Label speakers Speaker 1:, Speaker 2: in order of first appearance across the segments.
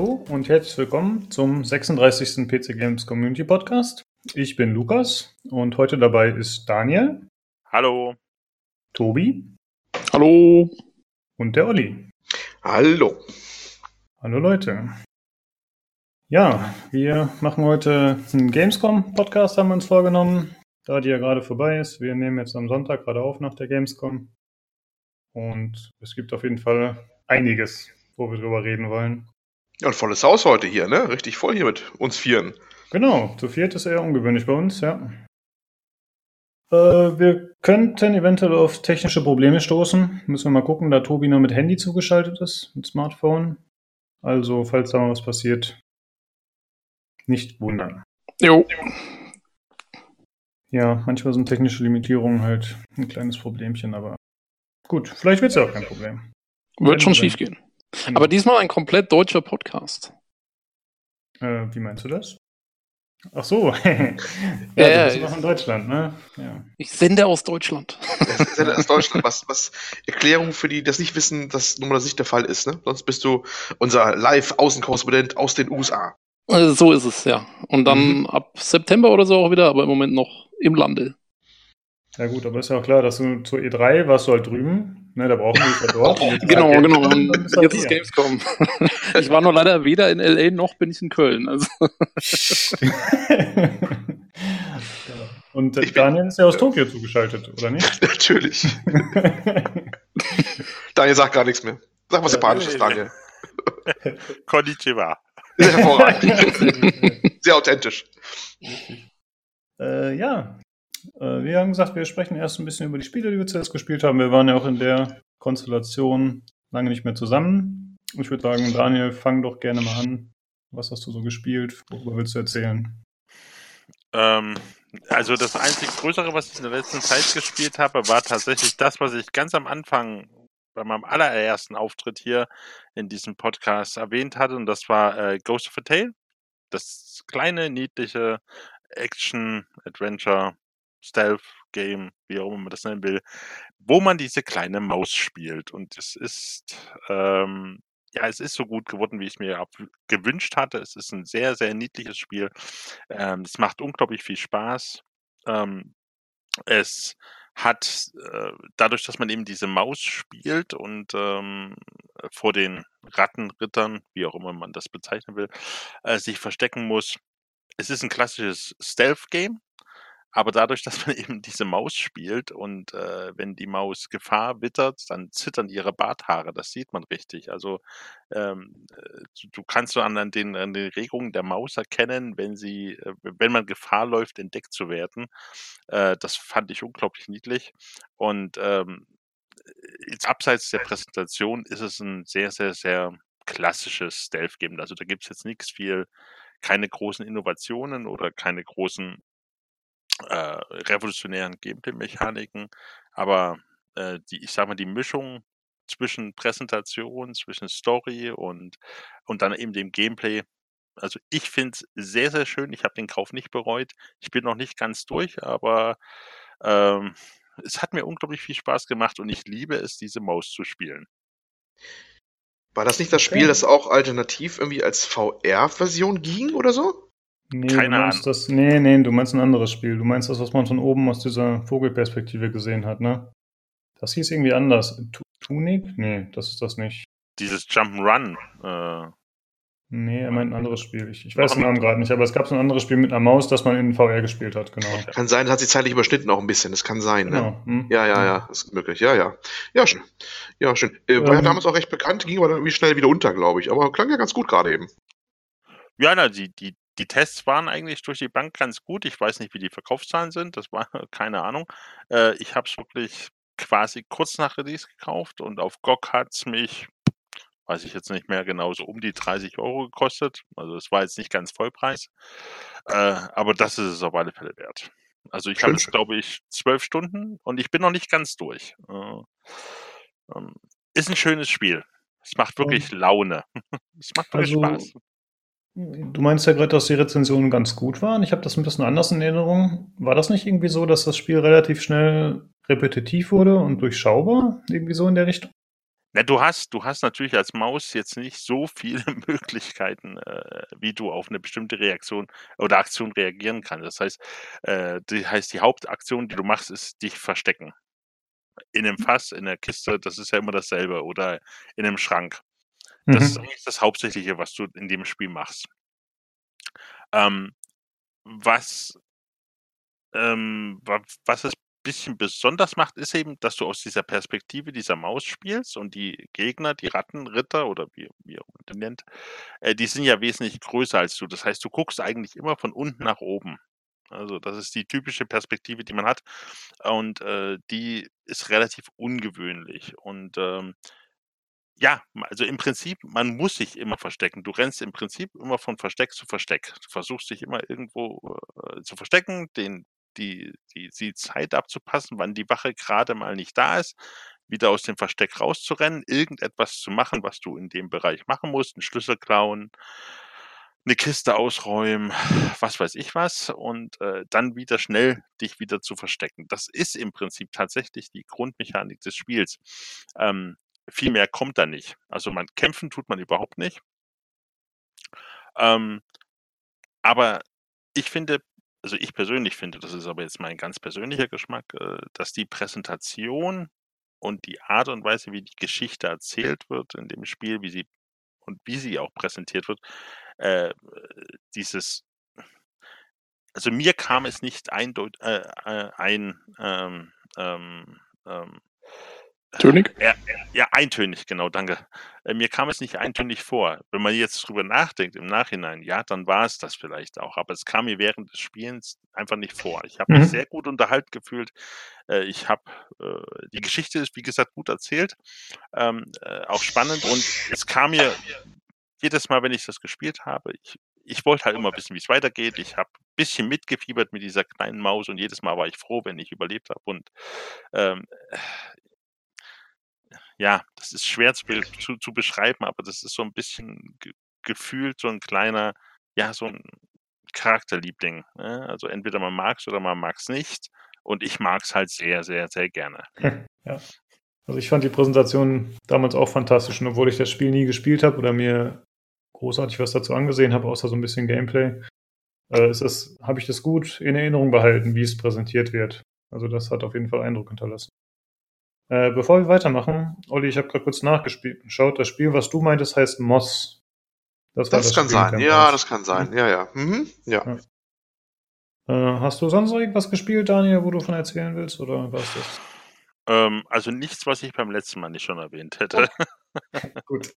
Speaker 1: Hallo und herzlich willkommen zum 36. PC Games Community Podcast. Ich bin Lukas und heute dabei ist Daniel.
Speaker 2: Hallo.
Speaker 1: Tobi.
Speaker 3: Hallo.
Speaker 1: Und der Olli.
Speaker 4: Hallo.
Speaker 1: Hallo Leute. Ja, wir machen heute einen Gamescom-Podcast, haben wir uns vorgenommen, da die ja gerade vorbei ist. Wir nehmen jetzt am Sonntag gerade auf nach der Gamescom. Und es gibt auf jeden Fall einiges, wo wir drüber reden wollen.
Speaker 4: Ja, ein volles Haus heute hier, ne? Richtig voll hier mit uns Vieren.
Speaker 1: Genau, zu viert ist eher ungewöhnlich bei uns, ja. Äh, wir könnten eventuell auf technische Probleme stoßen. Müssen wir mal gucken, da Tobi nur mit Handy zugeschaltet ist, mit Smartphone. Also, falls da mal was passiert, nicht wundern.
Speaker 3: Jo.
Speaker 1: Ja, manchmal sind technische Limitierungen halt ein kleines Problemchen, aber gut, vielleicht wird es ja auch kein Problem.
Speaker 3: Wird schon schief gehen. Aber diesmal ein komplett deutscher Podcast.
Speaker 1: Äh, wie meinst du das? Ach so. ja,
Speaker 3: Ja,
Speaker 1: das ist
Speaker 3: ja,
Speaker 1: noch in Deutschland, ne? Ja.
Speaker 3: Ich sende aus Deutschland.
Speaker 4: Ist ja aus Deutschland. Was, was Erklärung für die, die das nicht wissen, dass nun mal das nicht der Fall ist, ne? Sonst bist du unser Live-Außenkorrespondent aus den USA.
Speaker 3: Also so ist es, ja. Und dann
Speaker 4: Mhm.
Speaker 3: ab September oder so auch wieder, aber im Moment noch im Lande.
Speaker 1: ja gut, aber ist ja auch klar, dass du zur E3 warst du halt drüben, ne? Da brauchen wir dich ja dort.
Speaker 3: Genau,
Speaker 1: halt
Speaker 3: genau.
Speaker 1: Du
Speaker 3: jetzt
Speaker 1: halt
Speaker 3: ist. Gamescom. Ich war nur leider weder in LA noch bin ich in Köln. Also
Speaker 1: Und
Speaker 4: Ich bin-
Speaker 1: Daniel ist ja aus Tokio zugeschaltet, oder nicht?
Speaker 4: Natürlich. Daniel sagt gar nichts mehr. Sag was Japanisches, Daniel.
Speaker 2: Konnichiwa.
Speaker 4: Sehr hervorragend. Sehr authentisch.
Speaker 1: äh, ja, äh, wir haben gesagt, wir sprechen erst ein bisschen über die Spiele, die wir zuerst gespielt haben. Wir waren ja auch in der Konstellation lange nicht mehr zusammen. Ich würde sagen, Daniel, fang doch gerne mal an. Was hast du so gespielt? Worüber willst du erzählen?
Speaker 2: Ähm, also das einzig Größere, was ich in der letzten Zeit gespielt habe, war tatsächlich das, was ich ganz am Anfang bei meinem allerersten Auftritt hier in diesem Podcast erwähnt hatte. Und das war äh, Ghost of a Tale. Das kleine, niedliche Action, Adventure, Stealth-Game, wie auch immer man das nennen will, wo man diese kleine Maus spielt. Und es ist ähm, ja, es ist so gut geworden, wie ich mir auch gewünscht hatte. Es ist ein sehr, sehr niedliches Spiel. Ähm, es macht unglaublich viel Spaß. Ähm, es hat äh, dadurch, dass man eben diese Maus spielt und ähm, vor den Rattenrittern, wie auch immer man das bezeichnen will, äh, sich verstecken muss. Es ist ein klassisches Stealth-Game, aber dadurch, dass man eben diese Maus spielt und äh, wenn die Maus Gefahr wittert, dann zittern ihre Barthaare. Das sieht man richtig. Also ähm, äh, du, kannst so an, an, den, an den Regungen der Maus erkennen, wenn sie, äh, wenn man Gefahr läuft, entdeckt zu werden. Äh, das fand ich unglaublich niedlich. Und ähm, jetzt abseits der Präsentation ist es ein sehr, sehr, sehr klassisches Stealth-Game. Also da gibt es jetzt nichts viel, keine großen Innovationen oder keine großen äh, revolutionären Gameplay-Mechaniken, aber äh, die, ich sag mal, die Mischung zwischen Präsentation, zwischen Story und, und dann eben dem Gameplay. Also ich finde es sehr, sehr schön. Ich habe den Kauf nicht bereut. Ich bin noch nicht ganz durch, aber ähm, es hat mir unglaublich viel Spaß gemacht und ich liebe es, diese Maus zu spielen.
Speaker 4: War das nicht das Spiel, das auch alternativ irgendwie als VR-Version ging oder so?
Speaker 1: Nee,
Speaker 2: Keine
Speaker 1: du meinst das, nee, nee, du meinst ein anderes Spiel. Du meinst das, was man von oben aus dieser Vogelperspektive gesehen hat, ne? Das hieß irgendwie anders. Tu- Tunic? Nee, das ist das nicht.
Speaker 2: Dieses Jump'n'Run. Äh,
Speaker 1: Nee, er meint ein anderes Spiel. Ich, ich weiß den Namen gerade nicht, aber es gab so ein anderes Spiel mit einer Maus, das man in VR gespielt hat, genau.
Speaker 4: Kann sein, das hat sich zeitlich überschnitten auch ein bisschen. Das kann sein, ne?
Speaker 1: Genau. hm.
Speaker 4: Ja, ja, ja, das ist möglich. Ja, ja. Ja, schön. Ja, schön. Äh, war ja
Speaker 1: Ähm.
Speaker 4: damals auch recht bekannt, ging aber dann irgendwie schnell wieder unter, glaube ich. Aber klang ja ganz gut gerade eben.
Speaker 2: Ja, na, die, die, die Tests waren eigentlich durch die Bank ganz gut. Ich weiß nicht, wie die Verkaufszahlen sind. Das war keine Ahnung. Äh, ich habe es wirklich quasi kurz nach Release gekauft und auf GOG hat es mich, weiß ich jetzt nicht mehr genau, so um die 30 Euro gekostet. Also es war jetzt nicht ganz Vollpreis. Äh, aber das ist es auf alle Fälle wert. Also ich habe jetzt,
Speaker 4: schön.
Speaker 2: glaube ich, zwölf Stunden und ich bin noch nicht ganz durch. Äh, ähm, ist ein schönes Spiel. Es macht wirklich Laune. es macht wirklich
Speaker 1: Also,
Speaker 2: Spaß.
Speaker 1: Du meinst ja gerade, dass die Rezensionen ganz gut waren. Ich habe das ein bisschen anders in Erinnerung. War das nicht irgendwie so, dass das Spiel relativ schnell repetitiv wurde und durchschaubar? Irgendwie so in der Richtung?
Speaker 2: Na, du hast, du hast natürlich als Maus jetzt nicht so viele Möglichkeiten, äh, wie du auf eine bestimmte Reaktion oder Aktion reagieren kannst. Das heißt, äh, die heißt, die Hauptaktion, die du machst, ist dich verstecken. In einem Fass, in der Kiste, das ist ja immer dasselbe, oder in einem Schrank. Das ist
Speaker 1: Mhm.
Speaker 2: eigentlich das Hauptsächliche, was du in dem Spiel machst. Ähm, was, ähm, wa- was es ein bisschen besonders macht, ist eben, dass du aus dieser Perspektive dieser Maus spielst und die Gegner, die Rattenritter oder wie, wie auch man nennt, äh, die sind ja wesentlich größer als du. Das heißt, du guckst eigentlich immer von unten nach oben. Also das ist die typische Perspektive, die man hat und äh, die ist relativ ungewöhnlich und ähm, ja, also im Prinzip, man muss sich immer verstecken. Du rennst im Prinzip immer von Versteck zu Versteck. Du versuchst dich immer irgendwo äh, zu verstecken, den, die, die, die Zeit abzupassen, wann die Wache gerade mal nicht da ist, wieder aus dem Versteck rauszurennen, irgendetwas zu machen, was du in dem Bereich machen musst, einen Schlüssel klauen, eine Kiste ausräumen, was weiß ich was, und äh, dann wieder schnell dich wieder zu verstecken. Das ist im Prinzip tatsächlich die Grundmechanik des Spiels. Ähm, viel mehr kommt da nicht. Also man kämpfen tut man überhaupt nicht. Ähm, aber ich finde, also ich persönlich finde, das ist aber jetzt mein ganz persönlicher Geschmack, äh, dass die Präsentation und die Art und Weise, wie die Geschichte erzählt wird in dem Spiel, wie sie und wie sie auch präsentiert wird, äh, dieses, also mir kam es nicht eindeutig äh, äh, ein ähm, ähm, ähm,
Speaker 3: Tönig?
Speaker 2: ja, ja, eintönig, genau, danke. Äh, mir kam es nicht eintönig vor. Wenn man jetzt drüber nachdenkt im Nachhinein, ja, dann war es das vielleicht auch. Aber es kam mir während des Spielens einfach nicht vor. Ich habe mich
Speaker 1: Mhm.
Speaker 2: sehr gut unterhalten gefühlt. Äh, ich habe, äh, die Geschichte ist, wie gesagt, gut erzählt, ähm, äh, auch spannend. Und es kam mir jedes Mal, wenn ich das gespielt habe, ich, ich wollte halt immer wissen, wie es weitergeht. Ich habe ein bisschen mitgefiebert mit dieser kleinen Maus und jedes Mal war ich froh, wenn ich überlebt habe. Und ähm, ja, das ist schwer zu, zu, zu beschreiben, aber das ist so ein bisschen ge gefühlt so ein kleiner, ja, so ein Charakterliebling. Ne? Also entweder man mag es oder man mag es nicht. Und ich mag es halt sehr, sehr, sehr gerne.
Speaker 1: ja. Also ich fand die Präsentation damals auch fantastisch, und obwohl ich das Spiel nie gespielt habe oder mir großartig was dazu angesehen habe, außer so ein bisschen Gameplay, äh, habe ich das gut in Erinnerung behalten, wie es präsentiert wird. Also das hat auf jeden Fall Eindruck hinterlassen. Äh, bevor wir weitermachen, Olli, ich habe gerade kurz nachgeschaut. Das Spiel, was du meintest, heißt Moss.
Speaker 4: Das,
Speaker 1: war
Speaker 4: kann
Speaker 1: Spiel
Speaker 4: sein. Ja, das kann sein. Ja, ja. Mhm. Ja.
Speaker 1: Äh, hast du sonst noch irgendwas gespielt, Daniel, wo du von erzählen willst? Oder was das?
Speaker 2: Ähm, also nichts, was ich beim letzten Mal nicht schon erwähnt hätte.
Speaker 1: Gut.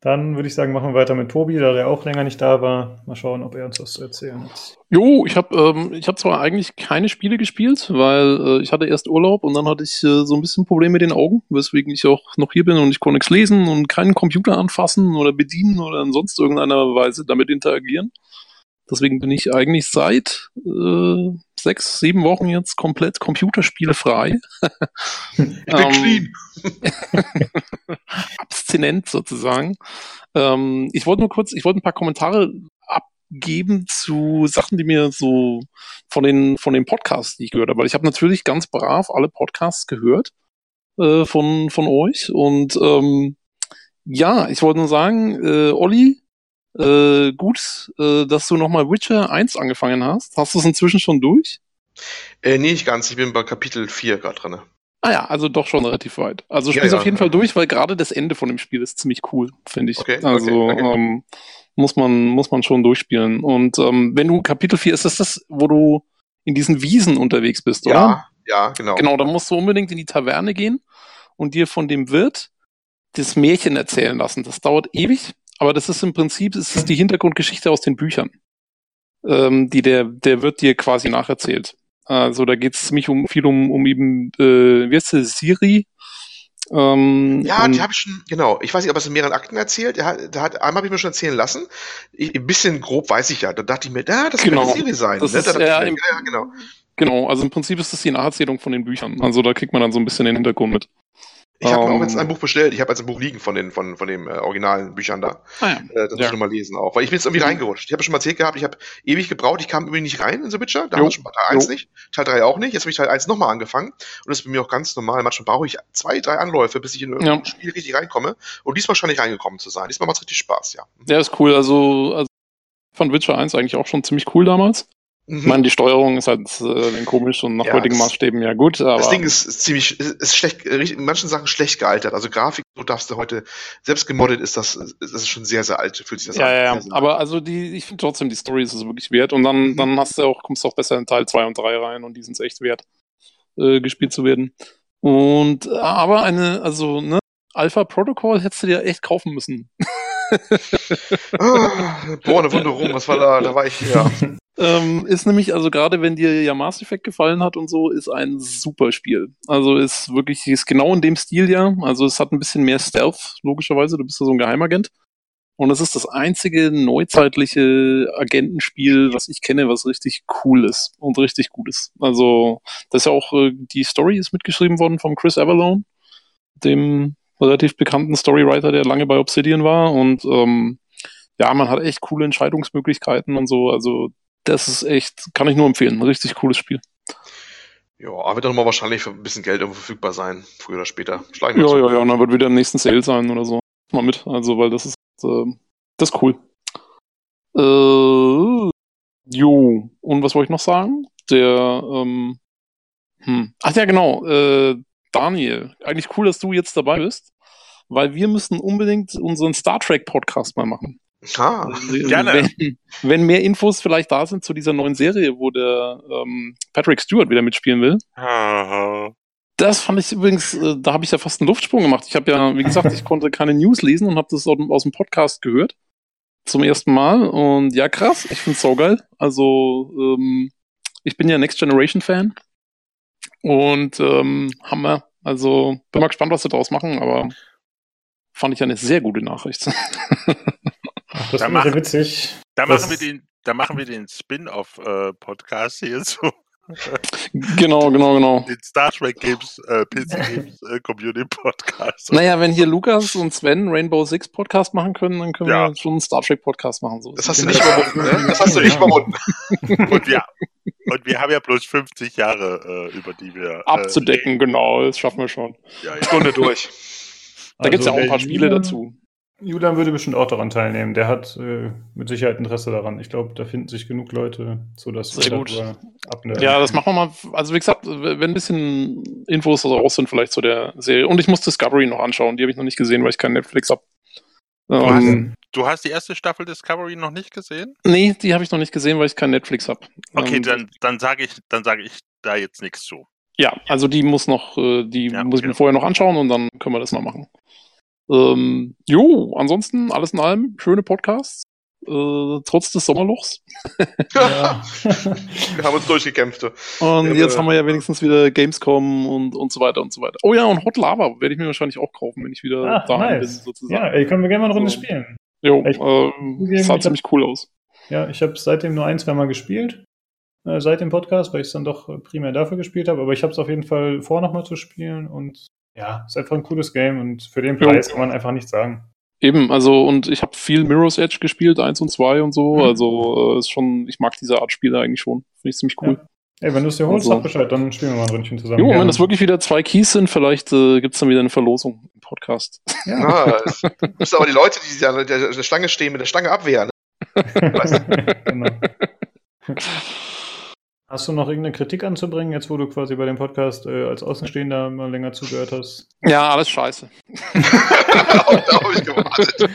Speaker 1: Dann würde ich sagen, machen wir weiter mit Tobi, da der auch länger nicht da war. Mal schauen, ob er uns was zu erzählen hat.
Speaker 3: Jo, ich habe ähm, hab zwar eigentlich keine Spiele gespielt, weil äh, ich hatte erst Urlaub und dann hatte ich äh, so ein bisschen Probleme mit den Augen, weswegen ich auch noch hier bin und ich konnte nichts lesen und keinen Computer anfassen oder bedienen oder in sonst irgendeiner Weise damit interagieren. Deswegen bin ich eigentlich seit äh, sechs, sieben Wochen jetzt komplett computerspielefrei.
Speaker 4: Ich bin
Speaker 3: Ähm,
Speaker 4: clean.
Speaker 3: abstinent sozusagen. Ähm, ich wollte nur kurz, ich wollte ein paar Kommentare abgeben zu Sachen, die mir so von den von den Podcasts, die ich gehört habe, weil ich habe natürlich ganz brav alle Podcasts gehört äh, von von euch und ähm, ja, ich wollte nur sagen, äh, Olli, äh, gut, äh, dass du nochmal Witcher 1 angefangen hast. Hast du es inzwischen schon durch?
Speaker 4: Äh, nee, nicht ganz. Ich bin bei Kapitel 4 gerade dran.
Speaker 3: Ah ja, also doch schon relativ weit. Also
Speaker 4: Ja,
Speaker 3: spiel's
Speaker 4: ja.
Speaker 3: auf jeden Fall durch, weil gerade das Ende von dem Spiel ist ziemlich cool, finde ich.
Speaker 4: Okay, okay,
Speaker 3: also
Speaker 4: okay.
Speaker 3: Ähm, muss man muss man schon durchspielen. Und ähm, wenn du Kapitel 4 ist das das, wo du in diesen Wiesen unterwegs bist, oder?
Speaker 4: Ja, ja, genau.
Speaker 3: Genau, da musst du unbedingt in die Taverne gehen und dir von dem Wirt das Märchen erzählen lassen. Das dauert ewig, aber das ist im Prinzip das ist die Hintergrundgeschichte aus den Büchern, ähm, die der der Wirt dir quasi nacherzählt. Also da geht es ziemlich um viel um um eben äh, wie heißt sie Siri. Ähm,
Speaker 4: Ja, die habe ich schon, genau. Ich weiß nicht, ob er es in mehreren Akten erzählt. Der hat, der hat, einmal habe ich mir schon erzählen lassen. Ich, ein bisschen grob weiß ich ja. Da dachte ich mir, ah, das
Speaker 3: Genau.
Speaker 4: könnte Siri sein.
Speaker 3: Das
Speaker 4: ne?
Speaker 3: ist
Speaker 4: Da
Speaker 3: ja im-
Speaker 4: ja, genau.
Speaker 3: Genau, also im Prinzip ist das die Nacherzählung von den Büchern. Also da kriegt man dann so ein bisschen den Hintergrund mit.
Speaker 4: Ich habe mir auch
Speaker 3: Ähm,
Speaker 4: jetzt ein Buch bestellt. Ich habe jetzt ein Buch liegen von den von, von den äh, originalen Büchern da.
Speaker 3: Ah, ja.
Speaker 4: Äh, das muss
Speaker 3: Ja.
Speaker 4: ich noch mal lesen auch. Weil ich bin jetzt irgendwie
Speaker 3: Mhm.
Speaker 4: reingerutscht. Ich habe schon mal erzählt gehabt, ich habe ewig gebraucht. Ich kam irgendwie nicht rein in The Witcher. Da
Speaker 3: Jo.
Speaker 4: wir schon Teil 1
Speaker 3: Jo.
Speaker 4: nicht. Teil 3 auch nicht. Jetzt habe ich Teil 1 nochmal angefangen. Und das ist bei mir auch ganz normal. Manchmal brauche ich zwei, drei Anläufe, bis ich in irgendein
Speaker 3: Ja.
Speaker 4: Spiel richtig reinkomme. Und diesmal scheine ich reingekommen zu sein. Diesmal macht es richtig Spaß, ja.
Speaker 3: Ja, ist cool. Also, also von Witcher 1 eigentlich auch schon ziemlich cool damals.
Speaker 4: Mhm.
Speaker 3: Ich meine, die Steuerung ist halt äh, dann komisch und nach
Speaker 4: Ja,
Speaker 3: heutigen Maßstäben ja gut, aber
Speaker 4: Das Ding ist, ist ziemlich, ist schlecht, äh, in manchen Sachen schlecht gealtert. Also Grafik, so darfst du heute, selbst gemoddet ist das, das ist schon sehr, sehr alt, fühlt sich das
Speaker 3: ja,
Speaker 4: an.
Speaker 3: ja, ja. Aber also die, ich finde trotzdem, die Story ist es wirklich wert. Und dann,
Speaker 4: Mhm.
Speaker 3: dann hast du auch, kommst du auch besser in Teil 2 und 3 rein und die sind es echt wert, äh, gespielt zu werden. Und aber eine, also, ne, Alpha Protocol hättest du dir echt kaufen müssen.
Speaker 4: Ah, boah, eine Wunderung, was war da? Da war ich, ja.
Speaker 3: Ähm, ist nämlich, also gerade wenn dir ja Mass Effect gefallen hat und so, ist ein super Spiel. Also ist wirklich, ist genau in dem Stil ja. Also es hat ein bisschen mehr Stealth, logischerweise. Du bist ja so ein Geheimagent. Und es ist das einzige neuzeitliche Agentenspiel, was ich kenne, was richtig cool ist und richtig gut ist. Also, das ist ja auch, äh, die Story ist mitgeschrieben worden von Chris Avalone, dem relativ bekannten Storywriter, der lange bei Obsidian war. Und ähm, ja, man hat echt coole Entscheidungsmöglichkeiten und so. Also, das ist echt, kann ich nur empfehlen. Ein richtig cooles Spiel.
Speaker 4: Ja, aber wird doch mal wahrscheinlich für ein bisschen Geld irgendwo verfügbar sein, früher oder später. Schlag ich
Speaker 3: Ja, ja, ja, und dann wird wieder im nächsten Sale sein oder so. Mal mit, also, weil das ist, äh, das ist cool. Äh, jo, und was wollte ich noch sagen? Der, ähm, hm. Ach ja, genau, äh, Daniel, eigentlich cool, dass du jetzt dabei bist, weil wir müssen unbedingt unseren Star Trek Podcast mal machen.
Speaker 4: Ah,
Speaker 2: Gerne.
Speaker 3: Wenn, wenn mehr Infos vielleicht da sind zu dieser neuen Serie, wo der ähm, Patrick Stewart wieder mitspielen will.
Speaker 2: Ah,
Speaker 3: Das fand ich übrigens, äh, da habe ich ja fast einen Luftsprung gemacht. Ich habe ja, wie gesagt, ich konnte keine News lesen und habe das aus, dem- aus dem Podcast gehört. Zum ersten Mal. Und ja, krass, ich find's saugeil. Also, ähm, ich bin ja Next Generation Fan. Und ähm, Hammer. Also, bin mal gespannt, was sie daraus machen, aber fand ich eine sehr gute Nachricht.
Speaker 1: Ach, das
Speaker 2: Da
Speaker 1: ich
Speaker 2: mach-
Speaker 1: witzig.
Speaker 2: da
Speaker 1: Das-
Speaker 2: machen wir den, da machen wir den Spin-off-Podcast hier so.
Speaker 3: genau, genau, genau.
Speaker 2: Den Star Trek Games, äh, PC Games äh, Community Podcast.
Speaker 3: Naja, wenn hier Lukas und Sven Rainbow Six Podcast machen können, dann können
Speaker 2: Ja.
Speaker 3: wir schon einen Star Trek Podcast machen. So ist
Speaker 4: das hast
Speaker 3: es.
Speaker 4: du nicht überwunden, ne? Das hast du nicht
Speaker 1: Ja.
Speaker 4: überwunden.
Speaker 2: Und wir, und wir haben ja bloß 50 Jahre, äh, über die wir. Äh,
Speaker 3: abzudecken, genau, das schaffen wir schon.
Speaker 2: Ja, ja.
Speaker 4: Stunde durch.
Speaker 3: Da gibt's ja auch ein paar Spiele
Speaker 1: Julian-
Speaker 3: dazu.
Speaker 1: Julian würde bestimmt auch daran teilnehmen. Der hat äh, mit Sicherheit Interesse daran. Ich glaube, da finden sich genug Leute, sodass
Speaker 3: Sehr gut.
Speaker 1: darüber abnörden.
Speaker 3: Ja, das machen wir mal. Also wie gesagt, wenn ein bisschen Infos raus sind vielleicht zu der Serie. Und ich muss Discovery noch anschauen. Die habe ich noch nicht gesehen, weil ich kein Netflix habe. Ähm,
Speaker 2: Du hast die erste Staffel Discovery noch nicht gesehen?
Speaker 3: nee, die habe ich noch nicht gesehen, weil ich kein Netflix habe.
Speaker 2: Okay,
Speaker 3: Ähm,
Speaker 2: dann, dann sage ich, dann sage ich da jetzt nichts zu.
Speaker 3: Ja, also die muss noch, äh, die
Speaker 2: Ja,
Speaker 3: muss ich mir vorher noch anschauen und dann können wir das mal machen. Ähm, jo, ansonsten alles in allem schöne Podcasts. Äh, trotz des Sommerlochs.
Speaker 1: Ja.
Speaker 4: Wir haben uns durchgekämpft. du.
Speaker 3: Und
Speaker 4: Ja,
Speaker 3: jetzt
Speaker 4: aber-
Speaker 3: haben wir ja wenigstens wieder Gamescom und, und so weiter und so weiter. Oh ja, und Hot Lava werde ich mir wahrscheinlich auch kaufen, wenn ich wieder
Speaker 1: Ah,
Speaker 3: da bin,
Speaker 1: nice.
Speaker 3: sozusagen.
Speaker 1: ja, ey, können wir gerne mal eine Runde
Speaker 3: So.
Speaker 1: spielen.
Speaker 3: jo,
Speaker 1: echt
Speaker 3: äh,
Speaker 1: zugeben,
Speaker 3: sah
Speaker 1: ich
Speaker 3: ziemlich cool aus.
Speaker 1: Ja, ich habe seitdem nur ein, zwei Mal gespielt. Äh, seit dem Podcast, weil ich es dann doch äh, primär dafür gespielt habe. Aber ich habe es auf jeden Fall vor, nochmal zu spielen. Und ja, ist einfach ein cooles Game. Und für den. Preis kann man einfach nichts sagen.
Speaker 3: Eben, also und ich habe viel Mirror's Edge gespielt, eins und zwei und so.
Speaker 1: Mhm.
Speaker 3: Also äh, ist schon, ich mag diese Art Spiele eigentlich schon. Finde ich ziemlich cool.
Speaker 1: Ey, wenn du es dir holst,
Speaker 3: Also-
Speaker 1: sag Bescheid, dann spielen wir mal ein Ründchen zusammen.
Speaker 3: Jo,
Speaker 1: Gerne.
Speaker 3: wenn das wirklich wieder zwei Keys sind, vielleicht äh, gibt's dann wieder eine Verlosung im Podcast.
Speaker 1: Ja.
Speaker 4: Ah, es müssen aber die Leute, die an der, der Stange stehen, mit der Stange abwehren.
Speaker 1: genau. Hast du noch irgendeine Kritik anzubringen, jetzt wo du quasi bei dem Podcast äh, als Außenstehender mal länger zugehört hast?
Speaker 3: Ja, alles scheiße.
Speaker 4: Da habe ich gewartet.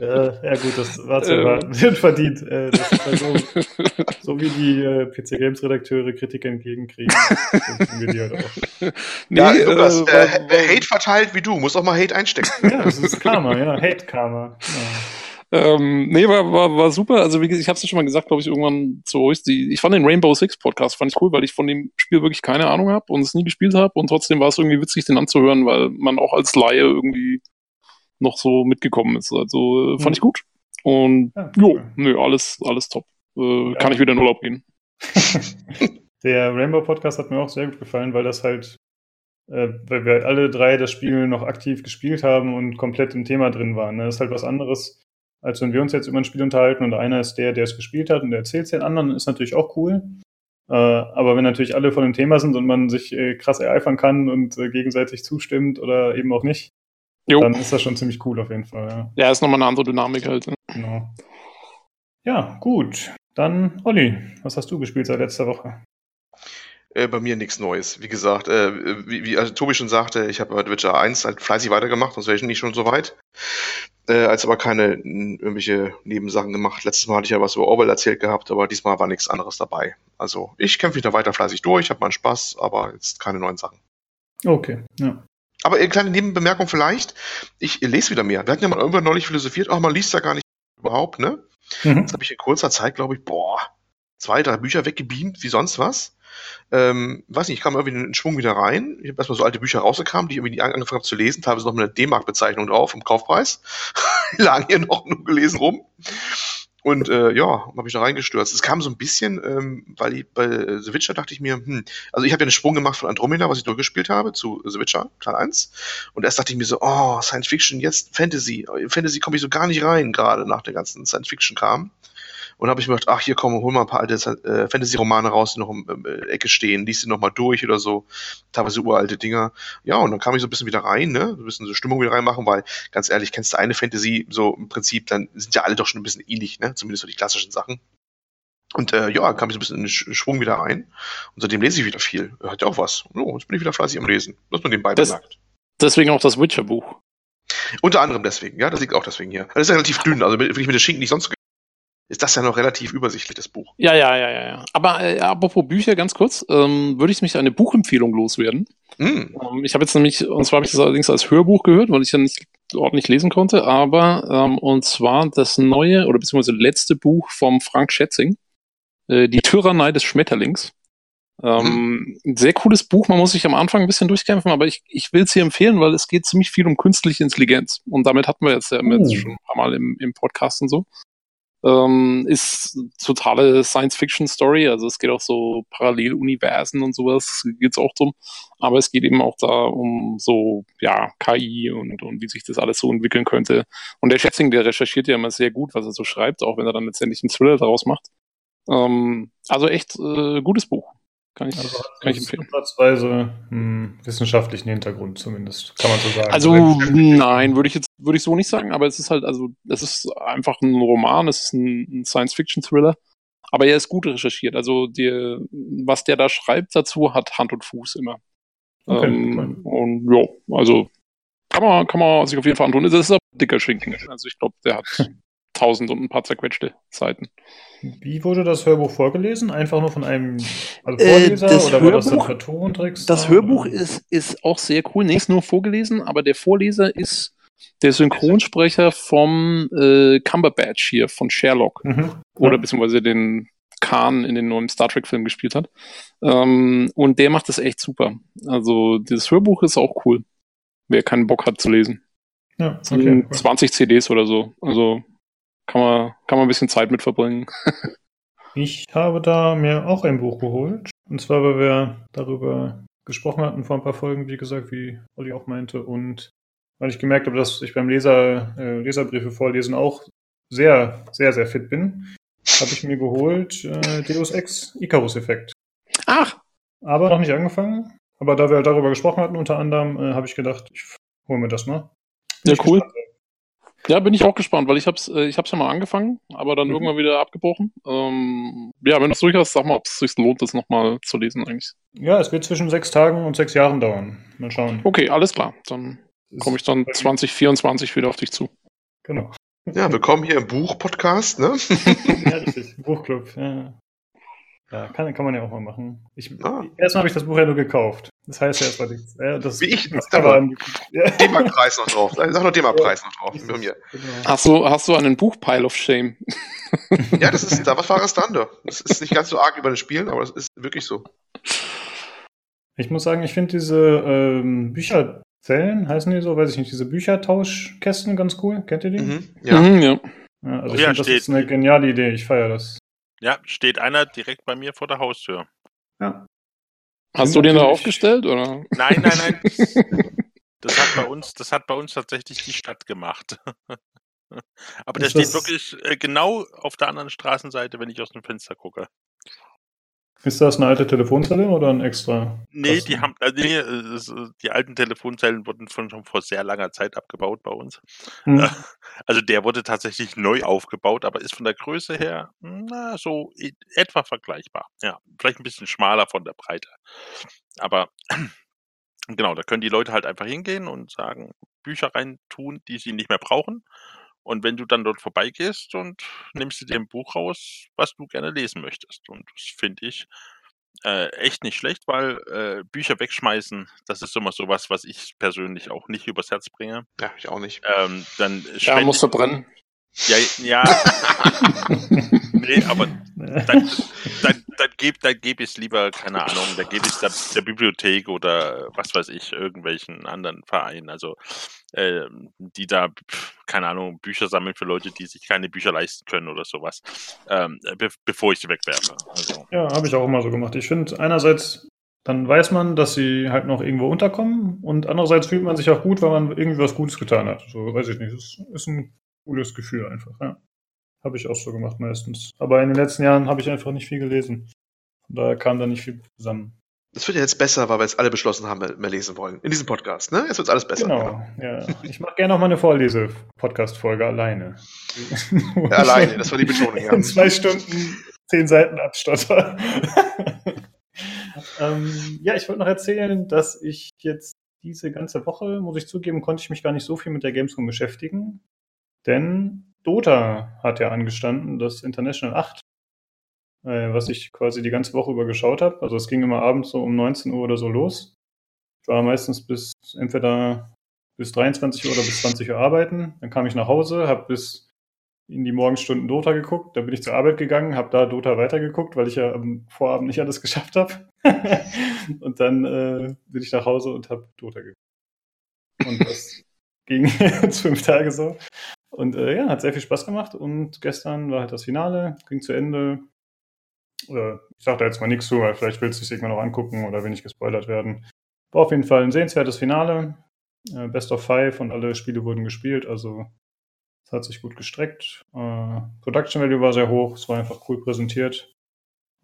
Speaker 1: äh, ja gut, das war zu
Speaker 3: Ähm.
Speaker 1: erwarten. Wird verdient. Äh, das ist halt so, so wie die äh, PC Games Redakteure Kritik entgegenkriegen. wir die halt auch.
Speaker 3: Nee,
Speaker 4: Ja, Lukas,
Speaker 3: äh,
Speaker 4: äh, wer Hate verteilt wie du, muss auch mal Hate einstecken.
Speaker 1: Ja, das ist Karma, ja. Hate Karma.
Speaker 3: Ähm, nee, war, war, war super. Also wie ich habe es ja schon mal gesagt, glaube ich, irgendwann zu euch. Die, ich fand den Rainbow Six Podcast fand ich cool, weil ich von dem Spiel wirklich keine Ahnung habe und es nie gespielt habe und trotzdem war es irgendwie witzig, den anzuhören, weil man auch als Laie irgendwie noch so mitgekommen ist. Also äh, fand
Speaker 1: Mhm.
Speaker 3: ich gut. Und
Speaker 1: Ja,
Speaker 3: jo, nö, alles, alles top. Äh, Kann ich wieder in Urlaub gehen.
Speaker 1: Der Rainbow Podcast hat mir auch sehr gut gefallen, weil das halt äh, weil wir halt alle drei das Spiel noch aktiv gespielt haben und komplett im Thema drin waren. Ne? Das ist halt was anderes, als wenn wir uns jetzt über ein Spiel unterhalten und einer ist der, der es gespielt hat und der erzählt es den anderen, ist natürlich auch cool. Äh, aber wenn natürlich alle von dem Thema sind und man sich äh, krass ereifern kann und äh, gegenseitig zustimmt oder eben auch nicht,
Speaker 3: Jo.
Speaker 1: dann ist das schon ziemlich cool auf jeden Fall. Ja.
Speaker 3: Ja, ist nochmal eine andere Dynamik halt. ne?
Speaker 1: Genau. Ja, gut. Dann, Olli, was hast du gespielt seit letzter Woche?
Speaker 4: Äh, bei mir nichts Neues. Wie gesagt, äh, wie, wie also Tobi schon sagte, ich habe bei Witcher 1 halt fleißig weitergemacht, sonst wäre ich nicht schon so weit. Äh, als aber keine n, irgendwelche Nebensachen gemacht. Letztes Mal hatte ich ja was über Orwell erzählt gehabt, aber diesmal war nichts anderes dabei. Also ich kämpfe mich da weiter fleißig durch, habe meinen Spaß, aber jetzt keine neuen Sachen.
Speaker 1: Okay, ja.
Speaker 4: Aber eine kleine Nebenbemerkung vielleicht. Ich lese wieder mehr. Wir hatten ja mal irgendwann neulich philosophiert, ach, man liest ja gar nicht überhaupt, ne?
Speaker 1: Mhm.
Speaker 4: Jetzt habe ich in kurzer Zeit, glaube ich, boah, zwei, drei Bücher weggebeamt, wie sonst was. Ähm, weiß nicht, ich kam irgendwie in den Schwung wieder rein. Ich habe erstmal so alte Bücher rausgekramt, die ich irgendwie angefangen habe zu lesen, teilweise noch mit einer D-Mark-Bezeichnung drauf im Kaufpreis. Die lagen hier noch nur gelesen rum. Und äh, ja, habe ich da reingestürzt. Es kam so ein bisschen, ähm, weil ich, bei The Witcher dachte ich mir, hm, also ich habe ja einen Sprung gemacht von Andromeda, was ich durchgespielt habe, zu The Witcher, Teil 1. Und erst dachte ich mir so, oh, Science Fiction, jetzt Fantasy. In Fantasy komme ich so gar nicht rein, gerade nach der ganzen Science Fiction-Kram. Und habe ich mir gedacht, ach, hier komm, hol mal ein paar alte äh, Fantasy-Romane raus, die noch im äh, Ecke stehen, liest die noch mal durch oder so. Teilweise uralte Dinger. Ja, und dann kam ich so ein bisschen wieder rein, ne? So ein bisschen so Stimmung wieder reinmachen, weil, ganz ehrlich, kennst du eine Fantasy, so im Prinzip, dann sind ja alle doch schon ein bisschen ähnlich, ne? Zumindest so die klassischen Sachen. Und äh, ja, kam ich so ein bisschen in den Sch- Schwung wieder rein. Und seitdem lese ich wieder viel. Hat ja auch was. So, jetzt bin ich wieder fleißig am Lesen. Was man nebenbei
Speaker 3: Das-
Speaker 4: bemerkt.
Speaker 3: Deswegen auch das Witcher-Buch.
Speaker 4: Unter anderem deswegen, ja, das liegt auch deswegen hier. Das ist ja relativ dünn, also wenn ich mit den Schinken nicht sonst ist das ja noch relativ übersichtlich, das Buch.
Speaker 3: Ja, ja, ja, ja, ja. Aber äh, apropos Bücher, ganz kurz, ähm, würde ich mich eine Buchempfehlung loswerden.
Speaker 4: Hm.
Speaker 3: Ähm, ich habe jetzt nämlich, und zwar habe ich das allerdings als Hörbuch gehört, weil ich ja nicht ordentlich lesen konnte, aber ähm, und zwar das neue oder beziehungsweise letzte Buch vom Frank Schätzing, äh, Die Tyrannei des Schmetterlings. Ähm, ein sehr cooles Buch, man muss sich am Anfang ein bisschen durchkämpfen, aber ich, ich will es hier empfehlen, weil es geht ziemlich viel um künstliche Intelligenz. Und damit hatten wir jetzt ja
Speaker 1: Oh.
Speaker 3: jetzt schon ein paar Mal im, im Podcast und so. Ähm, ist totale Science-Fiction-Story, also es geht auch so Paralleluniversen und sowas, geht's auch drum. Aber es geht eben auch da um so, ja, KI und, und wie sich das alles so entwickeln könnte. Und der Schätzing, der recherchiert ja immer sehr gut, was er so schreibt, auch wenn er dann letztendlich einen Thriller daraus macht. Ähm, also echt äh, gutes Buch. Kann ich,
Speaker 1: Also
Speaker 3: kann ich empfehlen.
Speaker 1: platzweise hm, wissenschaftlichen Hintergrund zumindest, kann man so sagen.
Speaker 3: Also nein, würde ich jetzt würde ich so nicht sagen, aber es ist halt also es ist einfach ein Roman, es ist ein, ein Science-Fiction-Thriller, aber er ist gut recherchiert. Also der, was der da schreibt dazu hat Hand und Fuß immer.
Speaker 1: Okay,
Speaker 3: ähm, Und ja, also kann man kann man sich auf jeden Fall antun. Das ist aber ein dicker Schinken. Also ich glaube, der hat tausend und ein paar zerquetschte Seiten.
Speaker 1: Wie wurde das Hörbuch vorgelesen? Einfach nur von einem also
Speaker 3: Äh,
Speaker 1: Vorleser
Speaker 3: das
Speaker 1: oder war das dann
Speaker 3: Hörbuch-? Das Hörbuch
Speaker 1: Oder-
Speaker 3: ist, ist auch sehr cool. Nicht nur vorgelesen, aber der Vorleser ist der Synchronsprecher vom äh, Cumberbatch hier von Sherlock.
Speaker 1: Mhm.
Speaker 3: Oder
Speaker 1: Ja.
Speaker 3: beziehungsweise den Khan in den neuen Star Trek-Film gespielt hat. Ähm, und der macht das echt super. Also das Hörbuch ist auch cool. Wer keinen Bock hat zu lesen.
Speaker 1: Ja, okay. cool.
Speaker 3: 20 CDs oder so. Also kann man, kann man ein bisschen Zeit mit verbringen.
Speaker 1: Ich habe da mir auch ein Buch geholt. Und zwar, weil wir darüber gesprochen hatten vor ein paar Folgen, wie gesagt, wie Olli auch meinte. Und weil ich gemerkt habe, dass ich beim Leser, äh, Leserbriefe vorlesen auch sehr, sehr, sehr fit bin, habe ich mir geholt äh, Deus Ex Icarus-Effekt.
Speaker 3: Ach,
Speaker 1: Aber noch nicht angefangen. Aber da wir halt darüber gesprochen hatten, unter anderem, äh, habe ich gedacht, ich hole mir das mal. Bin
Speaker 3: Ja, cool.
Speaker 1: gespannt.
Speaker 3: Ja, bin ich auch gespannt, weil ich hab's, äh, ich hab's ja mal angefangen, aber dann
Speaker 1: Mhm.
Speaker 3: irgendwann wieder abgebrochen. Ähm, ja, wenn du es durch hast, sag mal, ob es sich lohnt, das nochmal zu lesen eigentlich.
Speaker 1: Ja, es wird zwischen sechs Tagen und sechs Jahren dauern. Mal schauen.
Speaker 3: Okay, alles klar. Dann komme ich dann 2024 wieder auf dich zu.
Speaker 1: Genau.
Speaker 4: Ja, willkommen hier im Buch-Podcast, ne?
Speaker 1: ja, richtig. Buchclub. Ja, ja kann, kann man ja auch mal machen. Ich,
Speaker 4: Ah.
Speaker 1: Erstmal habe ich das Buch ja nur gekauft. Das heißt ja erstmal nichts. Ja, das,
Speaker 4: Wie ich,
Speaker 1: das
Speaker 4: war-
Speaker 1: an- ja.
Speaker 4: D-Mark-Preis noch drauf. Sag noch D-Mark-Preis noch drauf. Bei mir.
Speaker 1: Genau.
Speaker 3: Hast du, hast du einen Buch Pile of Shame?
Speaker 4: Ja, das ist, da was Wahres dran, da. Das ist nicht ganz so arg über das Spielen, aber das ist wirklich so.
Speaker 1: Ich muss sagen, ich finde diese ähm, Bücherzellen, heißen die so, weiß ich nicht, diese Büchertauschkästen ganz cool. Kennt ihr die?
Speaker 4: Mhm. Ja.
Speaker 3: Mhm, ja.
Speaker 1: Ja, also
Speaker 2: Oh
Speaker 1: ich
Speaker 2: ja,
Speaker 1: finde, das
Speaker 2: steht.
Speaker 1: ist eine geniale Idee. Ich feiere das.
Speaker 2: Ja, steht einer direkt bei mir vor der Haustür.
Speaker 1: Ja.
Speaker 3: Hast du den da aufgestellt oder?
Speaker 2: Nein, nein, nein. Das hat bei uns, das hat bei uns tatsächlich die Stadt gemacht. Aber der steht wirklich äh, genau auf der anderen Straßenseite, wenn ich aus dem Fenster gucke.
Speaker 1: Ist das eine alte Telefonzelle oder ein extra?
Speaker 2: Nee, die haben, äh, nee, äh, äh, die alten Telefonzellen wurden von, schon vor sehr langer Zeit abgebaut bei uns.
Speaker 1: Hm.
Speaker 2: Also der wurde tatsächlich neu aufgebaut, aber ist von der Größe her, na, so etwa vergleichbar. Ja, vielleicht ein bisschen schmaler von der Breite. Aber genau, da können die Leute halt einfach hingehen und sagen, Bücher reintun, die sie nicht mehr brauchen. Und wenn du dann dort vorbeigehst und nimmst du dir ein Buch raus, was du gerne lesen möchtest. Und das finde ich äh, echt nicht schlecht, weil äh, Bücher wegschmeißen, das ist immer sowas, was ich persönlich auch nicht übers Herz bringe.
Speaker 4: Ja, ich auch nicht.
Speaker 2: Ähm, dann
Speaker 3: Ja,
Speaker 2: spende
Speaker 3: muss verbrennen.
Speaker 2: ja, ja. nee, aber dann, dann, dann gebe dann geb ich es lieber, keine Ahnung, dann gebe ich es der, der Bibliothek oder was weiß ich, irgendwelchen anderen Vereinen, also äh, die da, keine Ahnung, Bücher sammeln für Leute, die sich keine Bücher leisten können oder sowas, ähm, be bevor ich sie wegwerfe. Also,
Speaker 1: Ja, habe ich auch immer so gemacht. Ich finde, einerseits, dann weiß man, dass sie halt noch irgendwo unterkommen und andererseits fühlt man sich auch gut, weil man irgendwie was Gutes getan hat. So, weiß ich nicht. Das ist ein cooles Gefühl einfach, ja. Habe ich auch so gemacht meistens. Aber in den letzten Jahren habe ich einfach nicht viel gelesen. Daher kam da nicht viel zusammen.
Speaker 4: Das wird ja jetzt besser, weil wir jetzt alle beschlossen haben, mehr, lesen wollen. In diesem Podcast, ne? Jetzt wird alles besser.
Speaker 1: Genau, ja. Ich mache gerne noch mal eine Vorlese-Podcast-Folge alleine.
Speaker 4: Ja, alleine, das war die Betonung, ja.
Speaker 1: In zwei Stunden zehn Seiten abstotter. ähm, ja, ich wollte noch erzählen, dass ich jetzt diese ganze Woche, muss ich zugeben, konnte ich mich gar nicht so viel mit der Gamescom beschäftigen. Denn Dota hat ja angestanden, das International 8, äh, was ich quasi die ganze Woche über geschaut habe. Also es ging immer abends so um 19 Uhr oder so los. Ich war meistens bis entweder bis 23 Uhr oder bis 20 Uhr arbeiten. Dann kam ich nach Hause, habe bis in die Morgenstunden Dota geguckt. Dann bin ich zur Arbeit gegangen, habe da Dota weitergeguckt, weil ich ja am Vorabend nicht alles geschafft habe. und dann äh, bin ich nach Hause und habe Dota geguckt. Und das ging jetzt fünf Tage so. Und äh, ja, hat sehr viel Spaß gemacht. Und gestern war halt das Finale, ging zu Ende. Äh, ich sage da jetzt mal nichts zu, weil vielleicht willst du es irgendwann noch angucken oder will nicht gespoilert werden. War auf jeden Fall ein sehenswertes Finale. Äh, Best of Five und alle Spiele wurden gespielt. Also es hat sich gut gestreckt. Äh, Production Value war sehr hoch. Es war einfach cool präsentiert.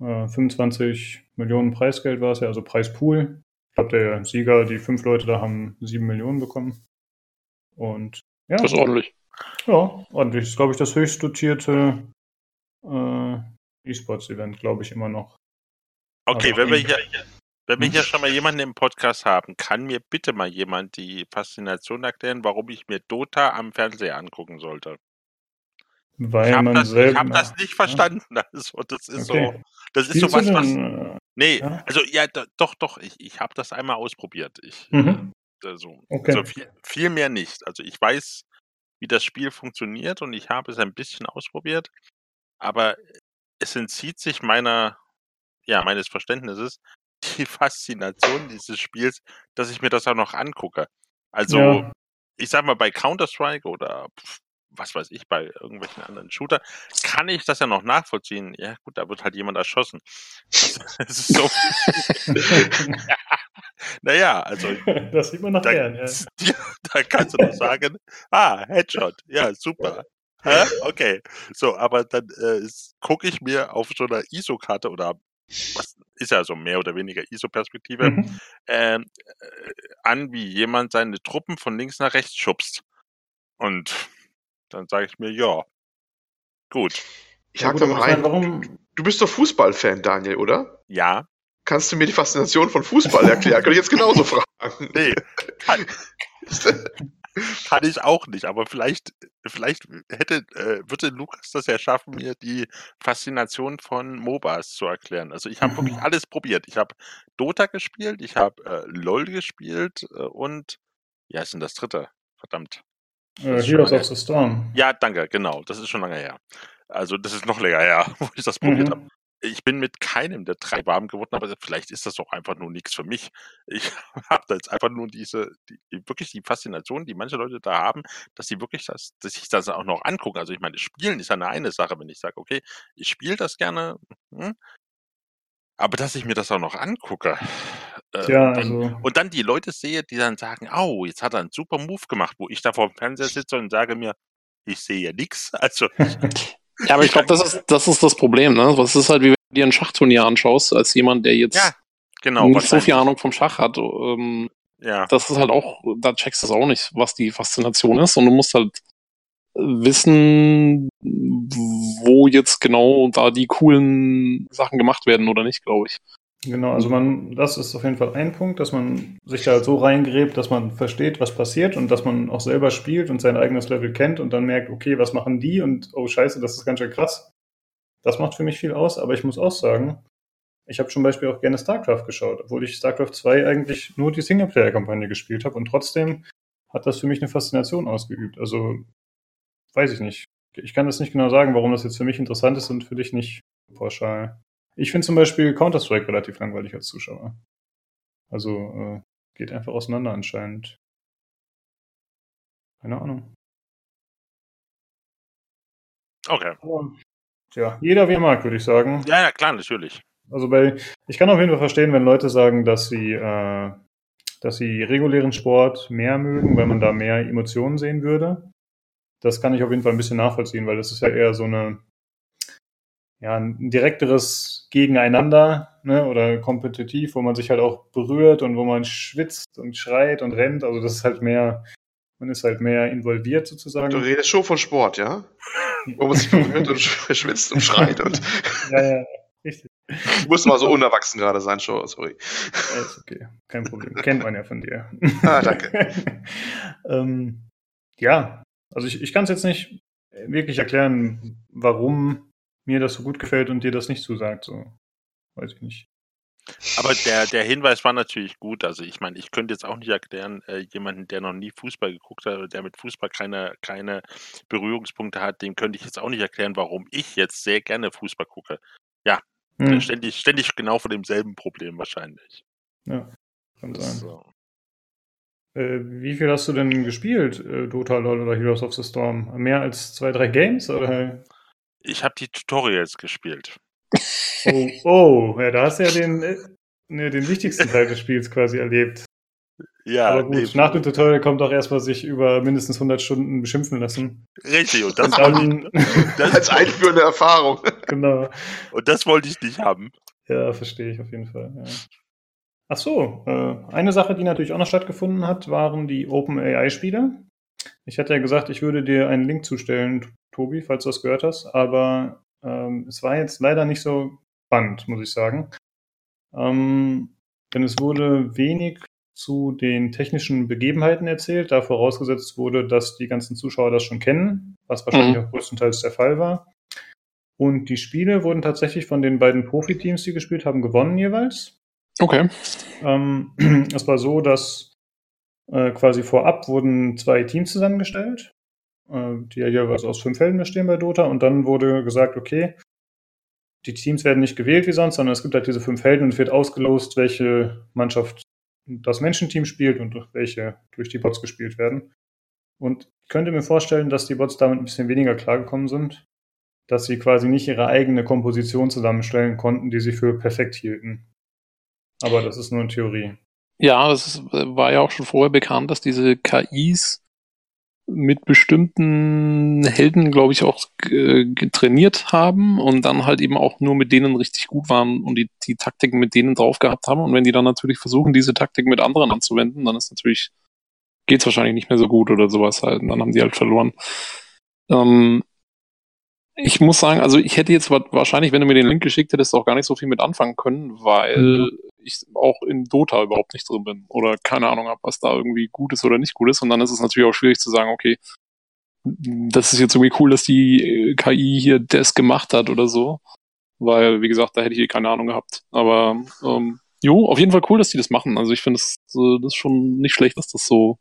Speaker 1: Äh, 25 Millionen Preisgeld war es ja, also Preispool. Ich glaube, der Sieger, die fünf Leute da haben sieben Millionen bekommen. Und ja,
Speaker 3: Das ist ordentlich.
Speaker 1: ja, ordentlich. Das ist, glaube ich, das höchst dotierte äh, E-Sports-Event, glaube ich, immer noch.
Speaker 2: okay,
Speaker 1: Aber-
Speaker 2: wenn wir hier, wenn wir hier schon mal jemanden im Podcast haben, kann mir bitte mal jemand die Faszination erklären, warum ich mir Dota am Fernseher angucken sollte?
Speaker 1: Weil
Speaker 2: Ich habe das, ich hab das nicht verstanden. Also, das ist
Speaker 1: Okay.
Speaker 2: so, das ist
Speaker 1: Spielst
Speaker 2: so was, was.
Speaker 1: äh,
Speaker 2: Nee,
Speaker 1: ja?
Speaker 2: also ja, do, doch, doch, ich, ich habe das einmal ausprobiert. Ich,
Speaker 1: Mhm.
Speaker 2: äh, also,
Speaker 1: Okay.
Speaker 2: also viel, viel mehr nicht. Also ich weiß, wie das Spiel funktioniert und ich habe es ein bisschen ausprobiert, aber es entzieht sich meiner, ja, meines Verständnisses die Faszination dieses Spiels, dass ich mir das auch noch angucke. Also,
Speaker 1: Ja.
Speaker 2: ich sag mal, bei Counter-Strike oder was weiß ich, bei irgendwelchen anderen Shooter, kann ich das ja noch nachvollziehen. Ja, gut, da wird halt jemand erschossen. Das ist so. naja, also
Speaker 1: das sieht man noch
Speaker 2: da,
Speaker 1: ja.
Speaker 2: ja, da kannst du doch sagen, ah, Headshot, ja, super. Hä? Okay, so, aber dann äh, gucke ich mir auf so einer ISO-Karte oder was ist ja so mehr oder weniger ISO-Perspektive
Speaker 1: Mhm.
Speaker 2: ähm, äh, an, wie jemand seine Truppen von links nach rechts schubst. Und dann sage ich mir, ja, gut,
Speaker 4: Ich
Speaker 1: Ja,
Speaker 4: hake
Speaker 1: aber
Speaker 4: mal rein.
Speaker 1: warum?
Speaker 4: Du bist doch Fußballfan, Daniel, oder?
Speaker 2: ja,
Speaker 4: Kannst du mir die Faszination von Fußball erklären? Kann ich jetzt genauso fragen.
Speaker 2: nee, kann, kann ich auch nicht, aber vielleicht, vielleicht hätte, äh, würde Lukas das ja schaffen, mir die Faszination von MOBAs zu erklären. Also ich habe wirklich alles probiert. Ich habe Dota gespielt, ich habe äh, LOL gespielt äh, und, ja, ist denn das dritte? Verdammt.
Speaker 1: Äh, Heroes of the Storm.
Speaker 2: Ja, danke, genau. Das ist schon lange her. Also das ist noch länger her, wo ich das probiert
Speaker 1: Mhm.
Speaker 2: habe. Ich bin mit keinem der drei warm geworden, aber vielleicht ist das doch einfach nur nichts für mich. Ich habe da jetzt einfach nur diese, die, wirklich die Faszination, die manche Leute da haben, dass sie wirklich das, dass sich das auch noch angucken. Also ich meine, Spielen ist ja eine eine Sache, wenn ich sage, okay, ich spiele das gerne, hm, aber dass ich mir das auch noch angucke, Äh,
Speaker 1: Ja,
Speaker 2: und, dann,
Speaker 1: also,
Speaker 2: und dann die Leute sehe, die dann sagen, oh, jetzt hat er einen super Move gemacht, wo ich da vor dem Fernseher sitze und sage mir, ich sehe ja nichts. Also,
Speaker 3: Ja, aber ich glaube, das ist, das ist das Problem, ne? Was ist halt, wie wenn du dir ein Schachturnier anschaust, als jemand, der jetzt
Speaker 2: ja, genau.
Speaker 3: nicht so viel. Ahnung vom Schach hat. Ähm,
Speaker 2: Ja,
Speaker 3: das ist halt auch, da checkst du es auch nicht, was die Faszination ist. Und du musst halt wissen, wo jetzt genau da die coolen Sachen gemacht werden oder nicht, glaube ich.
Speaker 1: Genau, also man, das ist auf jeden Fall ein Punkt, dass man sich da so reingräbt, dass man versteht, was passiert und dass man auch selber spielt und sein eigenes Level kennt und dann merkt, okay, was machen die und oh scheiße, das ist ganz schön krass. Das macht für mich viel aus, aber ich muss auch sagen, ich habe zum Beispiel auch gerne StarCraft geschaut, obwohl ich StarCraft 2 eigentlich nur die Singleplayer-Kampagne gespielt habe und trotzdem hat das für mich eine Faszination ausgeübt. Also weiß ich nicht. Ich kann das nicht genau sagen, warum das jetzt für mich interessant ist und für dich nicht pauschal. Ich finde zum Beispiel Counter-Strike relativ langweilig als Zuschauer. Also äh, geht einfach auseinander anscheinend. Keine Ahnung.
Speaker 2: okay.
Speaker 1: Aber, ja, jeder wie er mag, würde ich sagen.
Speaker 2: Ja, ja, klar, natürlich.
Speaker 1: Also bei, ich kann auf jeden Fall verstehen, wenn Leute sagen, dass sie, äh, dass sie regulären Sport mehr mögen, weil man da mehr Emotionen sehen würde. Das kann ich auf jeden Fall ein bisschen nachvollziehen, weil das ist ja eher so eine, ja, ein direkteres Gegeneinander, ne, oder kompetitiv, wo man sich halt auch berührt und wo man schwitzt und schreit und rennt. Also das ist halt mehr, man ist halt mehr involviert sozusagen.
Speaker 4: Du redest schon von Sport, ja? Wo man sich berührt und schwitzt und schreit und.
Speaker 1: ja, ja, richtig.
Speaker 4: Ich muss mal so unerwachsen gerade sein, schon, sorry.
Speaker 1: Ja, ist okay, kein Problem. Kennt man ja von dir.
Speaker 4: Ah, danke.
Speaker 1: ähm, ja, also ich, ich kann es jetzt nicht wirklich erklären, warum mir das so gut gefällt und dir das nicht zusagt. So, weiß ich nicht.
Speaker 2: Aber der, der Hinweis war natürlich gut. Also ich meine, ich könnte jetzt auch nicht erklären, äh, jemanden, der noch nie Fußball geguckt hat oder der mit Fußball keine, keine Berührungspunkte hat, dem könnte ich jetzt auch nicht erklären, warum ich jetzt sehr gerne Fußball gucke.
Speaker 1: Hm,
Speaker 2: Ständig, ständig genau vor demselben Problem wahrscheinlich.
Speaker 1: ja, kann sein.
Speaker 2: So.
Speaker 1: Äh, wie viel hast du denn gespielt, äh, Dota, LoL oder Heroes of the Storm? Mehr als zwei, drei Games? Oder?
Speaker 2: Ich habe die Tutorials gespielt.
Speaker 1: Oh, oh, ja, da hast du ja den, äh, ne, den wichtigsten Teil des Spiels quasi erlebt.
Speaker 2: Ja,
Speaker 1: Aber gut,
Speaker 2: nee,
Speaker 1: nach dem Tutorial kommt auch erstmal sich über mindestens 100 Stunden beschimpfen lassen.
Speaker 2: richtig. Und das,
Speaker 1: Und
Speaker 2: wollte
Speaker 1: dann,
Speaker 2: ich, das,
Speaker 4: Als einführende Erfahrung.
Speaker 1: genau.
Speaker 2: und das wollte ich nicht haben.
Speaker 1: Ja, verstehe ich auf jeden Fall. Ja. Ach so, äh, eine Sache, die natürlich auch noch stattgefunden hat, waren die OpenAI-Spiele. Ich hatte ja gesagt, ich würde dir einen Link zustellen, Tobi, falls du das gehört hast, aber ähm, es war jetzt leider nicht so spannend, muss ich sagen. Ähm, denn es wurde wenig zu den technischen Begebenheiten erzählt, da vorausgesetzt wurde, dass die ganzen Zuschauer das schon kennen, was wahrscheinlich
Speaker 3: Mhm.
Speaker 1: auch größtenteils der Fall war. Und die Spiele wurden tatsächlich von den beiden Profiteams, die gespielt haben, gewonnen jeweils.
Speaker 3: Okay.
Speaker 1: Ähm, es war so, dass äh, quasi vorab wurden zwei Teams zusammengestellt, die ja jeweils aus fünf Helden bestehen bei Dota. Und dann wurde gesagt, okay, die Teams werden nicht gewählt wie sonst, sondern es gibt halt diese fünf Helden und es wird ausgelost, welche Mannschaft das Menschenteam spielt und welche durch die Bots gespielt werden. Und ich könnte mir vorstellen, dass die Bots damit ein bisschen weniger klargekommen sind, dass sie quasi nicht ihre eigene Komposition zusammenstellen konnten, die sie für perfekt hielten. Aber das ist nur eine Theorie.
Speaker 3: Ja, das ist, war ja auch schon vorher bekannt, dass diese KIs mit bestimmten Helden, glaube ich, auch äh, getrainiert haben und dann halt eben auch nur mit denen richtig gut waren und die, die Taktiken mit denen drauf gehabt haben. Und wenn die dann natürlich versuchen, diese Taktik mit anderen anzuwenden, dann ist natürlich, geht's wahrscheinlich nicht mehr so gut oder sowas halt. Und dann haben die halt verloren. Ähm, ich muss sagen, also ich hätte jetzt wa- wahrscheinlich, wenn du mir den Link geschickt hättest, auch gar nicht so viel mit anfangen können, weil
Speaker 1: Mhm.
Speaker 3: ich auch in Dota überhaupt nicht drin bin oder keine Ahnung habe, was da irgendwie gut ist oder nicht gut ist. Und dann ist es natürlich auch schwierig zu sagen, okay, das ist jetzt irgendwie cool, dass die äh, KI hier das gemacht hat oder so. Weil, wie gesagt, da hätte ich eh keine Ahnung gehabt. Aber ähm, jo, auf jeden Fall cool, dass die das machen. Also ich finde das, äh, das ist schon nicht schlecht, dass das so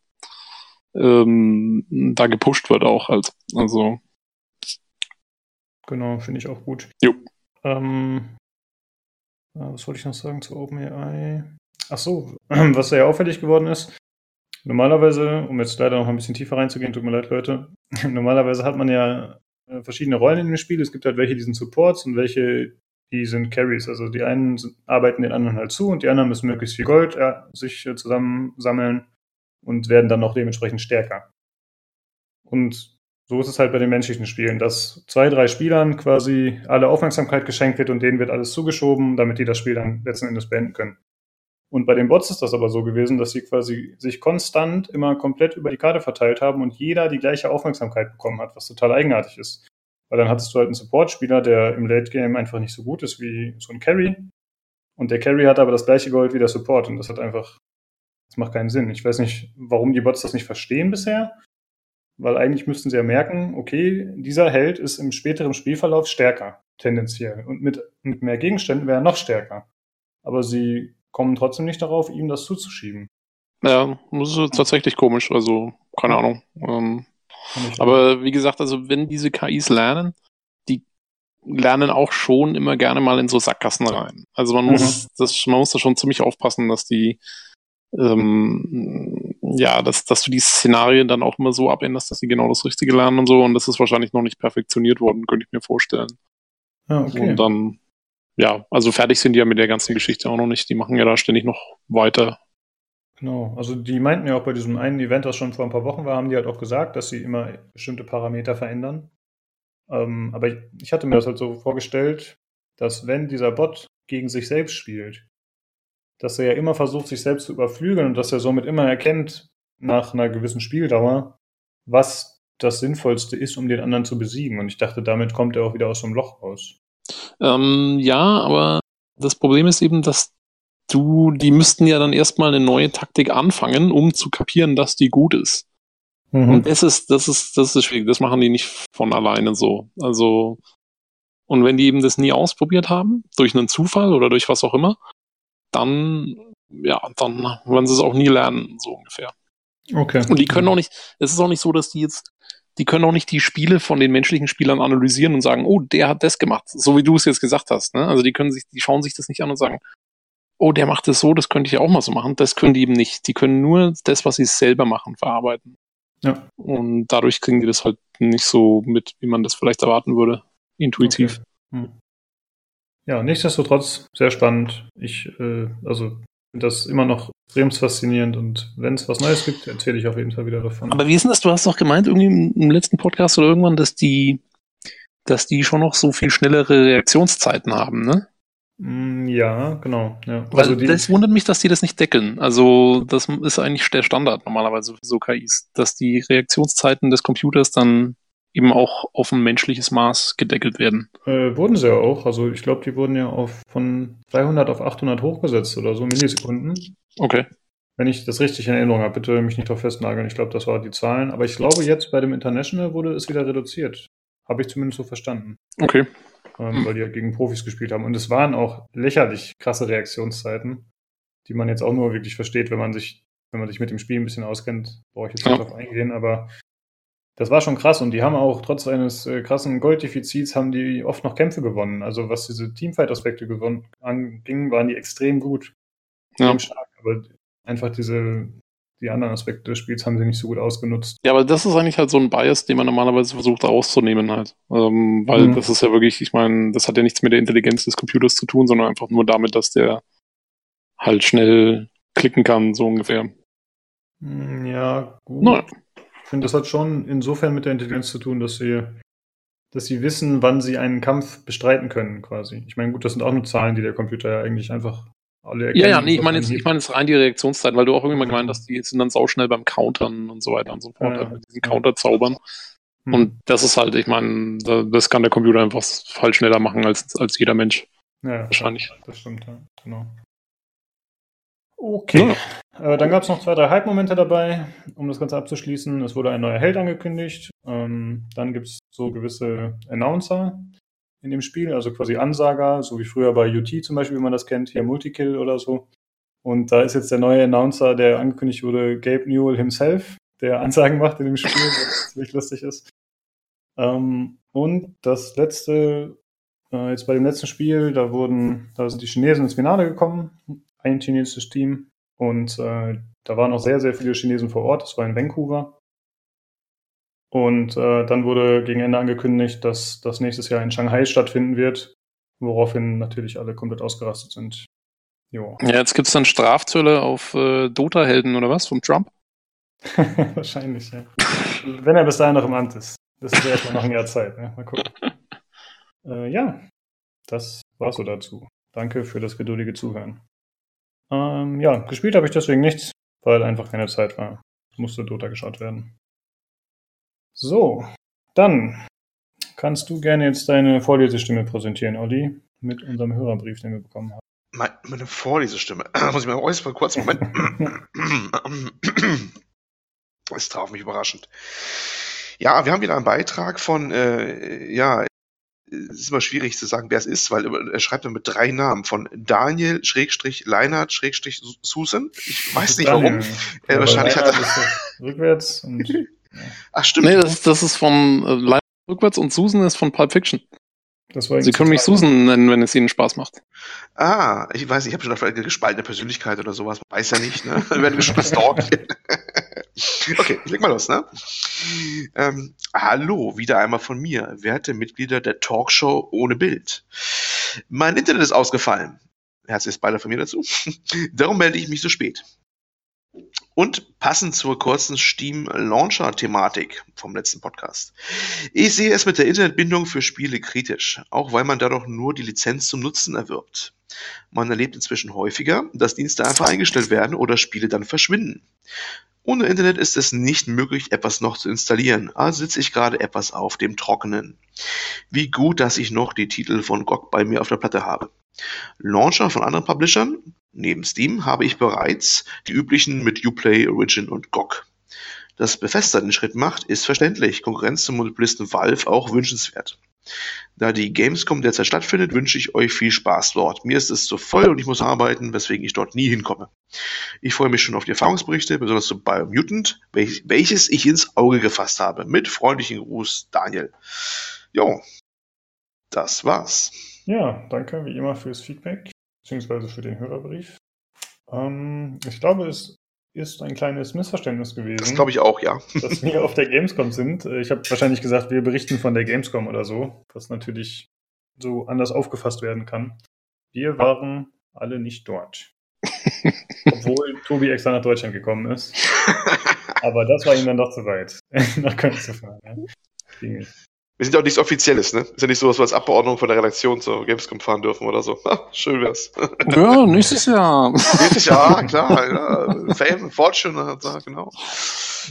Speaker 3: ähm, da gepusht wird auch halt. Also,
Speaker 1: Genau, finde ich auch gut.
Speaker 3: Jo.
Speaker 1: Ähm, äh, was wollte ich noch sagen zu OpenAI? Ach so, was ja auffällig geworden ist. Normalerweise, um jetzt leider noch ein bisschen tiefer reinzugehen, tut mir leid, Leute. Normalerweise hat man ja äh, verschiedene Rollen in dem Spiel. Es gibt halt welche, die sind Supports und welche, die sind Carries. Also die einen arbeiten den anderen halt zu und die anderen müssen möglichst viel Gold äh, sich zusammensammeln und werden dann noch dementsprechend stärker. Und so ist es halt bei den menschlichen Spielen, dass zwei, drei Spielern quasi alle Aufmerksamkeit geschenkt wird und denen wird alles zugeschoben, damit die das Spiel dann letzten Endes beenden können. Und bei den Bots ist das aber so gewesen, dass sie quasi sich konstant immer komplett über die Karte verteilt haben und jeder die gleiche Aufmerksamkeit bekommen hat, was total eigenartig ist. Weil dann hattest du halt einen Support-Spieler, der im Late-Game einfach nicht so gut ist wie so ein Carry. Und der Carry hat aber das gleiche Gold wie der Support. Und das hat einfach, das macht keinen Sinn. Ich weiß nicht, warum die Bots das nicht verstehen bisher weil eigentlich müssten sie ja merken, okay, dieser Held ist im späteren Spielverlauf stärker, tendenziell. Und mit, mit mehr Gegenständen wäre er noch stärker. Aber sie kommen trotzdem nicht darauf, ihm das zuzuschieben.
Speaker 3: Ja, das ist tatsächlich komisch, also keine Ahnung. Ähm, aber wie gesagt, also wenn diese KIs lernen, die lernen auch schon immer gerne mal in so Sackgassen rein. Also man mhm. muss das, man muss da schon ziemlich aufpassen, dass die ähm, ja, dass, dass du die Szenarien dann auch immer so abänderst, dass sie genau das Richtige lernen und so. Und das ist wahrscheinlich noch nicht perfektioniert worden, könnte ich mir vorstellen.
Speaker 1: Ah, okay.
Speaker 3: Und dann, ja, also fertig sind die ja mit der ganzen Geschichte auch noch nicht. Die machen ja da ständig noch weiter.
Speaker 1: Genau, also die meinten ja auch bei diesem einen Event, das schon vor ein paar Wochen war, haben die halt auch gesagt, dass sie immer bestimmte Parameter verändern. Ähm, aber ich, ich hatte mir das halt so vorgestellt, dass wenn dieser Bot gegen sich selbst spielt, dass er ja immer versucht, sich selbst zu überflügeln und dass er somit immer erkennt, nach einer gewissen Spieldauer, was das Sinnvollste ist, um den anderen zu besiegen. Und ich dachte, damit kommt er auch wieder aus so einem Loch raus.
Speaker 3: Ähm, ja, aber das Problem ist eben, dass du, die müssten ja dann erstmal eine neue Taktik anfangen, um zu kapieren, dass die gut ist. Mhm. Und das ist, das ist, das ist schwierig. Das machen die nicht von alleine so. Also, und wenn die eben das nie ausprobiert haben, durch einen Zufall oder durch was auch immer, dann, ja, dann werden sie es auch nie lernen, so ungefähr.
Speaker 1: Okay.
Speaker 3: Und die können auch nicht, es ist auch nicht so, dass die jetzt, die können auch nicht die Spiele von den menschlichen Spielern analysieren und sagen, oh, der hat das gemacht, so wie du es jetzt gesagt hast. Ne? Also die können sich, die schauen sich das nicht an und sagen, oh, der macht das so, das könnte ich auch mal so machen. Das können die eben nicht. Die können nur das, was sie selber machen, verarbeiten.
Speaker 1: Ja.
Speaker 3: Und dadurch kriegen die das halt nicht so mit, wie man das vielleicht erwarten würde, intuitiv. Okay. Hm.
Speaker 1: Ja, nichtsdestotrotz sehr spannend. Ich, äh, also finde das immer noch extrem faszinierend und wenn es was Neues gibt, erzähle ich auf jeden Fall wieder davon.
Speaker 3: Aber wie ist denn das? Du hast doch gemeint, irgendwie im, im letzten Podcast oder irgendwann, dass die, dass die schon noch so viel schnellere Reaktionszeiten haben, ne?
Speaker 1: Mm, ja, genau. Ja.
Speaker 3: Weil also die, das wundert mich, dass die das nicht deckeln. Also das ist eigentlich der Standard normalerweise für so KIs, dass die Reaktionszeiten des Computers dann eben auch auf ein menschliches Maß gedeckelt werden.
Speaker 1: Äh, wurden sie ja auch. Also ich glaube, die wurden ja auf von 300 auf 800 hochgesetzt oder so Millisekunden.
Speaker 3: Okay.
Speaker 1: Wenn ich das richtig in Erinnerung habe, bitte mich nicht darauf festnageln. Ich glaube, das waren die Zahlen. Aber ich glaube, jetzt bei dem International wurde es wieder reduziert. Habe ich zumindest so verstanden.
Speaker 3: Okay.
Speaker 1: Ähm, hm. Weil die ja gegen Profis gespielt haben. Und es waren auch lächerlich krasse Reaktionszeiten, die man jetzt auch nur wirklich versteht, wenn man sich, wenn man sich mit dem Spiel ein bisschen auskennt. Brauche ich jetzt nicht ja. darauf eingehen. Aber das war schon krass und die haben auch trotz eines äh, krassen Golddefizits haben die oft noch Kämpfe gewonnen. Also was diese Teamfight-Aspekte gewonnen anging, waren die extrem gut. Extrem ja. stark. Aber einfach diese, die anderen Aspekte des Spiels haben sie nicht so gut ausgenutzt.
Speaker 3: Ja, aber das ist eigentlich halt so ein Bias, den man normalerweise versucht auszunehmen halt. Ähm, weil mhm. das ist ja wirklich, ich meine, das hat ja nichts mit der Intelligenz des Computers zu tun, sondern einfach nur damit, dass der halt schnell klicken kann, so ungefähr.
Speaker 1: Hm, ja, gut. Naja. Ich finde, das hat schon insofern mit der Intelligenz zu tun, dass sie, dass sie wissen, wann sie einen Kampf bestreiten können, quasi. Ich meine, gut, das sind auch nur Zahlen, die der Computer ja eigentlich einfach alle
Speaker 3: erkennt. Ja, ja, nee, ich meine jetzt, ich meine jetzt rein die Reaktionszeit, weil du auch irgendwie mal gemeint hast, die sind dann sauschnell beim Countern und so weiter und so fort, ja, mit diesen Counter-Zaubern. Hm. Und das ist halt, ich meine, das kann der Computer einfach halt schneller machen als, als jeder Mensch.
Speaker 1: Ja, wahrscheinlich. Das stimmt, ja, genau. Okay. Ja. Äh, dann gab es noch zwei, drei Hype-Momente dabei, um das Ganze abzuschließen. Es wurde ein neuer Held angekündigt. Ähm, dann gibt es so gewisse Announcer in dem Spiel, also quasi Ansager, so wie früher bei UT zum Beispiel, wie man das kennt, hier Multikill oder so. Und da ist jetzt der neue Announcer, der angekündigt wurde, Gabe Newell himself, der Ansagen macht in dem Spiel, was ziemlich lustig ist. Ähm, und das letzte, äh, jetzt bei dem letzten Spiel, da wurden, da sind die Chinesen ins Finale gekommen ein chinesisches Team. Und äh, da waren auch sehr, sehr viele Chinesen vor Ort. Das war in Vancouver. Und äh, dann wurde gegen Ende angekündigt, dass das nächstes Jahr in Shanghai stattfinden wird. woraufhin natürlich alle komplett ausgerastet sind.
Speaker 3: Jo. Ja, jetzt gibt es dann Strafzölle auf äh, Dota-Helden oder was vom Trump?
Speaker 1: Wahrscheinlich, ja. Wenn er bis dahin noch im Amt ist. Das ist ja erstmal noch ein Jahr Zeit. Ne? Mal gucken. Äh, ja, das war's so dazu. Danke für das geduldige Zuhören. Ähm, ja, gespielt habe ich deswegen nichts, weil einfach keine Zeit war. Es musste Dota geschaut werden. So, dann kannst du gerne jetzt deine Vorlesestimme präsentieren, Olli, mit unserem Hörerbrief, den wir bekommen haben.
Speaker 4: Meine Vorlesestimme. Muss ich mal räuspern, kurz, Moment. Es traf mich überraschend. Ja, wir haben wieder einen Beitrag von, äh, ja, es ist immer schwierig zu sagen, wer es ist, weil er schreibt dann mit drei Namen von Daniel Schrägstrich Leinert Schrägstrich Susan. Ich weiß nicht warum.
Speaker 1: Äh, wahrscheinlich hat er rückwärts. Und, ja.
Speaker 3: Ach stimmt. Nee, das, das ist von äh, Leinert rückwärts und Susan ist von Pulp Fiction. Sie können mich Susan nennen, wenn es Ihnen Spaß macht.
Speaker 4: Ah, ich weiß, ich habe schon auf eine gespaltene Persönlichkeit oder sowas. Man weiß ja nicht, ne? Wir werden gestalkt. okay, leg mal los, ne? Ähm, hallo, wieder einmal von mir, werte Mitglieder der Talkshow ohne Bild. Mein Internet ist ausgefallen. Herzliches Beileid von mir dazu. Darum melde ich mich so spät. Und passend zur kurzen Steam Launcher Thematik vom letzten Podcast. Ich sehe es mit der Internetbindung für Spiele kritisch, auch weil man dadurch nur die Lizenz zum Nutzen erwirbt. Man erlebt inzwischen häufiger, dass Dienste einfach eingestellt werden oder Spiele dann verschwinden. Ohne Internet ist es nicht möglich, etwas noch zu installieren, also sitze ich gerade etwas auf dem Trockenen. Wie gut, dass ich noch die Titel von GOG bei mir auf der Platte habe. Launcher von anderen Publishern, neben Steam, habe ich bereits die üblichen mit Uplay, Origin und GOG. Dass Bethesda den Schritt macht, ist verständlich. Konkurrenz zum Monopolisten Valve auch wünschenswert. Da die Gamescom derzeit stattfindet, wünsche ich euch viel Spaß dort. Mir ist es zu voll und ich muss arbeiten, weswegen ich dort nie hinkomme. Ich freue mich schon auf die Erfahrungsberichte, besonders zu Biomutant, welches ich ins Auge gefasst habe. Mit freundlichen Gruß, Daniel. Jo, das war's.
Speaker 1: Ja, danke wie immer fürs Feedback, beziehungsweise für den Hörerbrief. Ähm, ich glaube, es ist ein kleines Missverständnis gewesen. Das
Speaker 4: glaube ich auch, ja.
Speaker 1: dass wir auf der Gamescom sind. Äh, ich habe wahrscheinlich gesagt, wir berichten von der Gamescom oder so, was natürlich so anders aufgefasst werden kann. Wir waren alle nicht dort. Obwohl Tobi extra nach Deutschland gekommen ist. Aber das war ihm dann doch zu weit, nach Köln zu fahren. Ja.
Speaker 4: Wir sind ja auch nichts Offizielles, ne? Ist ja nicht so, dass wir als Abgeordnung von der Redaktion zur Gamescom fahren dürfen oder so. Schön wär's.
Speaker 3: Ja, nächstes Jahr.
Speaker 4: Nächstes Jahr, klar. Ja. Fame, Fortune, genau.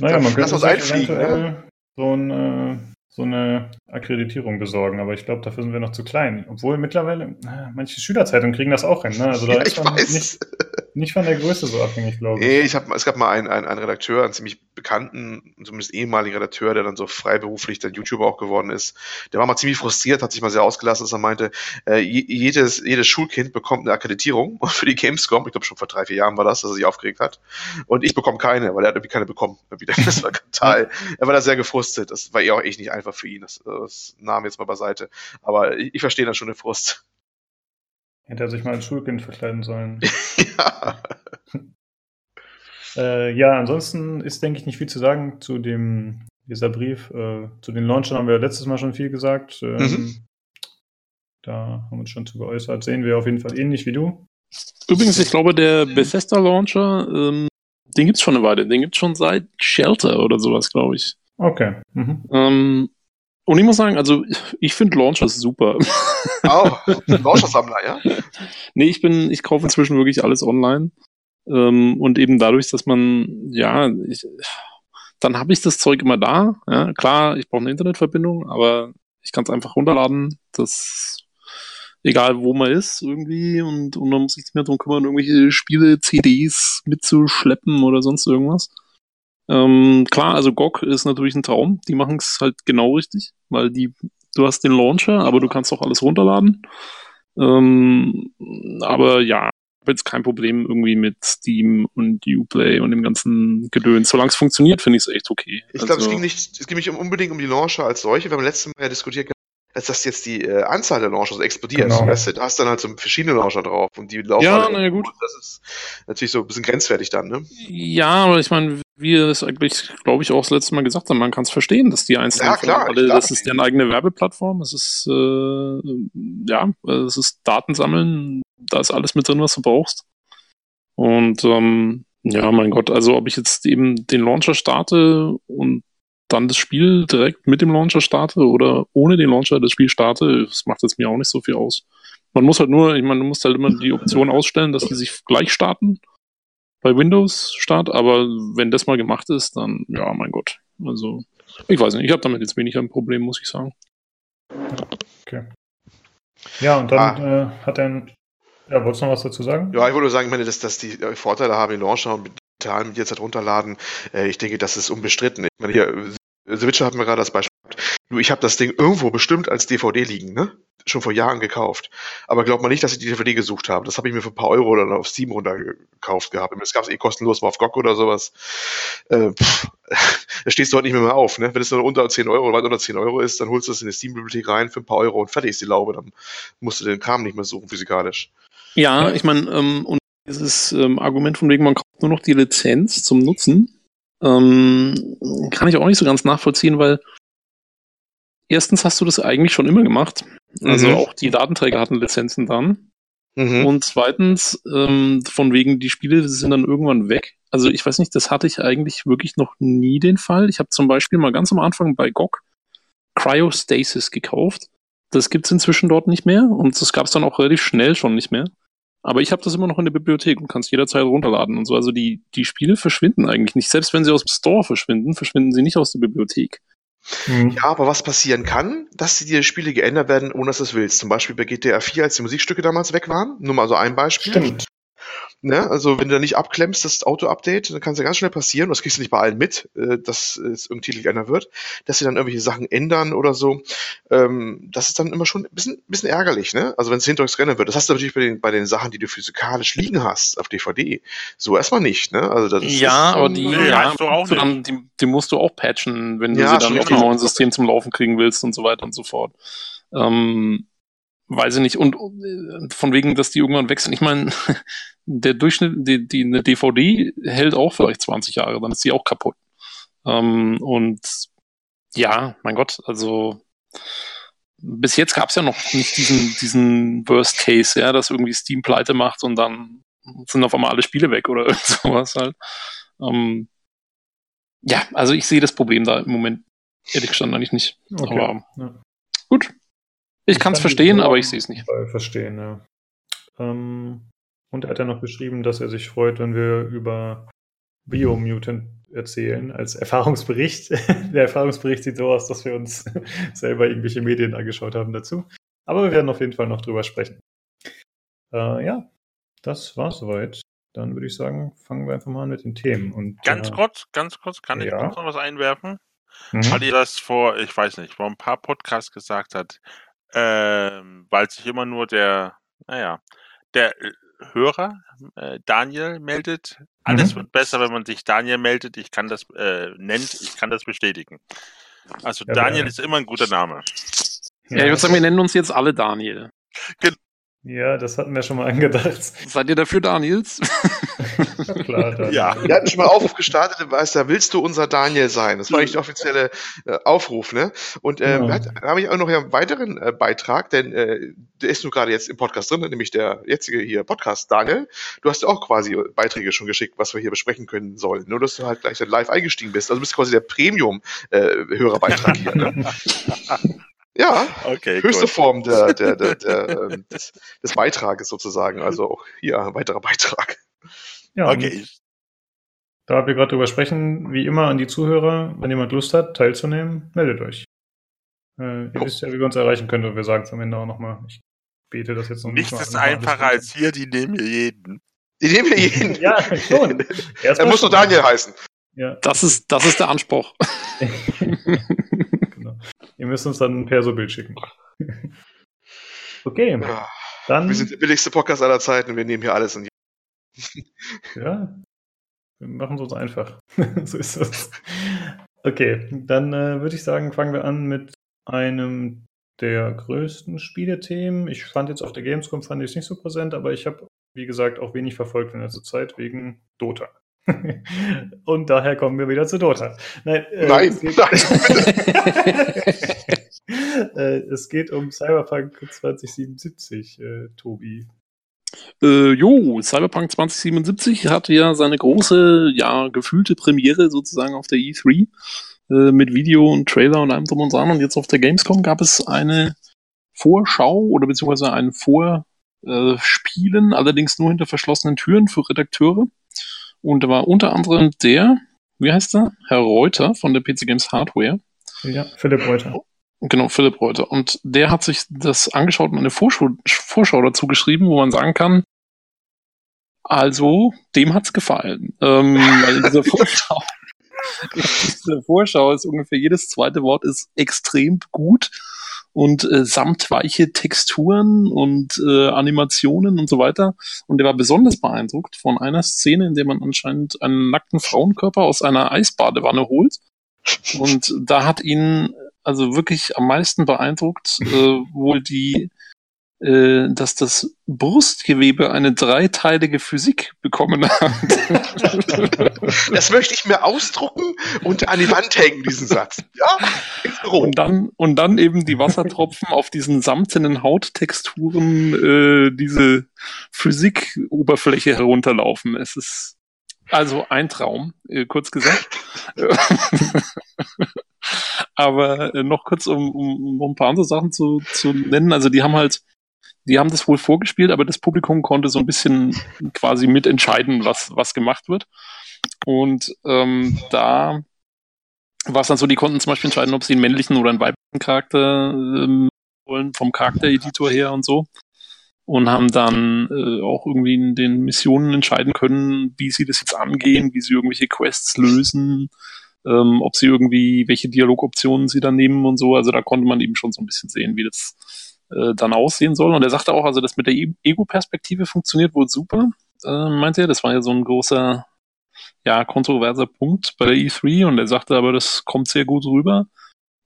Speaker 1: Naja, man könnte uns einfliegen. Ne? So ein äh, so eine Akkreditierung besorgen, aber ich glaube, dafür sind wir noch zu klein. Obwohl mittlerweile, manche Schülerzeitungen kriegen das auch hin. Ne? Also da ja, ist man nicht, nicht, von der Größe so abhängig, glaube ich.
Speaker 4: Nee, ich hab, es gab mal einen, einen, einen Redakteur, einen ziemlich bekannten, zumindest ehemaligen Redakteur, der dann so freiberuflich dann YouTuber auch geworden ist. Der war mal ziemlich frustriert, hat sich mal sehr ausgelassen, dass er meinte, äh, jedes, jedes Schulkind bekommt eine Akkreditierung für die Gamescom. Ich glaube, schon vor drei, vier Jahren war das, dass er sich aufgeregt hat. Und ich bekomme keine, weil er hat irgendwie keine bekommen. Das war total, er war da sehr gefrustet. Das war eh auch echt nicht einfach für ihn. Das, das nahm jetzt mal beiseite. Aber ich, ich verstehe da schon den Frust.
Speaker 1: Hätte er sich mal als Schulkind verkleiden sollen. ja. Äh, ja, ansonsten ist, denke ich, nicht viel zu sagen zu dem, dieser Brief. Äh, zu den Launchern haben wir letztes Mal schon viel gesagt. Ähm, mhm. Da haben wir uns schon zu geäußert. Sehen wir auf jeden Fall ähnlich wie du.
Speaker 3: Übrigens, ich glaube, der Bethesda Launcher, ähm, den gibt es schon eine Weile. Den gibt es schon seit Shelter oder sowas, glaube ich.
Speaker 1: Okay. Mhm.
Speaker 3: Ähm, und ich muss sagen, also ich finde Launchers super.
Speaker 4: Oh, Launcher-Sammler, ja?
Speaker 3: Nee, ich bin, ich kaufe inzwischen wirklich alles online. Ähm, und eben dadurch, dass man, ja, ich, dann habe ich das Zeug immer da. Ja, klar, ich brauche eine Internetverbindung, aber ich kann es einfach runterladen. Das egal wo man ist irgendwie und, und dann muss ich nicht mehr darum kümmern, irgendwelche Spiele, CDs mitzuschleppen oder sonst irgendwas. Ähm, klar, also GOG ist natürlich ein Traum. Die machen es halt genau richtig, weil die, du hast den Launcher, aber du kannst auch alles runterladen. Ähm, aber ja, habe jetzt kein Problem irgendwie mit Steam und Uplay und dem ganzen Gedöns. Solange es funktioniert, finde ich es echt okay.
Speaker 4: Ich glaube, also, es ging nicht, es ging nicht unbedingt um die Launcher als solche. Wir haben letztes Mal ja diskutiert, dass das jetzt die äh, Anzahl der Launcher so explodiert. Genau. Weißt du, da hast dann halt so verschiedene Launcher drauf und die laufen
Speaker 3: ja,
Speaker 4: halt
Speaker 3: na ja, gut.
Speaker 4: Das ist natürlich so ein bisschen grenzwertig dann, ne?
Speaker 3: Ja, aber ich meine, wie wir es eigentlich, glaube ich, auch das letzte Mal gesagt haben, man kann es verstehen, dass die einzelnen
Speaker 4: Ja, klar,
Speaker 3: alle,
Speaker 4: klar.
Speaker 3: das ist deren eigene Werbeplattform, es ist äh, ja, es ist Daten sammeln, da ist alles mit drin, was du brauchst. Und ähm, ja, mein Gott, also ob ich jetzt eben den Launcher starte und dann das Spiel direkt mit dem Launcher starte oder ohne den Launcher das Spiel starte, das macht jetzt mir auch nicht so viel aus. Man muss halt nur, ich meine, du musst halt immer die Option ausstellen, dass die sich gleich starten bei Windows Start, aber wenn das mal gemacht ist, dann ja, mein Gott. Also, ich weiß nicht, ich habe damit jetzt weniger ein Problem, muss ich sagen.
Speaker 1: Ja, und dann äh, hat er. Ja, wolltest du noch was dazu sagen?
Speaker 4: Ja, ich wollte sagen, ich meine, dass, dass die äh, Vorteile haben, Launcher und digital mit jetzt runterladen. Äh, ich denke, das ist unbestritten. Ich meine, hier, äh, The Witcher hatten wir gerade das Beispiel. gehabt. Nur ich habe das Ding irgendwo bestimmt als DVD liegen, ne? Schon vor Jahren gekauft. Aber glaubt man nicht, dass ich die DVD gesucht habe. Das habe ich mir für ein paar Euro dann auf Steam runtergekauft gehabt. Das gab es eh kostenlos mal auf GOG oder sowas. Äh, pff, da stehst du heute nicht mehr, mehr auf, ne? Wenn es nur unter 10 Euro, weit unter 10 Euro ist, dann holst du es in die Steam-Bibliothek rein für ein paar Euro und fertig ist die Laube. Dann musst du den Kram nicht mehr suchen physikalisch.
Speaker 3: Ja, ich meine, ähm, und dieses ähm, Argument von wegen, man kauft nur noch die Lizenz zum Nutzen, ähm, kann ich auch nicht so ganz nachvollziehen, weil erstens hast du das eigentlich schon immer gemacht. Also
Speaker 4: Mhm.
Speaker 3: auch die Datenträger hatten Lizenzen dann.
Speaker 4: Mhm.
Speaker 3: Und zweitens, ähm, von wegen, die Spiele sind dann irgendwann weg. Also ich weiß nicht, das hatte ich eigentlich wirklich noch nie den Fall. Ich habe zum Beispiel mal ganz am Anfang bei GOG Cryostasis gekauft. Das gibt's inzwischen dort nicht mehr und das gab's dann auch relativ schnell schon nicht mehr. Aber ich habe das immer noch in der Bibliothek und kann es jederzeit runterladen und so. Also die, die Spiele verschwinden eigentlich nicht. Selbst wenn sie aus dem Store verschwinden, verschwinden sie nicht aus der Bibliothek.
Speaker 1: Mhm.
Speaker 4: Ja, aber was passieren kann, dass die Spiele geändert werden, ohne dass du es willst. Zum Beispiel bei GTA 4, als die Musikstücke damals weg waren. Nur mal so ein Beispiel.
Speaker 1: Stimmt.
Speaker 4: Ne? Also wenn du da nicht abklemmst, das Auto-Update, dann kann es ja ganz schnell passieren, und das kriegst du nicht bei allen mit, äh, dass es irgendwie Titel geändert wird, dass sie dann irgendwelche Sachen ändern oder so. Ähm, das ist dann immer schon ein bisschen, bisschen ärgerlich, ne? Also wenn es hinterrücks geändert wird. Das hast du natürlich bei den, bei den Sachen, die du physikalisch liegen hast auf DVD. So erstmal nicht, ne? Also das ist
Speaker 3: Ja,
Speaker 4: schon,
Speaker 3: aber die,
Speaker 2: Nee,
Speaker 3: ja,
Speaker 2: hast du auch
Speaker 3: musst du dann, die, die musst du auch patchen, wenn du
Speaker 4: Ja,
Speaker 3: sie dann auf dem neuen System zum Laufen kriegen willst und so weiter und so fort. Ähm, weiß ich nicht. Und äh, von wegen, dass die irgendwann wechseln. Ich meine, der Durchschnitt, die, die eine DVD hält auch vielleicht 20 Jahre, dann ist sie auch kaputt. Ähm, und ja, mein Gott, also bis jetzt gab es ja noch nicht diesen, diesen Worst Case, ja, dass irgendwie Steam pleite macht und dann sind auf einmal alle Spiele weg oder irgend sowas halt. Ähm, ja, also ich sehe das Problem da im Moment ehrlich gestanden eigentlich nicht.
Speaker 1: Okay.
Speaker 3: Aber
Speaker 1: Ja.
Speaker 3: gut. Ich,
Speaker 1: Ich
Speaker 3: kann es verstehen, aber ich sehe es nicht.
Speaker 1: Verstehen, ja. Ähm, und er hat ja noch beschrieben, dass er sich freut, wenn wir über Biomutant erzählen als Erfahrungsbericht. Der Erfahrungsbericht sieht so aus, dass wir uns selber irgendwelche Medien angeschaut haben dazu. Aber wir werden auf jeden Fall noch drüber sprechen. Äh, ja, das war's soweit. Dann würde ich sagen, fangen wir einfach mal an mit den Themen. Und,
Speaker 2: Ganz
Speaker 1: äh,
Speaker 2: kurz, ganz kurz, kann ich
Speaker 1: Ja.
Speaker 2: kurz noch was einwerfen?
Speaker 1: mhm.
Speaker 2: Weil ihr das vor, ich weiß nicht, vor ein paar Podcasts gesagt hat, ähm, weil sich immer nur der, naja, der äh, Hörer äh, Daniel meldet. Alles
Speaker 1: Mhm.
Speaker 2: wird besser, wenn man sich Daniel meldet. Ich kann das äh, nennt, ich kann das bestätigen. Also
Speaker 1: Ja,
Speaker 2: Daniel
Speaker 1: wer-
Speaker 2: ist immer ein guter Name.
Speaker 3: Ja, ich würde sagen, wir nennen uns jetzt alle Daniel.
Speaker 1: Ja, das hatten wir schon mal angedacht.
Speaker 3: Seid ihr dafür Daniels?
Speaker 1: Ja, klar, dann,
Speaker 2: Ja.
Speaker 4: Wir hatten schon mal Aufruf gestartet, du weißt da willst du unser Daniel sein? Das war nicht der offizielle äh, Aufruf, ne? Und äh,
Speaker 1: Ja.
Speaker 4: hat- habe ich auch noch einen weiteren äh, Beitrag, denn äh, der ist nur gerade jetzt im Podcast drin, nämlich der jetzige hier Podcast Daniel. Du hast ja auch quasi Beiträge schon geschickt, was wir hier besprechen können sollen. Nur dass du halt gleich dann live eingestiegen bist. Also du bist quasi der Premium-Hörerbeitrag hier, ne? Ja,
Speaker 2: Okay,
Speaker 4: höchste
Speaker 2: gut.
Speaker 4: Form der, der, der, der, ähm, des, des Beitrages sozusagen. Also auch hier ein weiterer Beitrag.
Speaker 1: Ja,
Speaker 2: Okay,
Speaker 1: Da wir gerade drüber sprechen, wie immer an die Zuhörer, wenn jemand Lust hat, teilzunehmen, meldet euch. Äh, ihr
Speaker 4: Jo.
Speaker 1: wisst ja, wie wir uns erreichen können und wir sagen es am Ende auch nochmal. Ich bete das jetzt noch
Speaker 2: nichts
Speaker 1: nicht
Speaker 2: ist einfacher als hier, die nehmen hier jeden.
Speaker 4: Die nehmen wir jeden.
Speaker 1: Ja, schon.
Speaker 4: Er muss nur Daniel heißen.
Speaker 1: Ja,
Speaker 3: Das ist, das ist der Anspruch.
Speaker 1: Ihr müsst uns dann ein Perso-Bild schicken. okay,
Speaker 4: Ja.
Speaker 1: dann.
Speaker 4: Wir sind der billigste Podcast aller Zeiten und wir nehmen hier alles in
Speaker 1: Ja, wir machen es uns einfach. so ist das. Okay, dann äh, würde ich sagen, fangen wir an mit einem der größten Spielethemen. Ich fand jetzt auf der Gamescom fand ich es nicht so präsent, aber ich habe, wie gesagt, auch wenig verfolgt in letzter Zeit wegen Dota. Und daher kommen wir wieder zu Dota.
Speaker 4: Nein, äh, nein, es, geht,
Speaker 1: nein äh, es geht um Cyberpunk 2077, äh, Tobi.
Speaker 3: Äh, jo, Cyberpunk 2077 hatte ja seine große, ja, gefühlte Premiere sozusagen auf der E3 äh, mit Video und Trailer und allem drum und dran. Und jetzt auf der Gamescom gab es eine Vorschau oder beziehungsweise ein Vorspielen, allerdings nur hinter verschlossenen Türen für Redakteure. Und da war unter anderem der, wie heißt er? Herr Reuter von der PC Games Hardware.
Speaker 1: Ja, Philipp Reuter.
Speaker 3: Genau, Philipp Reuter. Und der hat sich das angeschaut und eine Vorschau, Vorschau dazu geschrieben, wo man sagen kann, also, dem hat's gefallen. Ähm, weil in dieser Vorschau, in dieser Vorschau ist ungefähr jedes zweite Wort ist extrem gut und äh, samtweiche Texturen und äh, Animationen und so weiter. Und er war besonders beeindruckt von einer Szene, in der man anscheinend einen nackten Frauenkörper aus einer Eisbadewanne holt. Und da hat ihn also wirklich am meisten beeindruckt äh, wohl die dass das Brustgewebe eine dreiteilige Physik bekommen hat.
Speaker 4: Das möchte ich mir ausdrucken und an die Wand hängen, diesen Satz.
Speaker 3: Ja, und dann, und dann eben die Wassertropfen auf diesen samtenen Hauttexturen äh, diese Physikoberfläche herunterlaufen. Es ist also ein Traum, äh, kurz gesagt. Aber äh, noch kurz, um, um, um ein paar andere Sachen zu, zu nennen. Also die haben halt die haben das wohl vorgespielt, aber das Publikum konnte so ein bisschen quasi mitentscheiden, was, was gemacht wird. Und ähm, da war es dann so, die konnten zum Beispiel entscheiden, ob sie einen männlichen oder einen weiblichen Charakter ähm, wollen, vom Charaktereditor her und so. Und haben dann äh, auch irgendwie in den Missionen entscheiden können, wie sie das jetzt angehen, wie sie irgendwelche Quests lösen, ähm, ob sie irgendwie, welche Dialogoptionen sie dann nehmen und so. Also da konnte man eben schon so ein bisschen sehen, wie das äh, dann aussehen soll. Und er sagte auch, also das mit der e- Ego-Perspektive funktioniert wohl super, äh, meinte er. Das war ja so ein großer, ja, kontroverser Punkt bei der E3 und er sagte aber, das kommt sehr gut rüber.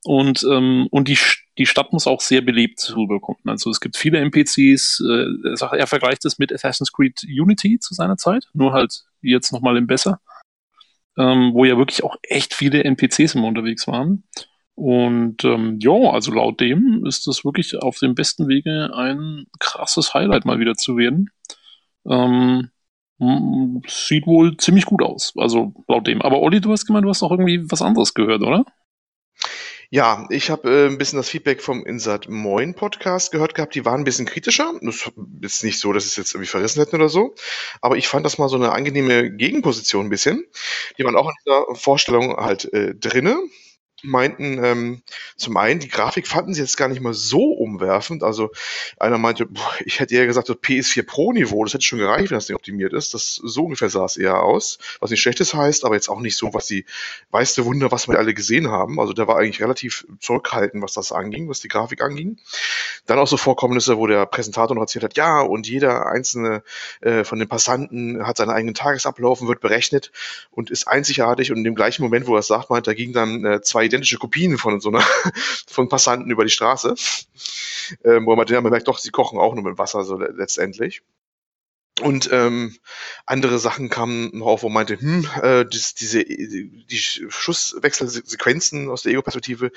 Speaker 3: Und, ähm, und die, die Stadt muss auch sehr belebt rüberkommen. Also es gibt viele NPCs, äh, er, sagt, er vergleicht es mit Assassin's Creed Unity zu seiner Zeit, nur halt jetzt nochmal im Besser, ähm, wo ja wirklich auch echt viele NPCs immer unterwegs waren. Und ähm, ja, also laut dem ist das wirklich auf dem besten Wege ein krasses Highlight mal wieder zu werden. Ähm, sieht wohl ziemlich gut aus, also laut dem. Aber Olli, du hast gemeint, du hast auch irgendwie was anderes gehört, oder?
Speaker 4: Ja, ich habe äh, ein bisschen das Feedback vom Insert Moin Podcast gehört gehabt. Die waren ein bisschen kritischer. Das ist nicht so, dass es jetzt irgendwie verrissen hätten oder so. Aber ich fand das mal so eine angenehme Gegenposition ein bisschen. Die waren auch in dieser Vorstellung halt äh, drinne meinten, ähm, zum einen, die Grafik fanden sie jetzt gar nicht mal so umwerfend. Also einer meinte, boah, ich hätte eher gesagt, das PS4 Pro-Niveau, das hätte schon gereicht, wenn das Ding optimiert ist. Das so ungefähr sah es eher aus. Was nicht schlechtes heißt, aber jetzt auch nicht so, was die weiße Wunder, was wir alle gesehen haben. Also der war eigentlich relativ zurückhaltend, was das anging, was die Grafik anging. Dann auch so Vorkommnisse, wo der Präsentator noch erzählt hat, ja, und jeder einzelne äh, von den Passanten hat seinen eigenen Tagesablauf und wird berechnet und ist einzigartig. Und in dem gleichen Moment, wo er es sagt, meint, da ging dann äh, zwei identische Kopien von so einer, von Passanten über die Straße, ähm, wo man, man merkt doch, sie kochen auch nur mit Wasser so letztendlich. Und ähm, andere Sachen kamen noch auf, wo man meinte, hm, äh, das, diese die Schusswechselsequenzen aus der Ego-Perspektive,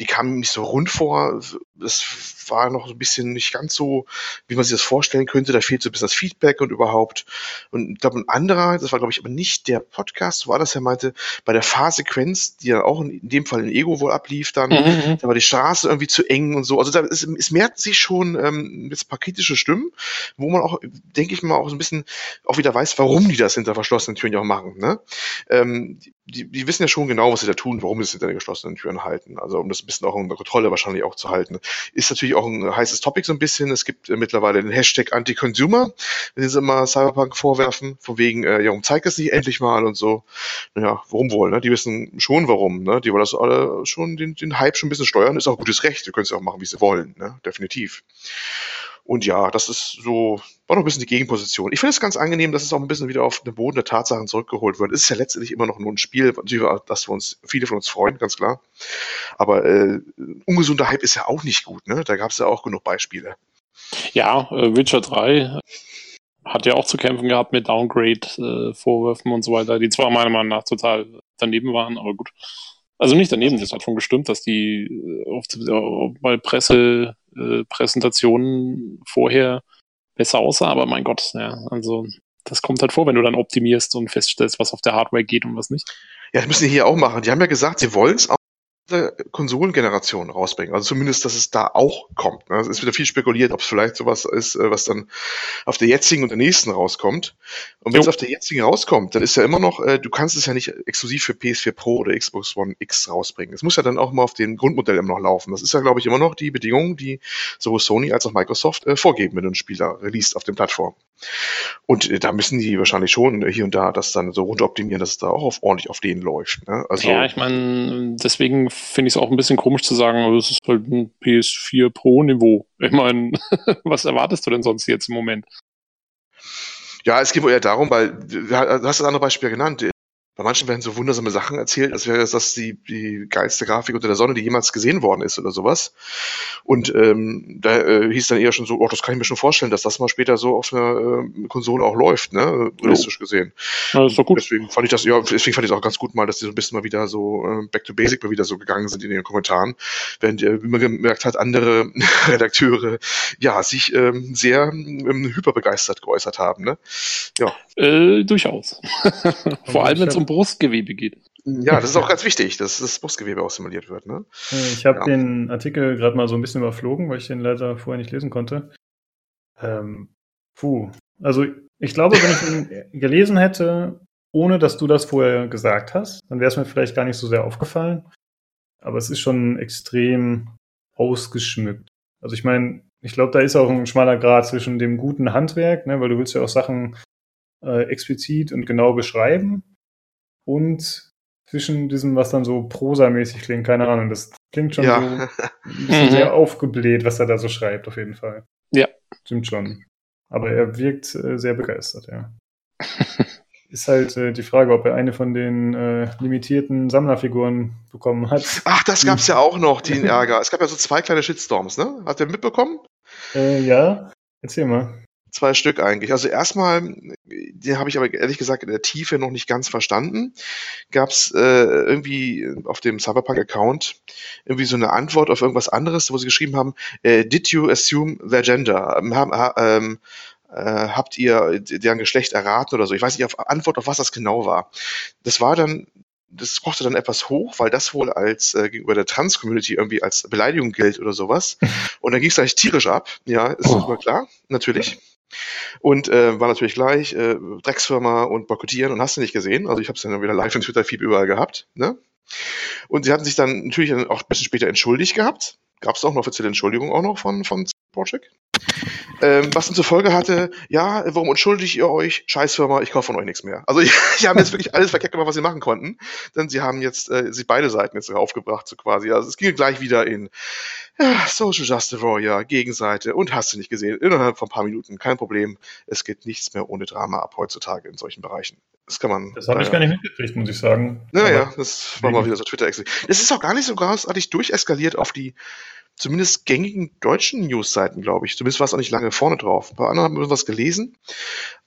Speaker 4: die kamen nicht so rund vor. Das war noch ein bisschen nicht ganz so, wie man sich das vorstellen könnte. Da fehlt so ein bisschen das Feedback und überhaupt. Und ich glaube, ein anderer, das war, glaube ich, aber nicht der Podcast, war das, er meinte, bei der Fahrsequenz, die ja auch in, dem Fall in Ego wohl ablief, dann, mhm. da war die Straße irgendwie zu eng und so. Also da ist, es merkt sich schon ähm, jetzt ein paar kritische Stimmen, wo man auch, denke ich mal, auch so ein bisschen auch wieder weiß, warum die das hinter verschlossenen Türen ja auch machen. Ne? Ähm, die, die wissen ja schon genau, was sie da tun, warum sie es hinter den geschlossenen Türen halten. Also um das ein bisschen auch unter Kontrolle wahrscheinlich auch zu halten. Ist natürlich auch ein heißes Topic so ein bisschen. Es gibt äh, mittlerweile den Hashtag Anti-Consumer, den sie immer Cyberpunk vorwerfen, von wegen, äh, ja, warum zeigt es nicht endlich mal und so. Naja, warum wohl, ne? Die wissen schon warum, ne? Die wollen das alle schon den, den Hype schon ein bisschen steuern, ist auch gutes Recht. Sie können es auch machen, wie sie wollen, ne? Definitiv. Und ja, das ist so, war noch ein bisschen die Gegenposition. Ich finde es ganz angenehm, dass es auch ein bisschen wieder auf den Boden der Tatsachen zurückgeholt wird. Es ist ja letztendlich immer noch nur ein Spiel, das wir uns, viele von uns freuen, ganz klar. Aber äh, ungesunder Hype ist ja auch nicht gut, ne? Da gab es ja auch genug Beispiele.
Speaker 3: Ja, äh, Witcher 3 hat ja auch zu kämpfen gehabt mit Downgrade-Vorwürfen und so weiter, die zwar meiner Meinung nach total daneben waren, aber gut. Also nicht daneben, das hat schon gestimmt, dass die äh, oft, äh, bei Presse, äh, Präsentationen vorher besser aussah, aber mein Gott, ja, also das kommt halt vor, wenn du dann optimierst und feststellst, was auf der Hardware geht und was nicht.
Speaker 4: Ja, das müssen die hier auch machen. Die haben ja gesagt, sie wollen es auch Konsolengeneration rausbringen. Also zumindest, dass es da auch kommt. Ne? Es ist wieder viel spekuliert, ob es vielleicht sowas ist, äh, was dann auf der jetzigen und der nächsten rauskommt. Und wenn es auf der jetzigen rauskommt, dann ist ja immer noch, äh, du kannst es ja nicht exklusiv für PS4 Pro oder Xbox One X rausbringen. Es muss ja dann auch mal auf dem Grundmodell immer noch laufen. Das ist ja, glaube ich, immer noch die Bedingung, die sowohl Sony als auch Microsoft äh, vorgeben, wenn du einen Spieler releast auf den Plattformen. Und äh, da müssen die wahrscheinlich schon hier und da das dann so runter optimieren, dass es da auch auf, ordentlich auf denen läuft. Ne?
Speaker 3: Also, ja, ich meine, deswegen finde ich es auch ein bisschen komisch zu sagen, also es ist halt ein PS4 Pro-Niveau. Ich meine, was erwartest du denn sonst jetzt im Moment?
Speaker 4: Ja, es geht wohl eher darum, weil du hast das andere Beispiel genannt. Bei manchen werden so wundersame Sachen erzählt, als wäre das die, die geilste Grafik unter der Sonne, die jemals gesehen worden ist oder sowas. Und ähm, da äh, hieß dann eher schon so, oh, das kann ich mir schon vorstellen, dass das mal später so auf einer äh, Konsole auch läuft, ne? Realistisch gesehen.
Speaker 3: Ja, das ist doch gut.
Speaker 4: Deswegen fand ich das, ja, deswegen fand ich es auch ganz gut mal, dass die so ein bisschen mal wieder so äh, back to basic mal wieder so gegangen sind in ihren Kommentaren. Während, äh, wie man gemerkt hat, andere Redakteure ja sich ähm, sehr ähm, hyperbegeistert geäußert haben. Ne?
Speaker 3: Ja. Äh, durchaus. Vor allem, wenn es um Brustgewebe geht.
Speaker 4: Ja, das ist auch ganz wichtig, dass das Brustgewebe auch simuliert wird. Ne?
Speaker 1: Äh, ich habe ja. den Artikel gerade mal so ein bisschen überflogen, weil ich den leider vorher nicht lesen konnte. Ähm, puh. Also ich glaube, wenn ich ihn gelesen hätte, ohne dass du das vorher gesagt hast, dann wäre es mir vielleicht gar nicht so sehr aufgefallen. Aber es ist schon extrem ausgeschmückt. Also ich meine, ich glaube, da ist auch ein schmaler Grad zwischen dem guten Handwerk, ne, weil du willst ja auch Sachen äh, explizit und genau beschreiben und zwischen diesem, was dann so prosamäßig klingt, keine Ahnung, das klingt schon ja. so ein bisschen sehr aufgebläht, was er da so schreibt, auf jeden Fall.
Speaker 3: Ja.
Speaker 1: Stimmt schon. Aber er wirkt äh, sehr begeistert, ja. Ist halt äh, die Frage, ob er eine von den äh, limitierten Sammlerfiguren bekommen hat.
Speaker 4: Ach, das gab's ja auch noch, den Ärger. Es gab ja so zwei kleine Shitstorms, ne? Hat er mitbekommen?
Speaker 1: Äh, ja. Erzähl mal.
Speaker 4: Zwei Stück eigentlich. Also erstmal, die habe ich aber ehrlich gesagt in der Tiefe noch nicht ganz verstanden. Gab es äh, irgendwie auf dem Cyberpunk-Account irgendwie so eine Antwort auf irgendwas anderes, wo sie geschrieben haben, äh, did you assume their gender? Ähm, ähm, äh, habt ihr deren Geschlecht erraten oder so? Ich weiß nicht, auf Antwort auf was das genau war. Das war dann das kochte dann etwas hoch, weil das wohl als äh, gegenüber der Trans-Community irgendwie als Beleidigung gilt oder sowas. Und dann ging es gleich tierisch ab. Ja, ist oh. mal klar, natürlich. Und äh, war natürlich gleich äh, Drecksfirma und boykottieren und hast du nicht gesehen. Also ich habe es dann wieder live in Twitter-Feed überall gehabt. Ne? Und sie hatten sich dann natürlich auch ein bisschen später entschuldigt gehabt. Gab es auch eine offizielle Entschuldigung auch noch von, von Project. Ähm, was dann zur Folge hatte, ja, warum entschuldigt ihr euch? Scheißfirma, ich kaufe von euch nichts mehr. Also die haben jetzt wirklich alles verkehrt gemacht, was sie machen konnten. Denn sie haben jetzt äh, sich beide Seiten jetzt aufgebracht, so quasi. Also es ging gleich wieder in Social Justice Warrior, Gegenseite und hast du nicht gesehen. Innerhalb von ein paar Minuten, kein Problem. Es geht nichts mehr ohne Drama ab heutzutage in solchen Bereichen. Das kann man.
Speaker 1: Das habe ich gar nicht mitgekriegt, muss ich sagen.
Speaker 4: Naja, das war mal wieder so Twitter-Exit. Es ist auch gar nicht so großartig durcheskaliert auf die zumindest gängigen deutschen Newsseiten, glaube ich. Zumindest war es auch nicht lange vorne drauf. Ein paar andere haben was gelesen.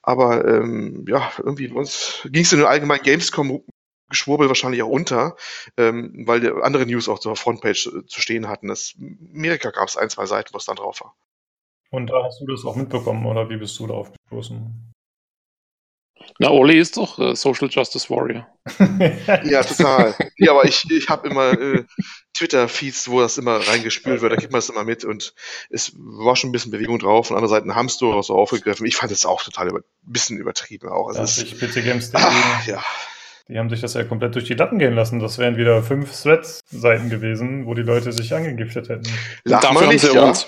Speaker 4: Aber ähm, ja, irgendwie ging es in den allgemeinen Gamescom Geschwurbel wahrscheinlich auch unter, ähm, weil die andere News auch zur Frontpage äh, zu stehen hatten. Das, Amerika gab es ein, zwei Seiten, wo es dann drauf war.
Speaker 1: Und da hast du das auch mitbekommen, oder wie bist du darauf gestoßen?
Speaker 3: Na, Oli ist doch äh, Social Justice Warrior.
Speaker 4: ja, total. Ja, aber ich, ich habe immer äh, Twitter-Feeds, wo das immer reingespült wird, da kriegt man das immer mit und es war schon ein bisschen Bewegung drauf. Von anderer Seite haben es durchaus so aufgegriffen. Ich fand es auch total ein bisschen übertrieben auch.
Speaker 1: Also ja, ich bitte Games ah, ja. Die haben sich das ja komplett durch die Lappen gehen lassen. Das wären wieder fünf Threads-Seiten gewesen, wo die Leute sich angegiftet hätten.
Speaker 3: Lach Dafür haben sie ja. uns.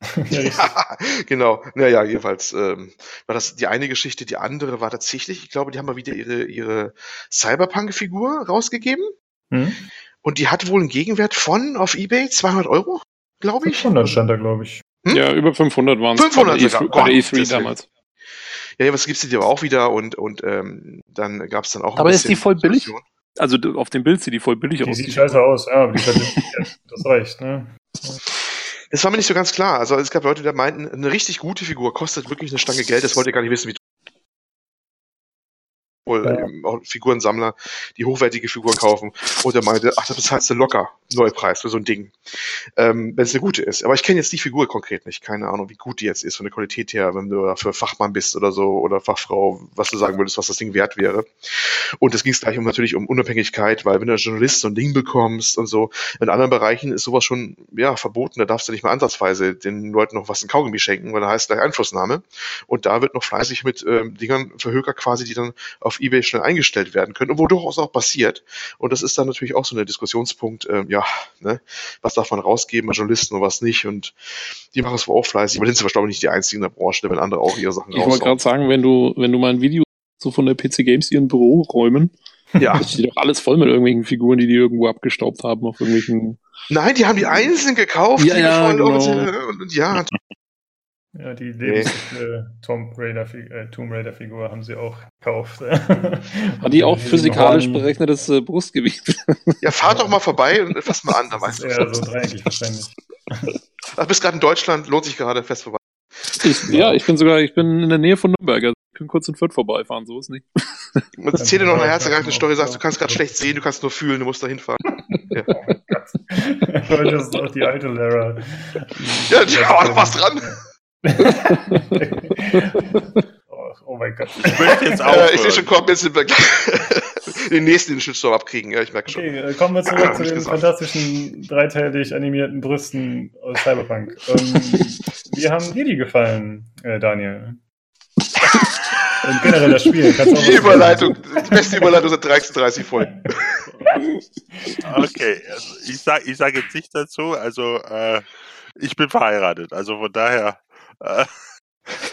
Speaker 4: ja, genau. Naja, jedenfalls ähm, war das die eine Geschichte. Die andere war tatsächlich, ich glaube, die haben mal wieder ihre, ihre Cyberpunk-Figur rausgegeben. Hm? Und die hat wohl einen Gegenwert von auf Ebay 200 Euro, glaube ich.
Speaker 1: 500 stand da, glaube ich.
Speaker 3: Hm? Ja, über 500 waren es
Speaker 4: 500 sogar.
Speaker 3: Bei der E3 damals.
Speaker 4: Ja, was gibt's die aber auch wieder und, und ähm, dann gab es dann auch
Speaker 3: ein Aber ist die voll billig? Also auf dem Bild sieht die voll billig
Speaker 1: die
Speaker 3: aus.
Speaker 1: Sieht scheiße aus, ja, aber die das reicht, ne?
Speaker 4: Das war mir nicht so ganz klar. Also es gab Leute, die meinten, eine richtig gute Figur kostet wirklich eine Stange Geld. Das wollt ihr gar nicht wissen, wie wohl
Speaker 1: Ja.
Speaker 4: ähm, auch Figurensammler, die hochwertige Figuren kaufen. Und er meinte, ach, da bezahlst du locker Neupreis für so ein Ding, ähm, wenn es eine gute ist. Aber ich kenne jetzt die Figur konkret nicht. Keine Ahnung, wie gut die jetzt ist von der Qualität her, wenn du dafür Fachmann bist oder so oder Fachfrau, was du sagen würdest, was das Ding wert wäre. Und es ging gleich um natürlich um Unabhängigkeit, weil wenn du als Journalist so ein Ding bekommst und so, in anderen Bereichen ist sowas schon ja verboten. Da darfst du nicht mal ansatzweise den Leuten noch was in Kaugummi schenken, weil da heißt gleich Einflussnahme. Und da wird noch fleißig mit ähm, Dingern verhökert quasi, die dann auf Ebay schnell eingestellt werden können und wo durchaus auch passiert. Und das ist dann natürlich auch so ein Diskussionspunkt, ähm, ja, ne, was darf man rausgeben an Journalisten und was nicht. Und die machen es wohl auch fleißig, aber sind sie wahrscheinlich nicht die einzigen in der Branche, wenn andere auch ihre Sachen
Speaker 3: Ich wollte gerade sagen, wenn du, wenn du mal ein Video so von der PC Games ihren Büro räumen,
Speaker 4: Ja.
Speaker 3: das steht doch alles voll mit irgendwelchen Figuren, die die irgendwo abgestaubt haben auf irgendwelchen.
Speaker 4: Nein, die haben die einzeln gekauft.
Speaker 3: Ja,
Speaker 4: die
Speaker 3: ja, genau.
Speaker 4: und, ja,
Speaker 1: Ja, die lebensliche Tomb Raider, äh, Tomb Raider Figur haben sie auch gekauft.
Speaker 3: Hat die auch physikalisch
Speaker 1: Horn-
Speaker 3: berechnetes äh, Brustgewicht?
Speaker 4: ja, fahr doch mal vorbei und fass mal an, da
Speaker 1: Das
Speaker 4: weißt
Speaker 1: ist
Speaker 4: du.
Speaker 1: eher so dreieckig wahrscheinlich.
Speaker 4: Ach, bist gerade in Deutschland, lohnt sich gerade fest vorbei.
Speaker 3: Ich, ja, ich bin sogar, ich bin in der Nähe von Nürnberg. Also ich kann kurz in Fürth vorbeifahren, so ist nicht.
Speaker 4: Und erzähl dir noch eine herzergreifende Story, sagst, du kannst gerade schlecht sehen, du kannst nur fühlen, du musst da hinfahren.
Speaker 1: Weil das ist auch die alte Lara.
Speaker 4: Ja, ja, du warst dran.
Speaker 1: oh, oh mein Gott.
Speaker 2: Ich möchte jetzt auch.
Speaker 4: Äh, ich sehe schon, komm, jetzt sind wir gleich den nächsten den Shitstorm abkriegen, ja, ich merke schon.
Speaker 1: Okay, äh, kommen wir zurück zu den
Speaker 4: gesagt.
Speaker 1: fantastischen, dreiteilig animierten Brüsten aus Cyberpunk. Ähm, wie haben dir die gefallen, äh, Daniel? Und generell das Spiel. Kannst du auch
Speaker 4: Die Überleitung, die beste Überleitung seit 36 Folgen.
Speaker 2: Okay, also ich sage ich sag jetzt nicht dazu. Also, äh, ich bin verheiratet. Also von daher äh,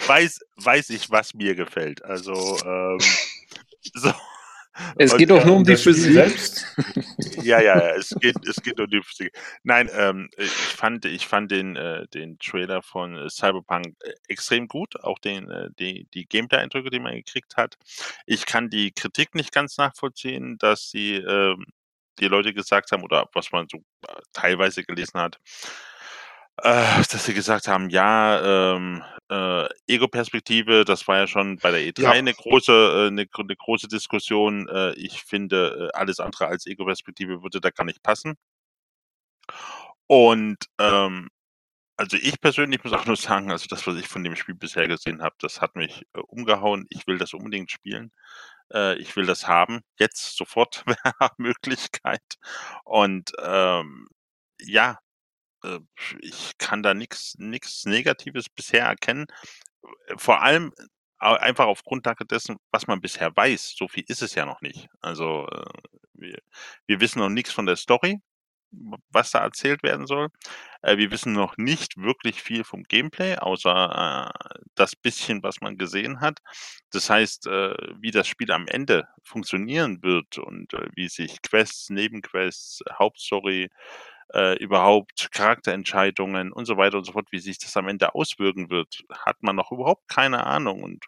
Speaker 2: weiß, weiß ich, was mir gefällt. Also, ähm, so.
Speaker 3: Es
Speaker 2: Und,
Speaker 3: geht doch
Speaker 2: äh,
Speaker 3: nur um die Physik.
Speaker 1: selbst?
Speaker 2: Ja, ja, ja, es geht, es geht um die Physik. Nein, ähm, ich fand, ich fand den, äh, den Trailer von äh, Cyberpunk äh, extrem gut, auch den, äh, die, die Gameplay-Eindrücke, die man gekriegt hat. Ich kann die Kritik nicht ganz nachvollziehen, dass die, ähm, die Leute gesagt haben, oder was man so teilweise gelesen hat, äh, dass sie gesagt haben, ja, ähm, äh, Ego-Perspektive, das war ja schon bei der E3
Speaker 4: Ja.
Speaker 2: eine große, äh, eine, eine große Diskussion. Äh, ich finde, äh, alles andere als Ego-Perspektive würde da gar nicht passen. Und ähm, also ich persönlich muss auch nur sagen, also das, was ich von dem Spiel bisher gesehen habe, das hat mich äh, umgehauen. Ich will das unbedingt spielen. Äh, ich will das haben. Jetzt sofort wäre Möglichkeit. Und ähm, ja, äh, ich kann da nichts nichts Negatives bisher erkennen. Äh, Vor allem einfach auf Grundlage dessen, was man bisher weiß. So viel ist es ja noch nicht. Also äh, wir, wir wissen noch nichts von der Story, was da erzählt werden soll. Wir wissen noch nicht wirklich viel vom Gameplay, außer das bisschen, was man gesehen hat. Das heißt, wie das Spiel am Ende funktionieren wird und wie sich Quests, Nebenquests, Hauptstory, äh, überhaupt Charakterentscheidungen und so weiter und so fort, wie sich das am Ende auswirken wird, hat man noch überhaupt keine Ahnung. Und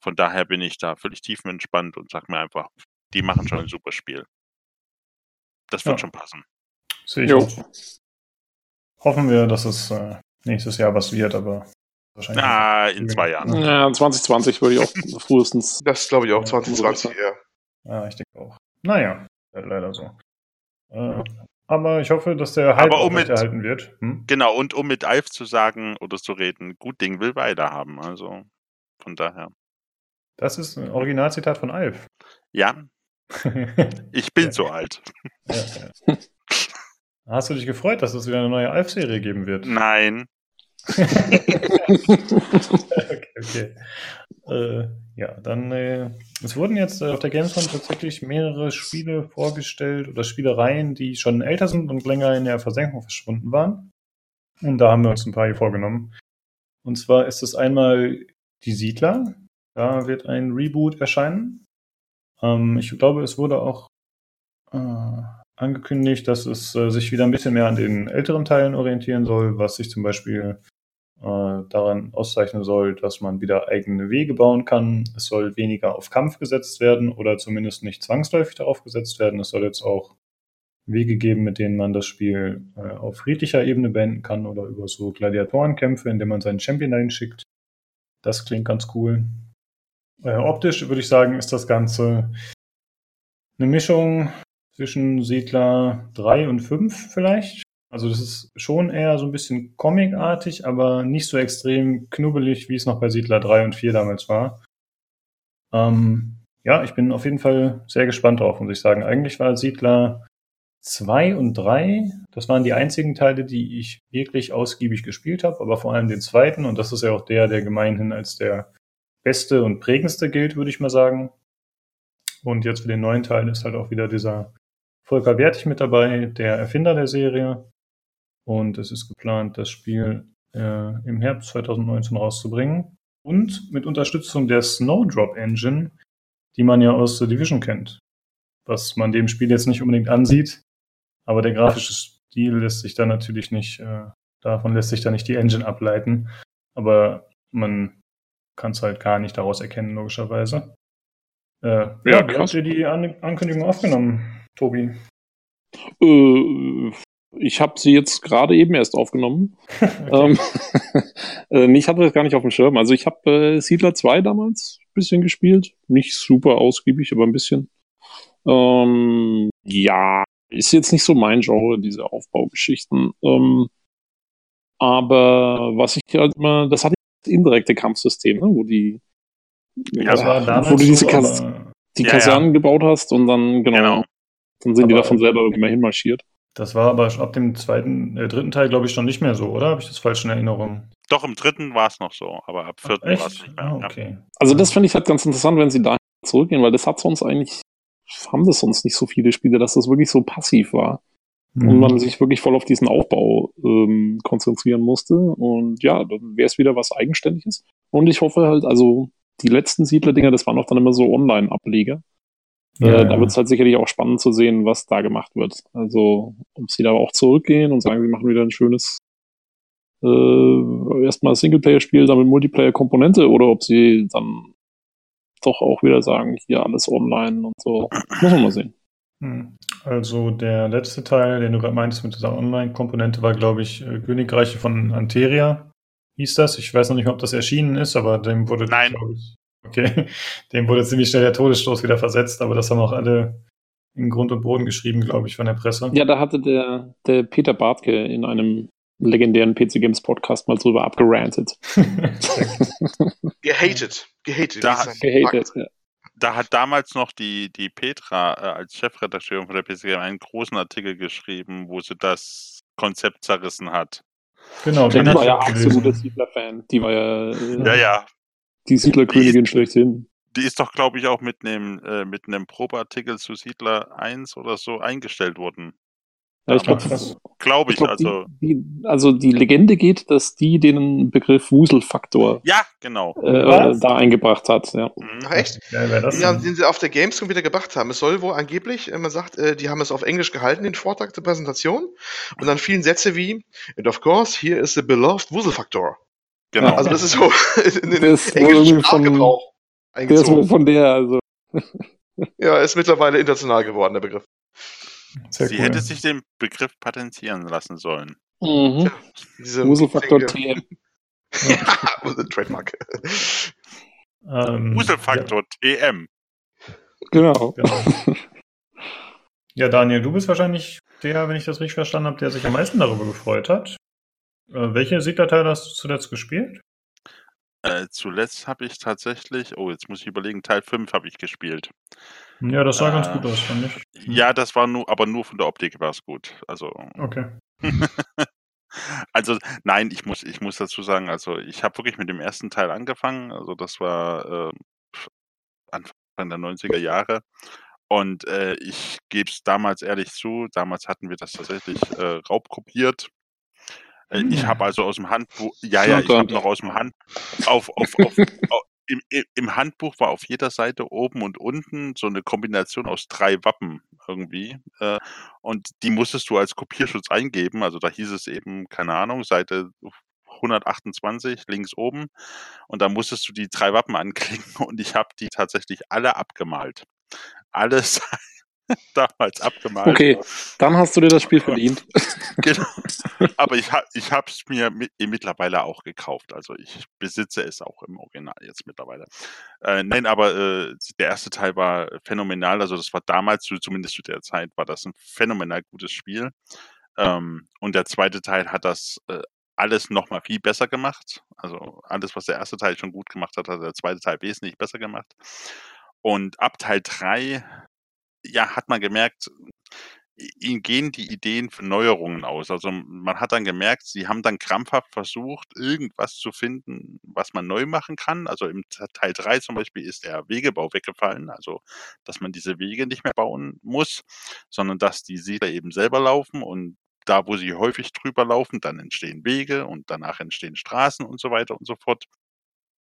Speaker 2: von daher bin ich da völlig tiefenentspannt und sag mir einfach, die machen schon ein super Spiel. Das wird
Speaker 1: Ja.
Speaker 2: schon passen.
Speaker 1: Sehe ich
Speaker 3: Jo.
Speaker 1: auch. Hoffen wir, dass es äh, nächstes Jahr was wird, aber wahrscheinlich.
Speaker 2: Ah, in zwei Jahren.
Speaker 3: Ja, 2020 würde ich auch frühestens.
Speaker 4: Das glaube ich auch,
Speaker 1: Ja,
Speaker 4: 2020 eher.
Speaker 1: Ja, ich denke auch. Naja, leider so. Äh, aber ich hoffe, dass der Hype
Speaker 2: um mit-
Speaker 1: erhalten wird. Hm?
Speaker 2: Genau, und um mit Alf zu sagen oder zu reden, gut Ding will weiter haben. Also von daher.
Speaker 1: Das ist ein Originalzitat von Alf.
Speaker 2: Ja, ich bin so alt.
Speaker 1: ja, ja. Hast du dich gefreut, dass es wieder eine neue Alf-Serie geben wird?
Speaker 2: Nein.
Speaker 1: okay, okay. Äh, ja, dann, äh, es wurden jetzt äh, auf der Gamescom tatsächlich mehrere Spiele vorgestellt oder Spielereien, die schon älter sind und länger in der Versenkung verschwunden waren. Und da haben wir uns ein paar hier vorgenommen. Und zwar ist es einmal Die Siedler. Da wird ein Reboot erscheinen. Ähm, ich glaube, es wurde auch äh, angekündigt, dass es äh, sich wieder ein bisschen mehr an den älteren Teilen orientieren soll, was sich zum Beispiel daran auszeichnen soll, dass man wieder eigene Wege bauen kann. Es soll weniger auf Kampf gesetzt werden oder zumindest nicht zwangsläufig darauf gesetzt werden. Es soll jetzt auch Wege geben, mit denen man das Spiel äh, auf friedlicher Ebene beenden kann oder über so Gladiatorenkämpfe, indem man seinen Champion dahin schickt. Das klingt ganz cool. Äh, optisch würde ich sagen, ist das Ganze eine Mischung zwischen Siedler 3 und 5 vielleicht. Also das ist schon eher so ein bisschen comicartig, aber nicht so extrem knubbelig, wie es noch bei Siedler 3 und 4 damals war. Ähm, ja, ich bin auf jeden Fall sehr gespannt drauf, muss ich sagen. Eigentlich war Siedler 2 und 3, das waren die einzigen Teile, die ich wirklich ausgiebig gespielt habe, aber vor allem den zweiten, und das ist ja auch der, der gemeinhin als der beste und prägendste gilt, würde ich mal sagen. Und jetzt für den neuen Teil ist halt auch wieder dieser Volker Wertig mit dabei, der Erfinder der Serie. Und es ist geplant, das Spiel äh, im Herbst 2019 rauszubringen. Und mit Unterstützung der Snowdrop Engine, die man ja aus The Division kennt. Was man dem Spiel jetzt nicht unbedingt ansieht, aber der grafische Stil lässt sich da natürlich nicht, äh, davon lässt sich da nicht die Engine ableiten. Aber man kann es halt gar nicht daraus erkennen, logischerweise. Äh, ja, ja wie habt ihr die An Ankündigung aufgenommen, Tobi?
Speaker 3: Äh, ich habe sie jetzt gerade eben erst aufgenommen. ähm, äh, ich hatte das gar nicht auf dem Schirm. Also ich habe äh, Siedler 2 damals ein bisschen gespielt. Nicht super ausgiebig, aber ein bisschen. Ähm, ja, ist jetzt nicht so mein Genre, diese Aufbaugeschichten. Ähm, aber was ich halt immer, das hatte das indirekte Kampfsystem, ne, wo die
Speaker 1: ja, äh,
Speaker 3: wo du diese so, Kas die ja, Kasernen ja. gebaut hast und dann, genau, genau. dann sind aber die davon selber immer hinmarschiert.
Speaker 1: Das war aber ab dem zweiten, äh, dritten Teil, glaube ich, schon nicht mehr so, oder? Habe ich das falsch in Erinnerung?
Speaker 2: Doch, im dritten war es noch so, aber ab vierten war es nicht mehr. Ah,
Speaker 1: okay.
Speaker 3: Also das finde ich halt ganz interessant, wenn sie da zurückgehen, weil das hat sonst eigentlich, haben das sonst nicht so viele Spiele, dass das wirklich so passiv war. Mhm. Und man sich wirklich voll auf diesen Aufbau ähm, konzentrieren musste. Und ja, dann wäre es wieder was Eigenständiges. Und ich hoffe halt, also die letzten Siedler-Dinger, das waren auch dann immer so Online-Ableger. Ja, äh, da wird es halt sicherlich auch spannend zu sehen, was da gemacht wird. Also, ob sie da auch zurückgehen und sagen, sie machen wieder ein schönes äh, erstmal Singleplayer-Spiel, dann mit Multiplayer-Komponente oder ob sie dann doch auch wieder sagen, hier alles online und so. Muss man mal sehen.
Speaker 1: Hm. Also der letzte Teil, den du gerade meintest mit dieser Online-Komponente, war, glaube ich, äh, Königreiche von Anteria hieß das. Ich weiß noch nicht, ob das erschienen ist, aber dem wurde,
Speaker 2: Nein.
Speaker 1: ich, okay, dem wurde ziemlich schnell der Todesstoß wieder versetzt, aber das haben auch alle in Grund und Boden geschrieben, glaube ich, von der Presse.
Speaker 3: Ja, da hatte der, der Peter Bartke in einem legendären PC Games Podcast mal drüber abgerantet.
Speaker 4: gehatet. Gehatet.
Speaker 2: Da, gehatet ja. da hat damals noch die, die Petra äh, als Chefredakteurin von der PC Games einen großen Artikel geschrieben, wo sie das Konzept zerrissen hat.
Speaker 3: Genau, die war ja absoluter Siedler-Fan. Die war ja,
Speaker 2: äh, ja, ja.
Speaker 3: Die Siedler-Königin schlechthin.
Speaker 2: Die ist doch, glaube ich, auch mit einem äh, mit einem Probeartikel zu Siedler 1 oder so eingestellt worden.
Speaker 3: Ja, ich glaube,
Speaker 2: glaub ich, ich glaub, also.
Speaker 3: Die, die, also die Legende geht, dass die den Begriff Wuselfaktor
Speaker 2: ja, genau.
Speaker 3: Äh, da eingebracht hat. Ja.
Speaker 4: Mhm. Ach, echt? Ja, die haben, den sie auf der Gamescom wieder gebracht haben. Es soll wohl angeblich, äh, man sagt, äh, die haben es auf Englisch gehalten, den Vortrag zur Präsentation. Und dann vielen Sätze wie, and of course, here is the beloved Wuselfaktor. Genau. Also das ist so
Speaker 3: in den englischen Sprachgebrauch. Der ist von der, also.
Speaker 4: ja, ist mittlerweile international geworden, der Begriff.
Speaker 2: Sehr Sie cool. hätte sich den Begriff patentieren lassen sollen.
Speaker 3: Mhm. Ja, Wuselfaktor TM.
Speaker 4: ja, Trademark.
Speaker 2: Ähm, Wuselfaktor ja. TM.
Speaker 3: Genau. genau.
Speaker 1: Ja, Daniel, du bist wahrscheinlich der, wenn ich das richtig verstanden habe, der sich am meisten darüber gefreut hat. Äh, welche Siegdatei hast du zuletzt gespielt?
Speaker 2: Äh, zuletzt habe ich tatsächlich, oh, jetzt muss ich überlegen, Teil 5 habe ich gespielt.
Speaker 1: Ja, das sah äh, ganz gut aus, fand ich.
Speaker 2: Ja, das war nur, aber nur von der Optik war es gut. Also.
Speaker 1: Okay.
Speaker 2: also, nein, ich muss, ich muss dazu sagen, also ich habe wirklich mit dem ersten Teil angefangen. Also das war äh, Anfang der 90er Jahre. Und äh, ich gebe es damals ehrlich zu, damals hatten wir das tatsächlich äh, raubkopiert. Äh, ich habe also aus dem Handbuch, ja, ja, ich habe noch aus dem Hand, auf, auf, auf, auf im, im Handbuch war auf jeder Seite oben und unten so eine Kombination aus drei Wappen irgendwie. Äh, und die musstest du als Kopierschutz eingeben. Also da hieß es eben, keine Ahnung, Seite 128 links oben. Und da musstest du die drei Wappen anklicken und ich habe die tatsächlich alle abgemalt. Alles damals abgemalt.
Speaker 3: Okay, dann hast du dir das Spiel verdient.
Speaker 2: Genau. Aber ich habe ich es mir mit, mittlerweile auch gekauft. Also ich besitze es auch im Original jetzt mittlerweile. Äh, nein, aber äh, der erste Teil war phänomenal. Also das war damals, zumindest zu der Zeit, war das ein phänomenal gutes Spiel. Ähm, und der zweite Teil hat das äh, alles nochmal viel besser gemacht. Also alles, was der erste Teil schon gut gemacht hat, hat der zweite Teil wesentlich besser gemacht. Und ab Teil 3, ja, hat man gemerkt, ihnen gehen die Ideen für Neuerungen aus. Also man hat dann gemerkt, sie haben dann krampfhaft versucht, irgendwas zu finden, was man neu machen kann. Also im Teil 3 zum Beispiel ist der Wegebau weggefallen, also dass man diese Wege nicht mehr bauen muss, sondern dass die Siedler eben selber laufen und da, wo sie häufig drüber laufen, dann entstehen Wege und danach entstehen Straßen und so weiter und so fort.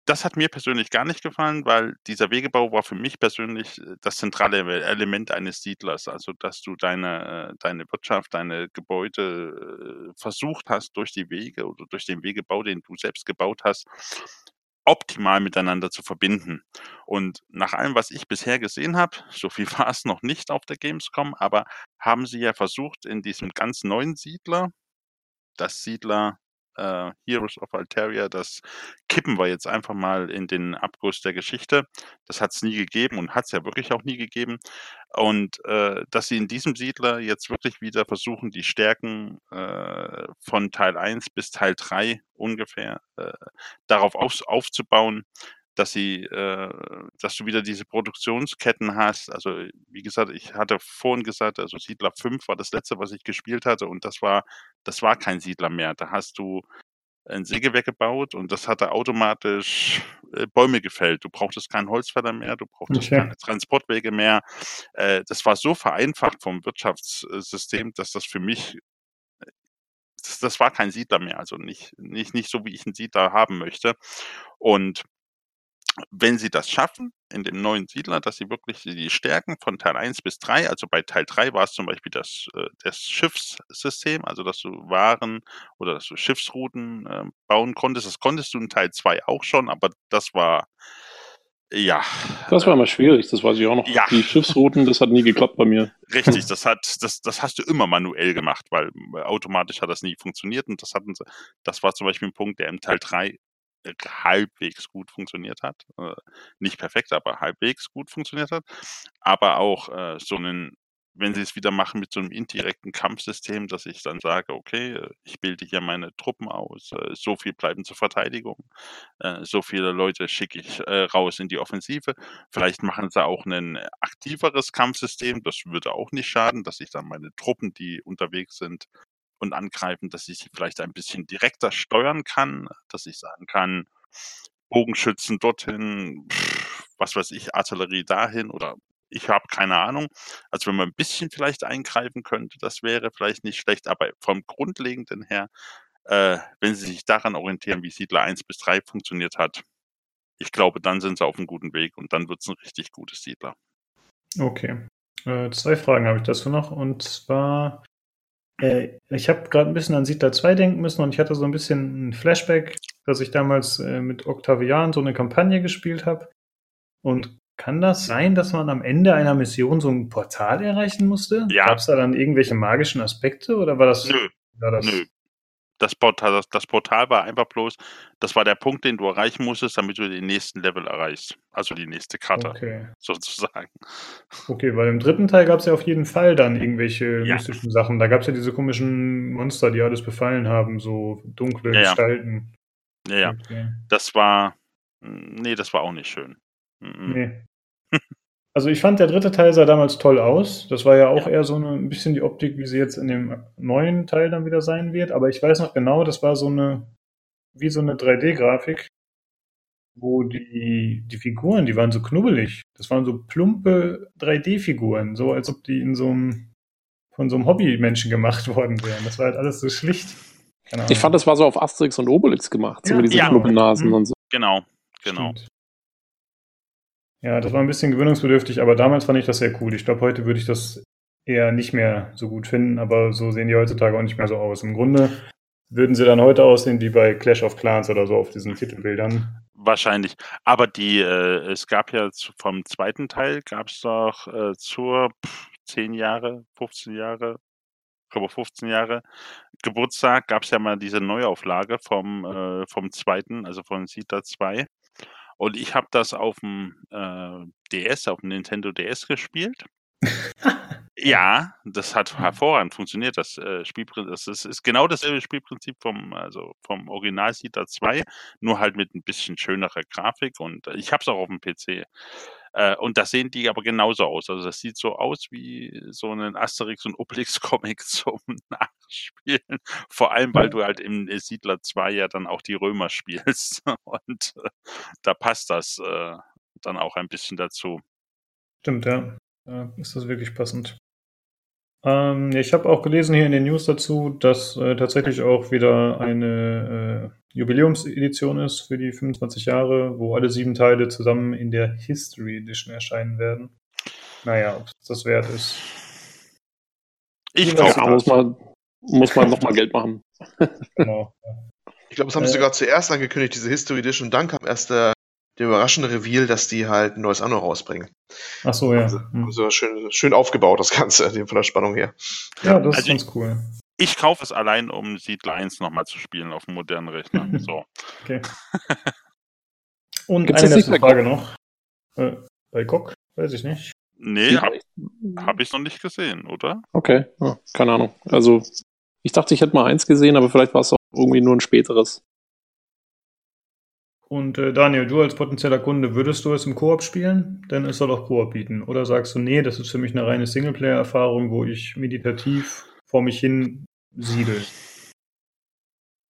Speaker 2: Das hat mir persönlich gar nicht gefallen, weil dieser Wegebau war für mich persönlich äh, das zentrale Element eines Siedlers. Also, dass du deine, äh, deine Wirtschaft, deine Gebäude äh, versucht hast, durch die Wege oder durch den Wegebau, den du selbst gebaut hast, optimal miteinander zu verbinden. Und nach allem, was ich bisher gesehen habe, so viel war es noch nicht auf der Gamescom, aber haben sie ja versucht, in diesem ganz neuen Siedler, das Siedler äh, Heroes of Altaria, das kippen wir jetzt einfach mal in den Abguss der Geschichte. Das hat es nie gegeben und hat es ja wirklich auch nie gegeben. Und äh, dass sie in diesem Siedler jetzt wirklich wieder versuchen, die Stärken äh, von Teil 1 bis Teil 3 ungefähr äh, darauf auf, aufzubauen, dass sie, äh, dass du wieder diese Produktionsketten hast. Also wie gesagt, ich hatte vorhin gesagt, also Siedler 5 war das letzte, was ich gespielt hatte und das war, das war kein Siedler mehr. Da hast du ein Sägewerk gebaut und das hatte automatisch äh, Bäume gefällt. Du brauchtest keinen Holzfäller mehr, du brauchtest
Speaker 1: Okay.
Speaker 2: keine Transportwege mehr. Äh, das war so vereinfacht vom Wirtschaftssystem, dass das für mich das, das war kein Siedler mehr, also nicht, nicht, nicht so, wie ich einen Siedler haben möchte. Und wenn sie das schaffen, in dem neuen Siedler, dass sie wirklich die Stärken von Teil 1 bis 3, also bei Teil 3 war es zum Beispiel das, äh, das Schiffssystem, also dass du Waren oder dass du Schiffsrouten äh, bauen konntest. Das konntest du in Teil 2 auch schon, aber das war ja.
Speaker 3: Das war immer schwierig, das weiß ich auch noch.
Speaker 2: Ja.
Speaker 3: Die Schiffsrouten, das hat nie geklappt bei mir.
Speaker 2: Richtig, das hat, das, das hast du immer manuell gemacht, weil äh, automatisch hat das nie funktioniert und das hatten sie, das war zum Beispiel ein Punkt, der im Teil 3 halbwegs gut funktioniert hat. Äh, nicht perfekt, aber halbwegs gut funktioniert hat. Aber auch äh, so einen, wenn sie es wieder machen mit so einem indirekten Kampfsystem, dass ich dann sage, okay, äh, ich bilde hier meine Truppen aus, so viel bleiben zur Verteidigung, so viele Leute schicke ich raus in die Offensive. Vielleicht machen sie auch ein aktiveres Kampfsystem, das würde auch nicht schaden, dass ich dann meine Truppen, die unterwegs sind, und angreifen, dass ich sie vielleicht ein bisschen direkter steuern kann, dass ich sagen kann, Bogenschützen dorthin, was weiß ich, Artillerie dahin oder ich habe keine Ahnung. Also wenn man ein bisschen vielleicht eingreifen könnte, das wäre vielleicht nicht schlecht, aber vom Grundlegenden her, äh, wenn sie sich daran orientieren, wie Siedler 1 bis 3 funktioniert hat, ich glaube, dann sind sie auf einem guten Weg und dann wird es ein richtig gutes Siedler.
Speaker 1: Okay. Äh, zwei Fragen habe ich dazu noch. Und zwar, äh, ich habe gerade ein bisschen an Siedler 2 denken müssen und ich hatte so ein bisschen ein Flashback, dass ich damals äh, mit Octavian so eine Kampagne gespielt habe. Und kann das sein, dass man am Ende einer Mission so ein Portal erreichen musste?
Speaker 2: Ja.
Speaker 1: Gab es da dann irgendwelche magischen Aspekte oder war das?
Speaker 2: Nö,
Speaker 1: War das
Speaker 2: Nö. Das Portal, das, das Portal war einfach bloß, das war der Punkt, den du erreichen musstest, damit du den nächsten Level erreichst. Also die nächste Karte,
Speaker 1: Okay.
Speaker 2: sozusagen.
Speaker 1: Okay, weil im dritten Teil gab es ja auf jeden Fall dann irgendwelche
Speaker 2: Ja.
Speaker 1: mystischen Sachen. Da gab es ja diese komischen Monster, die alles befallen haben, so dunkle
Speaker 2: Ja.
Speaker 1: Gestalten.
Speaker 2: Ja, ja.
Speaker 1: Okay.
Speaker 2: Das war, nee, das war auch nicht schön. Mhm.
Speaker 1: Nee. Also ich fand, der dritte Teil sah damals toll aus. Das war ja auch eher so eine, ein bisschen die Optik, wie sie jetzt in dem neuen Teil dann wieder sein wird. Aber ich weiß noch genau, das war so eine, wie so eine 3D-Grafik, wo die, die Figuren, die waren so knubbelig. Das waren so plumpe 3D-Figuren, so als ob die in so einem, von so einem Hobbymenschen gemacht worden wären. Das war halt alles so schlicht.
Speaker 3: Ich fand, das war so auf Asterix und Obelix gemacht, so
Speaker 1: Ja,
Speaker 3: mit diesen
Speaker 2: ja.
Speaker 3: Knubbelnasen
Speaker 1: Mhm.
Speaker 3: und so.
Speaker 2: Genau, genau.
Speaker 1: Stimmt. Ja, das war ein bisschen gewöhnungsbedürftig, aber damals fand ich das sehr cool. Ich glaube, heute würde ich das eher nicht mehr so gut finden, aber so sehen die heutzutage auch nicht mehr so aus. Im Grunde würden sie dann heute aussehen wie bei Clash of Clans oder so auf diesen Titelbildern.
Speaker 2: Wahrscheinlich. Aber die, äh, es gab ja vom zweiten Teil, gab es doch äh, zur, pff, 10 Jahre, 15 Jahre, ich glaube 15 Jahre Geburtstag gab es ja mal diese Neuauflage vom, äh, vom zweiten, also von Siedler 2. Und ich habe das auf dem äh, DS, auf dem Nintendo DS gespielt. ja, das hat hervorragend funktioniert. Das äh, Spielprinzip, das ist, ist, genau dasselbe Spielprinzip vom, also vom Original Siedler 2, nur halt mit ein bisschen schönerer Grafik und ich habe es auch auf dem PC. Äh, und da sehen die aber genauso aus. Also das sieht so aus wie so ein Asterix und Obelix Comic zum Nachspielen. Vor allem, weil du halt im Siedler 2 ja dann auch die Römer spielst. Und äh, da passt das äh, dann auch ein bisschen dazu.
Speaker 1: Stimmt, ja. ja ist das wirklich passend. Ähm, ich habe auch gelesen hier in den News dazu, dass äh, tatsächlich auch wieder eine äh, Jubiläumsedition ist für die 25 Jahre, wo alle sieben Teile zusammen in der History Edition erscheinen werden. Naja, ob es das wert ist.
Speaker 3: Ich glaube, muss man, muss man nochmal Geld machen.
Speaker 4: genau. Ich glaube, das haben äh, sie sogar zuerst angekündigt, diese History Edition, und dann kam erst der der überraschende Reveal, dass die halt ein neues Anno rausbringen.
Speaker 1: Ach so, ja.
Speaker 4: Also, hm. also schön, schön aufgebaut, das Ganze, von der Spannung her.
Speaker 1: Ja, das also ist ganz cool.
Speaker 2: Ich kaufe es allein, um Siedler 1 nochmal zu spielen auf dem modernen Rechner. So.
Speaker 1: Okay. Und Gibt's eine letzte Frage noch. Äh, bei GOG? Weiß ich nicht.
Speaker 2: Nee, habe hab ich noch nicht gesehen, oder?
Speaker 3: Okay, ja, keine Ahnung. Also, ich dachte, ich hätte mal eins gesehen, aber vielleicht war es auch irgendwie nur ein späteres.
Speaker 1: Und äh, Daniel, du als potenzieller Kunde, würdest du es im Koop spielen? Denn es soll auch Koop bieten. Oder sagst du, nee, das ist für mich eine reine Singleplayer-Erfahrung, wo ich meditativ vor mich hin siedel?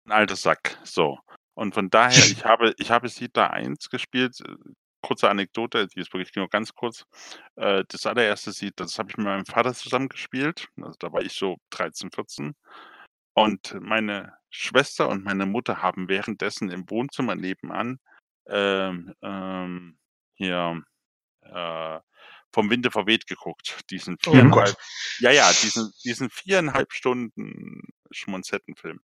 Speaker 2: Ein alter Sack, so. Und von daher, ich habe, ich habe Siedler 1 gespielt. Kurze Anekdote, die ist wirklich nur ganz kurz. Äh, das allererste Siedler, das habe ich mit meinem Vater zusammen gespielt. Also da war ich so 13, 14. Und meine Schwester und meine Mutter haben währenddessen im Wohnzimmer nebenan ähm, ähm, hier äh, vom Winde verweht geguckt. Diesen
Speaker 4: oh viereinhalb,
Speaker 2: oh ja, ja, diesen, diesen viereinhalb Stunden Schmonzettenfilm.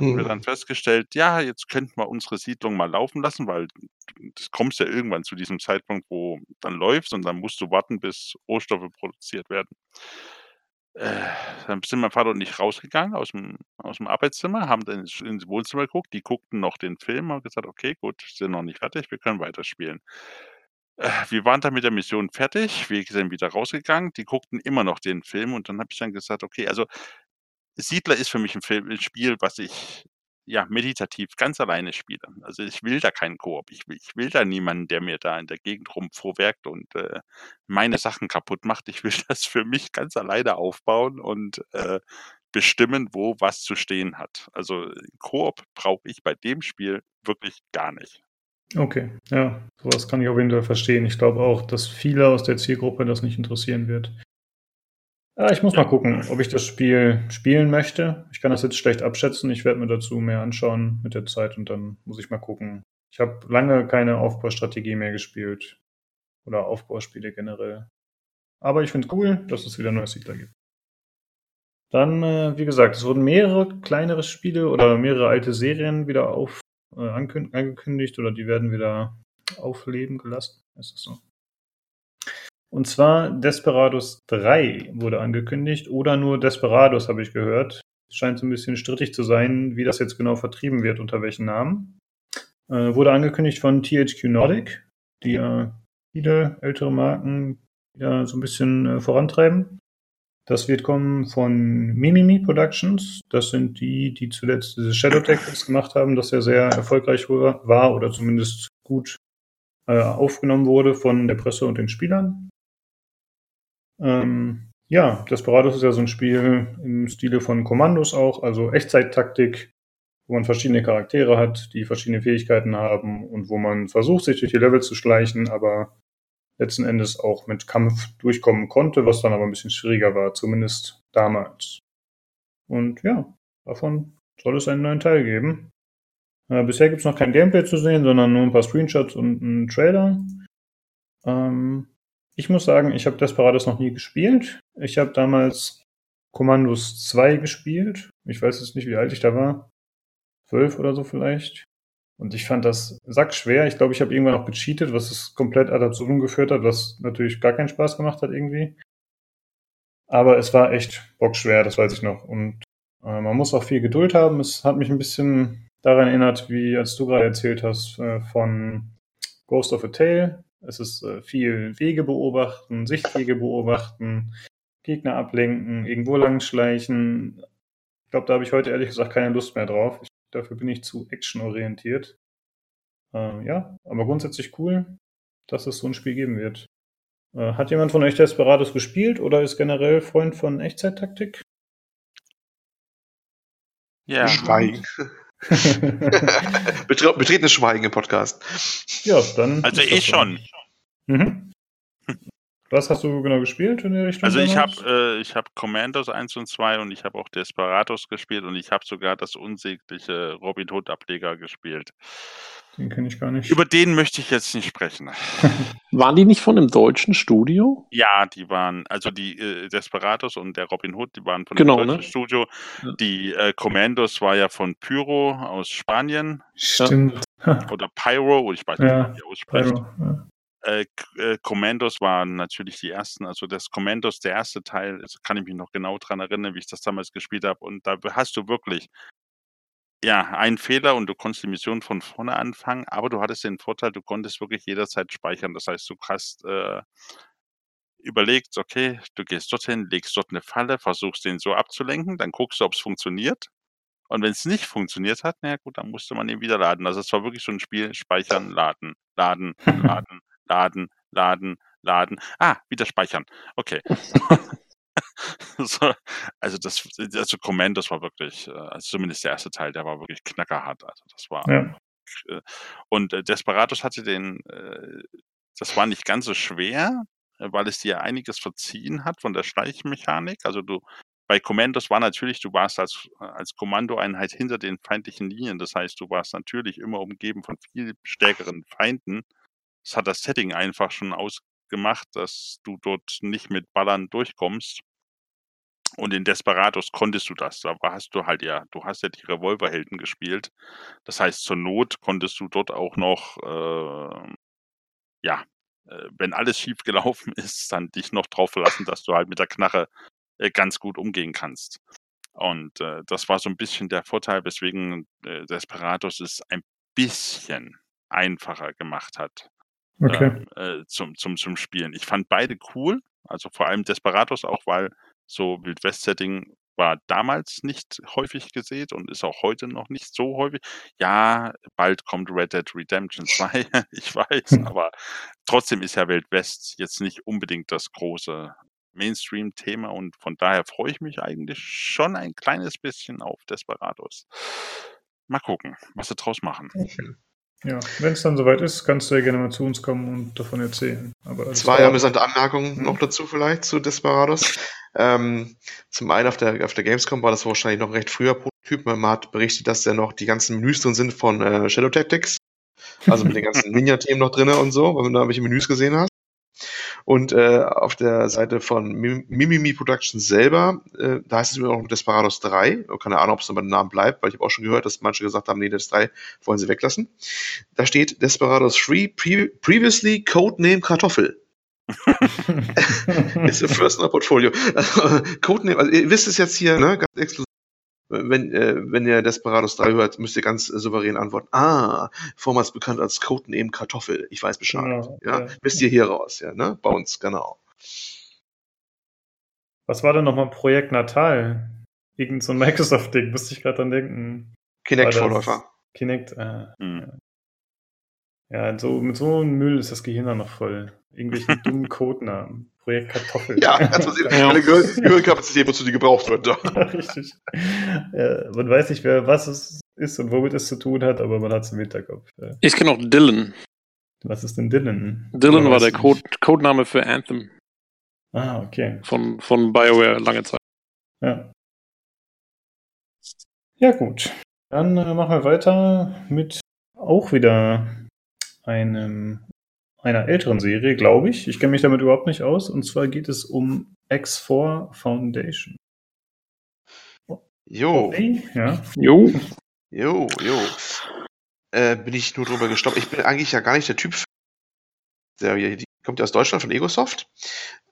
Speaker 2: Haben wir hm. dann festgestellt, ja, jetzt könnten wir unsere Siedlung mal laufen lassen, weil das kommst ja irgendwann zu diesem Zeitpunkt, wo dann läuft und dann musst du warten, bis Rohstoffe produziert werden. Äh, dann sind mein Vater und ich rausgegangen aus dem aus dem Arbeitszimmer, haben dann ins ins Wohnzimmer geguckt. Die guckten noch den Film, haben gesagt: „Okay, gut, sind noch nicht fertig, wir können weiterspielen.“ Äh, wir waren dann mit der Mission fertig. Wir sind wieder rausgegangen. Die guckten immer noch den Film und dann habe ich dann gesagt: „Okay, also Siedler ist für mich ein Film 'n Spiel, was ich ja, meditativ ganz alleine spiele. Also ich will da keinen Koop. Ich will, ich will da niemanden, der mir da in der Gegend rumfuhrwerkt und äh, meine Sachen kaputt macht. Ich will das für mich ganz alleine aufbauen und äh, bestimmen, wo was zu stehen hat. Also Koop brauche ich bei dem Spiel wirklich gar nicht.
Speaker 1: Okay, ja, sowas kann ich auf jeden Fall verstehen. Ich glaube auch, dass viele aus der Zielgruppe das nicht interessieren wird. Ja, ich muss mal gucken, ob ich das Spiel spielen möchte. Ich kann das jetzt schlecht abschätzen. Ich werde mir dazu mehr anschauen mit der Zeit und dann muss ich mal gucken. Ich habe lange keine Aufbaustrategie mehr gespielt. Oder Aufbauspiele generell. Aber ich finde es cool, dass es wieder neue Siedler gibt. Dann, äh, wie gesagt, es wurden mehrere kleinere Spiele oder mehrere alte Serien wieder auf, äh, angekündigt oder die werden wieder aufleben gelassen. Ist das so? Und zwar Desperados 3 wurde angekündigt oder nur Desperados habe ich gehört. Es scheint so ein bisschen strittig zu sein, wie das jetzt genau vertrieben wird, unter welchen Namen. Äh, wurde angekündigt von THQ Nordic, die ja viele ältere Marken wieder so ein bisschen äh, vorantreiben. Das wird kommen von Mimimi Productions. Das sind die, die zuletzt diese Shadow Tactics gemacht haben, das ja sehr erfolgreich war oder zumindest gut äh, aufgenommen wurde von der Presse und den Spielern. Ähm, ja, Desperados ist ja so ein Spiel im Stile von Kommandos auch, also Echtzeit-Taktik, wo man verschiedene Charaktere hat, die verschiedene Fähigkeiten haben und wo man versucht, sich durch die Level zu schleichen, aber letzten Endes auch mit Kampf durchkommen konnte, was dann aber ein bisschen schwieriger war, zumindest damals. Und ja, davon soll es einen neuen Teil geben. Äh, bisher gibt es noch kein Gameplay zu sehen, sondern nur ein paar Screenshots und einen Trailer. Ähm, ich muss sagen, ich habe Desperados noch nie gespielt. Ich habe damals Commandos 2 gespielt. Ich weiß jetzt nicht, wie alt ich da war. Zwölf oder so vielleicht. Und ich fand das sackschwer. Ich glaube, ich habe irgendwann auch gecheatet, was es komplett ad absurdum geführt hat, was natürlich gar keinen Spaß gemacht hat irgendwie. Aber es war echt bockschwer, das weiß ich noch. Und äh, man muss auch viel Geduld haben. Es hat mich ein bisschen daran erinnert, wie als du gerade erzählt hast, äh, von Ghost of a Tale. Es ist äh, viel Wege beobachten, Sichtwege beobachten, Gegner ablenken, irgendwo langschleichen. Ich glaube, da habe ich heute ehrlich gesagt keine Lust mehr drauf. Ich, dafür bin ich zu actionorientiert. Äh, ja, aber grundsätzlich cool, dass es so ein Spiel geben wird. Äh, hat jemand von euch Desperados gespielt oder ist generell Freund von Echtzeittaktik?
Speaker 4: Ja. Schweigen. Betretenes Schweigen im Podcast.
Speaker 1: Ja, dann.
Speaker 2: Also ich schon.
Speaker 1: Mhm. Was hast du genau gespielt in der Richtung?
Speaker 2: Also ich habe äh, ich hab Commandos 1 und 2 und ich habe auch Desperados gespielt und ich habe sogar das unsägliche Robin Hood Ableger gespielt.
Speaker 1: Den kenne ich gar nicht.
Speaker 2: Über den möchte ich jetzt nicht sprechen.
Speaker 3: waren die nicht von einem deutschen Studio?
Speaker 2: Ja, die waren, also die äh, Desperados und der Robin Hood, die waren von
Speaker 3: genau,
Speaker 2: einem deutschen
Speaker 3: ne?
Speaker 2: Studio.
Speaker 3: Ja.
Speaker 2: Die äh, Commandos war ja von Pyro aus Spanien
Speaker 1: Stimmt.
Speaker 2: oder Pyro, ich weiß nicht,
Speaker 1: Ja,
Speaker 2: wie man die ausspricht.
Speaker 1: Pyro, ja.
Speaker 2: Äh, äh, Commandos waren natürlich die ersten, also das Commandos, der erste Teil, also kann ich mich noch genau dran erinnern, wie ich das damals gespielt habe. Und da hast du wirklich ja einen Fehler und du konntest die Mission von vorne anfangen, aber du hattest den Vorteil, du konntest wirklich jederzeit speichern. Das heißt, du hast äh, überlegt, okay, du gehst dorthin, legst dort eine Falle, versuchst den so abzulenken, dann guckst du, ob es funktioniert. Und wenn es nicht funktioniert hat, na ja, gut, dann musste man ihn wieder laden. Also es war wirklich so ein Spiel, speichern, laden, laden, laden, laden, laden, laden. Ah, wieder speichern. Okay. so, also das, also Commandos war wirklich, äh, also zumindest der erste Teil, der war wirklich knackerhart. Also das war
Speaker 1: Ja.
Speaker 2: äh, und äh, Desperados hatte den, das war nicht ganz so schwer, weil es dir einiges verziehen hat von der Schleichmechanik. Also du bei Commandos war natürlich, du warst als, als Kommandoeinheit hinter den feindlichen Linien. Das heißt, du warst natürlich immer umgeben von viel stärkeren Feinden. Das hat das Setting einfach schon ausgemacht, dass du dort nicht mit Ballern durchkommst. Und in Desperados konntest du das. Da hast du halt ja, du hast ja die Revolverhelden gespielt. Das heißt, zur Not konntest du dort auch noch, äh, ja, wenn alles schief gelaufen ist, dann dich noch drauf verlassen, dass du halt mit der Knarre äh, ganz gut umgehen kannst. Und äh, das war so ein bisschen der Vorteil, weswegen äh, Desperados es ein bisschen einfacher gemacht hat
Speaker 1: Okay.
Speaker 2: ähm, äh, zum, zum, zum Spielen. Ich fand beide cool, also vor allem Desperados auch, weil so Wildwest-Setting war damals nicht häufig gesehen und ist auch heute noch nicht so häufig. Ja, bald kommt Red Dead Redemption 2, ich weiß,
Speaker 1: Hm.
Speaker 2: aber trotzdem ist ja Wildwest jetzt nicht unbedingt das große Mainstream-Thema und von daher freue ich mich eigentlich schon ein kleines bisschen auf Desperados. Mal gucken, was sie draus machen.
Speaker 1: Ja, wenn es dann soweit ist, kannst du ja gerne mal zu uns kommen und davon erzählen. Aber
Speaker 4: Zwei amüsante Anmerkungen
Speaker 1: Mhm.
Speaker 4: noch dazu vielleicht zu Desperados. ähm, zum einen auf der, auf der Gamescom war das wahrscheinlich noch ein recht früher Prototyp. Man hat berichtet, dass da noch die ganzen Menüs drin sind von äh, Shadow Tactics. Also mit den ganzen Ninja-Themen noch drin und so, weil du da welche Menüs gesehen hast. Und äh, auf der Seite von Mim- Mimimi Productions selber, äh, da heißt es immer noch Desperados 3. Keine Ahnung, ob es dann bei den Namen bleibt, weil ich habe auch schon gehört, dass manche gesagt haben, nee, das 3 wollen sie weglassen. Da steht Desperados 3 pre previously Codename Kartoffel. Ist im First in our Portfolio. Codename, also ihr wisst es jetzt hier, ne, ganz exklusiv. Wenn, äh, wenn ihr Desperados 3 hört, müsst ihr ganz äh, souverän antworten. Ah, vormals bekannt als Codename Kartoffel. Ich weiß Bescheid.
Speaker 1: Genau,
Speaker 4: ja,
Speaker 1: ja.
Speaker 4: wisst ihr hier raus, ja, ne? Bei uns, genau.
Speaker 1: Was war denn nochmal Projekt Natal? Irgend so ein Microsoft-Ding, musste ich gerade dran denken.
Speaker 4: Kinect-Vorläufer.
Speaker 1: Kinect, äh,
Speaker 2: Hm.
Speaker 1: Ja, so, mit so einem Müll ist das Gehirn dann noch voll. Irgendwelchen dummen Codenamen. Projekt Kartoffel.
Speaker 4: Ja, was
Speaker 3: Ja.
Speaker 4: Eine Gehirnkapazität, wozu die gebraucht wird.
Speaker 1: Ja, richtig. Ja, man weiß nicht, wer was es ist und womit es zu tun hat, aber man hat es im Hinterkopf. Ja.
Speaker 3: Ich kenne auch Dylan.
Speaker 1: Was ist denn Dylan?
Speaker 3: Dylan
Speaker 1: Oder
Speaker 3: war der Code? Codename für Anthem
Speaker 1: Ah, okay.
Speaker 3: von, von BioWare lange Zeit.
Speaker 1: Ja. Ja, gut. Dann äh, machen wir weiter mit auch wieder einem, einer älteren Serie, glaube ich. Ich kenne mich damit überhaupt nicht aus. Und zwar geht es um X4 Foundation.
Speaker 4: Jo,
Speaker 1: Okay, ja.
Speaker 3: Jo.
Speaker 4: jo, jo. äh, bin ich nur drüber gestoppt. Ich bin eigentlich ja gar nicht der Typ, der die kommt ja aus Deutschland von Egosoft.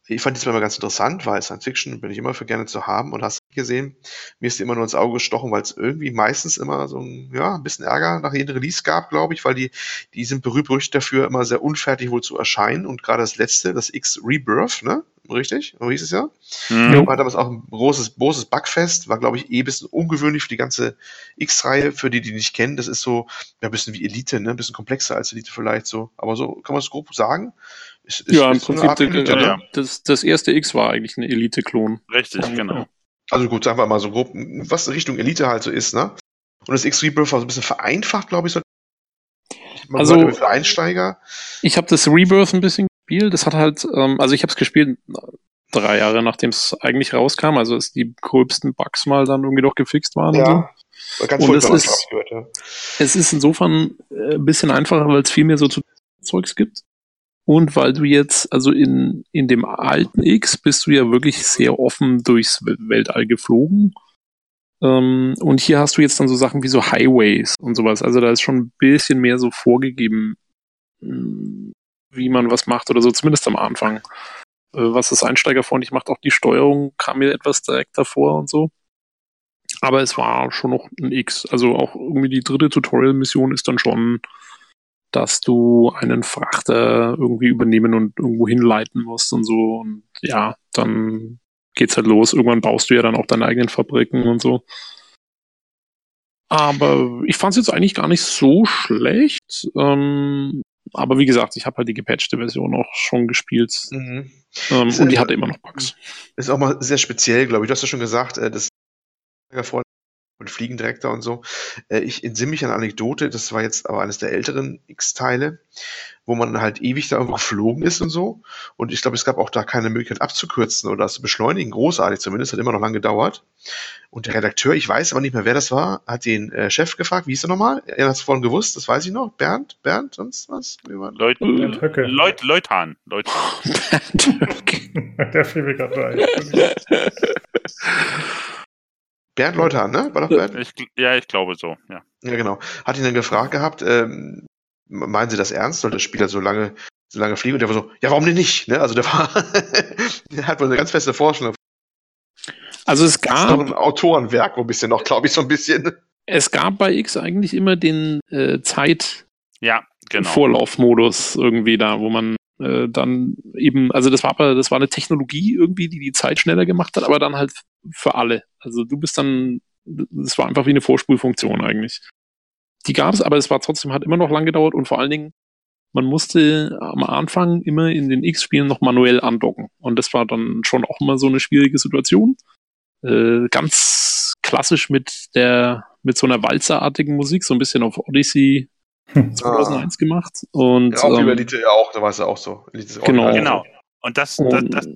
Speaker 4: Ich fand die zwar immer ganz interessant, weil Science Fiction bin ich immer für gerne zu haben und hast gesehen, mir ist die immer nur ins Auge gestochen, weil es irgendwie meistens immer so ein, ja, ein bisschen Ärger nach jedem Release gab, glaube ich, weil die, die sind berühmt dafür, immer sehr unfertig wohl zu erscheinen und gerade das letzte, das X Rebirth, ne? Richtig? So hieß es ja.
Speaker 2: Mhm.
Speaker 4: War damals auch ein großes, großes Bugfest, war, glaube ich, eh ein bisschen ungewöhnlich für die ganze X-Reihe, für die, die nicht kennen. Das ist so, ja, ein bisschen wie Elite, ne? Ein bisschen komplexer als Elite vielleicht so. Aber so kann man es grob sagen. Ist, ist,
Speaker 3: ja, im
Speaker 4: ist eine
Speaker 3: Prinzip,
Speaker 4: Elite,
Speaker 3: äh,
Speaker 4: ne?
Speaker 3: das, das erste X war eigentlich ein Elite-Klon.
Speaker 2: Richtig, genau.
Speaker 4: Also gut, sagen wir mal so grob, was Richtung Elite halt so ist, ne? Und das X-Rebirth war so ein bisschen vereinfacht, glaube ich, so. Man
Speaker 3: Also-
Speaker 4: für Einsteiger.
Speaker 3: Ich habe das Rebirth ein bisschen gespielt. Das hat halt, ähm, also ich habe es gespielt äh, drei Jahre nachdem es eigentlich rauskam, also als die gröbsten Bugs mal dann irgendwie doch gefixt waren. So.
Speaker 4: Ja. War Ganz
Speaker 3: Und
Speaker 4: furchtbar,
Speaker 3: ist-
Speaker 4: gehört, ja.
Speaker 3: Es ist insofern äh, ein bisschen einfacher, weil es viel mehr so zu Zeugs gibt. Und weil du jetzt, also in, in dem alten X bist du ja wirklich sehr offen durchs Wel- Weltall geflogen. Ähm, und hier hast du jetzt dann so Sachen wie so Highways und sowas. Also da ist schon ein bisschen mehr so vorgegeben, mh, wie man was macht oder so, zumindest am Anfang. Äh, was das einsteigerfreundlich macht, auch die Steuerung kam mir etwas direkter vor und so. Aber es war schon noch ein X. Also auch irgendwie die dritte Tutorial-Mission ist dann schon, dass du einen Frachter irgendwie übernehmen und irgendwo hinleiten musst und so. Und ja, dann geht's halt los. Irgendwann baust du ja dann auch deine eigenen Fabriken und so. Aber ich fand es jetzt eigentlich gar nicht so schlecht. Ähm, aber wie gesagt, ich habe halt die gepatchte Version auch schon gespielt.
Speaker 4: Mhm.
Speaker 3: Ähm, und die hatte immer noch Bugs.
Speaker 4: Ist auch mal sehr speziell, glaube ich. Du hast ja schon gesagt, äh, das und Fliegendirektor und so. Äh, ich entsinne mich an eine Anekdote, das war jetzt aber eines der älteren X-Teile, wo man halt ewig da irgendwo geflogen ist und so. Und ich glaube, es gab auch da keine Möglichkeit abzukürzen oder das zu beschleunigen. Großartig zumindest, hat immer noch lange gedauert. Und der Redakteur, ich weiß aber nicht mehr, wer das war, hat den äh, Chef gefragt, wie hieß er nochmal? Er hat es vorhin gewusst, das weiß ich noch. Bernd? Bernd? Sonst was?
Speaker 2: Leut,
Speaker 1: Bernd Höcke.
Speaker 2: Leut, Leuthahn. Leuthahn.
Speaker 1: Der fiel mir gerade ein.
Speaker 4: Bernd Leuthahn, ne? War doch Bernd?
Speaker 2: Ich, ja, ich glaube so, ja.
Speaker 4: Ja, genau. Hat ihn dann gefragt gehabt, ähm, meinen Sie das ernst? Soll der Spieler so lange, so lange fliegen? Und der war so, ja, warum denn nicht? Ne? Also der war, der hat wohl eine ganz feste Vorstellung.
Speaker 3: Also es
Speaker 4: Das ist noch
Speaker 3: gab,
Speaker 4: ein Autorenwerk, wo ein bisschen noch, glaube ich, so ein bisschen.
Speaker 3: es gab bei X eigentlich immer den äh, Zeit,
Speaker 2: Ja, genau.
Speaker 3: Vorlaufmodus irgendwie da, wo man äh, dann eben, also das war aber, das war eine Technologie irgendwie, die die Zeit schneller gemacht hat, aber dann halt für alle. Also du bist dann, das war einfach wie eine Vorspulfunktion eigentlich. Die gab es, aber es war trotzdem, hat immer noch lang gedauert und vor allen Dingen, man musste am Anfang immer in den X-Spielen noch manuell andocken. Und das war dann schon auch immer so eine schwierige Situation. Äh, ganz klassisch mit der, mit so einer walzerartigen Musik, so ein bisschen auf Odyssey 2001 gemacht. Und
Speaker 4: Ja, auch
Speaker 3: ähm,
Speaker 4: bei Elite ja auch, da war es ja auch so. Elite ist auch
Speaker 3: Genau.
Speaker 2: Genau. Und das, das, das,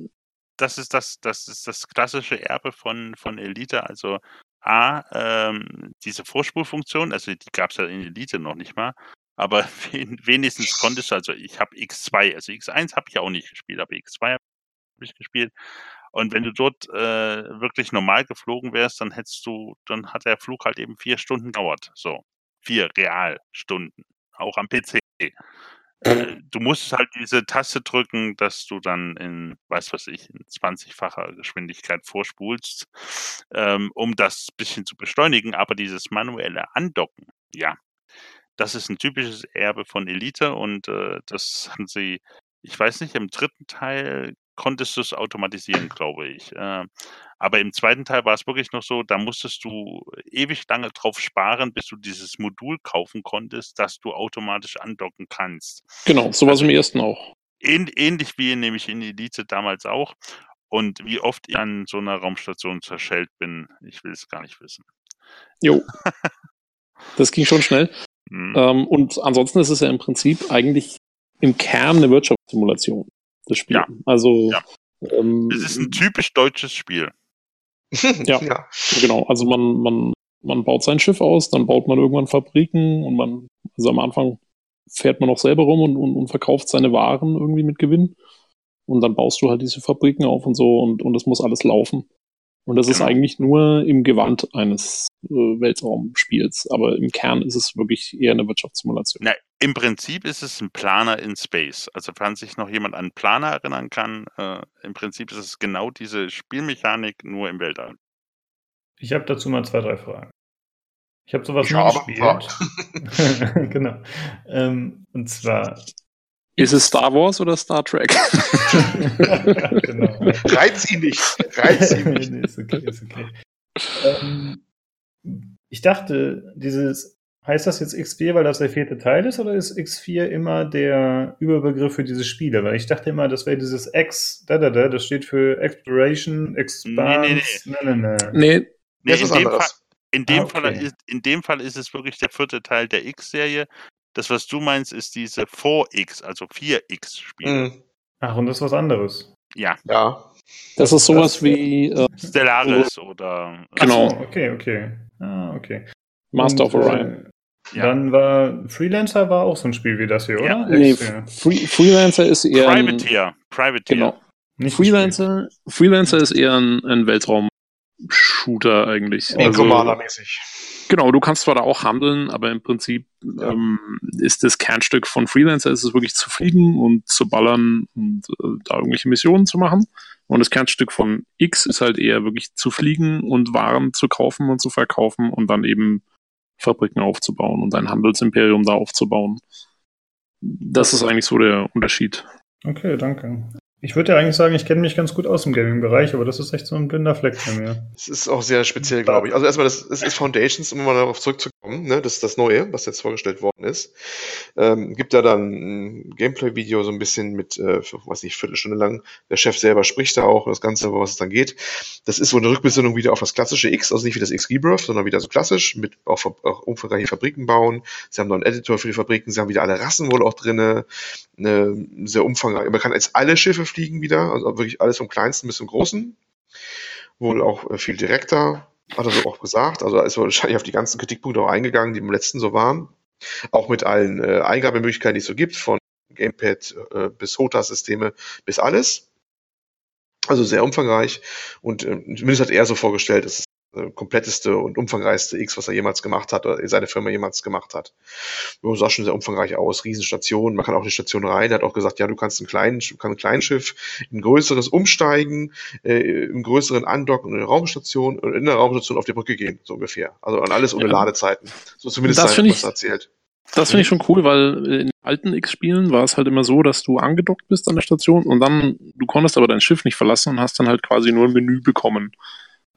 Speaker 2: das ist das, das ist das klassische Erbe von, von Elite. Also A, ähm, diese Vorspulfunktion, also die gab es ja in Elite noch nicht mal, aber wen- wenigstens konntest du, also ich habe X2, also X1 habe ich auch nicht gespielt, aber X2 habe ich gespielt. Und wenn du dort äh, wirklich normal geflogen wärst, dann hättest du, dann hat der Flug halt eben vier Stunden gedauert. So. Vier Realstunden. Auch am PC. Äh, du musst halt diese Taste drücken, dass du dann in, weiß was ich, in 20-facher Geschwindigkeit vorspulst, ähm, um das bisschen zu beschleunigen. Aber dieses manuelle Andocken, ja, das ist ein typisches Erbe von Elite und äh, das haben sie, ich weiß nicht, im dritten Teil konntest du es automatisieren, glaube ich. Äh, aber im zweiten Teil war es wirklich noch so, da musstest du ewig lange drauf sparen, bis du dieses Modul kaufen konntest, dass du automatisch andocken kannst.
Speaker 3: Genau, so war es im ersten auch.
Speaker 2: Ähn, ähnlich wie nämlich in Elite damals auch. Und wie oft ich an so einer Raumstation zerschellt bin, ich will es gar nicht wissen.
Speaker 3: Jo. das ging schon schnell.
Speaker 2: Hm.
Speaker 3: Ähm, und ansonsten ist es ja im Prinzip eigentlich im Kern eine Wirtschaftssimulation, das Spiel.
Speaker 2: Ja.
Speaker 3: Also,
Speaker 2: Ja.
Speaker 3: ähm,
Speaker 2: Es ist ein typisch deutsches Spiel.
Speaker 3: Ja.
Speaker 4: ja.
Speaker 3: genau, also man, man, man baut sein Schiff aus, dann baut man irgendwann Fabriken und man, also am Anfang fährt man noch selber rum und, und, und verkauft seine Waren irgendwie mit Gewinn. Und dann baust du halt diese Fabriken auf und so und, und es muss alles laufen. Und das ist
Speaker 2: Genau.
Speaker 3: eigentlich nur im Gewand eines äh, Weltraumspiels. Aber im Kern ist es wirklich eher eine Wirtschaftssimulation.
Speaker 2: Na, im Prinzip ist es ein Planer in Space. Also, falls sich noch jemand an Planer erinnern kann, äh, im Prinzip ist es genau diese Spielmechanik nur im Weltall.
Speaker 1: Ich habe dazu mal zwei, drei Fragen. Ich habe sowas
Speaker 4: Ich
Speaker 1: nie gespielt. genau. Ähm, und zwar.
Speaker 3: Ist es Star Wars oder Star Trek?
Speaker 1: genau.
Speaker 4: Reiz ihn nicht. Reiz ihn nicht.
Speaker 1: nee, ist okay, ist okay. Ähm, ich dachte, dieses, heißt das jetzt X4, weil das der vierte Teil ist, oder ist X4 immer der Überbegriff für diese Spiele? Weil ich dachte immer, das wäre dieses X, da, da, da, das steht für Exploration, Expanse,
Speaker 2: Nee,
Speaker 1: nee, nee, nee.
Speaker 3: nee,
Speaker 2: Nee,
Speaker 4: Das ist
Speaker 2: in, dem Fall, in, dem
Speaker 1: Ah,
Speaker 2: Fall
Speaker 1: okay.
Speaker 2: ist, in dem Fall ist es wirklich der vierte Teil der X-Serie. Das, was du meinst, ist diese 4X, also 4X-Spiele.
Speaker 4: Mhm.
Speaker 1: Ach, und das ist was anderes.
Speaker 2: Ja,
Speaker 4: Ja.
Speaker 3: das ist sowas
Speaker 1: Das-
Speaker 3: wie äh,
Speaker 2: Stellaris oder.
Speaker 3: Genau.
Speaker 1: So, okay, okay. Ah, okay.
Speaker 3: Master
Speaker 1: Und,
Speaker 3: of Orion.
Speaker 1: Äh,
Speaker 2: Ja.
Speaker 1: Dann war Freelancer war auch so ein Spiel wie das hier,
Speaker 2: Ja.
Speaker 1: oder?
Speaker 3: Nee,
Speaker 1: X4.
Speaker 3: Free, Freelancer ist eher ein,
Speaker 2: Privateer. Privateer.
Speaker 3: genau.
Speaker 1: Nicht
Speaker 3: Freelancer, Freelancer ist eher ein, ein Weltraum-Shooter eigentlich.
Speaker 4: Wie
Speaker 3: Also,
Speaker 4: Commander-mäßig.
Speaker 3: genau, du kannst zwar da auch handeln, aber im Prinzip
Speaker 4: Ja.
Speaker 3: ähm, ist das Kernstück von Freelancer ist es wirklich zu fliegen und zu ballern und äh, da irgendwelche Missionen zu machen. Und das Kernstück von X ist halt eher wirklich zu fliegen und Waren zu kaufen und zu verkaufen und dann eben Fabriken aufzubauen und ein Handelsimperium da aufzubauen. Das ist eigentlich so der Unterschied.
Speaker 1: Okay, danke. Ich würde ja eigentlich sagen, ich kenne mich ganz gut aus im Gaming-Bereich, aber das ist echt so ein blinder Fleck bei mir.
Speaker 4: Es ist auch sehr speziell, glaube ich. Also erstmal, das, das ist Foundations, um mal darauf zurückzukommen, ne? Das ist das Neue, was jetzt vorgestellt worden ist. Ähm, gibt da dann ein Gameplay-Video so ein bisschen mit, äh, weiß nicht, Viertelstunde lang. Der Chef selber spricht da auch das Ganze, über was es dann geht. Das ist so eine Rückbesinnung wieder auf das klassische X, also nicht wie das X Rebirth, sondern wieder so klassisch, mit auch, auch umfangreiche Fabriken bauen. Sie haben noch einen Editor für die Fabriken, sie haben wieder alle Rassen wohl auch drinne. Eine sehr umfangreich. Man kann jetzt alle Schiffe fliegen wieder, also wirklich alles vom kleinsten bis zum großen. Wohl auch äh, viel direkter, hat er so auch gesagt. Also da ist er wahrscheinlich auf die ganzen Kritikpunkte auch eingegangen, die im letzten so waren. Auch mit allen äh, Eingabemöglichkeiten, die es so gibt, von Gamepad äh, bis HOTA-Systeme bis alles. Also sehr umfangreich. Und äh, zumindest hat er so vorgestellt, dass es kompletteste und umfangreichste X, was er jemals gemacht hat, oder seine Firma jemals gemacht hat. Ja, sah schon sehr umfangreich aus, Riesenstation, man kann auch in die Station rein, er hat auch gesagt, ja, du kannst ein, ein kleines Schiff in ein größeres umsteigen, äh, im größeren andocken in eine Raumstation und in der Raumstation auf die Brücke gehen, so ungefähr. Also an alles ohne
Speaker 3: Ja.
Speaker 4: Ladezeiten. So zumindest
Speaker 3: Das
Speaker 4: sein, was er erzählt.
Speaker 3: Das finde ich schon cool, weil in alten X-Spielen war es halt immer so, dass du angedockt bist an der Station und dann, du konntest aber dein Schiff nicht verlassen und hast dann halt quasi nur ein Menü bekommen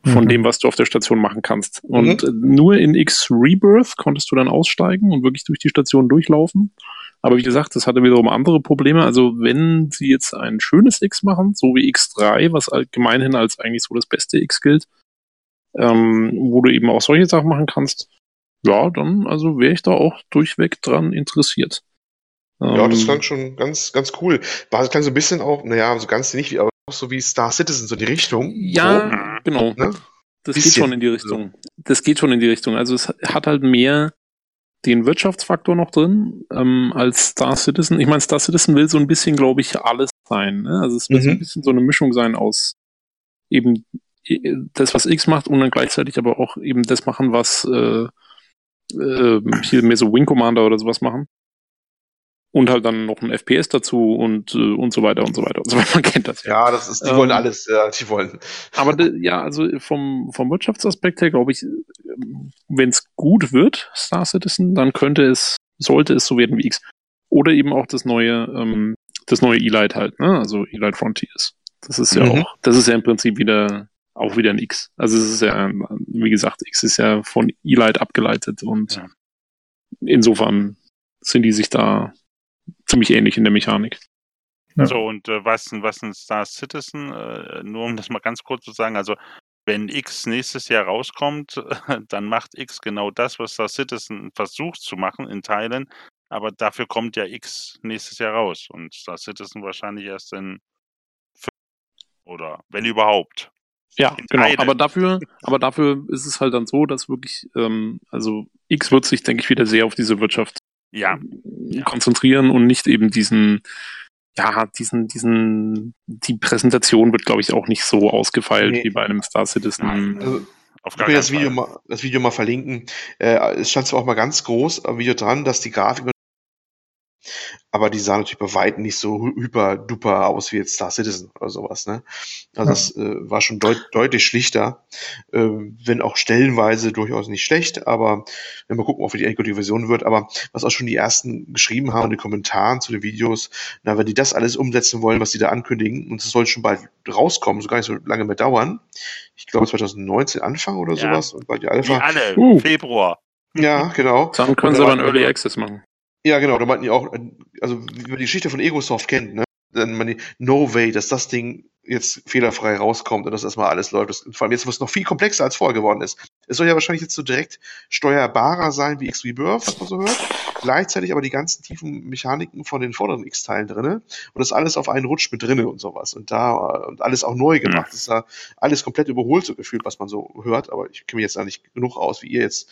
Speaker 3: von
Speaker 1: Mhm.
Speaker 3: dem, was du auf der Station machen kannst. Und äh, nur in X Rebirth konntest du dann aussteigen und wirklich durch die Station durchlaufen. Aber wie gesagt, das hatte wiederum andere Probleme. Also wenn sie jetzt ein schönes X machen, so wie X3, was allgemeinhin als eigentlich so das beste X gilt, ähm, wo du eben auch solche Sachen machen kannst, ja, dann also wäre ich da auch durchweg dran interessiert.
Speaker 4: Ja, das
Speaker 3: Ähm,
Speaker 4: klang schon ganz, ganz cool. War, das klang so ein bisschen auch, naja, so ganz nicht aber auch so wie Star Citizen, so die Richtung.
Speaker 3: Ja, genau.
Speaker 4: Ne?
Speaker 3: Das geht schon in die Richtung. Das geht schon in die Richtung. Also es hat halt mehr den Wirtschaftsfaktor noch drin ähm, als Star Citizen. Ich meine, Star Citizen will so ein bisschen, glaube ich, alles sein. Ne? Also es will so ein
Speaker 4: Mhm.
Speaker 3: bisschen so eine Mischung sein aus eben das, was X macht und dann gleichzeitig aber auch eben das machen, was äh, äh, hier mehr so Wing Commander oder sowas machen. Und halt dann noch ein FPS dazu und, äh, und so weiter und so weiter und so weiter. Man kennt das
Speaker 4: Ja, das ist, die
Speaker 3: Ähm,
Speaker 4: wollen alles, ja, die wollen.
Speaker 3: aber ja, also vom, vom Wirtschaftsaspekt her glaube ich, wenn es gut wird, Star Citizen, dann könnte es, sollte es so werden wie X. Oder eben auch das neue, ähm, das neue Elite halt, ne? Also Elite Frontiers. Das ist ja
Speaker 4: Mhm.
Speaker 3: auch, das ist ja im Prinzip wieder auch wieder ein X. Also es ist ja, wie gesagt, X ist ja von Elite abgeleitet und
Speaker 2: Ja.
Speaker 3: insofern sind die sich da ziemlich ähnlich in der Mechanik.
Speaker 1: Ja.
Speaker 2: So, und äh, was, was ein Star Citizen, äh, nur um das mal ganz kurz zu sagen, also wenn X nächstes Jahr rauskommt, dann macht X genau das, was Star Citizen versucht zu machen in Teilen, aber dafür kommt ja X nächstes Jahr raus und Star Citizen wahrscheinlich erst in fünf oder wenn überhaupt.
Speaker 3: Ja,
Speaker 2: In
Speaker 3: genau.
Speaker 2: Teilen.
Speaker 3: Aber dafür, aber dafür ist es halt dann so, dass wirklich, ähm, also X wird sich, denke ich, wieder sehr auf diese Wirtschaft
Speaker 2: Ja,
Speaker 3: konzentrieren und nicht eben diesen, ja, diesen, diesen, die Präsentation wird, glaube ich, auch nicht so ausgefeilt
Speaker 4: Nee.
Speaker 3: wie bei einem Star Citizen.
Speaker 4: Also,
Speaker 2: Auf
Speaker 4: ich will das Video, mal, das Video mal verlinken. Äh, es stand zwar auch mal ganz groß am Video dran, dass die Grafik aber die sah natürlich bei weitem nicht so hy- hyper duper aus wie jetzt Star Citizen oder sowas. Ne? Also
Speaker 1: Ja.
Speaker 4: das äh, war schon deut deutlich schlichter, äh, wenn auch stellenweise durchaus nicht schlecht, aber wenn wir gucken, ob wie die endgültige Version wird, aber was auch schon die ersten geschrieben haben in den Kommentaren zu den Videos, na, wenn die das alles umsetzen wollen, was sie da ankündigen, und es soll schon bald rauskommen, so gar nicht so lange mehr dauern, ich glaube 2019 Anfang oder
Speaker 2: Ja.
Speaker 4: sowas, und bald die
Speaker 2: Wie
Speaker 4: Alpha.
Speaker 2: alle,
Speaker 3: Uh.
Speaker 2: Februar.
Speaker 4: Ja, genau.
Speaker 3: Dann können sie aber einen Early Access machen.
Speaker 4: Ja, genau, da meinten die auch, also wie man die Geschichte von Egosoft kennt, ne? Dann man no way, dass das Ding jetzt fehlerfrei rauskommt und dass erstmal alles läuft. Das, vor allem jetzt, wo es noch viel komplexer als vorher geworden ist. Es soll ja wahrscheinlich jetzt so direkt steuerbarer sein wie X-Rebirth, was man so hört. Gleichzeitig aber die ganzen tiefen Mechaniken von den vorderen X-Teilen drinne. Und das alles auf einen Rutsch mit drinne und sowas. Und da, äh, und alles auch neu gemacht. Das ist ja alles komplett überholt, so gefühlt, was man so hört. Aber ich kenne mich jetzt da nicht genug aus wie ihr jetzt.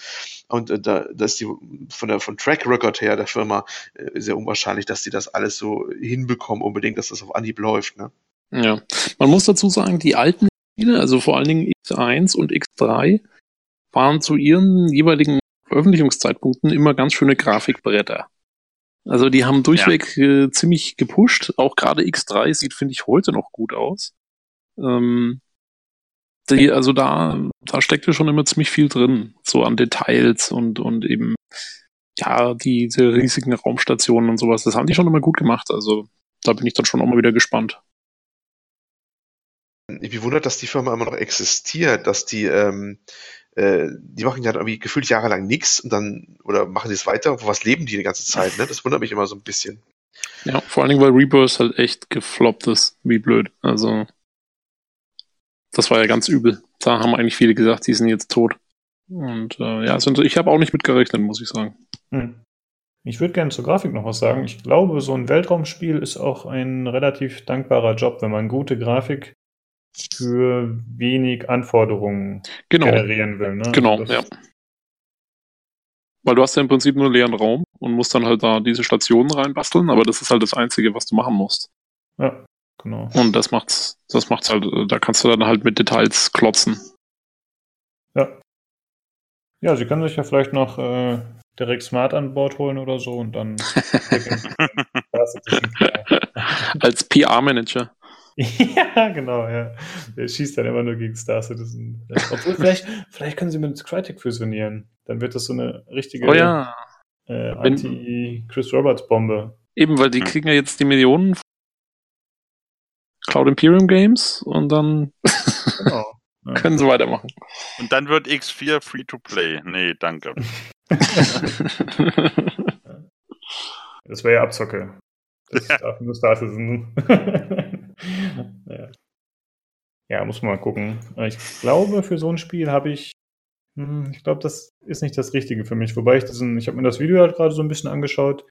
Speaker 4: Und äh, da, da ist die von der von Track Record her der Firma äh, sehr unwahrscheinlich, dass die das alles so hinbekommen, unbedingt, dass das auf Anhieb läuft. Ne?
Speaker 3: Ja. Man muss dazu sagen, die alten Spiele, also vor allen Dingen X1 und X3, waren zu ihren jeweiligen Veröffentlichungszeitpunkten immer ganz schöne Grafikbretter. Also die haben durchweg äh, ziemlich gepusht. Auch gerade X3 sieht, finde ich, heute noch gut aus. Ähm, die, also da, da steckte schon immer ziemlich viel drin, so an Details und, und eben, ja, die, diese riesigen Raumstationen und sowas. Das haben die schon immer gut gemacht. Also da bin ich dann schon auch mal wieder gespannt.
Speaker 4: Ich mich wundert, dass die Firma immer noch existiert, dass die, ähm, äh, die machen ja irgendwie gefühlt jahrelang nichts und dann, oder machen sie es weiter, wo was leben die die ganze Zeit, ne? Das wundert mich immer so ein bisschen.
Speaker 3: Ja, vor allen Dingen, weil Rebirth halt echt gefloppt ist. Wie blöd. Also, das war ja ganz übel. Da haben eigentlich viele gesagt, die sind jetzt tot. Und äh, ja, sind, ich habe auch nicht mitgerechnet, muss ich sagen.
Speaker 1: Hm. Ich würde gerne zur Grafik noch was sagen. Ich glaube, so ein Weltraumspiel ist auch ein relativ dankbarer Job, wenn man gute Grafik für wenig Anforderungen
Speaker 3: Genau,
Speaker 1: generieren will. Ne?
Speaker 3: genau,
Speaker 1: Das-
Speaker 3: ja. Weil du hast ja im Prinzip nur einen leeren Raum und musst dann halt da diese Stationen reinbasteln, aber das ist halt das Einzige, was du machen musst.
Speaker 1: Ja, genau.
Speaker 3: Und das macht's, das macht's halt, da kannst du dann halt mit Details klotzen.
Speaker 1: Ja. Ja, Sie können sich ja vielleicht noch äh, direkt Smart an Bord holen oder so und dann.
Speaker 3: Als PR-Manager.
Speaker 1: ja, genau, ja. Der schießt dann immer nur gegen Star Citizen. Obwohl, vielleicht, vielleicht können Sie mit Crytek fusionieren. Dann wird das so eine richtige
Speaker 3: Oh ja.
Speaker 1: äh, Anti-Chris Roberts-Bombe.
Speaker 3: Eben, weil die
Speaker 2: Hm.
Speaker 3: kriegen ja jetzt die Millionen von Cloud Imperium Games und dann
Speaker 1: Genau. Ja.
Speaker 3: können sie weitermachen.
Speaker 2: Und dann wird X4 free to play. Nee, danke.
Speaker 1: Das wäre ja Abzocke. Das darf nur Star Citizen. Ja. ja, muss man mal gucken. Aber Ich glaube, für so ein Spiel habe ich. hm, Ich glaube, das ist nicht das Richtige für mich. Wobei ich diesen, ich habe mir das Video halt gerade so ein bisschen angeschaut.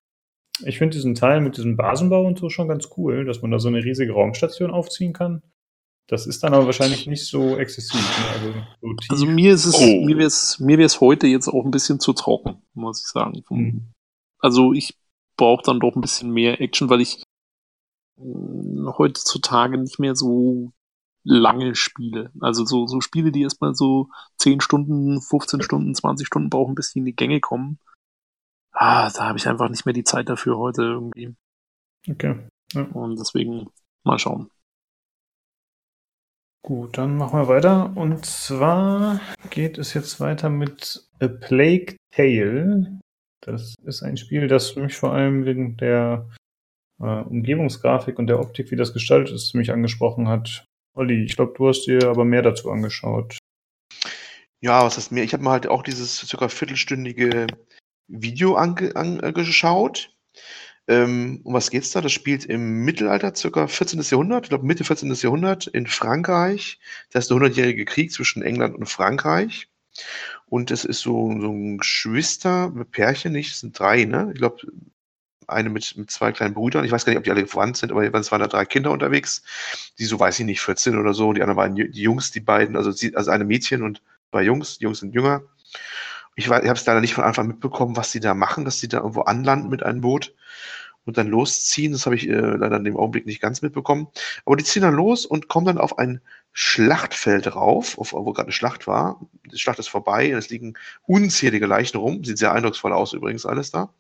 Speaker 1: Ich finde diesen Teil mit diesem Basenbau und so schon ganz cool, dass man da so eine riesige Raumstation aufziehen kann. Das ist dann aber wahrscheinlich nicht so exzessiv. Ne? Also, so.
Speaker 3: Also mir ist es,
Speaker 2: Oh.
Speaker 3: mir wäre es, mir wäre es heute jetzt auch ein bisschen zu trocken, muss ich sagen.
Speaker 1: Hm.
Speaker 3: Also ich brauche dann doch ein bisschen mehr Action, weil ich heutzutage nicht mehr so lange spiele. Also so, so Spiele, die erstmal so 10 Stunden, 15 Stunden, 20 Stunden brauchen, bis die in die Gänge kommen. Ah, da habe ich einfach nicht mehr die Zeit dafür heute irgendwie.
Speaker 1: Okay.
Speaker 3: Und deswegen mal schauen.
Speaker 1: Gut, dann machen wir weiter. Und zwar geht es jetzt weiter mit A Plague Tale. Das ist ein Spiel, das mich vor allem wegen der Umgebungsgrafik und der Optik, wie das gestaltet ist, ziemlich angesprochen hat. Olli, ich glaube, du hast dir aber mehr dazu angeschaut.
Speaker 4: Ja, was heißt mehr? Ich habe mir halt auch dieses circa viertelstündige Video ange angeschaut. Ähm, um was geht's da? Das spielt im Mittelalter, circa 14. Jahrhundert, ich glaube Mitte 14. Jahrhundert in Frankreich. Das ist der hundertjährige Krieg zwischen England und Frankreich. Und es ist so, so ein Geschwister-Pärchen, nicht? Es sind drei, ne? Ich glaube, eine mit, mit zwei kleinen Brüdern. Ich weiß gar nicht, ob die alle verwandt sind, aber es waren da drei Kinder unterwegs. Die so, weiß ich nicht, 14 oder so. Die anderen waren die Jungs, die beiden, also, sie, also eine Mädchen und zwei Jungs. Die Jungs sind jünger. Ich, ich habe es leider nicht von Anfang mitbekommen, was die da machen, dass die da irgendwo anlanden mit einem Boot. und dann losziehen. Das habe ich äh, leider in dem Augenblick nicht ganz mitbekommen. Aber die ziehen dann los und kommen dann auf ein Schlachtfeld rauf, auf, wo gerade eine Schlacht war. Die Schlacht ist vorbei es liegen unzählige Leichen rum. Sieht sehr eindrucksvoll aus übrigens alles da.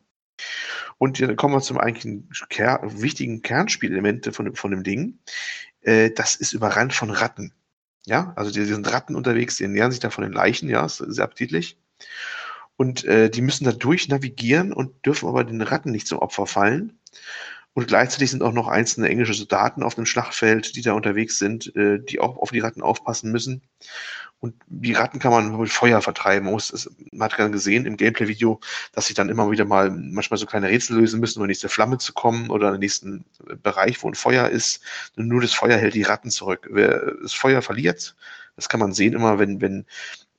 Speaker 4: Und dann kommen wir zum eigentlichen Ker wichtigen Kernspielelement von, von dem Ding. Äh, das ist überrannt von Ratten. Ja, also die, die sind Ratten unterwegs, die ernähren sich da von den Leichen, ja, ist sehr appetitlich. Und äh, die müssen da durch navigieren und dürfen aber den Ratten nicht zum Opfer fallen. Und gleichzeitig sind auch noch einzelne englische Soldaten auf dem Schlachtfeld, die da unterwegs sind, äh, die auch auf die Ratten aufpassen müssen. Und die Ratten kann man mit Feuer vertreiben. Man, muss, man hat gerade gesehen im Gameplay-Video, dass sie dann immer wieder mal manchmal so kleine Rätsel lösen müssen, um in die nächste Flamme zu kommen oder in den nächsten Bereich, wo ein Feuer ist. Nur das Feuer hält die Ratten zurück. Wer das Feuer verliert, das kann man sehen immer, wenn, wenn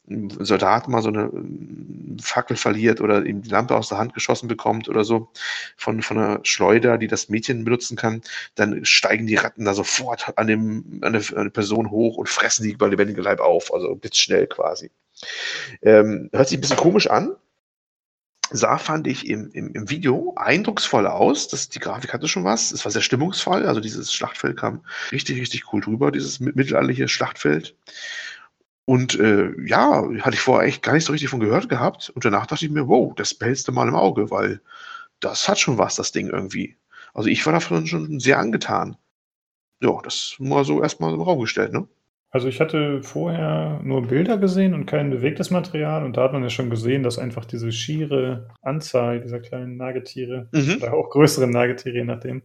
Speaker 4: ein Soldat mal so eine ähm, Fackel verliert oder ihm die Lampe aus der Hand geschossen bekommt oder so von, von einer Schleuder, die das Mädchen benutzen kann, dann steigen die Ratten da sofort an, dem, an, eine, an eine Person hoch und fressen die über lebendige Leib auf, also blitzschnell quasi. Ähm, hört sich ein bisschen komisch an, sah, fand ich im, im, im Video eindrucksvoll aus. Das, die Grafik hatte schon was. Es war sehr stimmungsvoll. Also dieses Schlachtfeld kam richtig, richtig cool drüber, dieses mittelalterliche Schlachtfeld. Und äh, ja, hatte ich vorher echt gar nicht so richtig von gehört gehabt. Und danach dachte ich mir, wow, das behältst du mal im Auge, weil das hat schon was, das Ding irgendwie. Also ich war davon schon sehr angetan. Ja, das mal so erstmal im Raum gestellt, ne?
Speaker 1: Also ich hatte vorher nur Bilder gesehen und kein bewegtes Material und da hat man ja schon gesehen, dass einfach diese schiere Anzahl dieser kleinen Nagetiere
Speaker 4: Mhm.
Speaker 1: oder auch größeren Nagetiere, je nachdem,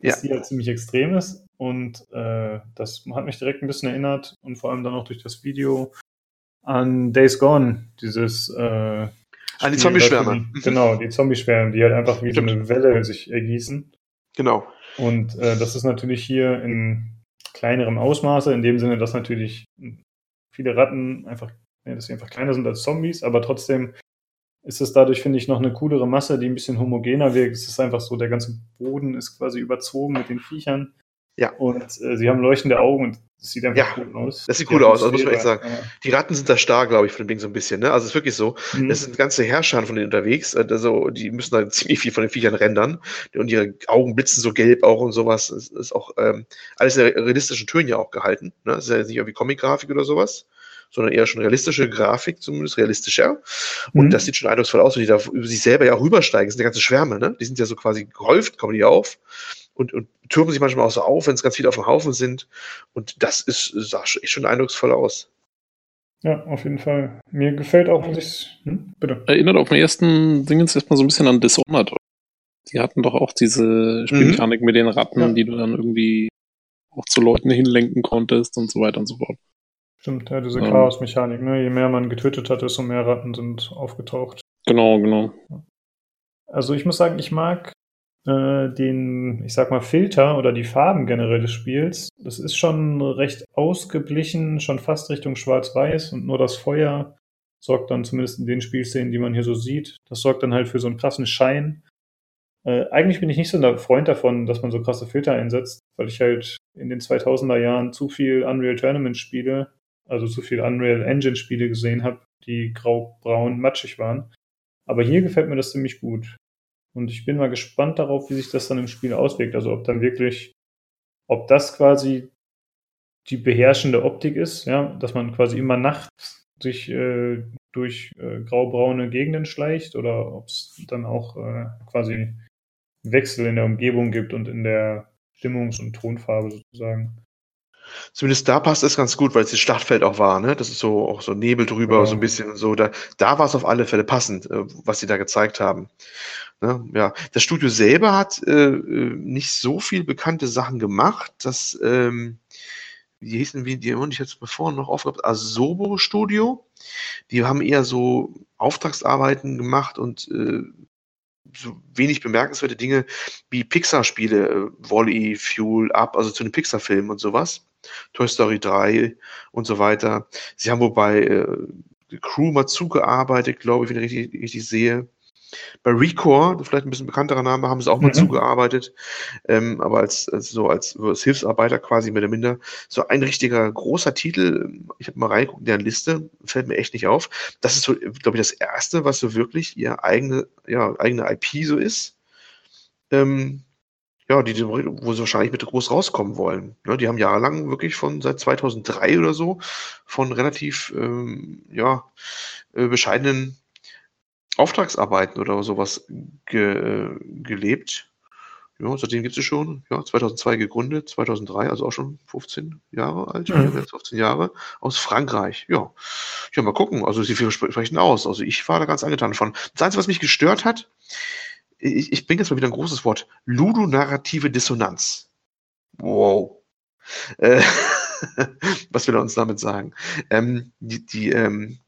Speaker 4: Ja.
Speaker 1: dass die halt ziemlich extrem ist. Und äh, das hat mich direkt ein bisschen erinnert und vor allem dann auch durch das Video an Days Gone, dieses äh,
Speaker 4: An die Zombie-Schwärme.
Speaker 1: die- Genau, die Zombie-Schwärme, die halt einfach wie
Speaker 4: Stimmt.
Speaker 1: so eine Welle sich ergießen.
Speaker 4: Genau.
Speaker 1: Und äh, das ist natürlich hier in kleinerem Ausmaße, in dem Sinne, dass natürlich viele Ratten einfach, ja, dass sie einfach kleiner sind als Zombies, aber trotzdem ist es dadurch, finde ich, noch eine coolere Masse, die ein bisschen homogener wirkt. Es ist einfach so, der ganze Boden ist quasi überzogen mit den Viechern.
Speaker 4: Ja.
Speaker 1: Und äh, sie haben leuchtende Augen und es sieht einfach
Speaker 4: Ja,
Speaker 1: cool aus.
Speaker 4: das sieht cool aus, also muss man echt
Speaker 1: Atmosphäre,
Speaker 4: Die Ratten sind da stark, glaube ich, von dem Ding so ein bisschen. Ne? Also es ist wirklich so.
Speaker 1: ja. Mhm.
Speaker 4: Es sind ganze Herrscher von denen unterwegs. äh, Also die müssen da ziemlich viel von den Viechern rendern. Und ihre Augen blitzen so gelb auch und sowas. Es ist auch ähm, alles in realistischen Tönen ja auch gehalten. Ne? Es ist ja jetzt nicht irgendwie Comic-Grafik oder sowas, sondern eher schon realistische Grafik, zumindest realistischer. Und
Speaker 1: Mhm.
Speaker 4: das sieht schon eindrucksvoll aus, wenn die da über sich selber ja auch rübersteigen. Das sind ja ganze Schwärme, ne? Die sind ja so quasi gehäuft, kommen die auf und, und türmen sich manchmal auch so auf, wenn es ganz viele auf dem Haufen sind. Und das ist, sah schon- echt schon eindrucksvoll aus.
Speaker 1: ja, auf jeden Fall. Mir gefällt auch, was ich. Hm? Bitte.
Speaker 3: Erinnert auf den ersten Dingens erstmal so ein bisschen an Dishonored. Die hatten doch auch diese Spielmechanik mit den Ratten,
Speaker 1: Ja.
Speaker 3: die du dann irgendwie auch zu Leuten hinlenken konntest und so weiter und so fort.
Speaker 1: Stimmt, ja, diese
Speaker 3: Ähm.
Speaker 1: Chaos-Mechanik, ne? Je mehr man getötet hat, desto mehr Ratten sind aufgetaucht.
Speaker 3: Genau, genau.
Speaker 1: Also ich muss sagen, ich mag äh, den, ich sag mal, Filter oder die Farben generell des Spiels. Das ist schon recht ausgeglichen, schon fast Richtung Schwarz-Weiß und nur das Feuer sorgt dann zumindest in den Spielszenen, die man hier so sieht, das sorgt dann halt für so einen krassen Schein. Äh, eigentlich bin ich nicht so ein Freund davon, dass man so krasse Filter einsetzt, weil ich halt in den 2000er Jahren zu viel Unreal Tournament Spiele, also zu viel Unreal Engine Spiele gesehen habe, die grau-braun matschig waren. Aber hier gefällt mir das ziemlich gut. Und ich bin mal gespannt darauf, wie sich das dann im Spiel auswirkt. Also ob dann wirklich, ob das quasi die beherrschende Optik ist, ja, dass man quasi immer nachts sich äh, durch äh, graubraune Gegenden schleicht oder ob es dann auch äh, quasi Wechsel in der Umgebung gibt und in der Stimmungs- und Tonfarbe sozusagen.
Speaker 4: Zumindest da passt es ganz gut, weil es das Schlachtfeld auch war, ne? Das ist so auch so Nebel drüber,
Speaker 1: Ja.
Speaker 4: so ein bisschen so. Da, da war es auf alle Fälle passend, äh, was sie da gezeigt haben. Ne? Ja, das Studio selber hat äh, äh, nicht so viel bekannte Sachen gemacht. Das, ähm, wie hießen wie die und ich jetzt bevor noch aufgehabt, Asobo Studio. Die haben eher so Auftragsarbeiten gemacht und äh, so wenig bemerkenswerte Dinge wie Pixar-Spiele, äh, Wall-E, Fuel Up, also zu den Pixar-Filmen und sowas. Toy Story 3 und so weiter. Sie haben wobei äh, Crew mal zugearbeitet, glaube ich, wenn ich richtig, richtig sehe. Bei Recore, vielleicht ein bisschen bekannterer Name, haben sie auch mal
Speaker 1: Mhm.
Speaker 4: zugearbeitet, ähm, aber als, als so als, als Hilfsarbeiter quasi mehr oder minder. So ein richtiger großer Titel, ich habe mal reingeguckt in deren Liste, fällt mir echt nicht auf. Das ist so, glaube ich, das erste, was so wirklich ihr eigene, ja, eigene IP so ist. ähm, ja, die, wo sie wahrscheinlich mit groß rauskommen wollen. Ne, die haben jahrelang wirklich von seit 2003 oder so von relativ ähm, ja, äh, bescheidenen Auftragsarbeiten oder sowas ge, äh, gelebt. Ja, seitdem gibt es schon, ja, 2002 gegründet, 2003, also auch schon 15 Jahre alt,
Speaker 1: Mhm.
Speaker 4: ja, 15 Jahre, aus Frankreich. Ja, ja, mal gucken, also sie sprechen aus. Also ich war da ganz angetan von. Das Einzige, was mich gestört hat, ich, ich bringe jetzt mal wieder ein großes Wort, ludonarrative Dissonanz. Wow. Äh, was will er uns damit sagen? Ähm, die, die, ähm,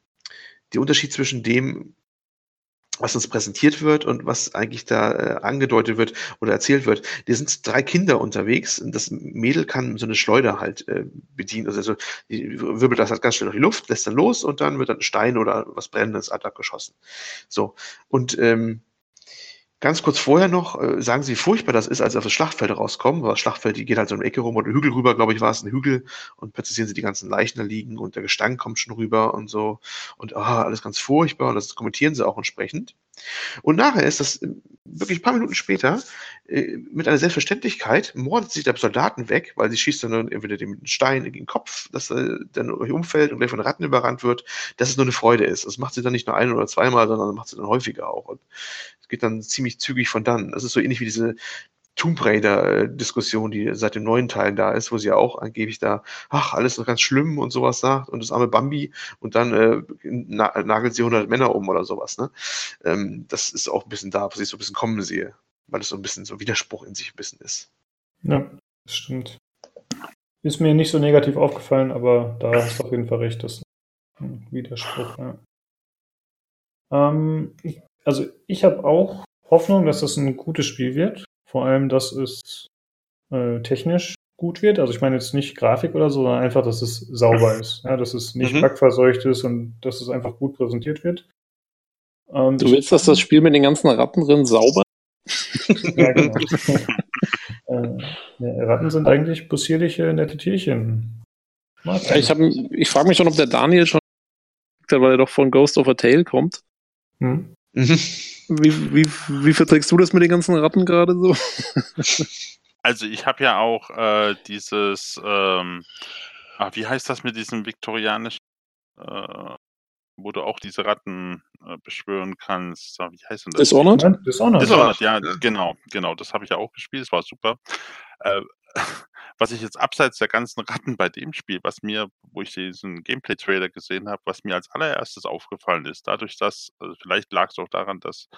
Speaker 4: der Unterschied zwischen dem, was uns präsentiert wird und was eigentlich da äh, angedeutet wird oder erzählt wird. Da sind drei Kinder unterwegs und das Mädel kann so eine Schleuder halt äh, bedienen. Also, also wirbelt das halt ganz schnell durch die Luft, lässt dann los und dann wird dann ein Stein oder was Brennendes hoc geschossen. So. Und ähm, Ganz kurz vorher noch äh, sagen sie, wie furchtbar das ist, als sie auf das Schlachtfeld rauskommen. Weil das Schlachtfeld, die geht halt so eine Ecke rum oder Hügel rüber, glaube ich, war es ein Hügel. Und plötzlich sehen sie die ganzen Leichen da liegen und der Gestank kommt schon rüber und so. Und ah, alles ganz furchtbar. Und das kommentieren sie auch entsprechend. Und nachher ist das äh, wirklich ein paar Minuten später äh, mit einer Selbstverständlichkeit mordet sich der Soldaten weg, weil sie schießt dann entweder den Stein in den Kopf, dass er dann umfällt und gleich von Ratten überrannt wird, dass es nur eine Freude ist. Das macht sie dann nicht nur ein oder zweimal, sondern macht sie dann häufiger auch. Und es geht dann ziemlich zügig von dann. Das ist so ähnlich wie diese Tomb Raider-Diskussion, die seit dem neuen Teil da ist, wo sie ja auch angeblich da, ach, alles noch ganz schlimm und sowas sagt und das arme Bambi und dann äh, na, nagelt sie 100 Männer um oder sowas. Ne? Ähm, das ist auch ein bisschen da, was ich so ein bisschen kommen sehe, weil es so ein bisschen so Widerspruch in sich ein bisschen ist.
Speaker 1: Ja, das stimmt. Ist mir nicht so negativ aufgefallen, aber da hast du auf jeden Fall recht, das ist ein Widerspruch. Ja. Ähm, also ich habe auch Hoffnung, dass das ein gutes Spiel wird. Vor allem, dass es äh, technisch gut wird. Also ich meine jetzt nicht Grafik oder so, sondern einfach, dass es sauber ist. Ja, dass es nicht
Speaker 4: Mhm.
Speaker 1: bugverseucht ist und dass es einfach gut präsentiert wird. Ähm,
Speaker 3: Du willst, dass das Spiel mit den ganzen Ratten drin sauber
Speaker 1: Ja, genau. äh, ja, Ratten sind eigentlich possierliche, nette Tierchen.
Speaker 3: Ja, ich, hab- ich frage mich schon, ob der Daniel schon, weil er doch von Ghost of a Tale kommt.
Speaker 1: Hm?
Speaker 4: Mhm.
Speaker 3: Wie, wie, wie verträgst du das mit den ganzen Ratten gerade so?
Speaker 2: Also ich habe ja auch äh, dieses, ähm, ah, wie heißt das mit diesem viktorianischen, äh, wo du auch diese Ratten äh, beschwören kannst. Ah, Wie heißt denn das?
Speaker 3: Dishonored?
Speaker 1: Dishonored.
Speaker 2: Dishonored, ja,
Speaker 4: Ja.
Speaker 2: genau, genau, das habe ich ja auch gespielt, das war super. Was ich jetzt abseits der ganzen Ratten bei dem Spiel, was mir, wo ich diesen Gameplay-Trailer gesehen habe, was mir als allererstes aufgefallen ist, dadurch, dass, also vielleicht lag es auch daran, dass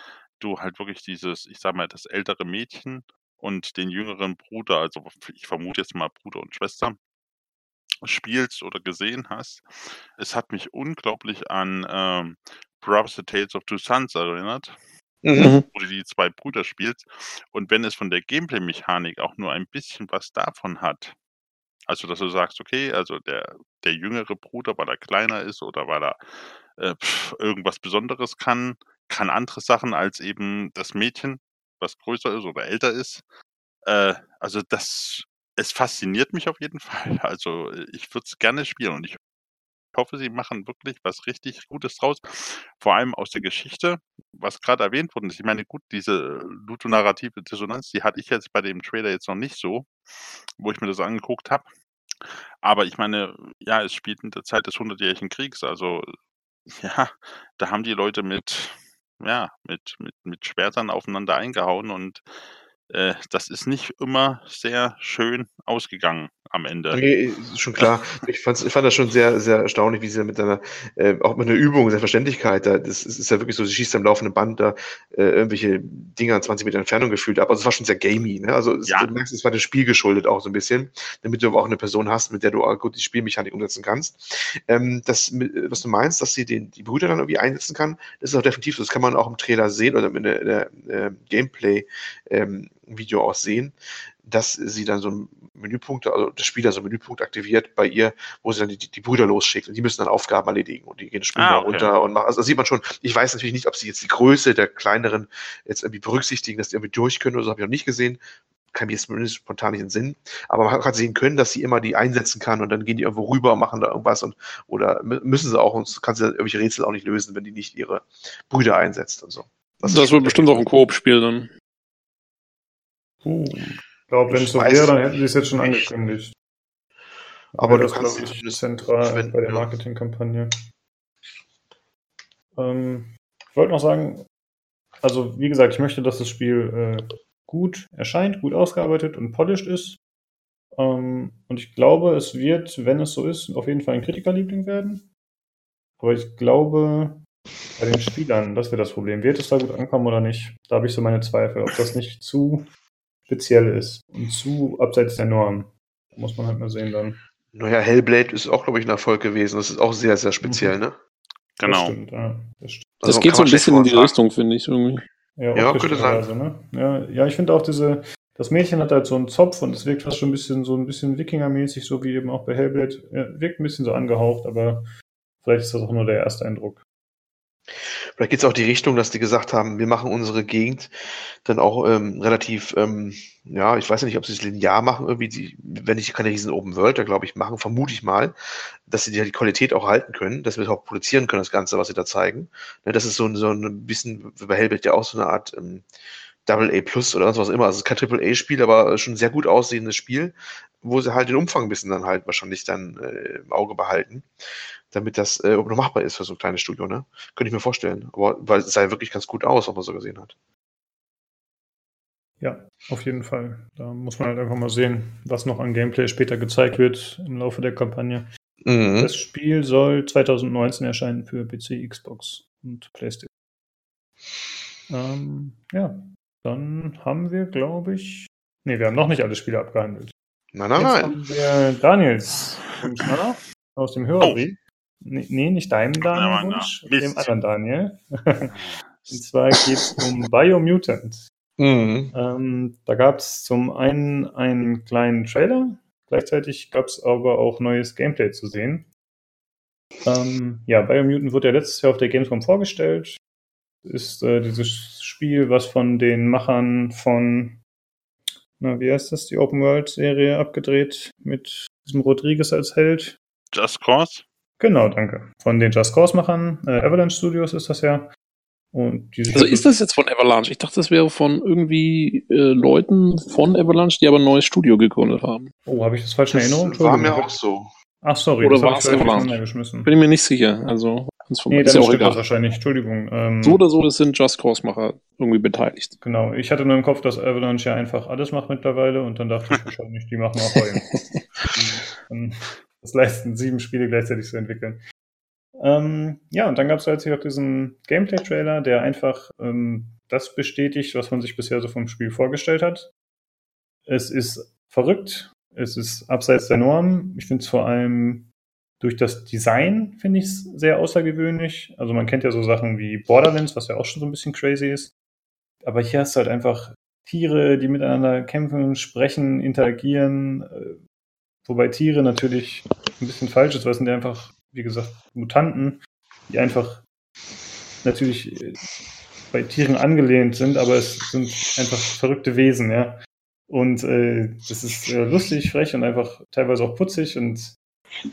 Speaker 2: du halt wirklich dieses, ich sag mal, das ältere Mädchen und den jüngeren Bruder, also ich vermute jetzt mal Bruder und Schwester, spielst oder gesehen hast. Es hat mich unglaublich an ähm, Brothers The Tales of Two Sons erinnert
Speaker 4: Mhm.
Speaker 2: wo du die zwei Brüder spielst. Und wenn es von der Gameplay-Mechanik auch nur ein bisschen was davon hat, also dass du sagst, okay, also der, der jüngere Bruder, weil er kleiner ist oder weil er äh, pf, irgendwas Besonderes kann, kann andere Sachen als eben das Mädchen, was größer ist oder älter ist. Äh, also das, es fasziniert mich auf jeden Fall. Also ich würde es gerne spielen und ich hoffe, sie machen wirklich was richtig Gutes draus. Vor allem aus der Geschichte, was gerade erwähnt worden ist. Ich meine, gut, diese ludonarrative Dissonanz, die hatte ich jetzt bei dem Trailer jetzt noch nicht so, wo ich mir das angeguckt habe. Aber ich meine, ja, es spielt in der Zeit des Hundertjährigen Kriegs. Also, ja, da haben die Leute mit, ja, mit, mit, mit Schwertern aufeinander eingehauen und äh, das ist nicht immer sehr schön ausgegangen am Ende.
Speaker 4: Nee, schon klar. Ich, fand's, ich fand das schon sehr, sehr erstaunlich, wie sie mit einer, äh, auch mit einer Übung, Selbstverständlichkeit, da, das ist, ist ja wirklich so, sie schießt am laufenden Band da äh, irgendwelche Dinger an 20 Meter Entfernung gefühlt ab. Also es war schon sehr gamey, ne? Also es,
Speaker 2: Ja.
Speaker 4: du merkst, es war dem Spiel geschuldet auch so ein bisschen, damit du aber auch eine Person hast, mit der du auch gut die Spielmechanik umsetzen kannst. Ähm, das, mit- was du meinst, dass sie den, die Brüder dann irgendwie einsetzen kann, das ist auch definitiv so. Das kann man auch im Trailer sehen oder in der, in der äh, Gameplay-Video auch sehen, dass sie dann so einen Menüpunkt, also der Spieler so einen Menüpunkt aktiviert bei ihr, wo sie dann die, die Brüder losschickt und die müssen dann Aufgaben erledigen und die gehen springen
Speaker 2: Ah,
Speaker 4: da
Speaker 2: okay.
Speaker 4: runter und machen. Also das sieht man schon, ich weiß natürlich nicht, ob sie jetzt die Größe der kleineren jetzt irgendwie berücksichtigen, dass die irgendwie durch können oder so, habe ich noch nicht gesehen. Kann mir jetzt zumindest spontan nicht in den Sinn. Aber man hat sehen können, dass sie immer die einsetzen kann und dann gehen die irgendwo rüber und machen da irgendwas und oder mü- müssen sie auch und kann sie dann irgendwelche Rätsel auch nicht lösen, wenn die nicht ihre Brüder einsetzt und so.
Speaker 3: Das,
Speaker 4: schon
Speaker 3: wird bestimmt auch ein Koop-Spiel dann.
Speaker 1: Uh, glaube, wenn es so wäre, dann hätten sie es jetzt schon angekündigt.
Speaker 4: Aber
Speaker 1: Wäre
Speaker 4: du
Speaker 1: das,
Speaker 4: kannst
Speaker 1: glaub
Speaker 4: ihn
Speaker 1: ich,
Speaker 4: zumindest
Speaker 1: zentral bei der
Speaker 4: ja.
Speaker 1: Marketingkampagne. Ähm, ich wollte noch sagen, also wie gesagt, ich möchte, dass das Spiel äh, gut erscheint, gut ausgearbeitet und polished ist. Ähm, und ich glaube, es wird, wenn es so ist, auf jeden Fall ein Kritikerliebling werden. Aber ich glaube, bei den Spielern, das wird das Problem. Wird es da gut ankommen oder nicht? Da habe ich so meine Zweifel, ob das nicht zu speziell ist und zu abseits der Norm. Da muss man halt mal sehen dann.
Speaker 4: Naja, Hellblade ist auch, glaube ich, ein Erfolg gewesen. Das ist auch sehr, sehr speziell, ne?
Speaker 2: Genau.
Speaker 1: Das stimmt, ja. Das stimmt.
Speaker 3: Das
Speaker 4: Also
Speaker 3: geht so ein bisschen in die. Richtung, finde ich irgendwie.
Speaker 1: Ja,
Speaker 4: Ja, könnte sein.
Speaker 1: Ne? Ja, ja, ich finde auch diese, das Mädchen hat halt so einen Zopf und es wirkt fast schon ein bisschen so ein bisschen Wikinger-mäßig, so wie eben auch bei Hellblade. Ja, wirkt ein bisschen so angehaucht, aber vielleicht ist das auch nur der erste Eindruck.
Speaker 4: Vielleicht geht es auch die Richtung, dass die gesagt haben, wir machen unsere Gegend dann auch ähm, relativ, ähm, ja, ich weiß ja nicht, ob sie es linear machen, irgendwie, die, wenn ich keine riesen Open World, da glaube ich, machen, vermute ich mal, dass sie die, die Qualität auch halten können, dass wir es auch produzieren können, das Ganze, was sie da zeigen. Ne, das ist so, ein- so ein bisschen, bei Hellblade ja auch so eine Art ähm, Double A Plus oder sonst was immer. Also kein Triple A Spiel, aber schon ein sehr gut aussehendes Spiel, wo sie halt den Umfang ein bisschen dann halt wahrscheinlich dann äh, im Auge behalten, damit das äh, noch machbar ist für so ein kleines Studio, ne? Könnte ich mir vorstellen. Aber weil es sah ja wirklich ganz gut aus, was man so gesehen hat.
Speaker 1: Ja, auf jeden Fall. Da muss man halt einfach mal sehen, was noch an Gameplay später gezeigt wird im Laufe der Kampagne.
Speaker 4: Mhm.
Speaker 1: Das Spiel soll 2019 erscheinen für PC, Xbox und PlayStation. Ähm, ja, dann haben wir, glaube ich. Ne, wir haben noch nicht alle Spiele abgehandelt.
Speaker 4: Nein, nein,
Speaker 1: Jetzt
Speaker 4: nein.
Speaker 1: haben wir Daniels? Aus dem Hörerbrief. Nee, nee, nicht deinem.
Speaker 2: Na, Mann,
Speaker 1: Daniel-Wunsch,
Speaker 2: na.
Speaker 1: dem anderen Daniel. Und zwar geht es um Biomutant.
Speaker 4: Mhm.
Speaker 1: Ähm, da gab es zum einen einen kleinen Trailer, gleichzeitig gab es aber auch neues Gameplay zu sehen. Ähm, ja, Biomutant wurde ja letztes Jahr auf der Gamescom vorgestellt. Ist äh, dieses Spiel, was von den Machern von, na, wie heißt das, die Open World Serie abgedreht mit diesem Rodriguez als Held.
Speaker 2: Just Cause?
Speaker 1: Genau, danke. Von den Just Cause Machern, äh, Avalanche Studios ist das ja. Und diese
Speaker 3: Also ist das jetzt von Avalanche? Ich dachte, das wäre von irgendwie äh, Leuten von Avalanche, die aber ein neues Studio gegründet haben.
Speaker 1: Oh, habe ich das falsch in
Speaker 4: Das
Speaker 1: Erinnerung?
Speaker 4: war mir auch so.
Speaker 1: Ach, sorry,
Speaker 3: Oder
Speaker 1: das
Speaker 3: war's
Speaker 1: vielleicht
Speaker 3: Avalanche? Bin ich mir nicht sicher. Also,
Speaker 1: Nee,
Speaker 3: ist
Speaker 1: dann
Speaker 3: ja auch
Speaker 1: stimmt das
Speaker 3: egal.
Speaker 1: wahrscheinlich. Entschuldigung. Ähm,
Speaker 3: So oder so, das sind Just Cause-Macher irgendwie beteiligt.
Speaker 1: Genau, ich hatte nur im Kopf, dass Avalanche ja einfach alles macht mittlerweile und dann dachte ich wahrscheinlich, die machen auch Heulen. Das leisten, sieben Spiele gleichzeitig zu entwickeln. Ähm, ja, und dann gab es halt auch diesen Gameplay-Trailer, der einfach ähm, das bestätigt, was man sich bisher so vom Spiel vorgestellt hat. Es ist verrückt, es ist abseits der Norm. Ich finde es vor allem durch das Design, finde ich es sehr außergewöhnlich. Also man kennt ja so Sachen wie Borderlands, was ja auch schon so ein bisschen crazy ist. Aber hier hast du halt einfach Tiere, die miteinander kämpfen, sprechen, interagieren. Wobei Tiere natürlich ein bisschen falsch ist, weil es sind ja einfach, wie gesagt, Mutanten, die einfach natürlich äh, bei Tieren angelehnt sind, aber es sind einfach verrückte Wesen, ja. Und äh, das ist äh, lustig, frech und einfach teilweise auch putzig und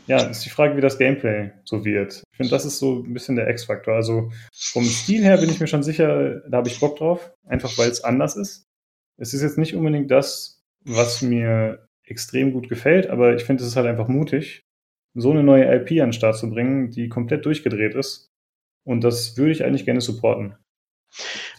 Speaker 1: ja, ist die Frage, wie das Gameplay so wird. Ich finde, das ist so ein bisschen der X-Faktor. Also vom Stil her bin ich mir schon sicher, da habe ich Bock drauf, einfach weil es anders ist. Es ist jetzt nicht unbedingt das, was mir extrem gut gefällt, aber ich finde, es ist halt einfach mutig, so eine neue IP an den Start zu bringen, die komplett durchgedreht ist. Und das würde ich eigentlich gerne supporten.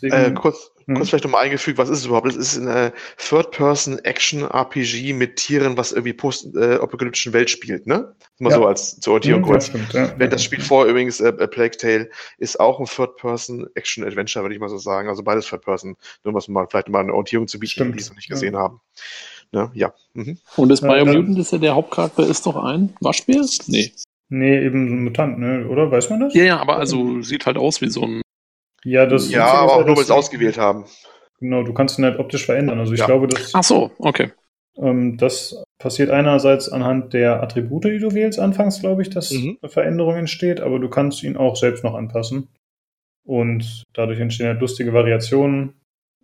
Speaker 1: Deswegen,
Speaker 4: Äh, kurz,
Speaker 1: Hm?
Speaker 4: kurz vielleicht nochmal eingefügt, was ist es überhaupt? Es ist eine Third-Person-Action-RPG mit Tieren, was irgendwie post-apokalyptischen Welt spielt, ne? Mal
Speaker 1: Ja.
Speaker 4: so als zur Orientierung
Speaker 1: Hm, ja,
Speaker 4: kurz.
Speaker 1: stimmt, ja.
Speaker 4: Wenn das Spiel vor übrigens äh, A Plague Tale ist auch ein Third-Person-Action-Adventure, würde ich mal so sagen. Also beides Third-Person. Nur was mal vielleicht mal eine Orientierung zu bieten,
Speaker 1: Stimmt.
Speaker 4: die es noch nicht gesehen haben. Ne? Ja. Mhm.
Speaker 3: Und das. Biomutant ist ja der Hauptcharakter, ist doch ein Waschbär? Nee.
Speaker 1: Nee, eben so ein Mutant, ne? oder? Weiß man das?
Speaker 3: Ja, ja, aber also sieht halt aus wie so ein.
Speaker 1: Ja, das
Speaker 4: Ja, aber auch nur, weil es ausgewählt haben.
Speaker 1: Genau, du kannst ihn halt optisch verändern. Also ich
Speaker 4: Ja.
Speaker 1: glaube, dass
Speaker 3: Ach so, okay.
Speaker 1: ähm, das passiert einerseits anhand der Attribute, die du wählst, anfangs, glaube ich, dass
Speaker 4: Mhm.
Speaker 1: eine Veränderung entsteht, aber du kannst ihn auch selbst noch anpassen. Und dadurch entstehen halt lustige Variationen.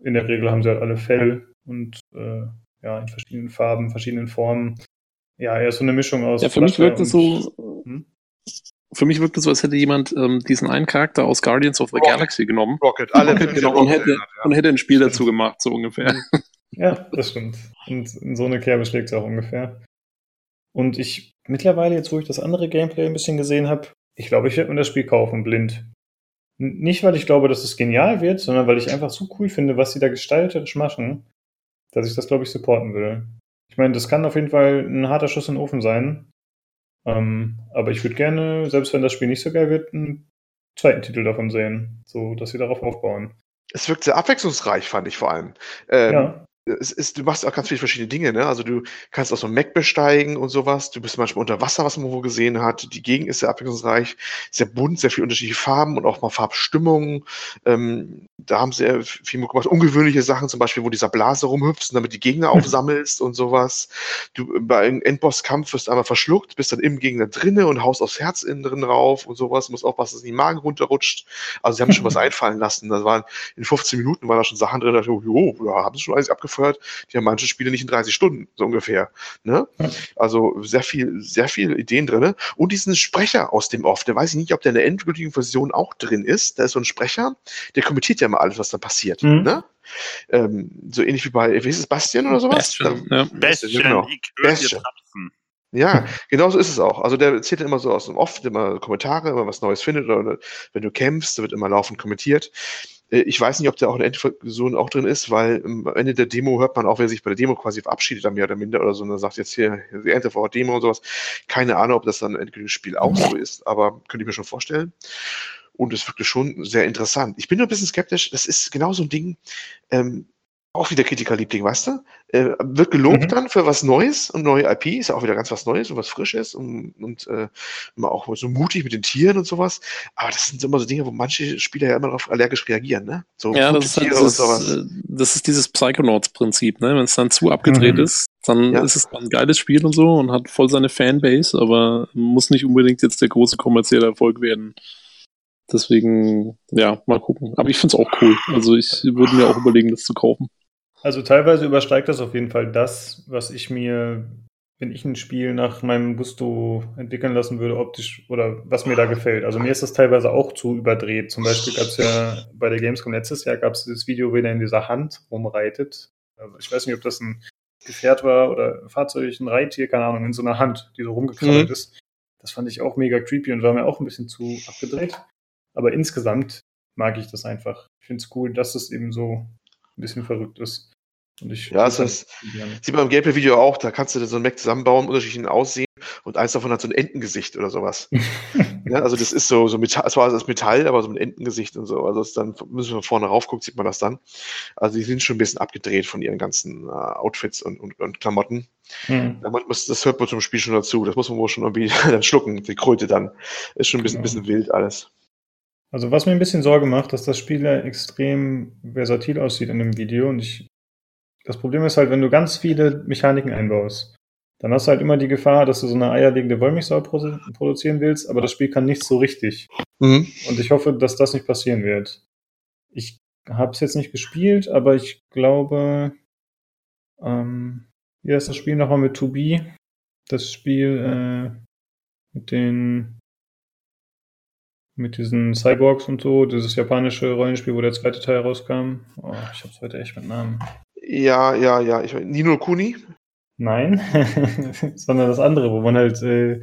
Speaker 1: In der Regel haben sie halt alle Fell und äh, ja, in verschiedenen Farben, verschiedenen Formen. Ja, er ist so eine Mischung aus.
Speaker 3: Ja, für mich wirkt es so.
Speaker 1: Hm?
Speaker 3: Für mich wirkt es so, als hätte jemand ähm, diesen einen Charakter aus Guardians of the
Speaker 4: Rocket.
Speaker 3: Galaxy genommen
Speaker 4: Rocket. Alle
Speaker 3: Rocket, genau, und, hätte,
Speaker 4: ja.
Speaker 3: und hätte ein Spiel dazu gemacht, so ungefähr.
Speaker 1: Ja, das stimmt. Und in so eine Kerbe schlägt es auch ungefähr. Und ich mittlerweile, jetzt wo ich das andere Gameplay ein bisschen gesehen habe, ich glaube, ich werde mir das Spiel kaufen, blind. N nicht, weil ich glaube, dass es genial wird, sondern weil ich einfach so cool finde, was sie da gestalterisch machen, dass ich das, glaube ich, supporten will. Ich meine, das kann auf jeden Fall ein harter Schuss in den Ofen sein. Ähm, aber ich würde gerne, selbst wenn das Spiel nicht so geil wird, einen zweiten Titel davon sehen, so dass sie darauf aufbauen.
Speaker 4: Es wirkt sehr abwechslungsreich, fand ich vor allem. Ähm,
Speaker 1: Ja.
Speaker 4: Es ist, du machst auch ganz viele verschiedene Dinge, ne? Also du kannst auch so ein Mac besteigen und sowas. Du bist manchmal unter Wasser, was man wo gesehen hat. Die Gegend ist sehr abwechslungsreich, sehr bunt, sehr viele unterschiedliche Farben und auch mal Farbstimmungen. Ähm, da haben sie sehr viel gemacht. Ungewöhnliche Sachen, zum Beispiel, wo dieser Blase rumhüpft und damit die Gegner aufsammelst und sowas. Du bei einem Endbosskampf wirst einmal verschluckt, bist dann im Gegner drinne und haust aufs Herz innen drin rauf und sowas. Du musst aufpassen, dass in den Magen runterrutscht. Also sie haben schon was einfallen lassen. Das waren in 15 Minuten waren da schon Sachen drin, da dachte ich, jo, ja, haben sie schon alles abgefeuert. Die haben manche Spiele nicht in 30 Stunden, so ungefähr. Ne?
Speaker 1: Ja.
Speaker 4: Also sehr viel, sehr viele Ideen drin. Und diesen Sprecher aus dem Off, der weiß ich nicht, ob der in der endgültigen Version auch drin ist. Da ist so ein Sprecher, der kommentiert ja mal alles, was da passiert.
Speaker 1: Mhm.
Speaker 4: Ne? Ähm, so ähnlich wie bei, wie ist es, Bastian oder sowas?
Speaker 3: Bastion, ja.
Speaker 4: Genau.
Speaker 2: höre dir
Speaker 4: Bestien.
Speaker 2: trapsen.
Speaker 4: Ja, genau so ist es auch. Also der erzählt dann immer so aus dem Off, immer Kommentare, immer was Neues findet oder wenn du kämpfst, da wird immer laufend kommentiert. Äh, Ich weiß nicht, ob der auch in der Endversion auch drin ist, weil ähm, am Ende der Demo hört man auch, wer sich bei der Demo quasi verabschiedet, dann mehr oder minder oder so, und dann sagt jetzt hier, die Endversion Demo und sowas. Keine Ahnung, ob das dann im Spiel auch so ist, aber könnte ich mir schon vorstellen. Und es wirkte schon sehr interessant. Ich bin nur ein bisschen skeptisch. Das ist genau so ein Ding, ähm, auch wieder Kritikerliebling, weißt du? Äh, wird gelobt
Speaker 1: Mhm.
Speaker 4: dann für was Neues und neue IP, ist ja auch wieder ganz was Neues und was Frisches und, und äh, immer auch so mutig mit den Tieren und sowas. Aber das sind immer so Dinge, wo manche Spieler ja immer darauf allergisch reagieren, ne? So
Speaker 3: Ja, das ist, halt
Speaker 4: Tiere und
Speaker 3: dieses,
Speaker 4: sowas.
Speaker 3: äh, das ist dieses Psychonauts-Prinzip, ne? Wenn es dann zu abgedreht
Speaker 1: Mhm.
Speaker 3: ist, dann
Speaker 4: Ja.
Speaker 3: ist es ein geiles Spiel und so und hat voll seine Fanbase, aber muss nicht unbedingt jetzt der große kommerzielle Erfolg werden. Deswegen, ja, mal gucken. Aber ich find's auch cool. Also ich würde mir auch überlegen, das zu kaufen.
Speaker 1: Also teilweise übersteigt das auf jeden Fall das, was ich mir, wenn ich ein Spiel nach meinem Gusto entwickeln lassen würde, optisch oder was mir da gefällt. Also mir ist das teilweise auch zu überdreht. Zum Beispiel gab es ja bei der Gamescom letztes Jahr gab es dieses Video, wie er in dieser Hand rumreitet. Ich weiß nicht, ob das ein Gefährt war oder ein Fahrzeug, ein Reittier, keine Ahnung, in so einer Hand, die so rumgekrabbelt
Speaker 4: Mhm.
Speaker 1: ist. Das fand ich auch mega creepy und war mir auch ein bisschen zu abgedreht. Aber insgesamt mag ich das einfach. Ich finde es cool, dass es eben so ein bisschen verrückt ist. Ich
Speaker 4: Ja, es ist- Sieht man im Gameplay-Video auch, da kannst du so ein Mac zusammenbauen, unterschiedlichen Aussehen und eins davon hat so ein Entengesicht oder sowas. Ja, also das ist so, so Metall, zwar ist das Metall, aber so ein Entengesicht und so. Also ist dann, müssen wir vorne rauf gucken, sieht man das dann. Also die sind schon ein bisschen abgedreht von ihren ganzen äh, Outfits und, und, und Klamotten.
Speaker 1: Hm.
Speaker 4: Das hört man zum Spiel schon dazu. Das muss man wohl schon irgendwie dann schlucken, die Kröte dann. Ist schon ein bisschen,
Speaker 1: Genau.
Speaker 4: bisschen wild alles.
Speaker 1: Also was mir ein bisschen Sorge macht, dass das Spiel ja extrem versatil aussieht in dem Video und ich das Problem ist halt, wenn du ganz viele Mechaniken einbaust, dann hast du halt immer die Gefahr, dass du so eine eierlegende Wollmilchsau produ produzieren willst, aber das Spiel kann nicht so richtig.
Speaker 4: Mhm.
Speaker 1: Und ich hoffe, dass das nicht passieren wird. Ich habe es jetzt nicht gespielt, aber ich glaube, ähm, wie heißt das Spiel nochmal mit 2B? Das Spiel äh, mit den mit diesen Cyborgs und so, dieses japanische Rollenspiel, wo der zweite Teil rauskam. Oh, ich hab's heute echt mit Namen.
Speaker 4: Ja, ja, ja. Ich, Nino Kuni?
Speaker 1: Nein, sondern das andere, wo man halt äh,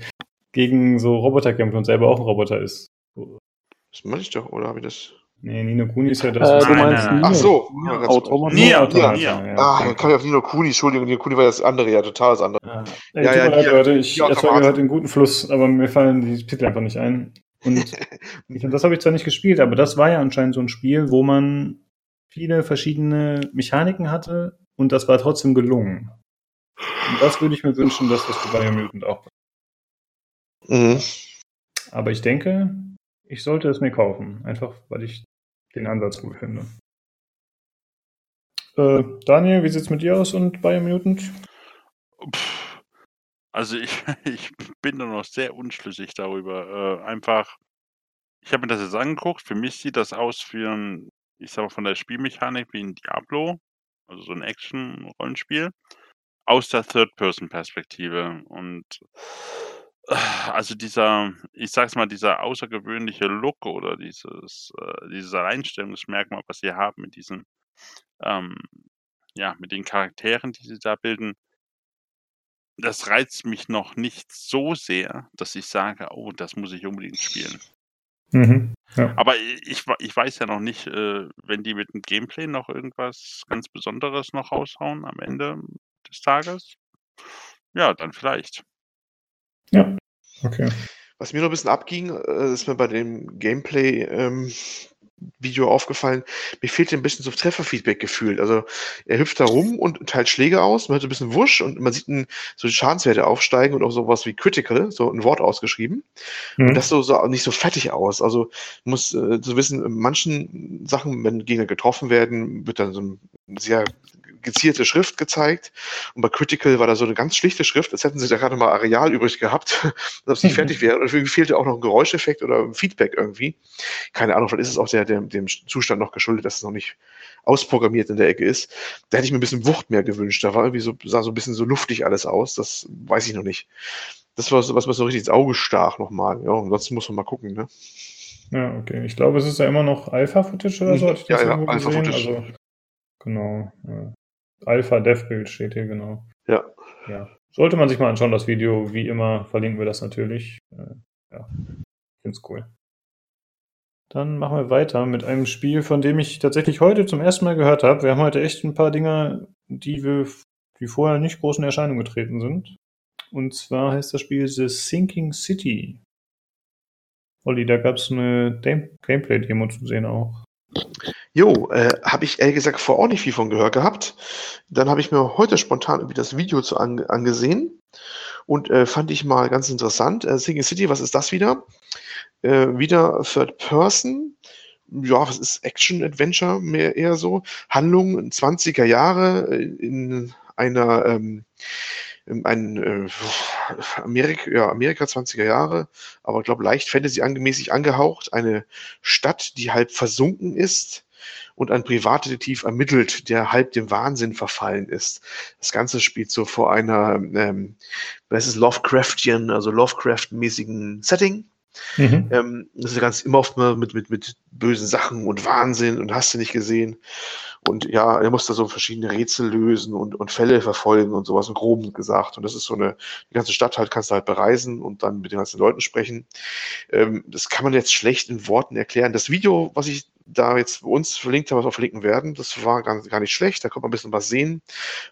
Speaker 1: gegen so Roboter kämpft und selber auch ein Roboter ist.
Speaker 4: Das meine ich doch, oder habe ich das?
Speaker 1: Nee, Nino Kuni ist ja das.
Speaker 3: Äh,
Speaker 1: was-
Speaker 3: du meinst
Speaker 2: nein, nein.
Speaker 4: Ach so. Ja,
Speaker 3: Automata.
Speaker 2: Nier,
Speaker 1: Automata,
Speaker 2: Nier.
Speaker 1: ja,
Speaker 4: Ah, dann kam ich auf Nino Kuni, Entschuldigung, Nino Kuni war das andere, ja, total das andere.
Speaker 1: Ja,
Speaker 4: Ja,
Speaker 1: Ey,
Speaker 4: ja,
Speaker 1: mir leid,
Speaker 4: die-
Speaker 1: Leute, ich erzeuge heute einen guten Fluss, aber mir fallen die Titel einfach nicht ein. Und ich, das habe ich zwar nicht gespielt, aber das war ja anscheinend so ein Spiel, wo man viele verschiedene Mechaniken hatte und das war trotzdem gelungen. Und das würde ich mir wünschen, dass das für Biomutant auch
Speaker 4: Mhm.
Speaker 1: Aber ich denke, ich sollte es mir kaufen, einfach weil ich den Ansatz gut finde. Äh, Daniel, wie sieht's mit dir aus und Biomutant?
Speaker 2: Pff, Also ich, ich bin da noch sehr unschlüssig darüber. Äh, einfach, ich habe mir das jetzt angeguckt. Für mich sieht das aus wie ein, ich sag mal, von der Spielmechanik wie ein Diablo, also so ein Action-Rollenspiel, aus der Third-Person-Perspektive. Und äh, also dieser, ich sag's mal, dieser außergewöhnliche Look oder dieses, äh, dieses Alleinstellungsmerkmal, was sie haben mit diesen ähm, ja, mit den Charakteren, die sie da bilden, das reizt mich noch nicht so sehr, dass ich sage, oh, das muss ich unbedingt spielen.
Speaker 1: Mhm. Ja.
Speaker 2: Aber ich, ich weiß ja noch nicht, äh, wenn die mit dem Gameplay noch irgendwas ganz Besonderes noch raushauen am Ende des Tages. Ja, dann vielleicht.
Speaker 1: Ja, okay.
Speaker 4: Was mir noch ein bisschen abging, äh, ist mir bei dem Gameplay ähm, Video aufgefallen, mir fehlt ein bisschen so Trefferfeedback gefühlt. Also er hüpft da rum und teilt Schläge aus, man hört so ein bisschen Wusch und man sieht ein, so die Schadenswerte aufsteigen und auch sowas wie Critical, so ein Wort ausgeschrieben.
Speaker 1: Mhm.
Speaker 4: Und das so, so nicht so fertig aus. Also muss äh, zu wissen, in manchen Sachen, wenn Gegner getroffen werden, wird dann so ein sehr gezielte Schrift gezeigt. Und bei Critical war da so eine ganz schlichte Schrift, als hätten sie da gerade mal Areal übrig gehabt, dass es nicht fertig wäre. Und irgendwie fehlte auch noch ein Geräuscheffekt oder ein Feedback irgendwie. Keine Ahnung, vielleicht ist es auch der, der, dem Zustand noch geschuldet, dass es noch nicht ausprogrammiert in der Ecke ist. Da hätte ich mir ein bisschen Wucht mehr gewünscht. Da war irgendwie so, sah so ein bisschen so luftig alles aus. Das weiß ich noch nicht. Das war so, was mir so richtig ins Auge stach nochmal. Ja, ansonsten muss man mal gucken, ne?
Speaker 1: Ja, okay. Ich glaube, es ist ja immer noch Alpha-Footage oder so. Hatte ich
Speaker 4: Ja,
Speaker 1: das
Speaker 4: ja,
Speaker 1: gesehen?
Speaker 4: Alpha-Footage.
Speaker 1: Also, genau. Ja. Alpha-Dev-Bild steht hier, genau.
Speaker 4: Ja.
Speaker 1: Ja. Sollte man sich mal anschauen, das Video. Wie immer verlinken wir das natürlich. Äh, ja, ich finde es cool. Dann machen wir weiter mit einem Spiel, von dem ich tatsächlich heute zum ersten Mal gehört habe. Wir haben heute echt ein paar Dinge, die wir, die vorher nicht groß in Erscheinung getreten sind. Und zwar heißt das Spiel The Sinking City. Olli, da gab es eine Game- Gameplay-Demo zu sehen auch.
Speaker 4: Jo, äh, habe ich ehrlich gesagt vorher auch nicht viel von gehört gehabt. Dann habe ich mir heute spontan irgendwie das Video zu ange angesehen und äh, fand ich mal ganz interessant. Äh, Sinking City, was ist das wieder? Äh, wieder Third Person. Ja, was ist Action-Adventure mehr eher so? Handlung 20er Jahre äh, in einer ähm, in ein äh, Amerika, ja, Amerika 20er Jahre, aber ich glaube leicht Fantasy-angemäßig angehaucht. Eine Stadt, die halb versunken ist und ein Privatdetektiv ermittelt, der halb dem Wahnsinn verfallen ist. Das Ganze spielt so vor einer, ähm, das ist Lovecraftian, also Lovecraft-mäßigen Setting.
Speaker 1: Mhm.
Speaker 4: Ähm, das ist ganz immer oft mal mit, mit, mit bösen Sachen und Wahnsinn und hast du nicht gesehen. Und ja, er muss da so verschiedene Rätsel lösen und, und Fälle verfolgen und sowas im Groben gesagt. Und das ist so eine, die ganze Stadt halt kannst du halt bereisen und dann mit den ganzen Leuten sprechen. Ähm, das kann man jetzt schlecht in Worten erklären. Das Video, was ich da jetzt bei uns verlinkt habe, was wir verlinken werden, das war gar, gar nicht schlecht. Da kommt man ein bisschen was sehen,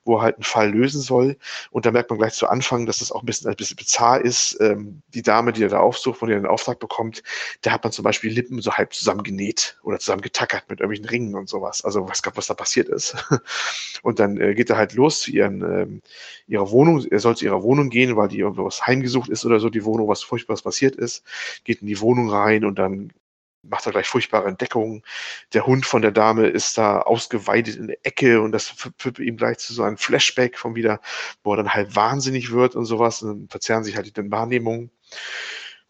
Speaker 4: wo er halt einen Fall lösen soll. Und da merkt man gleich zu Anfang, dass das auch ein bisschen, ein bisschen bizarr ist. Ähm, die Dame, die er da aufsucht, von der er den Auftrag bekommt, da hat man zum Beispiel Lippen so halb zusammengenäht oder zusammengetackert mit irgendwelchen Ringen und sowas. Also was, was da passiert ist. Und dann äh, geht er halt los zu ihren, ähm, ihrer Wohnung. Er soll zu ihrer Wohnung gehen, weil die irgendwas heimgesucht ist oder so, die Wohnung, was Furchtbares passiert ist. Geht in die Wohnung rein und dann macht er gleich furchtbare Entdeckungen. Der Hund von der Dame ist da ausgeweidet in der Ecke und das führt ihm gleich zu so einem Flashback von wieder, wo er dann halt wahnsinnig wird und sowas. Und dann verzerren sich halt die Wahrnehmungen.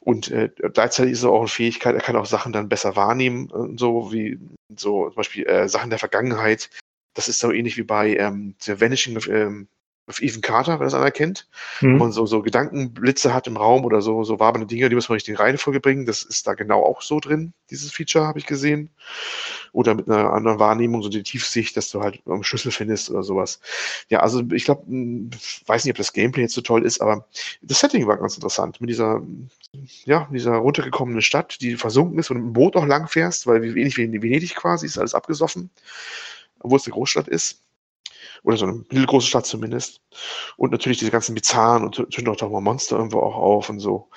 Speaker 4: Und äh, gleichzeitig ist er auch eine Fähigkeit, er kann auch Sachen dann besser wahrnehmen, so wie so zum Beispiel äh, Sachen der Vergangenheit. Das ist so ähnlich wie bei ähm, The Vanishing ähm, of Ethan Carter, wenn das einer kennt wo
Speaker 1: Mhm.
Speaker 4: man so, so Gedankenblitze hat im Raum oder so, so wabernde Dinge, die muss man richtig in die Reihenfolge bringen. Das ist da genau auch so drin, dieses Feature habe ich gesehen. Oder mit einer anderen Wahrnehmung, so die Tiefsicht, dass du halt einen Schlüssel findest oder sowas. Ja, also ich glaube, weiß nicht, ob das Gameplay jetzt so toll ist, aber das Setting war ganz interessant. Mit dieser, ja, dieser runtergekommenen Stadt, die versunken ist und mit dem Boot auch lang fährst, weil wie ähnlich wie in Venedig quasi, ist alles abgesoffen, obwohl es eine Großstadt ist. Oder so eine mittelgroße Stadt zumindest. Und natürlich diese ganzen Bizarren und zwischendurch tauchen mal Monster irgendwo auch auf und so.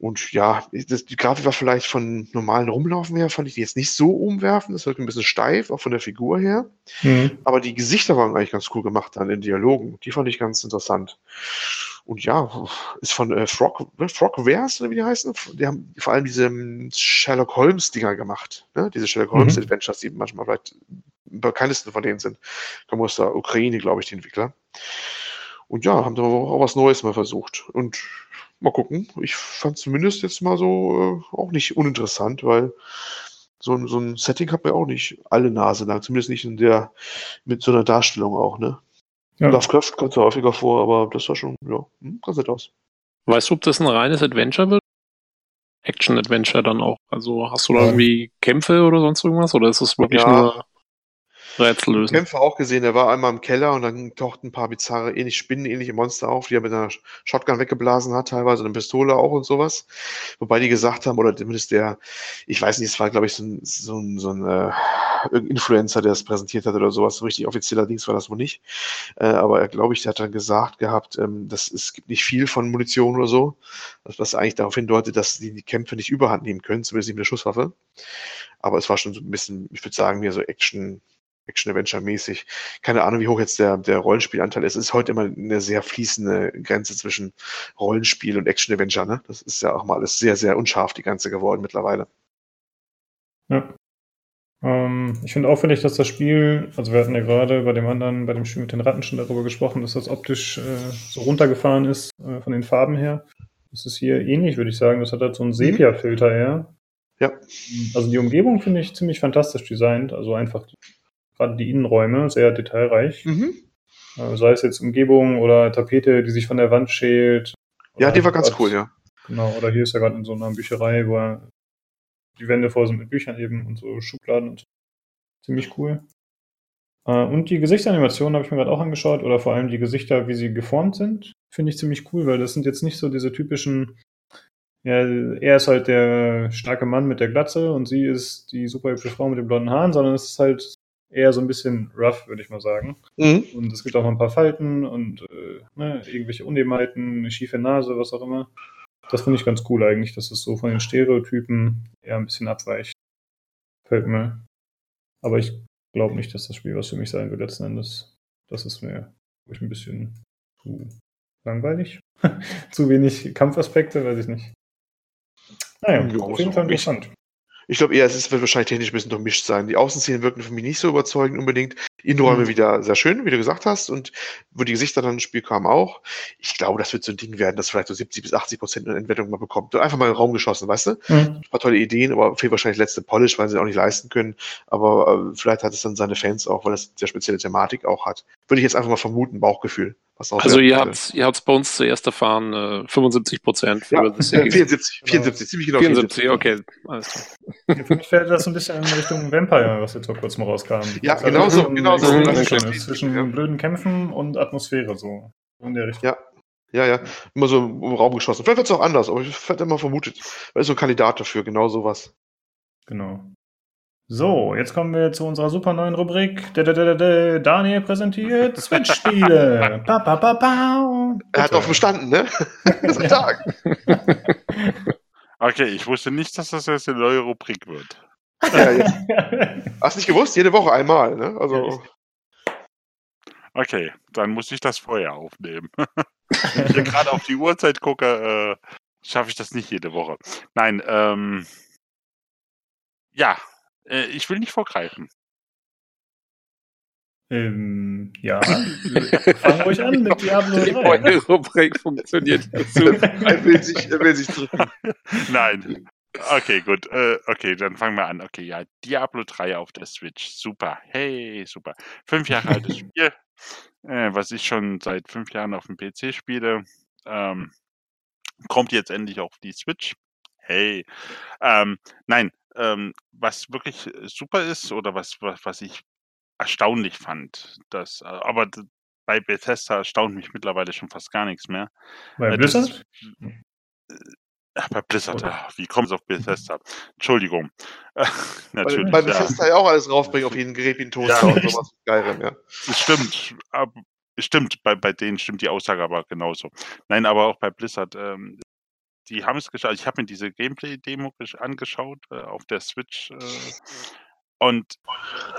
Speaker 4: Und ja, das, die Grafik war vielleicht von normalen Rumlaufen her, fand ich die jetzt nicht so umwerfend. Das wirkt ein bisschen steif, auch von der Figur her.
Speaker 1: Mhm.
Speaker 4: Aber die Gesichter waren eigentlich ganz cool gemacht dann in Dialogen. Die fand ich ganz interessant. Und ja, ist von äh, Frog, ne, Frogwares, oder wie die heißen. Die haben vor allem diese ähm, Sherlock Holmes-Dinger gemacht. Ne? Diese Sherlock
Speaker 1: Mhm.
Speaker 4: Holmes-Adventures, die manchmal vielleicht bekanntesten von denen sind. Kommen aus der Ukraine, glaube ich, die Entwickler. Und ja, haben da auch was Neues mal versucht. Und mal gucken. Ich fand zumindest jetzt mal so äh, auch nicht uninteressant, weil so, ein- so ein Setting hat man auch nicht alle Nase lang. Zumindest nicht in der, mit so einer Darstellung auch, ne?
Speaker 1: Ja.
Speaker 4: Lovecraft kommt zwar häufiger vor, aber das sah schon, ja, hm, ganz nett aus.
Speaker 3: Weißt du, ob das ein reines Adventure wird? Action-Adventure dann auch. Also hast du da
Speaker 1: Ja.
Speaker 3: irgendwie Kämpfe oder sonst irgendwas? Oder ist das wirklich
Speaker 4: Ja.
Speaker 3: nur. Rätsel lösen.
Speaker 4: Kämpfer auch gesehen, der war einmal im Keller und dann tauchten ein paar bizarre, ähnlich spinnenähnliche Monster auf, die er mit einer Shotgun weggeblasen hat, teilweise eine Pistole auch und sowas. Wobei die gesagt haben, oder zumindest der, ich weiß nicht, es war, glaube ich, so ein, so ein, so ein äh, Influencer, der es präsentiert hat oder sowas, so richtig offizieller Dings war das wohl nicht. Äh, aber er, glaube ich, der hat dann gesagt gehabt, ähm, dass es gibt nicht viel von Munition oder so, was eigentlich darauf hindeutet, dass die, die Kämpfe nicht überhand nehmen können, zumindest nicht mit der Schusswaffe. Aber es war schon so ein bisschen, ich würde sagen, mehr so Action, Action-Adventure-mäßig. Keine Ahnung, wie hoch jetzt der, der Rollenspielanteil ist. Es ist heute immer eine sehr fließende Grenze zwischen Rollenspiel und Action-Adventure. Ne? Das ist ja auch mal alles sehr, sehr unscharf, die Grenze geworden mittlerweile.
Speaker 1: Ja. Ähm, ich finde auffällig, dass das Spiel, also wir hatten ja gerade bei dem anderen, bei dem Spiel mit den Ratten schon darüber gesprochen, dass das optisch äh, so runtergefahren ist äh, von den Farben her. Das ist hier ähnlich, würde ich sagen. Das hat halt so einen Sepia-Filter eher.
Speaker 4: Ja.
Speaker 1: Also die Umgebung finde ich ziemlich fantastisch designt. Also einfach gerade die Innenräume sehr detailreich.
Speaker 4: Mhm.
Speaker 1: Äh, sei es jetzt Umgebung oder Tapete, die sich von der Wand schält.
Speaker 4: Ja, die war ganz
Speaker 1: grad-
Speaker 4: cool, ja.
Speaker 1: Genau, oder hier ist er gerade in so einer Bücherei, wo er die Wände voll sind mit Büchern eben und so Schubladen und so. Ziemlich cool. Äh, und die Gesichtsanimationen habe ich mir gerade auch angeschaut, oder vor allem die Gesichter, wie sie geformt sind, finde ich ziemlich cool, weil das sind jetzt nicht so diese typischen, ja, er ist halt der starke Mann mit der Glatze und sie ist die super hübsche Frau mit den blonden Haaren, sondern es ist halt eher so ein bisschen rough, würde ich mal sagen.
Speaker 4: Mhm.
Speaker 1: Und es gibt auch noch ein paar Falten und äh, ne, irgendwelche Unebenheiten, eine schiefe Nase, was auch immer. Das finde ich ganz cool eigentlich, dass es so von den Stereotypen eher ein bisschen abweicht. Fällt mir. Aber ich glaube nicht, dass das Spiel was für mich sein wird letzten Endes. Das ist mir ich, ein bisschen zu langweilig. zu wenig Kampfaspekte, weiß ich nicht. Naja,
Speaker 4: Ja,
Speaker 1: auf jeden Fall interessant.
Speaker 4: Ich glaube eher, es ist, wird wahrscheinlich technisch ein bisschen durchmischt sein. Die Außenszenen wirken für mich nicht so überzeugend unbedingt. Innenräume
Speaker 1: Mhm.
Speaker 4: wieder sehr schön, wie du gesagt hast. Und wo die Gesichter dann ins Spiel kamen auch. Ich glaube, das wird so ein Ding werden, das vielleicht so 70 bis 80 Prozent in Entwertung mal bekommt. Einfach mal in den Raum geschossen, weißt du?
Speaker 1: Mhm.
Speaker 4: Ein paar tolle Ideen, aber fehlt wahrscheinlich letzte Polish, weil sie auch nicht leisten können. Aber äh, vielleicht hat es dann seine Fans auch, weil es sehr spezielle Thematik auch hat. Würde ich jetzt einfach mal vermuten, Bauchgefühl. Was auch
Speaker 3: Also ihr habt ihr bei uns zuerst erfahren, äh, 75 Prozent für
Speaker 4: ja,
Speaker 3: das
Speaker 4: äh,
Speaker 3: Ergebnis.
Speaker 4: 74,
Speaker 1: Genau.
Speaker 4: 74, ziemlich genau
Speaker 3: 74, okay. Alles klar.
Speaker 1: Für mich fällt das so ein bisschen in Richtung Vampire, was jetzt vor kurzem rauskam.
Speaker 4: Ja,
Speaker 1: Das
Speaker 4: genau so, genau
Speaker 3: so.
Speaker 1: Zwischen
Speaker 4: Ja.
Speaker 1: blöden Kämpfen und Atmosphäre so. In der Richtung.
Speaker 4: Ja. Ja, ja, immer so im Raum geschossen. Vielleicht wird es auch anders, aber ich hätte immer vermutet, weil ist so ein Kandidat dafür, genau sowas.
Speaker 1: Genau. So, jetzt kommen wir zu unserer super neuen Rubrik. Da, da, da, da, da. Daniel präsentiert Switch-Spiele. Pa, pa, pa, pa.
Speaker 4: Er hat auch verstanden, ne? Das ist ein Tag.
Speaker 2: Okay, ich wusste nicht, dass das jetzt eine neue Rubrik wird.
Speaker 4: Ja, ja. Hast nicht gewusst? Jede Woche einmal, ne? Also,
Speaker 2: Okay, dann muss ich das vorher aufnehmen. Wenn ich hier gerade auf die Uhrzeit gucke, äh, schaffe ich das nicht jede Woche. Nein, ähm, ja, äh, ich will nicht vorgreifen.
Speaker 1: ähm, ja, fangen ruhig an mit Diablo
Speaker 3: Die
Speaker 1: 3.
Speaker 3: neue Rubrik funktioniert super.
Speaker 4: er will sich, er will sich drücken.
Speaker 2: Nein. Okay, gut. Äh, okay, dann fangen wir an. Okay, ja, Diablo 3 auf der Switch. Super. Hey, super. Fünf Jahre altes Spiel, äh, was ich schon seit fünf Jahren auf dem PC spiele. Ähm, kommt jetzt endlich auf die Switch. Hey. Ähm, nein, ähm, was wirklich super ist oder was, was, was ich erstaunlich fand, dass, äh, aber bei Bethesda erstaunt mich mittlerweile schon fast gar nichts mehr.
Speaker 1: Bei
Speaker 2: Äh, das-
Speaker 1: Blizzard?
Speaker 2: Ach, bei Blizzard, ah, wie kommt es auf Bethesda? Entschuldigung. Natürlich,
Speaker 4: weil
Speaker 2: ja.
Speaker 4: Bethesda ja auch alles rausbringen auf jeden Gerät wie ein Toaster
Speaker 2: Ja.
Speaker 4: und sowas. Geil, ja.
Speaker 2: Stimmt. ab- es stimmt, bei, bei denen stimmt die Aussage aber genauso. Nein, aber auch bei Blizzard, ähm, die haben es geschafft. Ich habe mir diese Gameplay-Demo gesch- angeschaut äh, auf der Switch. Äh, und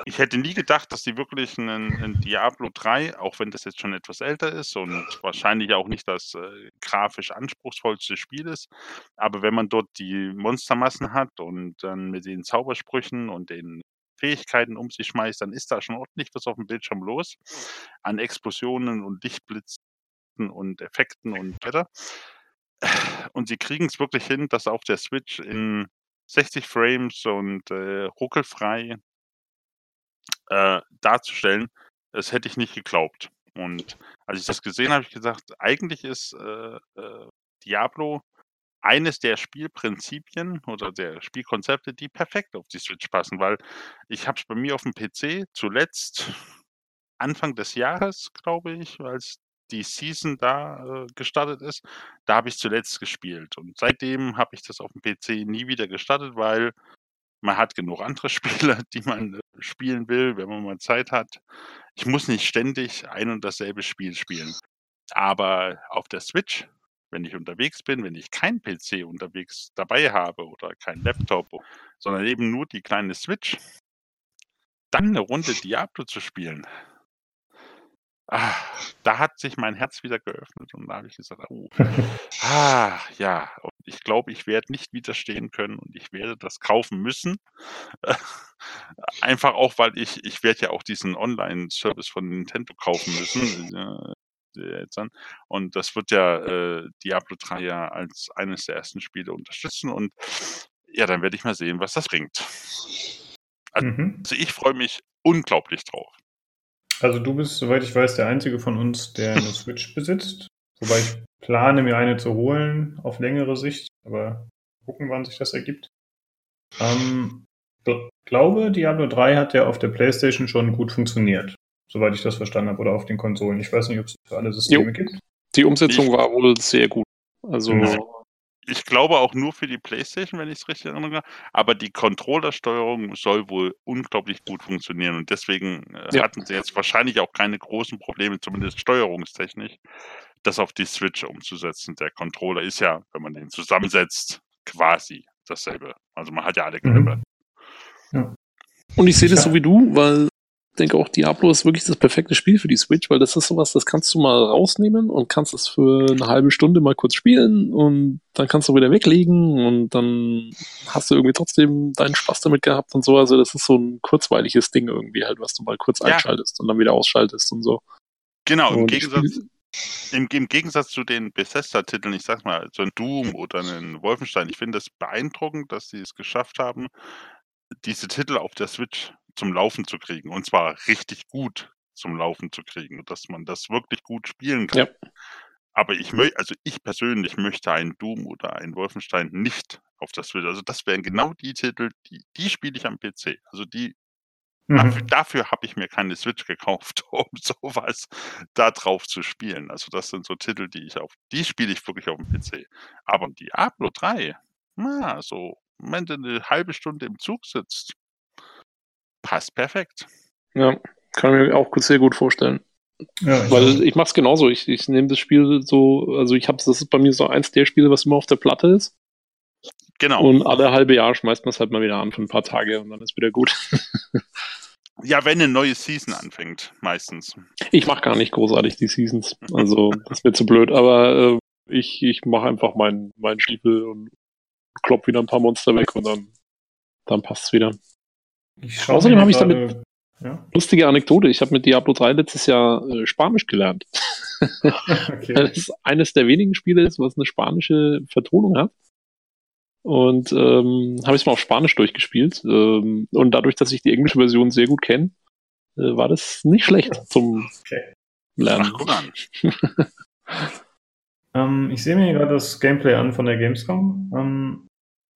Speaker 2: ich hätte nie gedacht, dass die wirklich einen, einen Diablo 3, auch wenn das jetzt schon etwas älter ist und wahrscheinlich auch nicht das äh, grafisch anspruchsvollste Spiel ist, aber wenn man dort die Monstermassen hat und dann mit den Zaubersprüchen und den Fähigkeiten um sich schmeißt, dann ist da schon ordentlich was auf dem Bildschirm los an Explosionen und Lichtblitzen und Effekten und weiter. Und sie kriegen es wirklich hin, das auf der Switch in 60 Frames und äh, ruckelfrei äh, darzustellen. Das hätte ich nicht geglaubt. Und als ich das gesehen habe, habe ich gesagt, eigentlich ist äh, äh, Diablo eines der Spielprinzipien oder der Spielkonzepte, die perfekt auf die Switch passen, weil ich habe es bei mir auf dem PC zuletzt Anfang des Jahres, glaube ich, als die Season da äh, gestartet ist, da habe ich zuletzt gespielt. Und seitdem habe ich das auf dem PC nie wieder gestartet, weil man hat genug andere Spiele, die man äh, spielen will, wenn man mal Zeit hat. Ich muss nicht ständig ein und dasselbe Spiel spielen. Aber auf der Switch, wenn ich unterwegs bin, wenn ich kein PC unterwegs dabei habe oder kein Laptop, sondern eben nur die kleine Switch, dann eine Runde Diablo zu spielen, ah, da hat sich mein Herz wieder geöffnet und da habe ich gesagt, oh, ah, ja, und ich glaube, ich werde nicht widerstehen können und ich werde das kaufen müssen. Einfach auch, weil ich, ich werde ja auch diesen Online-Service von Nintendo kaufen müssen. Und das wird ja äh, Diablo 3 ja als eines der ersten Spiele unterstützen und ja, dann werde ich mal sehen, was das bringt. Also, mhm. also ich freue mich unglaublich drauf.
Speaker 1: Also du bist, soweit ich weiß, der einzige von uns, der eine Switch besitzt. Wobei ich plane, mir eine zu holen auf längere Sicht, aber gucken, wann sich das ergibt. Ähm, glaube, Diablo 3 hat ja auf der PlayStation schon gut funktioniert, soweit ich das verstanden habe, oder auf den Konsolen. Ich weiß nicht, ob es für alle Systeme jo. gibt.
Speaker 3: Die Umsetzung ich, war wohl sehr gut. Also
Speaker 2: genau ich glaube auch nur für die PlayStation, wenn ich es richtig erinnere. Aber die Controllersteuerung soll wohl unglaublich gut funktionieren. Und deswegen äh, ja. hatten sie jetzt wahrscheinlich auch keine großen Probleme, zumindest steuerungstechnisch, das auf die Switch umzusetzen. Der Controller ist ja, wenn man den zusammensetzt, quasi dasselbe. Also man hat ja alle Knöpfe. Mhm.
Speaker 3: Ja. Und ich sehe das so wie du, weil denke auch, Diablo ist wirklich das perfekte Spiel für die Switch, weil das ist sowas, das kannst du mal rausnehmen und kannst es für eine halbe Stunde mal kurz spielen und dann kannst du wieder weglegen und dann hast du irgendwie trotzdem deinen Spaß damit gehabt und so. Also das ist so ein kurzweiliges Ding irgendwie halt, was du mal kurz ja. einschaltest und dann wieder ausschaltest und so.
Speaker 2: Genau, im Gegensatz, im, im, Gegensatz zu den Bethesda-Titeln, ich sag mal, so ein Doom oder ein Wolfenstein, ich finde es das beeindruckend, dass sie es geschafft haben, diese Titel auf der Switch zum Laufen zu kriegen. Und zwar richtig gut zum Laufen zu kriegen, dass man das wirklich gut spielen kann. Ja. Aber ich möchte, also ich persönlich möchte einen Doom oder einen Wolfenstein nicht auf das Switch. Also das wären genau die Titel, die, die spiele ich am PC. Also die, mhm. dafür, dafür habe ich mir keine Switch gekauft, um sowas da drauf zu spielen. Also das sind so Titel, die ich auf, die spiele ich wirklich auf dem PC. Aber Diablo 3, na, so, wenn du eine halbe Stunde im Zug sitzt, passt perfekt.
Speaker 3: Ja, kann ich mir auch sehr gut vorstellen. Ja, ich Weil ich mache es genauso. Ich, ich nehme das Spiel so, also ich habe das ist bei mir so eins der Spiele, was immer auf der Platte ist. Genau. Und alle halbe Jahr schmeißt man es halt mal wieder an für ein paar Tage und dann ist wieder gut.
Speaker 2: ja, wenn eine neue Season anfängt, meistens.
Speaker 3: Ich mache gar nicht großartig die Seasons. Also, das wird zu blöd, aber äh, ich, ich mache einfach meinen mein Stiefel und klopp wieder ein paar Monster weg und dann, dann passt es wieder. Außerdem habe ich damit ja? lustige Anekdote. Ich habe mit Diablo 3 letztes Jahr äh, Spanisch gelernt. okay. Das ist eines der wenigen Spiele ist, was eine spanische Vertonung hat. Und ähm, habe ich es mal auf Spanisch durchgespielt. Ähm, und dadurch, dass ich die englische Version sehr gut kenne, äh, war das nicht schlecht zum okay. Lernen. Ach, guck an.
Speaker 1: ähm, ich sehe mir gerade das Gameplay an von der Gamescom.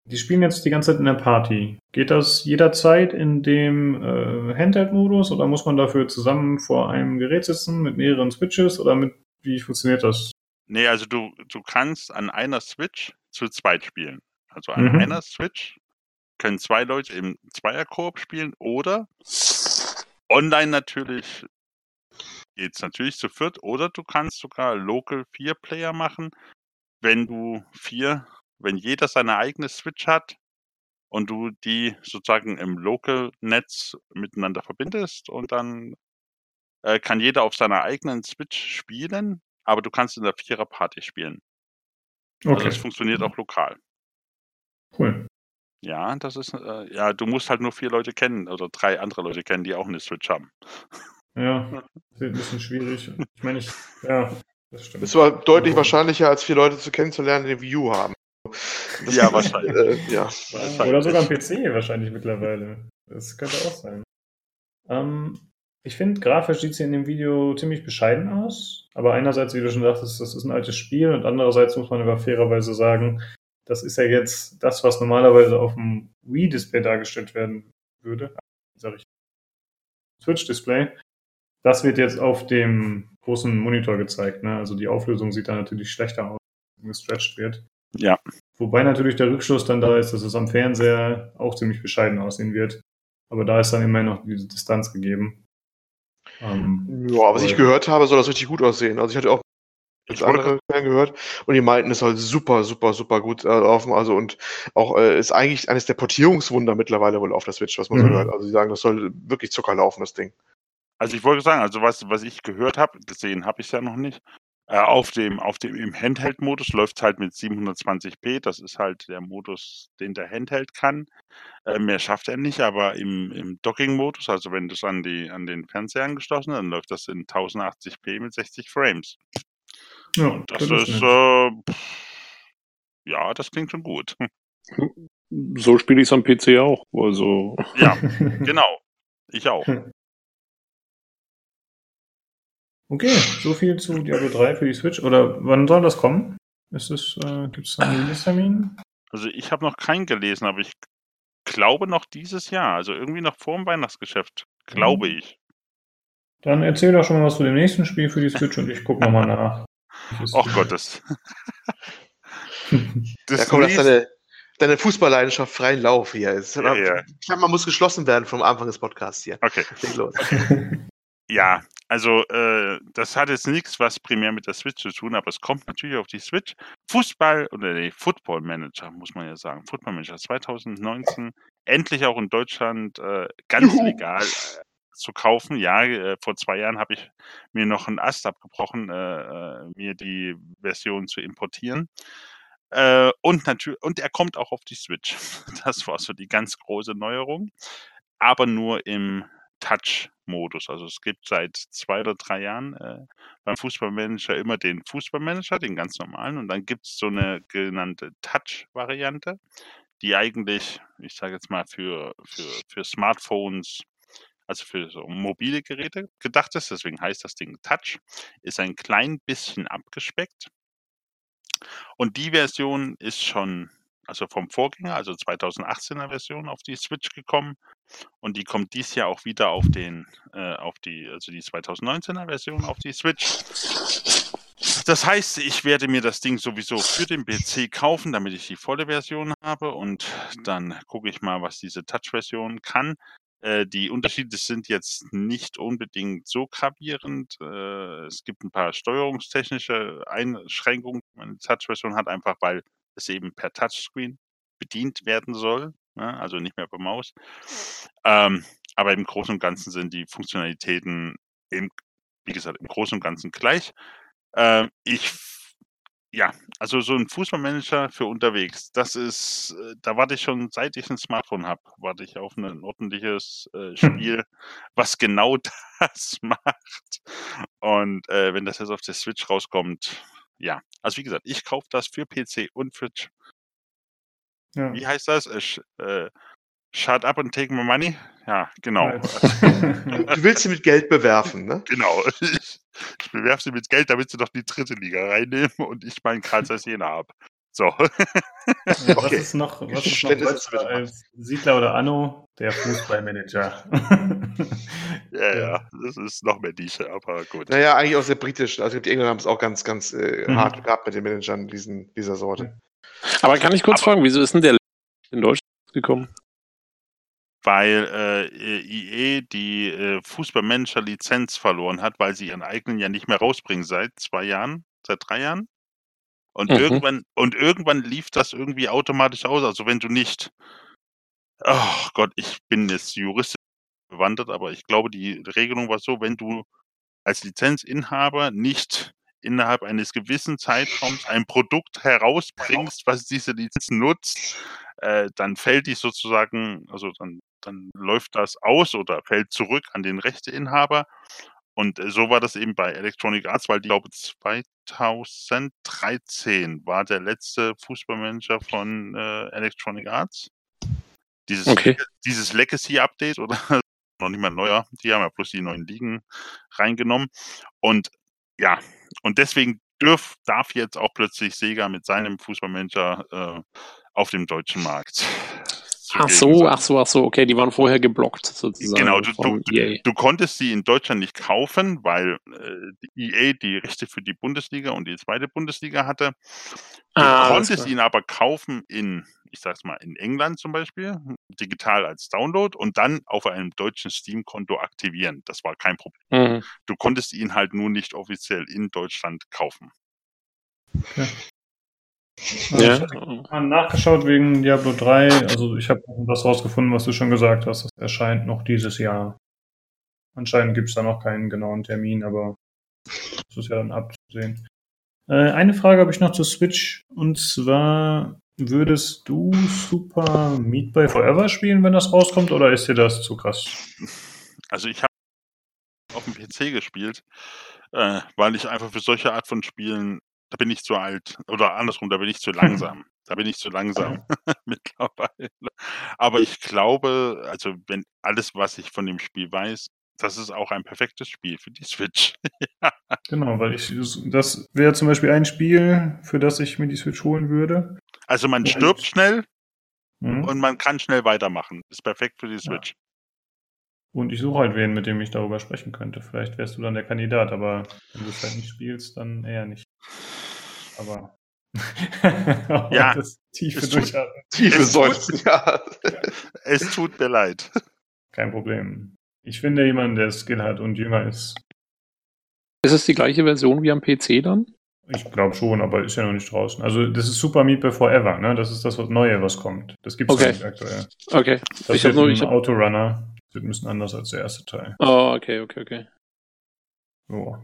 Speaker 1: Die spielen jetzt die ganze Zeit in der Party. Geht das jederzeit in dem äh, Handheld-Modus oder muss man dafür zusammen vor einem Gerät sitzen mit mehreren Switches oder mit wie funktioniert das?
Speaker 2: Nee, also du, du kannst an einer Switch zu zweit spielen. Also an mhm. einer Switch können zwei Leute im Zweierkorb spielen oder online natürlich geht es natürlich zu viert oder du kannst sogar Local 4 Player machen, wenn du vier wenn jeder seine eigene Switch hat und du die sozusagen im Local-Netz miteinander verbindest und dann äh, kann jeder auf seiner eigenen Switch spielen, aber du kannst in der Vierer-Party spielen. Also okay. Also das funktioniert auch lokal. Cool. Ja, das ist, äh, ja, du musst halt nur vier Leute kennen oder drei andere Leute kennen, die auch eine Switch haben.
Speaker 1: Ja, ist ein bisschen schwierig. Ich meine, ich, ja,
Speaker 4: das stimmt. Es war deutlich also, wahrscheinlicher, als vier Leute zu kennenzulernen, die View haben.
Speaker 2: Das ja, wahrscheinlich. Äh, ja.
Speaker 1: Oder sogar ein PC wahrscheinlich mittlerweile. Das könnte auch sein. Ähm, ich finde, grafisch sieht sie in dem Video ziemlich bescheiden aus. Aber einerseits, wie du schon sagtest, das ist ein altes Spiel und andererseits muss man aber fairerweise sagen, das ist ja jetzt das, was normalerweise auf dem Wii-Display dargestellt werden würde. Sag ich. Switch-Display. Das wird jetzt auf dem großen Monitor gezeigt. Ne? Also die Auflösung sieht da natürlich schlechter aus, wenn gestretched wird.
Speaker 2: Ja.
Speaker 1: Wobei natürlich der Rückschluss dann da ist, dass es am Fernseher auch ziemlich bescheiden aussehen wird. Aber da ist dann immerhin noch diese Distanz gegeben.
Speaker 4: Ähm, ja, was ich gehört habe, soll das richtig gut aussehen. Also ich hatte auch ich andere gehört und die meinten, es soll super, super, super gut äh, laufen. Also und auch äh, ist eigentlich eines der Portierungswunder mittlerweile wohl auf der Switch, was man mhm. so hört. Also sie sagen, das soll wirklich Zucker laufen, das Ding.
Speaker 2: Also ich wollte sagen, also was, was ich gehört habe, gesehen habe ich ja noch nicht. Äh, auf dem, auf dem im Handheld-Modus läuft es halt mit 720p. Das ist halt der Modus, den der Handheld kann. Äh, mehr schafft er nicht, aber im, im Docking-Modus, also wenn du es an, die, an den Fernseher angeschlossen hast, dann läuft das in 1080p mit 60 Frames. Ja, Und das ist, äh, ja, das klingt schon gut.
Speaker 3: So spiele ich es am PC auch. Also.
Speaker 2: Ja, genau. Ich auch.
Speaker 1: Okay, so viel zu Diablo 3 für die Switch. Oder wann soll das kommen? Ist es, äh, gibt es einen Release-Termin?
Speaker 2: Also ich habe noch keinen gelesen, aber ich glaube noch dieses Jahr. Also irgendwie noch vor dem Weihnachtsgeschäft. Glaube mhm. ich.
Speaker 1: Dann erzähl doch schon mal was zu dem nächsten Spiel für die Switch und ich gucke nochmal nach.
Speaker 2: Ach Gottes.
Speaker 4: das da kommt deine, deine Fußballleidenschaft freien Lauf hier. Ist. Ja, ja. Klammer muss geschlossen werden vom Anfang des Podcasts hier.
Speaker 2: Okay. Los. Ja, also äh, das hat jetzt nichts, was primär mit der Switch zu tun, aber es kommt natürlich auf die Switch. Fußball oder nee, Football Manager, muss man ja sagen. Football Manager 2019, endlich auch in Deutschland äh, ganz Juhu. legal äh, zu kaufen. Ja, äh, vor zwei Jahren habe ich mir noch einen Ast abgebrochen, äh, äh, mir die Version zu importieren. Äh, und natürlich, und er kommt auch auf die Switch. Das war so die ganz große Neuerung. Aber nur im Touch-Modus. Also es gibt seit zwei oder drei Jahren äh, beim Fußballmanager immer den Fußballmanager, den ganz normalen, und dann gibt es so eine genannte Touch-Variante, die eigentlich, ich sage jetzt mal, für, für, für Smartphones, also für so mobile Geräte gedacht ist. Deswegen heißt das Ding Touch, ist ein klein bisschen abgespeckt. Und die Version ist schon also vom Vorgänger, also 2018er Version auf die Switch gekommen und die kommt dies Jahr auch wieder auf den, äh, auf die, also die 2019er Version auf die Switch. Das heißt, ich werde mir das Ding sowieso für den PC kaufen, damit ich die volle Version habe und dann gucke ich mal, was diese Touch-Version kann. Äh, die Unterschiede sind jetzt nicht unbedingt so gravierend. Äh, es gibt ein paar steuerungstechnische Einschränkungen, die meine Touch-Version hat, einfach weil es eben per Touchscreen bedient werden soll, ne? also nicht mehr per Maus. Ähm, aber im Großen und Ganzen sind die Funktionalitäten, im, wie gesagt, im Großen und Ganzen gleich. Ähm, ich ja, also so ein Fußballmanager für unterwegs, das ist, äh, da warte ich schon, seit ich ein Smartphone habe, warte ich auf ein ordentliches äh, Spiel, was genau das macht. Und äh, wenn das jetzt auf der Switch rauskommt, ja, also wie gesagt, ich kaufe das für PC und für. Ja. Wie heißt das? Äh, äh, shut up and take my money? Ja, genau.
Speaker 4: du willst sie mit Geld bewerfen, ne?
Speaker 2: Genau. Ich, ich bewerfe sie mit Geld, damit sie doch die dritte Liga reinnehmen und ich meinen Karl Jena ab. So.
Speaker 1: Ja, okay. Was ist noch, was ist noch als Siedler oder Anno? Der Fußballmanager.
Speaker 2: ja, ja, das ist noch mehr Nische, aber gut.
Speaker 4: Naja, eigentlich auch sehr britisch. Also die Engländer haben es auch ganz, ganz äh, mhm. hart gehabt mit den Managern diesen, dieser Sorte.
Speaker 3: Aber kann ich kurz aber, fragen, wieso ist denn der in Deutschland gekommen?
Speaker 2: Weil äh, IE die äh, Fußballmanager-Lizenz verloren hat, weil sie ihren eigenen ja nicht mehr rausbringen seit zwei Jahren, seit drei Jahren. Und mhm. irgendwann, und irgendwann lief das irgendwie automatisch aus. Also wenn du nicht, oh Gott, ich bin jetzt juristisch bewandert, aber ich glaube, die Regelung war so, wenn du als Lizenzinhaber nicht innerhalb eines gewissen Zeitraums ein Produkt herausbringst, was diese Lizenz nutzt, äh, dann fällt die sozusagen, also dann, dann läuft das aus oder fällt zurück an den Rechteinhaber und äh, so war das eben bei Electronic Arts, weil ich glaube 2013 war der letzte Fußballmanager von äh, Electronic Arts. Dieses, okay. dieses Legacy-Update oder noch nicht mal neuer, die haben ja bloß die neuen Ligen reingenommen. Und ja, und deswegen dürf, darf jetzt auch plötzlich Sega mit seinem Fußballmanager äh, auf dem deutschen Markt.
Speaker 3: Ach so, ach so, ach so, okay, die waren vorher geblockt sozusagen.
Speaker 2: Genau, du, du, e du, konntest sie in Deutschland nicht kaufen, weil äh, die EA die Rechte für die Bundesliga und die zweite Bundesliga hatte. Du ah, konntest ihn aber kaufen in, ich sag's mal, in England zum Beispiel, digital als Download und dann auf einem deutschen Steam-Konto aktivieren. Das war kein Problem. Mhm. Du konntest ihn halt nur nicht offiziell in Deutschland kaufen.
Speaker 1: Okay. Ja. Ich habe nachgeschaut wegen Diablo 3. Also ich habe das rausgefunden, was du schon gesagt hast. Das erscheint noch dieses Jahr. Anscheinend gibt es da noch keinen genauen Termin, aber das ist ja dann abzusehen. Äh, eine Frage habe ich noch zur Switch. Und zwar, würdest du Super Meat by Forever spielen, wenn das rauskommt, oder ist dir das zu krass?
Speaker 2: Also ich habe auf dem PC gespielt, äh, weil ich einfach für solche Art von Spielen da bin ich zu alt. Oder andersrum, da bin ich zu langsam. Da bin ich zu langsam mittlerweile. Aber ich glaube, also wenn alles, was ich von dem Spiel weiß, das ist auch ein perfektes Spiel für die Switch.
Speaker 1: Genau, weil ich das wäre zum Beispiel ein Spiel, für das ich mir die Switch holen würde.
Speaker 2: Also man stirbt und, schnell mhm. und man kann schnell weitermachen. Ist perfekt für die Switch. Ja.
Speaker 1: Und ich suche halt wen, mit dem ich darüber sprechen könnte. Vielleicht wärst du dann der Kandidat, aber wenn du es halt nicht spielst, dann eher nicht. Aber.
Speaker 2: ja,
Speaker 1: das tiefe Durchatmen.
Speaker 2: Tiefe Seufzen, ja. es tut mir leid.
Speaker 1: Kein Problem. Ich finde jemanden, der Skill hat und jünger ist.
Speaker 3: Ist es die gleiche Version wie am PC dann?
Speaker 1: Ich glaube schon, aber ist ja noch nicht draußen. Also das ist Super Meat Before Ever, ne? Das ist das was Neue, was kommt. Das gibt es okay. nicht aktuell.
Speaker 3: Okay.
Speaker 1: Das ich ist ein hab... Autorunner. Das wird ein bisschen anders als der erste Teil.
Speaker 3: Oh, okay, okay, okay.
Speaker 1: So.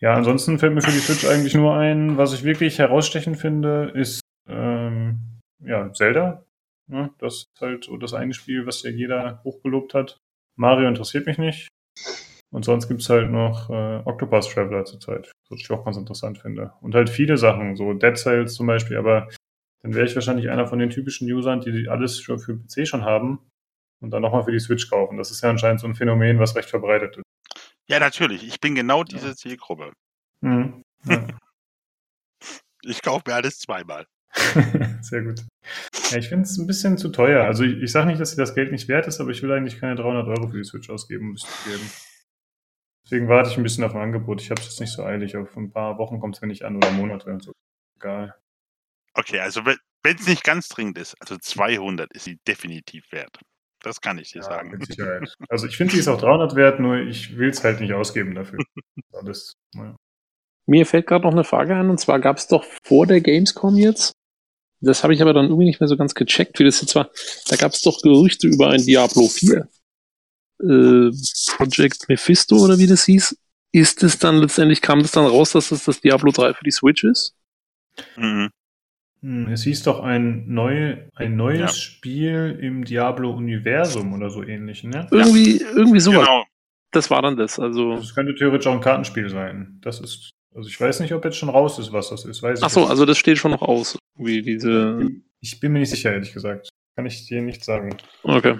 Speaker 1: Ja, ansonsten fällt mir für die Switch eigentlich nur ein, was ich wirklich herausstechend finde, ist ähm, ja, Zelda. Ja, ne? das ist halt so das eine Spiel, was ja jeder hochgelobt hat. Mario interessiert mich nicht. Und sonst gibt es halt noch äh, Octopus Traveler zurzeit, was ich auch ganz interessant finde. Und halt viele Sachen, so Dead Cells zum Beispiel, aber dann wäre ich wahrscheinlich einer von den typischen Usern, die alles schon für PC schon haben und dann nochmal für die Switch kaufen. Das ist ja anscheinend so ein Phänomen, was recht verbreitet ist.
Speaker 2: Ja, natürlich. Ich bin genau diese ja. Zielgruppe. Mhm. Ja. ich kaufe mir alles zweimal.
Speaker 1: Sehr gut. Ja, ich finde es ein bisschen zu teuer. Also ich, ich sage nicht, dass sie das Geld nicht wert ist, aber ich will eigentlich keine 300 Euro für die Switch ausgeben, muss ich geben. Deswegen warte ich ein bisschen auf ein Angebot. Ich habe es jetzt nicht so eilig. Auf ein paar Wochen kommt es mir nicht an oder Monate. Also egal.
Speaker 2: Okay, also wenn es nicht ganz dringend ist, also 200 ist sie definitiv wert. Das kann ich dir ja, sagen.
Speaker 1: Mit Sicherheit. Also ich finde, sie ist auch 300 wert, nur ich will es halt nicht ausgeben dafür. Alles,
Speaker 3: ja. Mir fällt gerade noch eine Frage ein, und zwar gab es doch vor der Gamescom jetzt, das habe ich aber dann irgendwie nicht mehr so ganz gecheckt, wie das jetzt war, da gab es doch Gerüchte über ein Diablo 4. Äh, Project Mephisto oder wie das hieß. Ist es dann letztendlich, kam das dann raus, dass es das Diablo 3 für die Switch ist?
Speaker 1: Mhm. Hm, es hieß doch ein, neu, ein neues ja. Spiel im Diablo-Universum oder so ähnlich, ne?
Speaker 3: Irgendwie, irgendwie sowas. Genau. Das war dann das. Also
Speaker 1: das könnte theoretisch auch ein Kartenspiel sein. Das ist, also ich weiß nicht, ob jetzt schon raus ist, was das ist. Weiß
Speaker 3: Ach so, also das steht schon noch aus. Wie diese.
Speaker 1: Ich bin mir nicht sicher, ehrlich gesagt. Kann ich dir nicht sagen.
Speaker 3: Okay.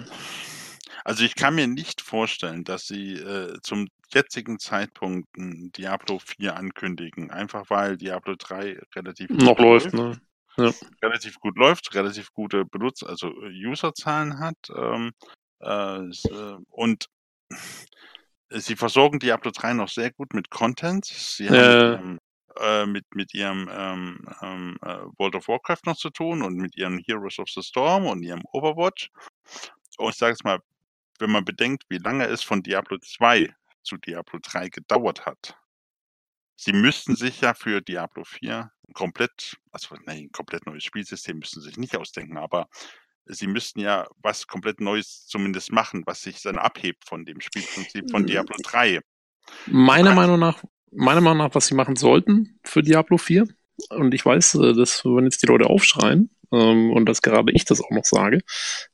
Speaker 2: Also ich kann mir nicht vorstellen, dass sie äh, zum jetzigen Zeitpunkt ein Diablo 4 ankündigen, einfach weil Diablo 3 relativ
Speaker 3: noch läuft, ne?
Speaker 2: Ja. relativ gut läuft, relativ gute Benutzer, also äh, Userzahlen hat. Ähm, äh, äh, und sie versorgen Diablo 3 noch sehr gut mit Content. Sie haben mit ihrem, äh, mit, mit ihrem ähm, ähm, äh, World of Warcraft noch zu tun und mit ihren Heroes of the Storm und ihrem Overwatch. Und ich sage es mal, wenn man bedenkt, wie lange es von Diablo 2 zu Diablo 3 gedauert hat, sie müssten sich ja für Diablo 4 komplett, also nein, komplett neues Spielsystem müssen sie sich nicht ausdenken, aber sie müssten ja was komplett Neues zumindest machen, was sich dann abhebt von dem Spielprinzip von Diablo 3.
Speaker 3: Meiner Meinung nach, meiner Meinung nach, was sie machen sollten für Diablo 4, und ich weiß, äh, dass wenn jetzt die Leute aufschreien, ähm, und dass gerade ich das auch noch sage,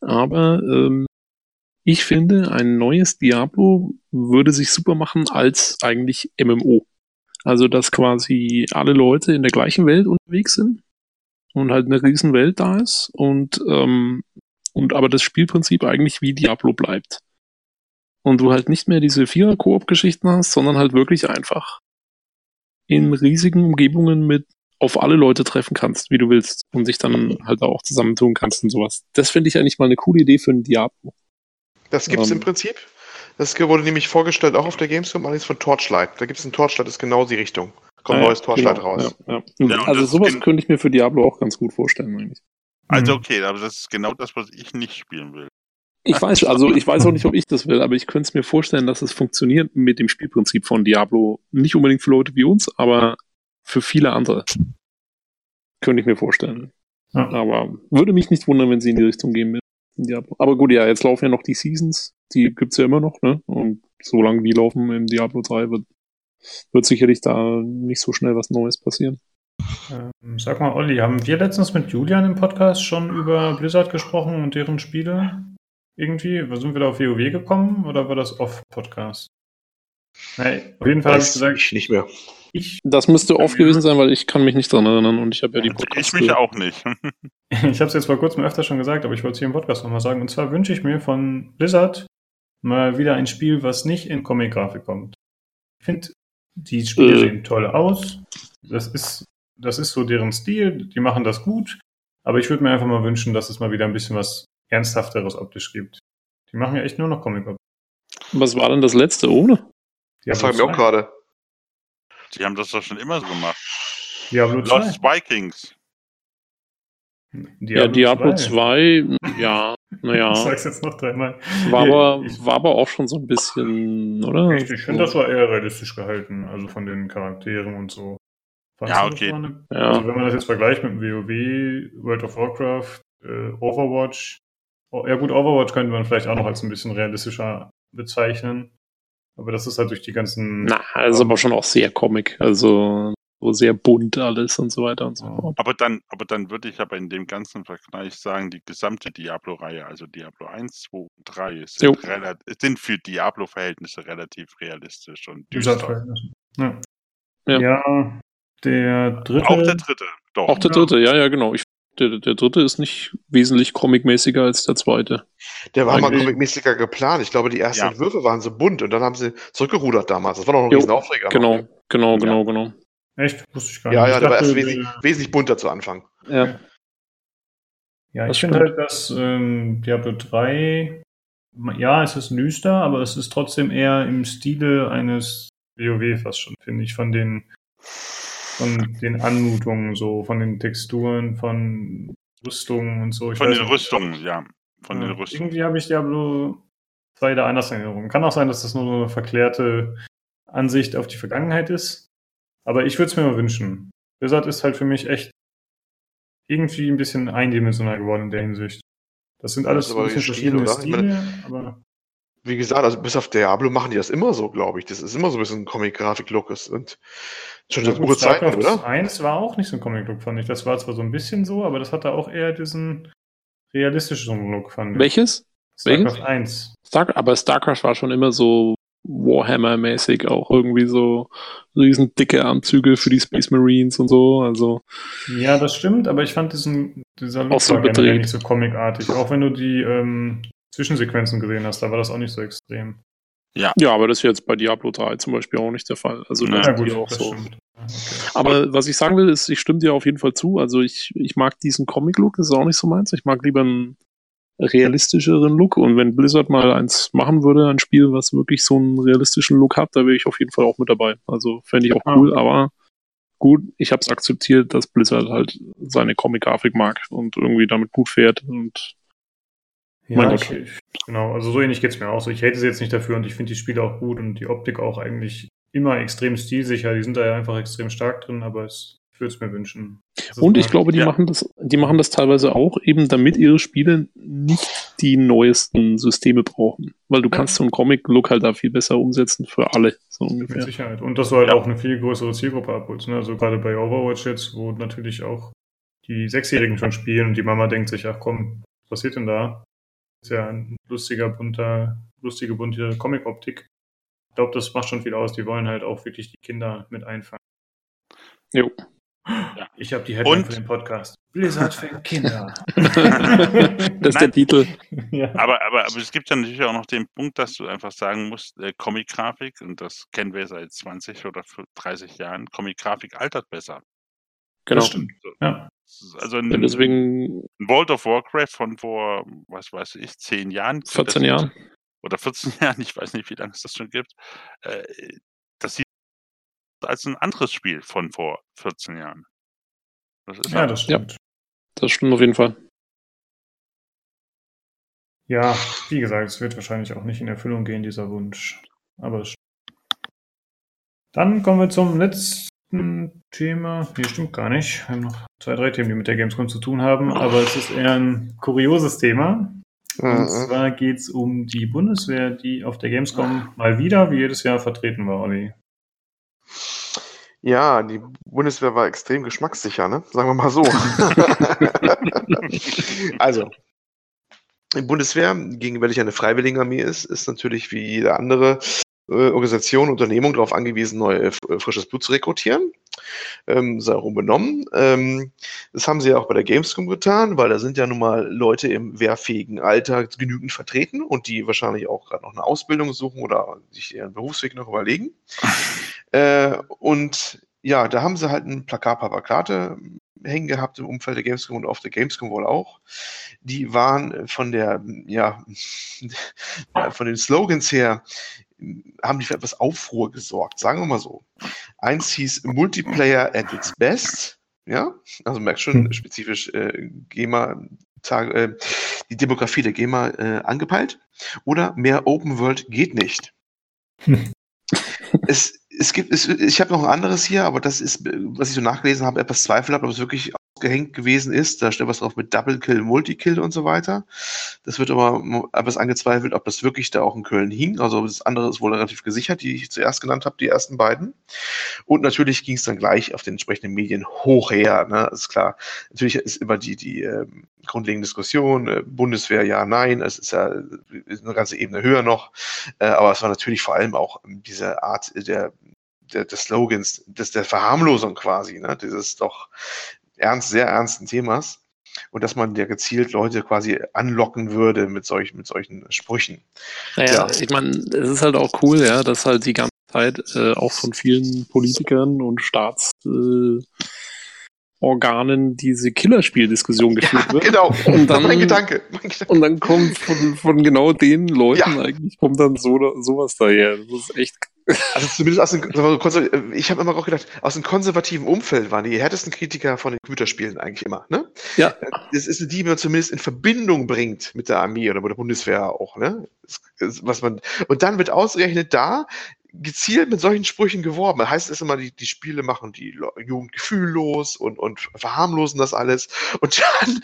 Speaker 3: aber ähm, ich finde, ein neues Diablo würde sich super machen als eigentlich MMO. Also, dass quasi alle Leute in der gleichen Welt unterwegs sind und halt eine riesen Welt da ist und, ähm, und aber das Spielprinzip eigentlich wie Diablo bleibt. Und du halt nicht mehr diese Vierer-Koop-Geschichten hast, sondern halt wirklich einfach in riesigen Umgebungen mit auf alle Leute treffen kannst, wie du willst, und sich dann halt auch zusammentun kannst und sowas. Das finde ich eigentlich mal eine coole Idee für ein Diablo.
Speaker 4: Das gibt es
Speaker 3: Ähm.
Speaker 4: im Prinzip. Das wurde nämlich vorgestellt auch auf der Gamescom, allerdings von Torchlight. Da gibt es ein Torchlight, das ist genau die Richtung. Kommt ein
Speaker 3: ja,
Speaker 4: neues Torchlight
Speaker 3: genau,
Speaker 4: raus.
Speaker 3: Ja, ja. Also sowas könnte ich mir für Diablo auch ganz gut vorstellen, eigentlich.
Speaker 2: Also
Speaker 1: Mhm.
Speaker 2: okay, aber das ist genau das, was ich nicht spielen will.
Speaker 3: Ich weiß, also ich weiß auch nicht, ob ich das will, aber ich könnte es mir vorstellen, dass es funktioniert mit dem Spielprinzip von Diablo. Nicht unbedingt für Leute wie uns, aber für viele andere. Könnte ich mir vorstellen.
Speaker 1: Ja.
Speaker 3: Aber würde mich nicht wundern, wenn sie in die Richtung gehen mit Diablo. Aber gut, ja, jetzt laufen ja noch die Seasons. Die gibt's ja immer noch, ne? Und solange die laufen im Diablo 3 wird, wird sicherlich da nicht so schnell was Neues passieren.
Speaker 1: Ähm, Sag mal, Olli, haben wir letztens mit Julian im Podcast schon über Blizzard gesprochen und deren Spiele? Irgendwie? Sind wir da auf WoW gekommen oder war das Off-Podcast? Nein, auf jeden Fall habe ich
Speaker 4: Weiß
Speaker 1: gesagt,
Speaker 4: ich nicht mehr.
Speaker 1: Ich,
Speaker 3: Das müsste oft gewesen sein, weil ich kann mich nicht dran erinnern und ich habe ja die
Speaker 2: Ich
Speaker 3: Podcasts
Speaker 2: mich
Speaker 3: gehört.
Speaker 2: auch nicht.
Speaker 1: ich habe es jetzt vor kurzem öfter schon gesagt, aber ich wollte es hier im Podcast nochmal sagen. Und zwar wünsche ich mir von Blizzard mal wieder ein Spiel, was nicht in Comic-Grafik kommt. Ich finde, die Spiele
Speaker 3: Äh.
Speaker 1: sehen toll aus. Das ist, das ist so deren Stil. Die machen das gut. Aber ich würde mir einfach mal wünschen, dass es mal wieder ein bisschen was Ernsthafteres optisch gibt. Die machen ja echt nur noch comic -Optik.
Speaker 3: Was war denn das letzte ohne?
Speaker 4: Das frage ich mich auch gerade.
Speaker 2: Die haben das doch schon immer so gemacht.
Speaker 1: Diablo 2.
Speaker 2: Lost Vikings.
Speaker 3: ja, Diablo 2, ja, naja.
Speaker 1: Ich sag's jetzt noch dreimal.
Speaker 3: War aber,
Speaker 1: Ich-
Speaker 3: war aber auch schon so ein bisschen, oder?
Speaker 1: Echt, ich finde, das war eher realistisch gehalten, also von den Charakteren und so. Fandst
Speaker 2: Ja, okay.
Speaker 1: eine-
Speaker 3: Ja.
Speaker 1: Also wenn man das jetzt vergleicht mit dem WoW, World of Warcraft, äh, Overwatch, oh, ja gut, Overwatch könnte man vielleicht auch noch als ein bisschen realistischer bezeichnen. Aber das ist halt durch die ganzen.
Speaker 3: Na, also aber schon auch sehr Comic, also so sehr bunt alles und so weiter und so fort.
Speaker 2: Aber dann, aber dann würde ich aber in dem ganzen Vergleich sagen, die gesamte Diablo-Reihe, also Diablo 1, 2 und 3,
Speaker 3: Jo.
Speaker 2: sind, sind für Diablo-Verhältnisse relativ realistisch und düster.
Speaker 1: Ja.
Speaker 3: Ja.
Speaker 1: ja, der dritte.
Speaker 2: Auch der dritte, doch.
Speaker 3: Auch der dritte, ja, ja, genau. Ich, der, der dritte ist nicht wesentlich comicmäßiger als der zweite.
Speaker 4: Der war mal
Speaker 3: Eigentlich-
Speaker 4: comicmäßiger geplant. Ich glaube, die ersten
Speaker 2: Ja.
Speaker 4: Entwürfe waren so bunt und dann haben sie zurückgerudert damals. Das war noch ein
Speaker 3: Jo,
Speaker 4: riesen Aufreger.
Speaker 3: Genau, genau,
Speaker 2: Ja.
Speaker 3: genau, genau.
Speaker 1: Echt? Wusste ich gar
Speaker 4: Ja,
Speaker 1: nicht.
Speaker 4: ja,
Speaker 1: Ich
Speaker 4: der war erst wesentlich, wesentlich bunter zu Anfang.
Speaker 3: Ja.
Speaker 1: Ja,
Speaker 3: Das
Speaker 1: ich finde halt, dass ähm, Diablo 3, ja, es ist düster, aber es ist trotzdem eher im Stile eines WoW fast schon, finde ich, von den, von den Anmutungen, so, von den Texturen, von Rüstungen und so. Ich
Speaker 2: Von
Speaker 1: weiß
Speaker 2: den
Speaker 1: nicht.
Speaker 2: Rüstungen, ja. Von
Speaker 1: Ja,
Speaker 2: den Rüstungen.
Speaker 1: Irgendwie habe ich Diablo 2 da anders in Erinnerung. Kann auch sein, dass das nur so eine verklärte Ansicht auf die Vergangenheit ist. Aber ich würde es mir mal wünschen. Blizzard ist halt für mich echt irgendwie ein bisschen eindimensional geworden in der Hinsicht. Das sind alles
Speaker 4: Das
Speaker 1: ein bisschen verschiedene
Speaker 4: oder?
Speaker 1: Stile, aber
Speaker 4: Wie gesagt, also bis auf Diablo machen die das immer so, glaube ich. Das ist immer so ein bisschen Comic-Grafik-Look. ist. Und schon
Speaker 1: gut,
Speaker 4: gute Zeit,
Speaker 1: StarCraft
Speaker 4: oder?
Speaker 1: 1 war auch nicht so ein Comic-Look, fand ich. Das war zwar so ein bisschen so, aber das hatte auch eher diesen realistischen Look, fand ich.
Speaker 3: Welches?
Speaker 1: StarCraft
Speaker 3: welches?
Speaker 1: 1.
Speaker 3: Star aber StarCraft war schon immer so Warhammer-mäßig, auch irgendwie so riesen dicke Anzüge für die Space Marines und so. Also,
Speaker 1: Ja, das stimmt, aber ich fand diesen, dieser Look
Speaker 3: Auch so
Speaker 1: war nicht so comicartig. Auch wenn du die ähm, Zwischensequenzen gesehen hast, da war das auch nicht so extrem.
Speaker 3: Ja, aber das ist jetzt bei Diablo 3 zum Beispiel auch nicht der Fall. Also, da
Speaker 1: Ja,
Speaker 3: sind
Speaker 1: gut,
Speaker 3: die auch so.
Speaker 1: stimmt. Ja.
Speaker 3: Aber was ich sagen will, ist, ich stimme dir auf jeden Fall zu. Also ich, ich mag diesen Comic-Look, das ist auch nicht so meins. Ich mag lieber einen realistischeren Look. Und wenn Blizzard mal eins machen würde, ein Spiel, was wirklich so einen realistischen Look hat, da wäre ich auf jeden Fall auch mit dabei. Also fände ich auch
Speaker 1: Ah.
Speaker 3: cool, aber gut, ich habe es akzeptiert, dass Blizzard halt seine Comic-Grafik mag und irgendwie damit gut fährt. Und
Speaker 1: Ja,
Speaker 3: Mein Gott.
Speaker 1: ich, genau, also so ähnlich geht's mir auch so. Ich hate sie jetzt nicht dafür und ich finde die Spiele auch gut und die Optik auch eigentlich immer extrem stilsicher. Die sind da ja einfach extrem stark drin, aber es, ich würde es mir wünschen.
Speaker 3: Und ich glaube, die
Speaker 2: Ja.
Speaker 3: machen das, die machen das teilweise auch eben, damit ihre Spiele nicht die neuesten Systeme brauchen. Weil du kannst so einen Comic-Look halt da viel besser umsetzen für alle, so
Speaker 1: Mit
Speaker 3: ungefähr.
Speaker 1: Sicherheit. Und dass du halt
Speaker 2: Ja.
Speaker 1: auch eine viel größere Zielgruppe abholst. Ne? Also gerade bei Overwatch jetzt, wo natürlich auch die Sechsjährigen schon spielen und die Mama denkt sich, ach komm, was passiert denn da? Ist ja ein lustiger, bunter, lustige, bunte Comic-Optik. Ich glaube, das macht schon viel aus. Die wollen halt auch wirklich die Kinder mit einfangen.
Speaker 3: Jo.
Speaker 1: Ich habe die Headline
Speaker 2: Und-
Speaker 1: für den Podcast. Blizzard für Kinder.
Speaker 3: das ist der. Titel.
Speaker 1: ja.
Speaker 2: Aber, aber, aber es gibt ja natürlich auch noch den Punkt, dass du einfach sagen musst, äh, Comic-Grafik, und das kennen wir seit 20 oder 30 Jahren, Comic-Grafik altert besser.
Speaker 3: Genau.
Speaker 1: Das stimmt. Ja.
Speaker 2: Also
Speaker 3: Ja,
Speaker 2: ein,
Speaker 3: deswegen
Speaker 2: ein World of Warcraft von vor, was weiß ich, 10 Jahren.
Speaker 3: 14
Speaker 2: das-
Speaker 3: Jahren.
Speaker 2: Oder 14 Jahren, ich weiß nicht, wie lange es das schon gibt. Äh, das sieht als ein anderes Spiel von vor 14 Jahren. Das ist
Speaker 1: ja,
Speaker 2: halt-
Speaker 1: das stimmt.
Speaker 3: Das stimmt auf jeden Fall.
Speaker 1: Ja, wie gesagt, es wird wahrscheinlich auch nicht in Erfüllung gehen, dieser Wunsch. Aber es Dann kommen wir zum letzten Thema. Nee, stimmt gar nicht. Wir haben noch zwei, drei Themen, die mit der Gamescom zu tun haben, aber es ist eher ein kurioses Thema. Und
Speaker 4: Mhm.
Speaker 1: zwar geht es um die Bundeswehr, die auf der Gamescom mal wieder, wie jedes Jahr, vertreten war, Olli.
Speaker 4: Ja, die Bundeswehr war extrem geschmackssicher, ne? Sagen wir mal so. also, die Bundeswehr, gegen welche eine Freiwilligenarmee ist, ist natürlich wie jede andere äh, Organisation, Unternehmung darauf angewiesen, neue, äh, frisches Blut zu rekrutieren. Ähm, sei auch unbenommen. Ähm, das haben sie ja auch bei der Gamescom getan, weil da sind ja nun mal Leute im wehrfähigen Alter genügend vertreten und die wahrscheinlich auch gerade noch eine Ausbildung suchen oder sich ihren Berufsweg noch überlegen. Äh, und ja, da haben sie halt ein Plakat, paar Plakate hängen gehabt im Umfeld der Gamescom und auf der Gamescom wohl auch. Die waren von der, ja, von den Slogans her, haben die für etwas Aufruhr gesorgt, sagen wir mal so. Eins hieß Multiplayer at its best, ja, also merkt schon
Speaker 1: Hm.
Speaker 4: spezifisch äh, GEMA, Tag, äh, die Demografie der GEMA äh, angepeilt. Oder mehr Open World geht nicht. Es, es gibt, es, ich habe noch ein anderes hier, aber das ist, was ich so nachgelesen habe, etwas zweifelhaft, ob es wirklich ausgehängt gewesen ist. Da steht was drauf mit Double Kill, Multikill und so weiter. Das wird aber etwas angezweifelt, ob das wirklich da auch in Köln hing. Also das andere ist wohl relativ gesichert, die ich zuerst genannt habe, die ersten beiden. Und natürlich ging es dann gleich auf den entsprechenden Medien hoch her. Ne? ist klar. Natürlich ist immer die, die ähm, grundlegende Diskussion, äh, Bundeswehr, ja, nein, es ist ja ist eine ganze Ebene höher noch. Äh, aber es war natürlich vor allem auch ähm, diese Art der, des Slogans, des, der Verharmlosung quasi, ne? dieses doch ernst, sehr ernsten Themas. Und dass man ja gezielt Leute quasi anlocken würde mit, solch, mit solchen Sprüchen.
Speaker 3: Naja,
Speaker 4: Ja.
Speaker 3: ich meine, es ist halt auch cool, ja, dass halt die ganze Zeit äh, auch von vielen Politikern und Staatsorganen äh, Organen diese Killerspieldiskussion geführt wird.
Speaker 4: genau.
Speaker 3: Und dann-
Speaker 4: mein Gedanke. Mein Gedanke.
Speaker 3: Und dann kommt von, von genau den Leuten
Speaker 4: Ja.
Speaker 3: eigentlich kommt dann so sowas daher. Das ist echt.
Speaker 4: Also zumindest aus dem, ich habe immer auch gedacht, aus dem konservativen Umfeld waren die härtesten Kritiker von den Computerspielen eigentlich immer. Ne?
Speaker 3: Ja.
Speaker 4: Das ist die, die man zumindest in Verbindung bringt mit der Armee oder mit der Bundeswehr auch. Ne? Das, was man, und dann wird ausgerechnet da gezielt mit solchen Sprüchen geworben. Das heißt es immer, die, die Spiele machen die Jugend gefühllos und, und verharmlosen das alles. Und dann,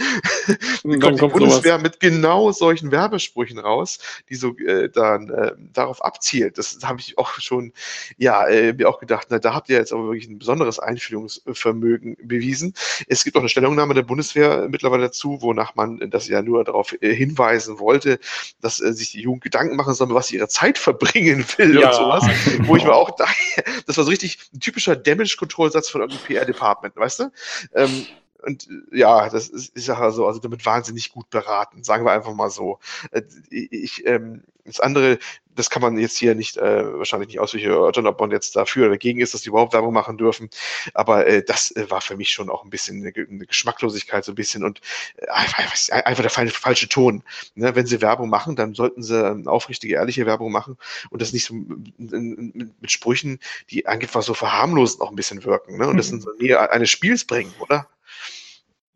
Speaker 3: Und
Speaker 4: kommt
Speaker 3: dann
Speaker 4: die
Speaker 3: kommt sowas.
Speaker 4: Bundeswehr mit genau solchen Werbesprüchen raus, die so äh, dann äh, darauf abzielt. Das habe ich auch schon, ja, äh, mir auch gedacht, na, da habt ihr jetzt aber wirklich ein besonderes Einfühlungsvermögen bewiesen. Es gibt auch eine Stellungnahme der Bundeswehr mittlerweile dazu, wonach man das ja nur darauf äh, hinweisen wollte, dass äh, sich die Jugend Gedanken machen soll, was sie ihre Zeit verbringen will und sowas. Wo ich mir auch dachte, das war so richtig ein typischer Damage-Control-Satz von irgendeinem PR-Department, weißt du? Ähm, und äh, ja, das ist, ich sage so, also damit wahnsinnig gut beraten, sagen wir einfach mal so. Äh, Ich, ähm, das andere, das kann man jetzt hier nicht, äh, wahrscheinlich nicht ausführlich erörtern, ob man jetzt dafür oder dagegen ist, dass die überhaupt Werbung machen dürfen. Aber äh, das äh, war für mich schon auch ein bisschen eine, eine Geschmacklosigkeit, so ein bisschen und äh, einfach, einfach der falsche, Ton. Ne? Wenn sie Werbung machen, dann sollten sie ähm, aufrichtige, ehrliche Werbung machen und das nicht so mit, mit, mit Sprüchen, die einfach so verharmlosend auch ein bisschen wirken. Ne? Und das in so Nähe eines Spiels bringen, oder?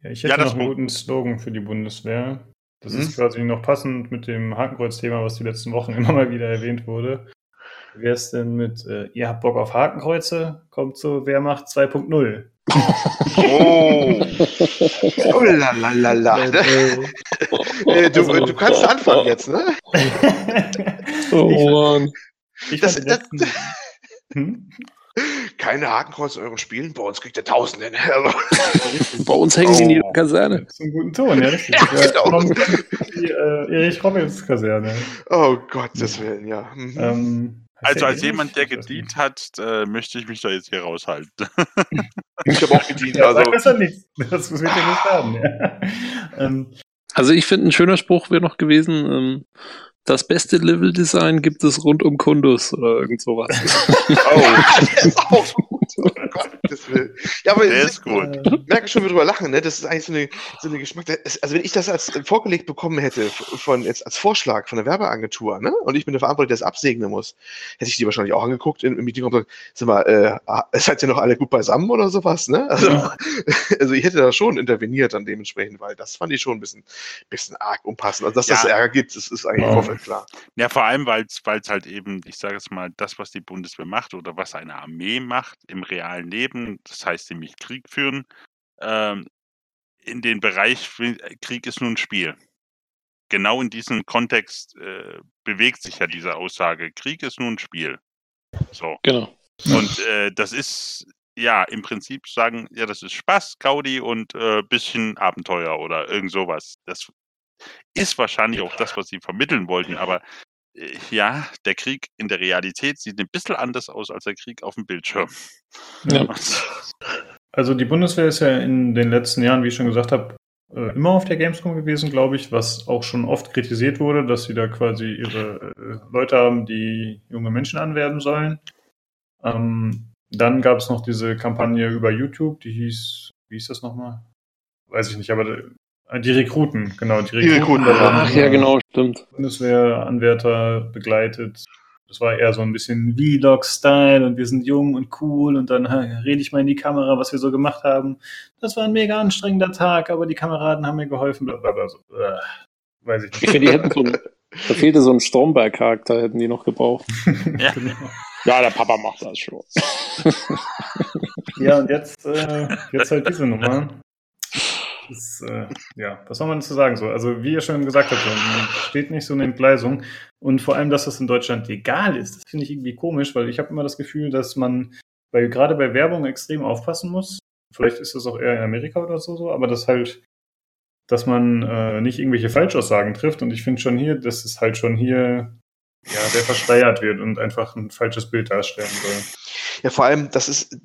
Speaker 1: Ja, ich
Speaker 2: Ja,
Speaker 1: hätte
Speaker 2: das
Speaker 1: noch einen guten Slogan für die Bundeswehr. Das
Speaker 4: Hm?
Speaker 1: ist quasi noch passend mit dem Hakenkreuz-Thema, was die letzten Wochen immer mal wieder erwähnt wurde. Wäre es denn mit, äh, ihr habt Bock auf Hakenkreuze? Kommt zur Wehrmacht 2.0.
Speaker 2: Oh,
Speaker 4: Oh la la la la.
Speaker 1: Äh,
Speaker 4: Äh, du,
Speaker 1: Also-
Speaker 4: du kannst anfangen jetzt, ne?
Speaker 3: Oh Mann.
Speaker 1: ich
Speaker 4: Das-
Speaker 1: fand den letzten, hm?
Speaker 4: Keine Hakenkreuz in euren Spielen, bei uns kriegt ihr Tausende. Also,
Speaker 3: Bei uns hängen die in
Speaker 2: Oh.
Speaker 3: jeder Kaserne.
Speaker 1: Das ist ein guten Ton, ja, richtig.
Speaker 4: Ja, genau.
Speaker 1: Die äh, Erich Robbins Kaserne.
Speaker 4: oh Gottes Willen, ja. Mhm.
Speaker 1: Ähm,
Speaker 2: Also als jemand, der
Speaker 1: ich
Speaker 2: gedient
Speaker 1: nicht.
Speaker 2: hat, äh, möchte ich mich da jetzt hier raushalten.
Speaker 4: Ich habe auch gedient.
Speaker 1: Ja, sag
Speaker 4: Also,
Speaker 1: besser nichts. Das wird ja nicht schaden. Ja. Ähm,
Speaker 3: Also ich finde, ein schöner Spruch wäre noch gewesen, ähm, das beste Level-Design gibt es rund um Kundus oder irgend sowas.
Speaker 4: oh, das. Oh das. Ja, aber
Speaker 2: Der ist gut.
Speaker 1: äh,
Speaker 4: Ich merke schon, wie wir drüber lachen, ne? Das ist eigentlich so eine, so eine Geschmack. das- Also wenn ich das als vorgelegt bekommen hätte, von jetzt als Vorschlag von der Werbeagentur, ne? Und ich bin der Verantwortliche, der das absegnen muss, hätte ich die wahrscheinlich auch angeguckt im im Meeting und gesagt, sag mal, äh, seid ihr noch alle gut beisammen oder sowas, ne? Also, also ich hätte da schon interveniert dann dementsprechend, weil das fand ich schon ein bisschen, bisschen arg unpassend. Also dass das
Speaker 2: Ja.
Speaker 4: Ärger gibt, das ist eigentlich im
Speaker 1: Wow.
Speaker 4: Klar.
Speaker 2: Ja, vor allem, weil es halt eben, ich sage es mal, das, was die Bundeswehr macht oder was eine Armee macht im realen Leben, das heißt nämlich Krieg führen, ähm, in den Bereich, Krieg ist nur ein Spiel. Genau in diesem Kontext äh, bewegt sich ja diese Aussage, Krieg ist nur ein Spiel. So.
Speaker 3: genau.
Speaker 2: Und äh, das ist ja im Prinzip sagen, ja, das ist Spaß, Gaudi und äh, bisschen Abenteuer oder irgend sowas. Das ist wahrscheinlich auch das, was sie vermitteln wollten, aber äh, ja, der Krieg in der Realität sieht ein bisschen anders aus als der Krieg auf dem Bildschirm.
Speaker 3: Ja.
Speaker 1: Also die Bundeswehr ist ja in den letzten Jahren, wie ich schon gesagt habe, äh, immer auf der Gamescom gewesen, glaube ich, was auch schon oft kritisiert wurde, dass sie da quasi ihre äh, Leute haben, die junge Menschen anwerben sollen. Ähm, dann gab es noch diese Kampagne über YouTube, die hieß, wie hieß das nochmal? Weiß ich nicht, aber äh, die Rekruten, genau, die
Speaker 4: Die Rekruten,
Speaker 1: da waren
Speaker 3: Ach ja, genau, stimmt.
Speaker 1: Bundeswehranwärter begleitet. Das war eher so ein bisschen Vlog-Style und wir sind jung und cool und dann rede ich mal in die Kamera, was wir so gemacht haben. Das war ein mega anstrengender Tag, aber die Kameraden haben mir geholfen. Blablabla. So, äh, weiß ich
Speaker 3: Ich
Speaker 1: nicht.
Speaker 3: finde, die hätten so ein, da fehlte so ein Stromberg-Charakter, hätten die noch gebraucht.
Speaker 2: Ja.
Speaker 1: Genau.
Speaker 3: Ja, der Papa macht das schon.
Speaker 1: Ja, und jetzt, äh, jetzt halt diese Nummer. Das, äh, ja, was soll man dazu sagen? So, also wie ihr schon gesagt habt, man steht nicht so eine Entgleisung. Und vor allem, dass das in Deutschland legal ist, das finde ich irgendwie komisch, weil ich habe immer das Gefühl, dass man bei, gerade bei Werbung extrem aufpassen muss. Vielleicht ist das auch eher in Amerika oder so, so aber das halt, dass man äh, nicht irgendwelche Falschaussagen trifft. Und ich finde schon hier, dass es halt schon hier ja, sehr verschleiert wird und einfach ein falsches Bild darstellen soll.
Speaker 4: Ja, vor allem, das ist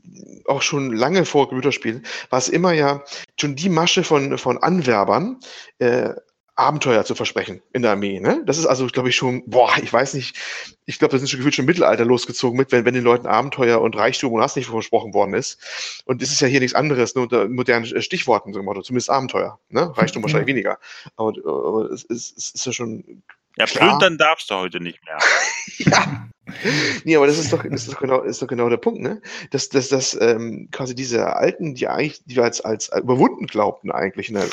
Speaker 4: auch schon lange vor Computerspielen, war es immer ja schon die Masche von, von Anwerbern, äh, Abenteuer zu versprechen in der Armee. Ne? Das ist also, glaube ich, schon, boah, ich weiß nicht, ich glaube, das sind schon gefühlt schon im Mittelalter losgezogen mit, wenn, wenn den Leuten Abenteuer und Reichtum und hast nicht versprochen worden ist. Und es ist ja hier nichts anderes, nur unter modernen Stichworten, so im Motto, zumindest Abenteuer. Ne? Reichtum wahrscheinlich weniger. Aber, aber es, ist, es ist ja schon
Speaker 2: Ja,
Speaker 4: Klar.
Speaker 2: plündern darfst du heute nicht mehr.
Speaker 4: ja. Nee, aber das ist doch, ist doch genau, ist doch genau der Punkt, ne? Dass, dass, dass ähm, quasi diese Alten, die eigentlich, die wir als, als überwunden glaubten eigentlich in in der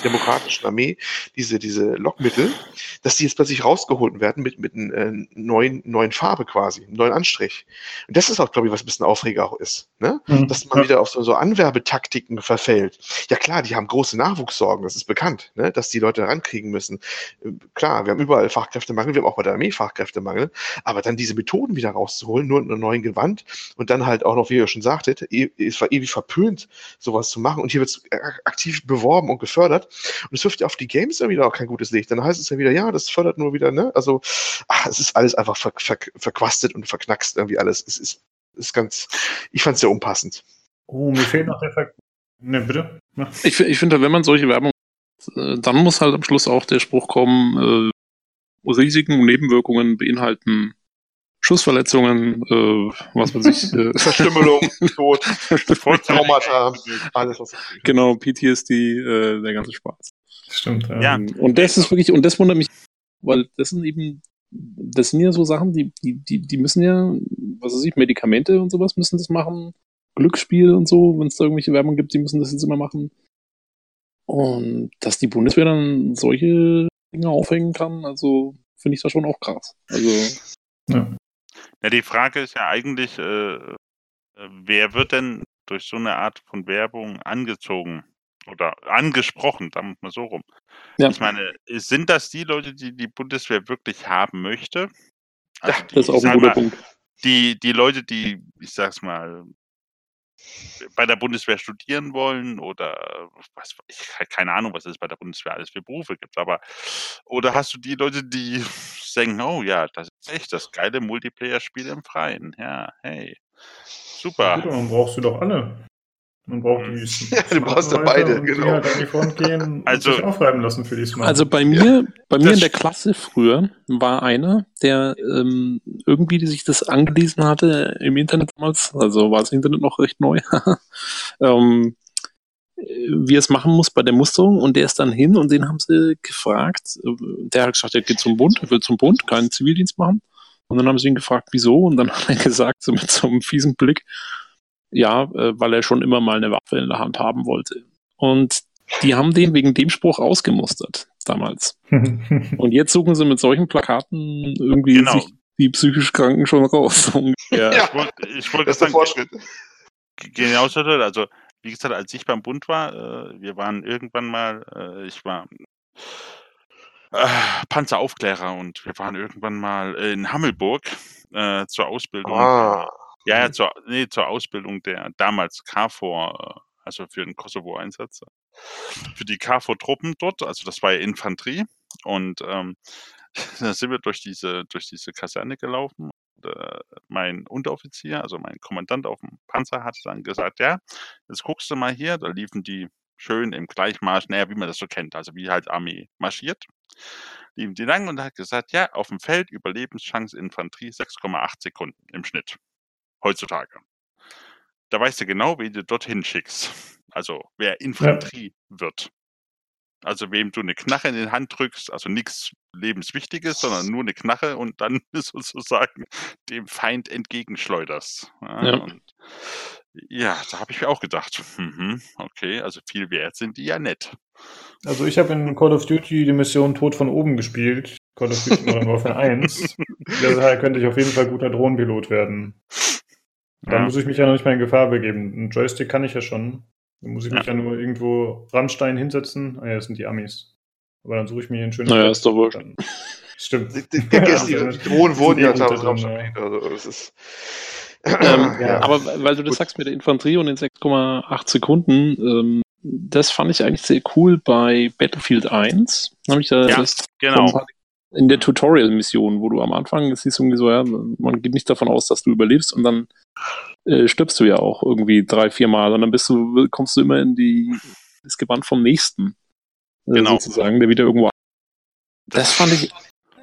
Speaker 4: demokratischen Armee, diese, diese Lockmittel, dass die jetzt plötzlich rausgeholt werden mit, mit einer äh, neuen, neuen Farbe quasi, einem neuen Anstrich. Und das ist auch, glaube ich, was ein bisschen Aufreger auch ist, ne? Dass man wieder auf so, so Anwerbetaktiken verfällt. Ja klar, die haben große Nachwuchssorgen, das ist bekannt, ne? dass die Leute rankriegen müssen. Äh, Klar, wir haben überall Fachkräftemangel, wir haben auch bei der Armee Fachkräftemangel, aber dann diese Methoden wieder rauszuholen, nur in einem neuen Gewand und dann halt auch noch, wie ihr schon sagtet, es war ewig verpönt, sowas zu machen und hier wird es aktiv beworben und gefördert und es wirft ja auf die Games dann wieder auch kein gutes Licht. Dann heißt es ja wieder, ja, das fördert nur wieder, ne? Also, ach, es ist alles einfach ver ver verquastet und verknackst irgendwie alles. Es ist, ist ganz, ich fand es sehr unpassend.
Speaker 1: Oh, mir fehlt noch der Fakt. Ne, bitte. Mach.
Speaker 3: Ich, ich finde, wenn man solche Werbung, äh, dann muss halt am Schluss auch der Spruch kommen, äh, Risiken und Nebenwirkungen beinhalten Schussverletzungen, äh, was weiß ich, äh,
Speaker 4: Verstümmelung, Tod, Traumata, alles was.
Speaker 3: genau, PTSD, äh, der ganze Spaß.
Speaker 1: Stimmt. Ja.
Speaker 2: Ja.
Speaker 3: Ähm, Und das ist wirklich, und das wundert mich, weil das sind eben, das sind ja so Sachen, die, die, die, die müssen ja, was weiß ich, Medikamente und sowas müssen das machen, Glücksspiel und so, wenn es da irgendwelche Werbung gibt, die müssen das jetzt immer machen. Und dass die Bundeswehr dann solche Dinge aufhängen kann, also finde ich das schon auch krass. Also,
Speaker 1: Ja.
Speaker 2: Ja, die Frage ist ja eigentlich, äh, äh, wer wird denn durch so eine Art von Werbung angezogen oder angesprochen, sagen wir mal so rum.
Speaker 3: Ja.
Speaker 2: Ich meine, sind das die Leute, die die Bundeswehr wirklich haben möchte? Also die,
Speaker 3: das ist auch ein guter
Speaker 2: mal,
Speaker 3: Punkt.
Speaker 2: Die, die Leute, die, ich sag's mal, bei der Bundeswehr studieren wollen oder was, ich keine Ahnung, was es bei der Bundeswehr alles für Berufe gibt, aber oder hast du die Leute, die denken, oh ja, das ist echt das geile Multiplayer-Spiel im Freien. Ja, hey. Super.
Speaker 1: Gut, dann brauchst du doch alle. Man braucht die
Speaker 4: Ja, du brauchst ja beide, genau.
Speaker 1: Die halt an die Front gehen
Speaker 2: Also-
Speaker 1: und sich aufreiben lassen für die Smart.
Speaker 3: Also bei mir, bei mir in der Klasse früher war einer, der ähm, irgendwie sich das angelesen hatte im Internet damals, also war das Internet noch recht neu, ähm, wie er es machen muss bei der Musterung. Und der ist dann hin und den haben sie gefragt, äh, der hat gesagt, er geht zum Bund, er will zum Bund, keinen Zivildienst machen. Und dann haben sie ihn gefragt, wieso? Und dann hat er gesagt, so mit so einem fiesen Blick, ja, äh, weil er schon immer mal eine Waffe in der Hand haben wollte. Und die haben den wegen dem Spruch ausgemustert damals. Und jetzt suchen sie mit solchen Plakaten irgendwie
Speaker 2: Genau.
Speaker 3: sich die psychisch Kranken schon raus.
Speaker 4: Ja.
Speaker 2: Ich wollte ich wollte
Speaker 4: Das
Speaker 2: sagen,
Speaker 4: Fortschritt.
Speaker 2: genau so, also wie gesagt, als ich beim Bund war, äh, wir waren irgendwann mal, äh, ich war äh, Panzeraufklärer und wir waren irgendwann mal in Hammelburg äh, zur Ausbildung.
Speaker 4: Ah.
Speaker 2: Ja, ja, zur, nee, zur Ausbildung der damals KFOR, äh, also für den Kosovo-Einsatz. Für die KFOR-Truppen dort, also das war ja Infanterie. Und ähm, da sind wir durch diese, durch diese Kaserne gelaufen. Und, äh, mein Unteroffizier, also mein Kommandant auf dem Panzer, hat dann gesagt, ja, jetzt guckst du mal hier, da liefen die schön im Gleichmarsch, naja, wie man das so kennt, also wie halt Armee marschiert. Liefen die lang und hat gesagt, ja, auf dem Feld Überlebenschance Infanterie 6,8 Sekunden im Schnitt heutzutage. Da weißt du genau, wen du dorthin schickst. Also wer Infanterie wird. Also wem du eine Knarre in die Hand drückst, also nichts Lebenswichtiges, sondern nur eine Knarre und dann sozusagen dem Feind entgegenschleuderst. Ja,
Speaker 3: Ja.
Speaker 2: Und ja da habe ich mir auch gedacht, mhm, okay, also viel wert sind die ja nett.
Speaker 1: Also ich habe in Call of Duty die Mission Tod von oben gespielt. Call of Duty Modern Warfare 1. Daher könnte ich auf jeden Fall guter Drohnenpilot werden. Dann
Speaker 2: Ja.
Speaker 1: muss ich mich ja noch nicht mal in Gefahr begeben. Ein Joystick kann ich ja schon. Dann muss ich mich ja, nur irgendwo Rammstein hinsetzen. Ah ja, das sind die Amis. Aber dann suche ich mir hier ein schönes
Speaker 3: Naja, ist doch wurscht.
Speaker 1: Dann- Stimmt.
Speaker 4: Die, die, der Gäste,
Speaker 1: Ja,
Speaker 4: die, die Drohnen wurden ja teilweise
Speaker 1: da ja.
Speaker 4: erwähnt. Also ist.
Speaker 3: Ähm,
Speaker 1: Ja.
Speaker 3: Aber weil du das
Speaker 4: Gut.
Speaker 3: sagst mit der Infanterie und den 6,8 Sekunden, ähm, das fand ich eigentlich sehr cool bei Battlefield 1. Hab ich da
Speaker 2: Ja,
Speaker 3: das
Speaker 2: Genau.
Speaker 3: In der Tutorial-Mission, wo du am Anfang, es hieß irgendwie so, ja, man geht nicht davon aus, dass du überlebst und dann äh, stirbst du ja auch irgendwie drei, vier Mal und dann bist du, kommst du immer in die, das Gewand vom nächsten. Äh,
Speaker 2: Genau.
Speaker 3: Sozusagen, der wieder irgendwo. Das fand ich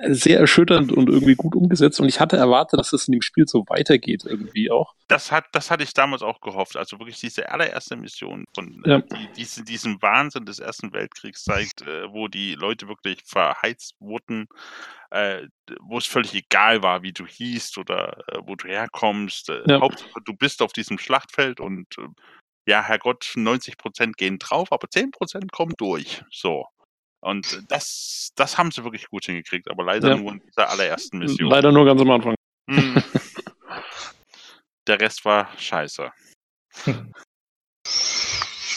Speaker 3: sehr erschütternd und irgendwie gut umgesetzt und ich hatte erwartet, dass es in dem Spiel so weitergeht irgendwie auch.
Speaker 2: Das hat, das hatte ich damals auch gehofft. Also wirklich diese allererste Mission von
Speaker 3: Ja.
Speaker 2: äh, die, diesen, diesen Wahnsinn des Ersten Weltkriegs zeigt, äh, wo die Leute wirklich verheizt wurden, äh, wo es völlig egal war, wie du hießt oder äh, wo du herkommst. Äh,
Speaker 3: Ja.
Speaker 2: Hauptsache, du bist auf diesem Schlachtfeld und äh, ja, Herrgott, 90 Prozent gehen drauf, aber 10 Prozent kommen durch. So. Und das, das haben sie wirklich gut hingekriegt, aber leider
Speaker 3: Ja.
Speaker 2: nur in dieser allerersten Mission.
Speaker 3: Leider nur ganz am Anfang.
Speaker 2: Mhm. Der Rest war scheiße.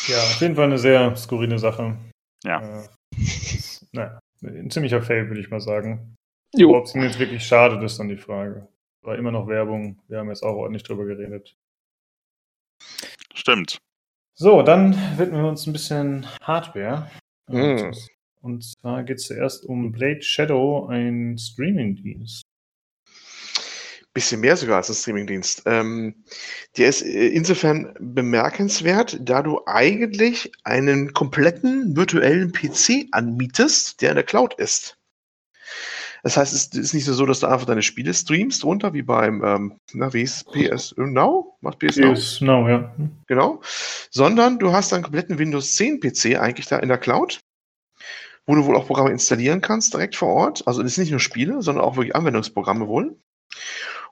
Speaker 1: Ja, auf jeden Fall eine sehr skurrile Sache.
Speaker 2: Ja.
Speaker 1: Äh, naja, ein ziemlicher Fail, würde ich mal sagen.
Speaker 3: Jo.
Speaker 1: Ob es ihm jetzt wirklich schadet, ist dann die Frage. War immer noch Werbung. Wir haben jetzt auch ordentlich drüber geredet.
Speaker 2: Stimmt.
Speaker 1: So, dann widmen wir uns ein bisschen Hardware.
Speaker 4: Mm.
Speaker 1: Und zwar geht es zuerst um Blade Shadow, ein Streaming-Dienst.
Speaker 4: Bisschen mehr sogar als ein Streamingdienst. Ähm, der ist äh, insofern bemerkenswert, da du eigentlich einen kompletten virtuellen PC anmietest, der in der Cloud ist. Das heißt, es ist nicht so, dass du einfach deine Spiele streamst runter, wie beim, ähm, na, wie hieß es? PS Now? Macht PS Now?
Speaker 1: PS Now, ja. Hm.
Speaker 4: Genau. Sondern du hast einen kompletten Windows 10 PC eigentlich da in der Cloud, wo du wohl auch Programme installieren kannst direkt vor Ort. Also das sind nicht nur Spiele, sondern auch wirklich Anwendungsprogramme wohl.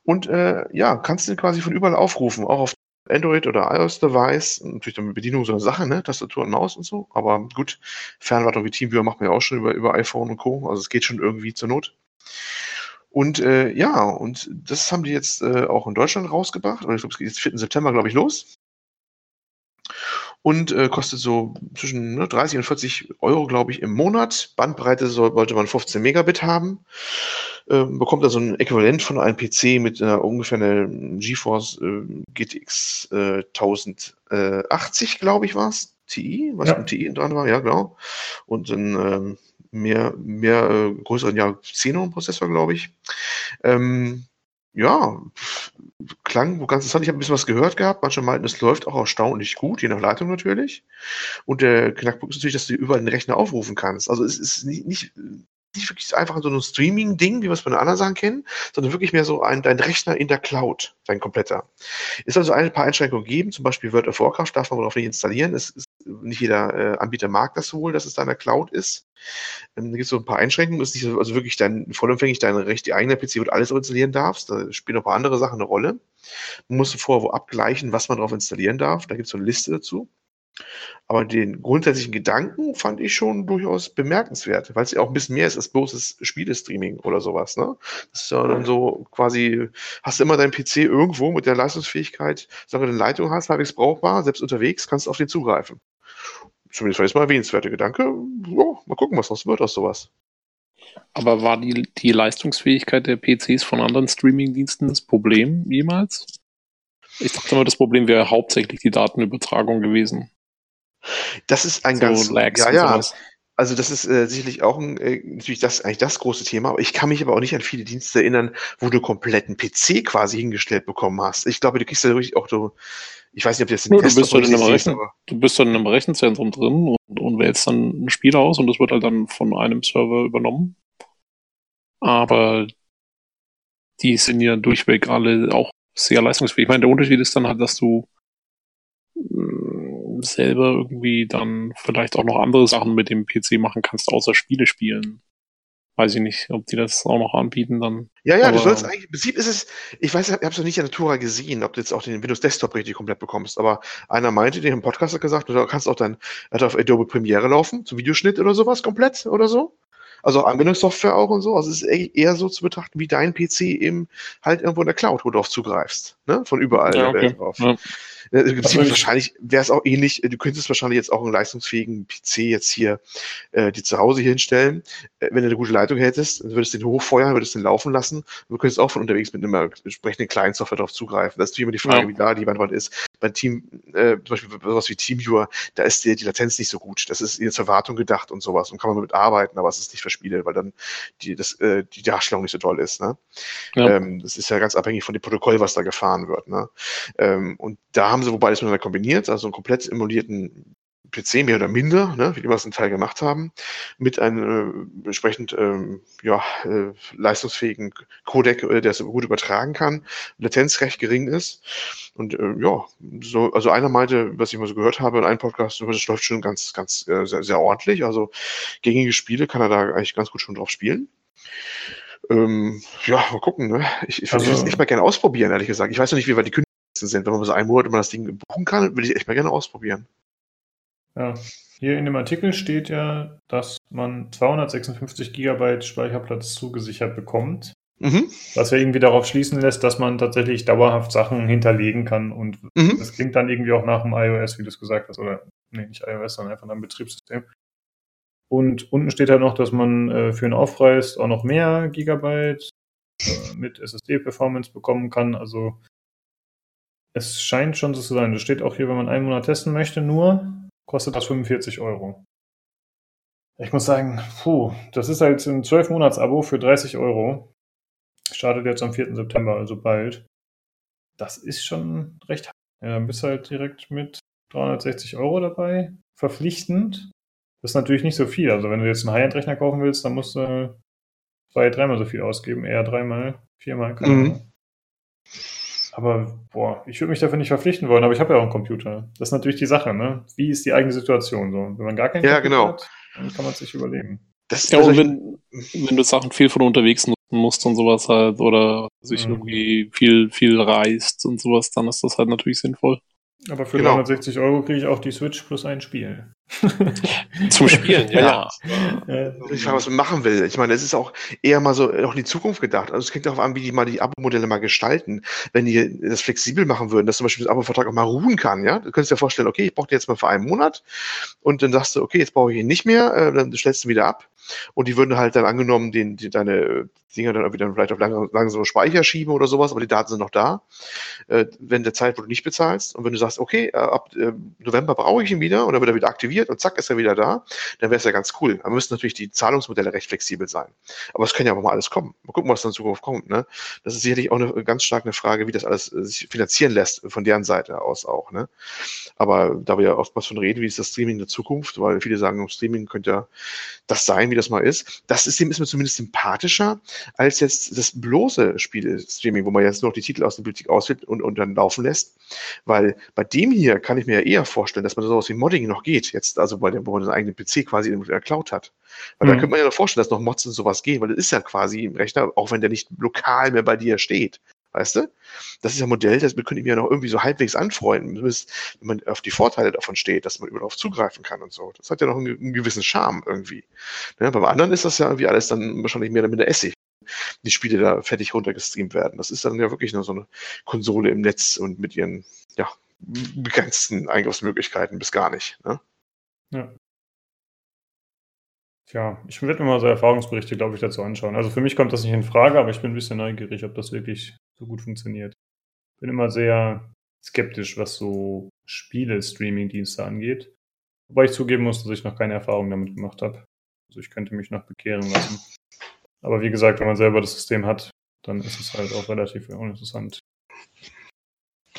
Speaker 4: Und äh, ja, kannst du quasi von überall aufrufen, auch auf Android oder iOS-Device. Natürlich dann mit Bedienung so eine Sache, ne? Tastatur und Maus und so. Aber gut, Fernwartung wie TeamViewer macht man ja auch schon über, über iPhone und Co. Also es geht schon irgendwie zur Not. Und äh, ja, und das haben die jetzt äh, auch in Deutschland rausgebracht. Oder ich glaube, es geht jetzt 4. September, glaube ich, los. Und äh, kostet so zwischen ne, 30 und 40 Euro, glaube ich, im Monat. Bandbreite soll, wollte man 15 Megabit haben. äh, bekommt er so ein Äquivalent von einem PC mit einer ungefähr einer GeForce äh, GTX äh, 1080, glaube ich, war es. TI, was
Speaker 1: Ja.
Speaker 4: mit TI dran war, ja, genau. Und ein ähm, mehr, mehr äh, größeren, ja, Xenon-Prozessor, glaube ich. Ähm, ja, klang ganz interessant. Ich habe ein bisschen was gehört gehabt. Manche meinten, es läuft auch erstaunlich gut, je nach Leitung natürlich. Und der Knackpunkt ist natürlich, dass du überall den Rechner aufrufen kannst. Also es ist nicht, nicht, nicht wirklich einfach so ein Streaming-Ding, wie wir es bei anderen Sachen kennen, sondern wirklich mehr so ein, dein Rechner in der Cloud, dein kompletter. Soll also ein paar Einschränkungen geben, zum Beispiel World of Warcraft darf man auch nicht installieren. Es ist, nicht jeder äh, Anbieter mag das wohl, dass es da in der Cloud ist. Ähm, da gibt es so ein paar Einschränkungen. Es ist nicht so, also wirklich dein, vollumfänglich dein Recht, die eigene PC, wo du alles installieren darfst. Da spielen noch ein paar andere Sachen eine Rolle. Man muss vorher wo abgleichen, was man drauf installieren darf. Da gibt es so eine Liste dazu. Aber den grundsätzlichen Gedanken fand ich schon durchaus bemerkenswert, weil es ja auch ein bisschen mehr ist als bloßes Spielestreaming oder sowas. Ne? Das ist ja dann so quasi, hast du immer deinen PC irgendwo mit der Leistungsfähigkeit, solange du eine Leitung hast, halbwegs brauchbar, selbst unterwegs kannst du auf den zugreifen. Zumindest war jetzt mal erwähnenswerter Gedanke. Ja, mal gucken, was das wird aus sowas.
Speaker 3: Aber war die, die Leistungsfähigkeit der PCs von anderen Streaming-Diensten das Problem jemals? Ich dachte immer, das Problem wäre hauptsächlich die Datenübertragung gewesen.
Speaker 4: Das ist ein
Speaker 3: So
Speaker 4: ganz,
Speaker 3: Lags
Speaker 4: ja, ja. Also das ist äh, sicherlich auch ein, äh, natürlich das eigentlich das große Thema. Ich kann mich aber auch nicht an viele Dienste erinnern, wo du kompletten PC quasi hingestellt bekommen hast. Ich glaube, du kriegst ja wirklich auch so, ich weiß nicht, ob du jetzt den
Speaker 3: Ja, du
Speaker 4: Test
Speaker 3: bist einem
Speaker 4: richtig siehst,
Speaker 3: Rechner.
Speaker 4: aber
Speaker 3: Du bist dann in einem Rechenzentrum drin und, und wählst dann ein Spiel aus und das wird halt dann von einem Server übernommen. Aber die sind ja durchweg alle auch sehr leistungsfähig. Ich meine, der Unterschied ist dann halt, dass du selber irgendwie dann vielleicht auch noch andere Sachen mit dem PC machen kannst, außer Spiele spielen. Weiß ich nicht, ob die das auch noch anbieten dann.
Speaker 4: Ja, ja, du
Speaker 3: Aber-
Speaker 4: sollst eigentlich, im Prinzip ist es, ich weiß, ich habe es noch nicht in der Natura gesehen, ob du jetzt auch den Windows Desktop richtig komplett bekommst, aber einer meinte, der im Podcast hat gesagt, du kannst auch dann, hat auf Adobe Premiere laufen, zum Videoschnitt oder sowas komplett oder so. Also auch Anwendungssoftware auch und so. Also es ist eher- eher so zu betrachten wie dein PC eben halt irgendwo in der Cloud, wo du drauf zugreifst. Ne? Von überall
Speaker 3: Ja,
Speaker 4: der
Speaker 3: okay.
Speaker 4: Welt drauf.
Speaker 3: Ja.
Speaker 4: Äh, wahrscheinlich wäre es auch ähnlich, äh, du könntest wahrscheinlich jetzt auch einen leistungsfähigen PC jetzt hier äh, die zu Hause hier hinstellen. Äh, wenn du eine gute Leitung hättest, dann würdest du den hochfeuern, würdest den laufen lassen. Du könntest auch von unterwegs mit einer entsprechenden Client-Software darauf zugreifen. Das ist immer die Frage,
Speaker 3: Ja.
Speaker 4: wie da die Bandbreite ist. Beim Team, äh, zum Beispiel sowas wie TeamViewer, da ist die, die Latenz nicht so gut. Das ist eher zur Wartung gedacht und sowas und kann man mit arbeiten, aber es ist nicht für Spiele, weil dann die, das, äh, die Darstellung nicht so toll ist. Ne?
Speaker 3: Ja.
Speaker 4: Ähm, das ist ja ganz abhängig von dem Protokoll, was da gefahren wird. Ne? Ähm, und da haben sie wobei das miteinander kombiniert, also einen komplett emulierten PC mehr oder minder, ne, wie die einen Teil gemacht haben, mit einem äh, entsprechend ähm, ja, äh, leistungsfähigen Codec, äh, der es gut übertragen kann, Latenz recht gering ist. Und äh, ja, so, also einer meinte, was ich mal so gehört habe in einem Podcast, das läuft schon ganz, ganz äh, sehr, sehr ordentlich. Also gängige Spiele kann er da eigentlich ganz gut schon drauf spielen. Ähm, ja, mal gucken. Ne? Ich, ich würde
Speaker 1: Also-
Speaker 4: das echt mal gerne ausprobieren, ehrlich gesagt. Ich weiß noch nicht, wie weit die Kündigungen sind. Wenn man so einen Monat immer das Ding buchen kann, würde ich echt mal gerne ausprobieren.
Speaker 1: Ja, hier in dem Artikel steht ja, dass man 256 Gigabyte Speicherplatz zugesichert bekommt,
Speaker 4: Mhm.
Speaker 1: was ja irgendwie darauf schließen lässt, dass man tatsächlich dauerhaft Sachen hinterlegen kann und
Speaker 4: Mhm.
Speaker 1: das klingt dann irgendwie auch nach dem iOS, wie du es gesagt hast, oder nee, nicht iOS, sondern einfach nach dem Betriebssystem. Und unten steht halt noch, dass man äh, für einen Aufpreis auch noch mehr Gigabyte äh, mit SSD-Performance bekommen kann. Also es scheint schon so zu sein. Das steht auch hier, wenn man einen Monat testen möchte, nur kostet das 45 Euro. Ich muss sagen, puh, das ist halt ein 12-Monats-Abo für 30 Euro. Startet jetzt am 4. September, also bald. Das ist schon recht. Ja, dann bist du halt direkt mit 360 Euro dabei. Verpflichtend. Das ist natürlich nicht so viel. Also wenn du jetzt einen High-End-Rechner kaufen willst, dann musst du zwei, dreimal so viel ausgeben. Eher dreimal, viermal.
Speaker 4: Mhm.
Speaker 1: Aber boah, ich würde mich dafür nicht verpflichten wollen, aber ich habe ja auch einen Computer. Das ist natürlich die Sache, ne? Wie ist die eigene Situation so? Wenn man gar keinen
Speaker 4: Ja,
Speaker 1: Computer
Speaker 4: genau.
Speaker 1: hat, dann kann man es sich überlegen.
Speaker 4: Das
Speaker 3: Ja,
Speaker 4: also
Speaker 3: und
Speaker 4: ich-
Speaker 3: wenn, wenn du Sachen viel von unterwegs nutzen musst und sowas halt, oder sich
Speaker 1: Mhm.
Speaker 3: irgendwie viel, viel reist und sowas, dann ist das halt natürlich sinnvoll.
Speaker 1: Aber für
Speaker 4: Genau.
Speaker 1: 360 Euro kriege ich auch die Switch plus ein Spiel.
Speaker 3: Zum Spielen, ja, ja.
Speaker 4: Ich frage, was man machen will. Ich meine, es ist auch eher mal so auch in die Zukunft gedacht. Also es klingt darauf an, wie die mal die Abo-Modelle mal gestalten. Wenn die das flexibel machen würden, dass zum Beispiel das Abo-Vertrag auch mal ruhen kann, ja. Du könntest dir vorstellen, okay, ich brauche den jetzt mal für einen Monat und dann sagst du, okay, jetzt brauche ich ihn nicht mehr, äh, dann stellst du ihn wieder ab. Und die würden halt dann angenommen den, die, deine Dinger dann wieder vielleicht auf lang, langsame Speicher schieben oder sowas, aber die Daten sind noch da. Äh, wenn der Zeit, wo du nicht bezahlst und wenn du sagst, okay, äh, ab äh, November brauche ich ihn wieder und dann wird er wieder aktiviert und zack ist er wieder da, dann wäre es ja ganz cool. Aber müssen natürlich die Zahlungsmodelle recht flexibel sein. Aber es kann ja aber mal alles kommen. Mal gucken, was dann in Zukunft kommt. Ne? Das ist sicherlich auch eine ganz stark eine Frage, wie das alles äh, sich finanzieren lässt von deren Seite aus auch. Ne? Aber da wir ja oftmals von reden, wie ist das Streaming der Zukunft, weil viele sagen, Streaming könnte ja das sein, wie das mal ist. Das System ist mir zumindest sympathischer als jetzt das bloße Spiele-Streaming, wo man jetzt nur noch die Titel aus der Bibliothek auswählt und, und dann laufen lässt. Weil bei dem hier kann ich mir ja eher vorstellen, dass man sowas wie Modding noch geht, jetzt also bei dem, wo man seinen eigenen PC quasi in der Cloud hat. Weil mhm. da könnte man ja noch vorstellen, dass noch Mods und sowas gehen, weil das ist ja quasi im Rechner, auch wenn der nicht lokal mehr bei dir steht. Weißt du? Das ist ja ein Modell, das könnte ich mir ja noch irgendwie so halbwegs anfreunden, wenn man auf die Vorteile davon steht, dass man überall zugreifen kann und so. Das hat ja noch einen, einen gewissen Charme irgendwie. Ja, beim anderen ist das ja irgendwie alles dann wahrscheinlich mehr oder minder Essig. Die Spiele da fertig runtergestreamt werden. Das ist dann ja wirklich nur so eine Konsole im Netz und mit ihren, ja, begrenzten Eingriffsmöglichkeiten bis gar nicht. Ne?
Speaker 1: Ja. Tja, ich werde mir mal so Erfahrungsberichte, glaube ich, dazu anschauen. Also für mich kommt das nicht in Frage, aber ich bin ein bisschen neugierig, ob das wirklich so gut funktioniert. Bin immer sehr skeptisch, was so Spiele-Streaming-Dienste angeht. Wobei ich zugeben muss, dass ich noch keine Erfahrung damit gemacht habe. Also ich könnte mich noch bekehren lassen. Aber wie gesagt, wenn man selber das System hat, dann ist es halt auch relativ uninteressant.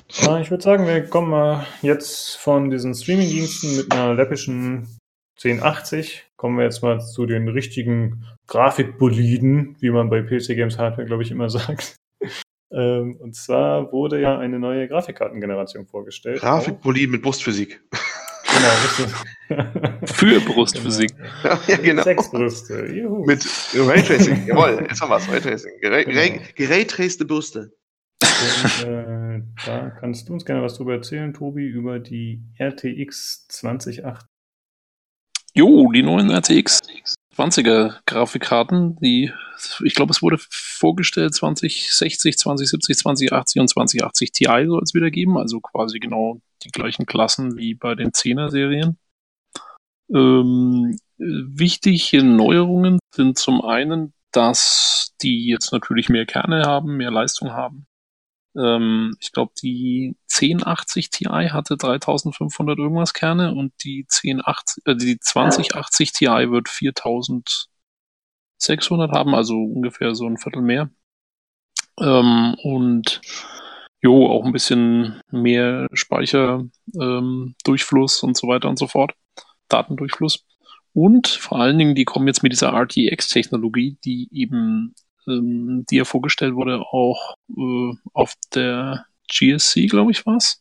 Speaker 1: Ich würde sagen, wir kommen mal jetzt von diesen Streaming-Diensten mit einer läppischen 1080 kommen wir jetzt mal zu den richtigen Grafikboliden, wie man bei PC Games Hardware, glaube ich, immer sagt. Ähm, und zwar wurde ja eine neue Grafikkartengeneration vorgestellt.
Speaker 4: Grafikboliden mit Brustphysik.
Speaker 3: Genau, Für Brustphysik.
Speaker 4: ja, genau.
Speaker 1: Sechs Brüste. Juhu.
Speaker 4: Mit Raytracing, jawohl, jetzt haben wir es, Raytracing. Genau. Geraytraced Brüste.
Speaker 1: Und, äh, da kannst du uns gerne was drüber erzählen, Tobi, über die RTX 2080.
Speaker 3: Jo, die neuen RTX 20er Grafikkarten, die, ich glaube, es wurde vorgestellt 2060, 2070, 2080 und 2080 Ti soll es wieder geben, also quasi genau die gleichen Klassen wie bei den 10er Serien. Ähm, wichtige Neuerungen sind zum einen, dass die jetzt natürlich mehr Kerne haben, mehr Leistung haben. Ähm, ich glaube, die 1080 Ti hatte 3500 irgendwas Kerne und die 1080, äh, die 2080 Ti wird 4600 haben, also ungefähr so ein Viertel mehr. Ähm, und jo, auch ein bisschen mehr Speicherdurchfluss ähm, und so weiter und so fort. Datendurchfluss. Und vor allen Dingen, die kommen jetzt mit dieser RTX-Technologie, die eben ähm, die ja vorgestellt wurde, auch äh, auf der GSC, glaube ich, war es,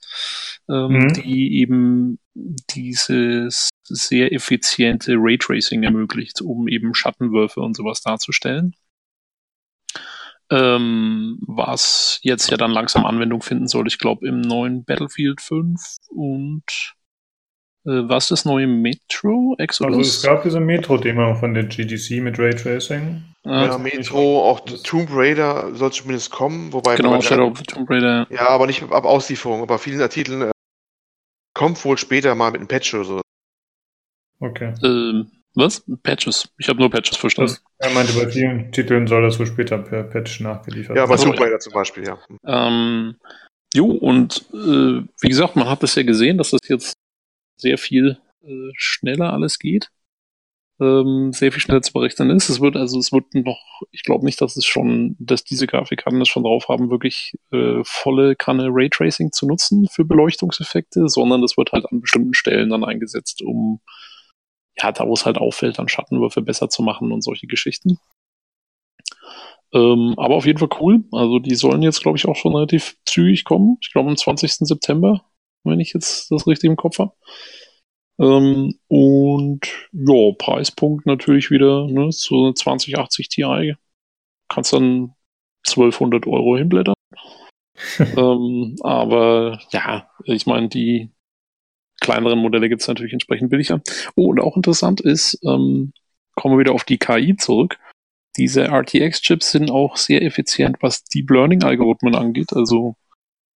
Speaker 3: ähm, mhm. die eben dieses sehr effiziente Raytracing ermöglicht, um eben Schattenwürfe und sowas darzustellen. Ähm, was jetzt ja dann langsam Anwendung finden soll, ich glaube im neuen Battlefield 5 und äh, was ist das neue Metro
Speaker 1: Exodus? Also es gab diese Metro-Demo von der GDC mit Raytracing.
Speaker 4: Ja, Metro, auch Tomb Raider soll zumindest kommen, wobei
Speaker 3: genau, Shadow of Tomb Raider.
Speaker 4: Ja, aber nicht ab Auslieferung, aber vielen der Titeln äh, kommt wohl später mal mit einem Patch oder so.
Speaker 1: Okay.
Speaker 3: Ähm, was? Patches. Ich habe nur Patches verstanden.
Speaker 1: er meinte, bei vielen Titeln soll das wohl später per Patch nachgeliefert
Speaker 4: werden. Ja, bei Tomb Raider zum Beispiel, ja.
Speaker 3: Ähm, jo, und äh, wie gesagt, man hat das ja gesehen, dass das jetzt sehr viel äh, schneller alles geht. Ähm, sehr viel schneller zu berechnen ist. Es wird also, es wird noch, ich glaube nicht, dass es schon, dass diese Grafikkarten das schon drauf haben, wirklich äh, volle Kanne Raytracing zu nutzen für Beleuchtungseffekte, sondern es wird halt an bestimmten Stellen dann eingesetzt, um ja, da wo es halt auffällt, dann Schattenwürfe besser zu machen und solche Geschichten. Ähm, aber auf jeden Fall cool. Also die sollen jetzt, glaube ich, auch schon relativ zügig kommen. Ich glaube am 20. September wenn ich jetzt das richtig im Kopf habe. Ähm, und ja, Preispunkt natürlich wieder, ne, so 2080 Ti. Kannst dann 1200 Euro hinblättern. ähm, aber ja, ich meine, die kleineren Modelle gibt es natürlich entsprechend billiger. Oh, und auch interessant ist, ähm, kommen wir wieder auf die KI zurück. Diese RTX-Chips sind auch sehr effizient, was Deep Learning-Algorithmen angeht. Also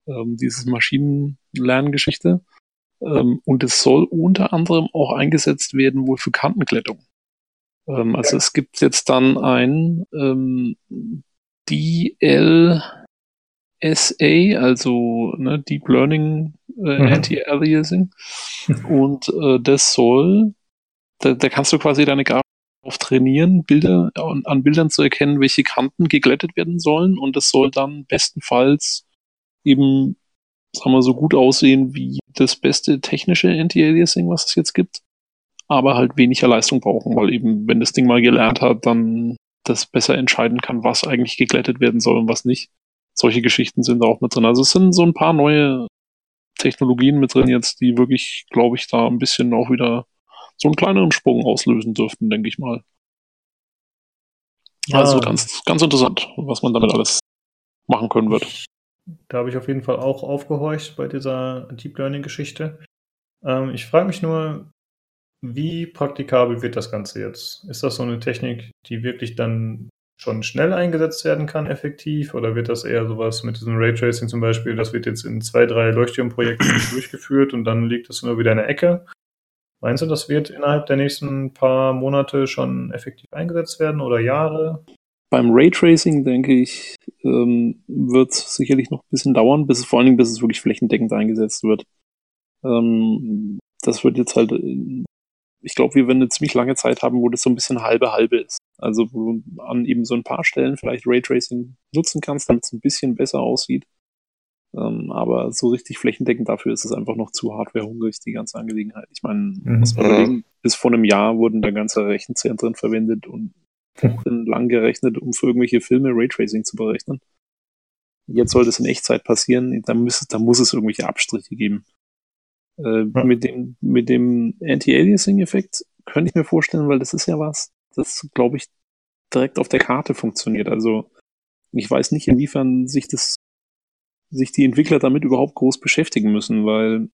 Speaker 3: ähm, dieses Maschinenlerngeschichte. Ähm, und es soll unter anderem auch eingesetzt werden wohl für Kantenklettung. Ähm, also es gibt jetzt dann ein ähm, DLSA, also ne, Deep Learning äh,
Speaker 1: Mhm.
Speaker 3: Anti-Aliasing. Und äh, das soll, da, da kannst du quasi deine Grafik auf trainieren, Bilder an, an Bildern zu erkennen, welche Kanten geglättet werden sollen. Und das soll dann bestenfalls eben, sagen wir so gut aussehen wie das beste technische Anti-Aliasing, was es jetzt gibt aber halt weniger Leistung brauchen, weil eben, wenn das Ding mal gelernt hat, dann das besser entscheiden kann, was eigentlich geglättet werden soll und was nicht. Solche Geschichten sind da auch mit drin. Also es sind so ein paar neue Technologien mit drin jetzt, die wirklich, glaube ich, da ein bisschen auch wieder so einen kleineren Sprung auslösen dürften, denke ich mal. Also
Speaker 1: Ja.
Speaker 3: ganz, ganz interessant, was man damit alles machen können wird.
Speaker 1: Da habe ich auf jeden Fall auch aufgehorcht bei dieser Deep Learning-Geschichte. Ähm, ich frage mich nur, wie praktikabel wird das Ganze jetzt? Ist das so eine Technik, die wirklich dann schon schnell eingesetzt werden kann, effektiv? Oder wird das eher sowas mit diesem Raytracing zum Beispiel, das wird jetzt in zwei, drei Leuchtturmprojekten durchgeführt und dann liegt das immer wieder in der Ecke? Meinst du, das wird innerhalb der nächsten paar Monate schon effektiv eingesetzt werden oder Jahre?
Speaker 3: Beim Raytracing, denke ich, ähm, wird es sicherlich noch ein bisschen dauern, bis es vor allen Dingen, bis es wirklich flächendeckend eingesetzt wird. Ähm, das wird jetzt halt, in- ich glaube, wir werden eine ziemlich lange Zeit haben, wo das so ein bisschen halbe halbe ist. Also wo du an eben so ein paar Stellen vielleicht Raytracing nutzen kannst, damit es ein bisschen besser aussieht. Ähm, aber so richtig flächendeckend dafür ist es einfach noch zu hardwarehungrig, die ganze Angelegenheit. Ich meine,
Speaker 1: Mhm.
Speaker 3: muss man überlegen, bis vor einem Jahr wurden da ganze Rechenzentren verwendet und Wochen lang gerechnet, um für irgendwelche Filme Raytracing zu berechnen. Jetzt soll das in Echtzeit passieren, da muss, da muss es irgendwelche Abstriche geben. Äh,
Speaker 1: Ja.
Speaker 3: mit, dem, mit dem Anti-Aliasing-Effekt könnte ich mir vorstellen, weil das ist ja was, das, glaube ich, direkt auf der Karte funktioniert. Also ich weiß nicht, inwiefern sich das, sich die Entwickler damit überhaupt groß beschäftigen müssen, weil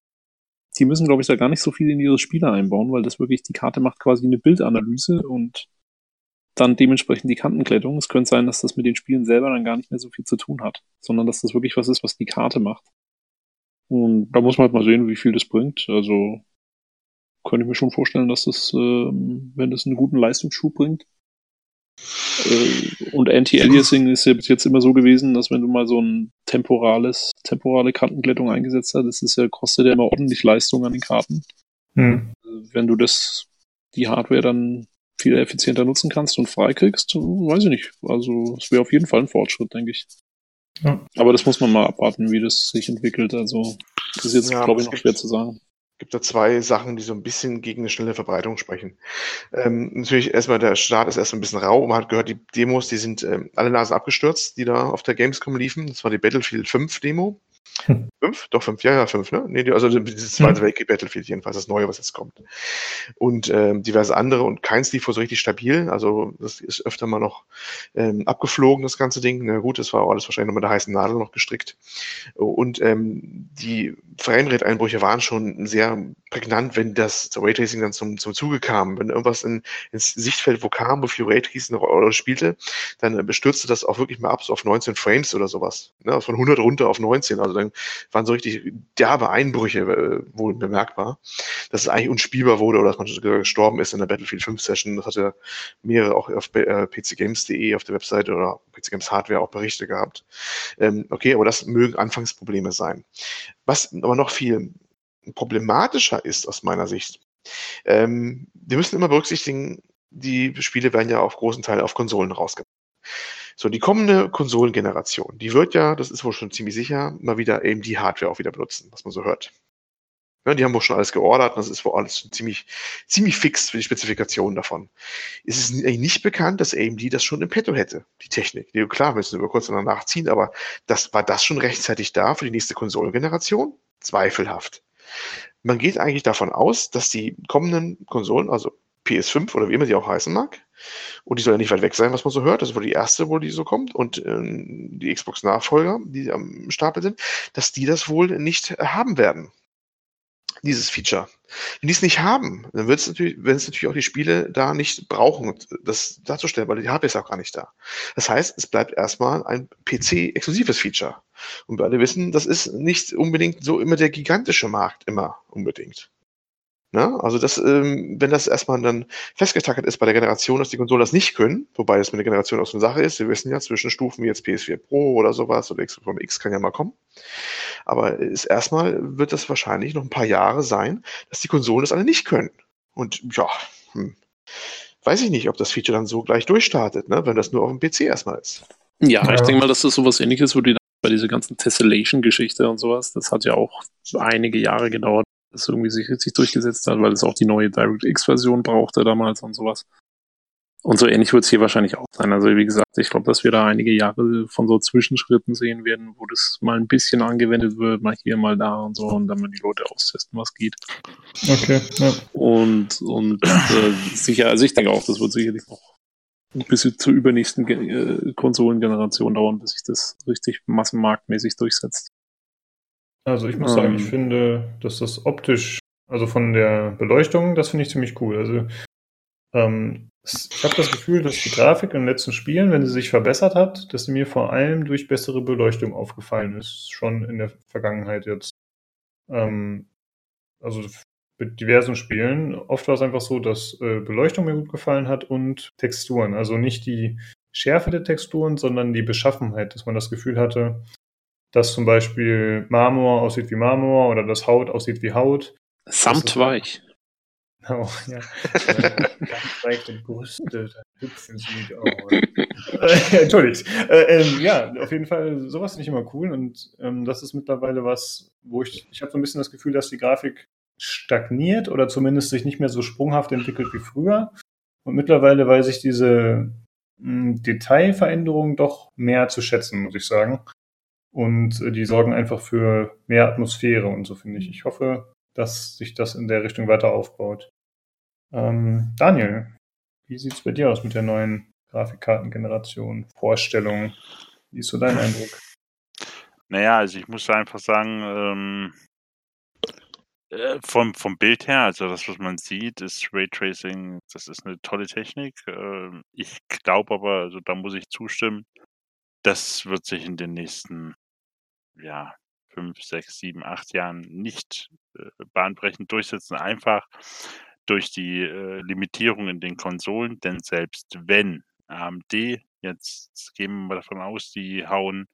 Speaker 3: die müssen, glaube ich, da gar nicht so viel in ihre Spiele einbauen, weil das wirklich, die Karte macht quasi eine Bildanalyse und dann dementsprechend die Kantenklettung. Es könnte sein, dass das mit den Spielen selber dann gar nicht mehr so viel zu tun hat, sondern dass das wirklich was ist, was die Karte macht. Und da muss man halt mal sehen, wie viel das bringt. Also könnte ich mir schon vorstellen, dass das, ähm, wenn das einen guten Leistungsschub bringt. Äh, und Anti-Aliasing ist ja bis jetzt immer so gewesen, dass wenn du mal so ein temporales, temporale Kantenklettung eingesetzt hast, das ist ja, kostet ja immer ordentlich Leistung an den Karten.
Speaker 1: Hm.
Speaker 3: Wenn du das, die Hardware dann viel effizienter nutzen kannst und freikriegst, weiß ich nicht. Also es wäre auf jeden Fall ein Fortschritt, denke ich.
Speaker 1: Ja.
Speaker 3: Aber das muss man mal abwarten, wie das sich entwickelt. Also das ist jetzt,
Speaker 4: Ja,
Speaker 3: glaube ich, noch schwer zu sagen.
Speaker 4: gibt da zwei Sachen, die so ein bisschen gegen eine schnelle Verbreitung sprechen. Ähm, natürlich erstmal der Start ist erst ein bisschen rau. Man hat gehört, die Demos, die sind ähm, alle Nasen abgestürzt, die da auf der Gamescom liefen. Das war die Battlefield 5 Demo.
Speaker 1: Hm.
Speaker 4: Fünf? Doch, fünf, ja, ja, fünf, ne? Nee, also dieses Zweite
Speaker 1: Hm.
Speaker 4: Weltkrieg Battlefield jedenfalls, das Neue, was jetzt kommt. Und ähm, diverse andere und keins lief wohl so richtig stabil. Also das ist öfter mal noch ähm, abgeflogen, das ganze Ding. Na gut, das war alles wahrscheinlich noch mit der heißen Nadel noch gestrickt. Und ähm, die Framerate-Einbrüche waren schon sehr prägnant, wenn das Raytracing dann zum, zum Zuge kam. Wenn irgendwas in, ins Sichtfeld wo kam, wo viel Raytracing eine Rolle spielte, dann bestürzte das auch wirklich mal ab, so auf 19 Frames oder sowas. Ne? Von 100 runter auf 19. Also dann waren so richtig derbe Einbrüche äh, wohl bemerkbar, dass es eigentlich unspielbar wurde oder dass man gestorben ist in der Battlefield 5 Session. Das hatte mehrere auch auf äh, pcgames.de auf der Webseite oder PC Games Hardware auch Berichte gehabt. Ähm, okay, aber das mögen Anfangsprobleme sein. Was aber noch viel problematischer ist aus meiner Sicht, ähm, wir müssen immer berücksichtigen, die Spiele werden ja auf großen Teil auf Konsolen rausgebracht. So, die kommende Konsolengeneration, die wird ja, das ist wohl schon ziemlich sicher, mal wieder eben die Hardware auch wieder benutzen, was man so hört. Ja, die haben wohl schon alles geordert und das ist wohl alles ziemlich, ziemlich fix für die Spezifikationen davon. Es ist eigentlich nicht bekannt, dass AMD das schon im Petto hätte, die Technik. Die, klar, müssen wir kurz danach ziehen, aber das, war das schon rechtzeitig da für die nächste Konsolengeneration? Zweifelhaft. Man geht eigentlich davon aus, dass die kommenden Konsolen, also PS5 oder wie immer die auch heißen mag, und die soll ja nicht weit weg sein, was man so hört, das ist wohl die erste, wo die so kommt, und ähm, die Xbox-Nachfolger, die am Stapel sind, dass die das wohl nicht haben werden dieses Feature. Wenn die es nicht haben, dann wird es natürlich, wenn es natürlich auch die Spiele da nicht brauchen, das darzustellen, weil die Hardware ist auch gar nicht da. Das heißt, es bleibt erstmal ein PC-exklusives Feature. Und wir alle wissen, das ist nicht unbedingt so immer der gigantische Markt, immer unbedingt. Ne? Also das, ähm, wenn das erstmal dann festgetackert ist bei der Generation, dass die Konsolen das nicht können, wobei das mit der Generation aus der Sache ist, wir wissen ja, Zwischenstufen wie jetzt PS4 Pro oder sowas oder Xbox X kann ja mal kommen. Aber ist erstmal wird das wahrscheinlich noch ein paar Jahre sein, dass die Konsolen das alle nicht können. Und ja, hm, weiß ich nicht, ob das Feature dann so gleich durchstartet, ne? wenn das nur auf dem PC erstmal ist.
Speaker 3: Ja, ja. ich denke mal, dass das sowas ähnliches wird wie bei dieser ganzen Tessellation-Geschichte und sowas. Das hat ja auch einige Jahre gedauert, das irgendwie sich richtig durchgesetzt hat, weil es auch die neue DirectX-Version brauchte damals und sowas. Und so ähnlich wird es hier wahrscheinlich auch sein. Also wie gesagt, ich glaube, dass wir da einige Jahre von so Zwischenschritten sehen werden, wo das mal ein bisschen angewendet wird, mal hier, mal da und so, und dann mal die Leute austesten, was geht.
Speaker 1: Okay. Ja.
Speaker 3: Und, und äh, sicher, also ich denke auch, das wird sicherlich noch ein bisschen zur übernächsten äh, Konsolengeneration dauern, bis sich das richtig massenmarktmäßig durchsetzt.
Speaker 1: Also ich muss sagen, ich ähm. finde, dass das optisch, also von der Beleuchtung, das finde ich ziemlich cool. Also ähm, ich habe das Gefühl, dass die Grafik in den letzten Spielen, wenn sie sich verbessert hat, dass sie mir vor allem durch bessere Beleuchtung aufgefallen ist, schon in der Vergangenheit jetzt. Ähm, also mit diversen Spielen. Oft war es einfach so, dass äh, Beleuchtung mir gut gefallen hat und Texturen. Also nicht die Schärfe der Texturen, sondern die Beschaffenheit, dass man das Gefühl hatte, dass zum Beispiel Marmor aussieht wie Marmor oder das Haut aussieht wie Haut.
Speaker 3: Samtweich.
Speaker 1: Oh, ja. Ganz leichte Brüste, da hüpfen sie. Oh. Entschuldigt. Äh, ähm, ja, auf jeden Fall, sowas finde ich immer cool und ähm, das ist mittlerweile was, wo ich, ich habe so ein bisschen das Gefühl, dass die Grafik stagniert oder zumindest sich nicht mehr so sprunghaft entwickelt wie früher. Und mittlerweile weiß ich diese mh, hm, Detailveränderungen doch mehr zu schätzen, muss ich sagen. Und äh, die sorgen einfach für mehr Atmosphäre und so, finde ich. Ich hoffe, dass sich das in der Richtung weiter aufbaut. Ähm, Daniel, wie sieht es bei dir aus mit der neuen Grafikkartengeneration, Vorstellung? Wie ist so dein Eindruck?
Speaker 2: Naja, also ich muss einfach sagen, ähm, äh, vom, vom Bild her, also das, was man sieht, ist Raytracing, das ist eine tolle Technik. Äh, ich glaube aber, also da muss ich zustimmen, das wird sich in den nächsten ja, fünf, sechs, sieben, acht Jahren nicht äh, bahnbrechend durchsetzen, einfach durch die äh, Limitierung in den Konsolen, denn selbst wenn AMD, jetzt gehen wir davon aus, die hauen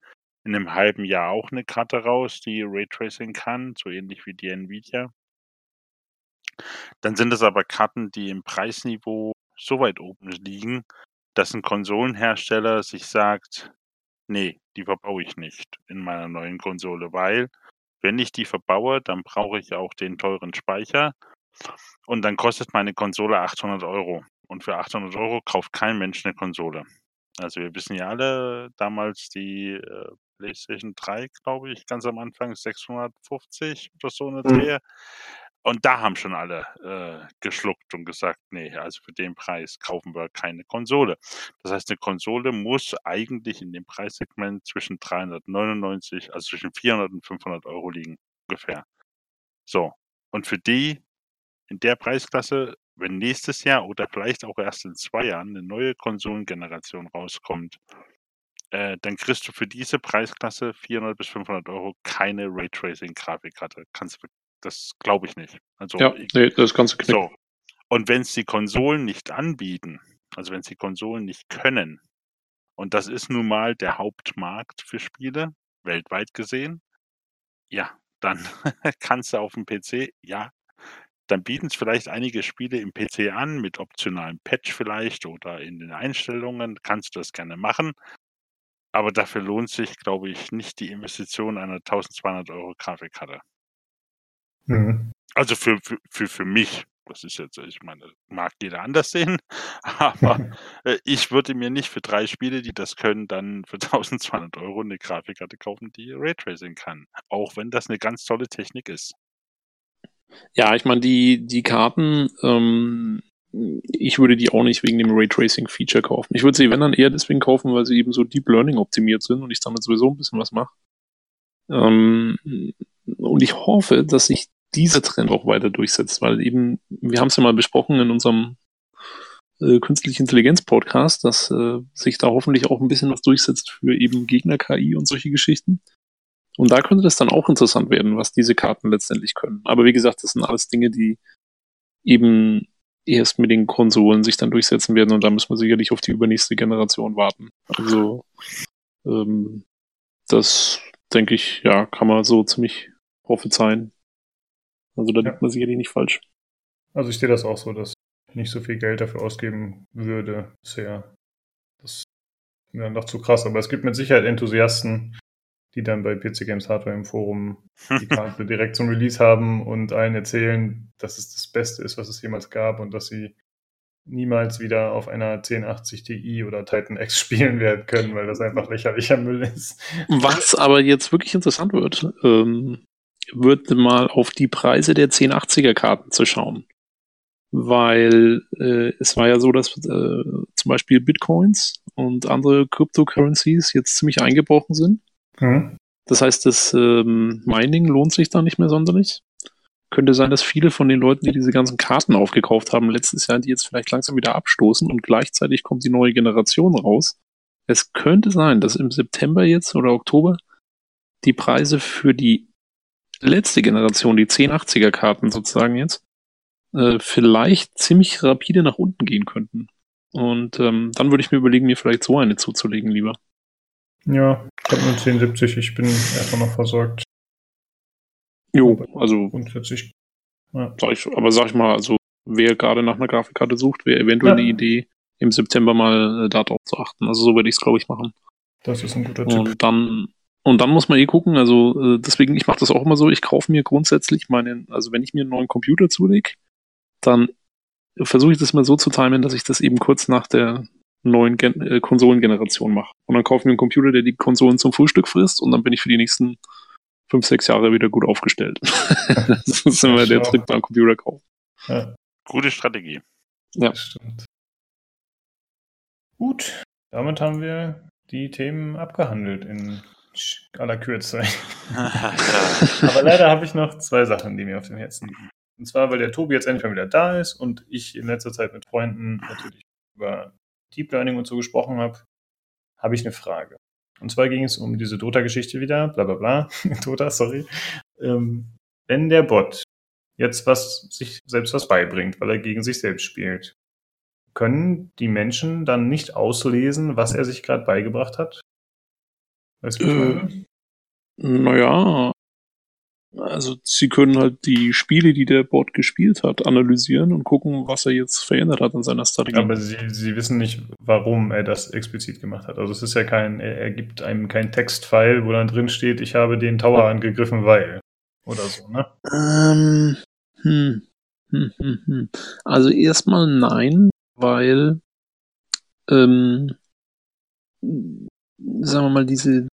Speaker 2: in einem halben Jahr auch eine Karte raus, die Raytracing kann, so ähnlich wie die Nvidia. Dann sind es aber Karten, die im Preisniveau so weit oben liegen, dass ein Konsolenhersteller sich sagt, nee, die verbaue ich nicht in meiner neuen Konsole, weil wenn ich die verbaue, dann brauche ich auch den teuren Speicher und dann kostet meine Konsole 800 Euro. Und für 800 Euro kauft kein Mensch eine Konsole. Also wir wissen ja alle, damals die äh, PlayStation 3, glaube ich, ganz am Anfang 650 oder so eine mhm. Und da haben schon alle äh, geschluckt und gesagt, nee, also für den Preis kaufen wir keine Konsole. Das heißt, eine Konsole muss eigentlich in dem Preissegment zwischen 399, also zwischen 400 und 500 Euro liegen, ungefähr. So. Und für die, in der Preisklasse, wenn nächstes Jahr oder vielleicht auch erst in zwei Jahren eine neue Konsolengeneration rauskommt, äh, dann kriegst du für diese Preisklasse 400 bis 500 Euro keine Raytracing-Grafikkarte. Kannst das glaube ich nicht.
Speaker 3: Also, ja, nee, das kannst du knicken. So.
Speaker 2: Und wenn es die Konsolen nicht anbieten, also wenn es die Konsolen nicht können, und das ist nun mal der Hauptmarkt für Spiele, weltweit gesehen, ja, dann kannst du auf dem PC, ja, dann bieten es vielleicht einige Spiele im PC an, mit optionalem Patch vielleicht oder in den Einstellungen, kannst du das gerne machen. Aber dafür lohnt sich, glaube ich, nicht die Investition einer 1200 Euro Grafikkarte. Mhm. Also für, für, für, für mich, das ist jetzt, ich meine, mag jeder anders sehen, aber äh, ich würde mir nicht für drei Spiele, die das können, dann für 1200 Euro eine Grafikkarte kaufen, die Raytracing kann. Auch wenn das eine ganz tolle Technik ist.
Speaker 3: Ja, ich meine, die, die Karten, ähm, ich würde die auch nicht wegen dem Raytracing-Feature kaufen. Ich würde sie, wenn dann eher deswegen kaufen, weil sie eben so Deep Learning optimiert sind und ich damit sowieso ein bisschen was mache. Ähm, und ich hoffe, dass sich dieser Trend auch weiter durchsetzt, weil eben, wir haben es ja mal besprochen in unserem äh, Künstliche Intelligenz Podcast, dass äh, sich da hoffentlich auch ein bisschen was durchsetzt für eben Gegner-KI und solche Geschichten. Und da könnte das dann auch interessant werden, was diese Karten letztendlich können. Aber wie gesagt, das sind alles Dinge, die eben erst mit den Konsolen sich dann durchsetzen werden und da müssen wir sicherlich auf die übernächste Generation warten. Also ähm, das denke ich, ja, kann man so ziemlich prophezeien. Also da
Speaker 1: Ja.
Speaker 3: liegt man sicherlich nicht falsch.
Speaker 1: Also ich sehe das auch so, dass ich nicht so viel Geld dafür ausgeben würde bisher. Das ist mir dann doch zu krass. Aber es gibt mit Sicherheit Enthusiasten, die dann bei PC Games Hardware im Forum die Karte direkt zum Release haben und allen erzählen, dass es das Beste ist, was es jemals gab und dass sie niemals wieder auf einer 1080 Ti oder Titan X spielen werden können, weil das einfach lächerlicher Müll ist.
Speaker 3: Was aber jetzt wirklich interessant wird, ähm, wird mal auf die Preise der 1080er Karten zu schauen. Weil äh, es war ja so, dass äh, zum Beispiel Bitcoins und andere Cryptocurrencies jetzt ziemlich eingebrochen sind.
Speaker 1: Hm?
Speaker 3: Das heißt, das ähm, Mining lohnt sich da nicht mehr sonderlich. Könnte sein, dass viele von den Leuten, die diese ganzen Karten aufgekauft haben letztes Jahr, die jetzt vielleicht langsam wieder abstoßen und gleichzeitig kommt die neue Generation raus. Es könnte sein, dass im September jetzt oder Oktober die Preise für die letzte Generation, die 1080er Karten sozusagen jetzt, äh, vielleicht ziemlich rapide nach unten gehen könnten. Und ähm, dann würde ich mir überlegen, mir vielleicht so eine zuzulegen lieber.
Speaker 1: Ja, ich habe nur 1070, ich bin einfach noch versorgt.
Speaker 3: Jo, also
Speaker 1: Grundsätzlich. Ja.
Speaker 3: Sag ich, aber sag ich mal, also wer gerade nach einer Grafikkarte sucht, wäre eventuell
Speaker 1: Ja.
Speaker 3: eine Idee, im September mal äh, darauf zu achten. Also so würde ich es, glaube ich, machen.
Speaker 1: Das ist ein guter Tipp.
Speaker 3: Und dann und dann muss man eh gucken, also äh, deswegen, ich mache das auch immer so, ich kaufe mir grundsätzlich meinen, also wenn ich mir einen neuen Computer zulege, dann versuche ich das mal so zu timen, dass ich das eben kurz nach der neuen Gen äh, Konsolengeneration mache. Und dann kaufe ich mir einen Computer, der die Konsolen zum Frühstück frisst und dann bin ich für die nächsten fünf, sechs Jahre wieder gut aufgestellt. das ist immer der. Trick beim Computerkauf.
Speaker 1: Ja,
Speaker 2: Gute Strategie.
Speaker 3: Ja.
Speaker 1: das stimmt. Gut, damit haben wir die Themen abgehandelt in aller Kürze. Aber leider habe ich noch zwei Sachen, die mir auf dem Herzen liegen. Und zwar, weil der Tobi jetzt endlich mal wieder da ist und ich in letzter Zeit mit Freunden natürlich über Deep Learning und so gesprochen habe, habe ich eine Frage. Und zwar ging es um diese Dota-Geschichte wieder, bla bla bla, Dota, sorry. Ähm, wenn der Bot jetzt was sich selbst was beibringt, weil er gegen sich selbst spielt, können die Menschen dann nicht auslesen, was er sich gerade beigebracht hat? Weißt du,
Speaker 3: Äh? Naja, also sie können halt die Spiele, die der Bot gespielt hat, analysieren und gucken, was er jetzt verändert hat an seiner Strategie.
Speaker 1: Aber sie, sie wissen nicht, warum er das explizit gemacht hat. Also es ist ja kein, er, er gibt einem kein Textfile, wo dann drin steht, ich habe den Tower angegriffen, weil. Oder so, ne?
Speaker 3: Ähm, hm, hm, hm, hm. Also erstmal nein, weil, ähm, sagen wir mal, diese,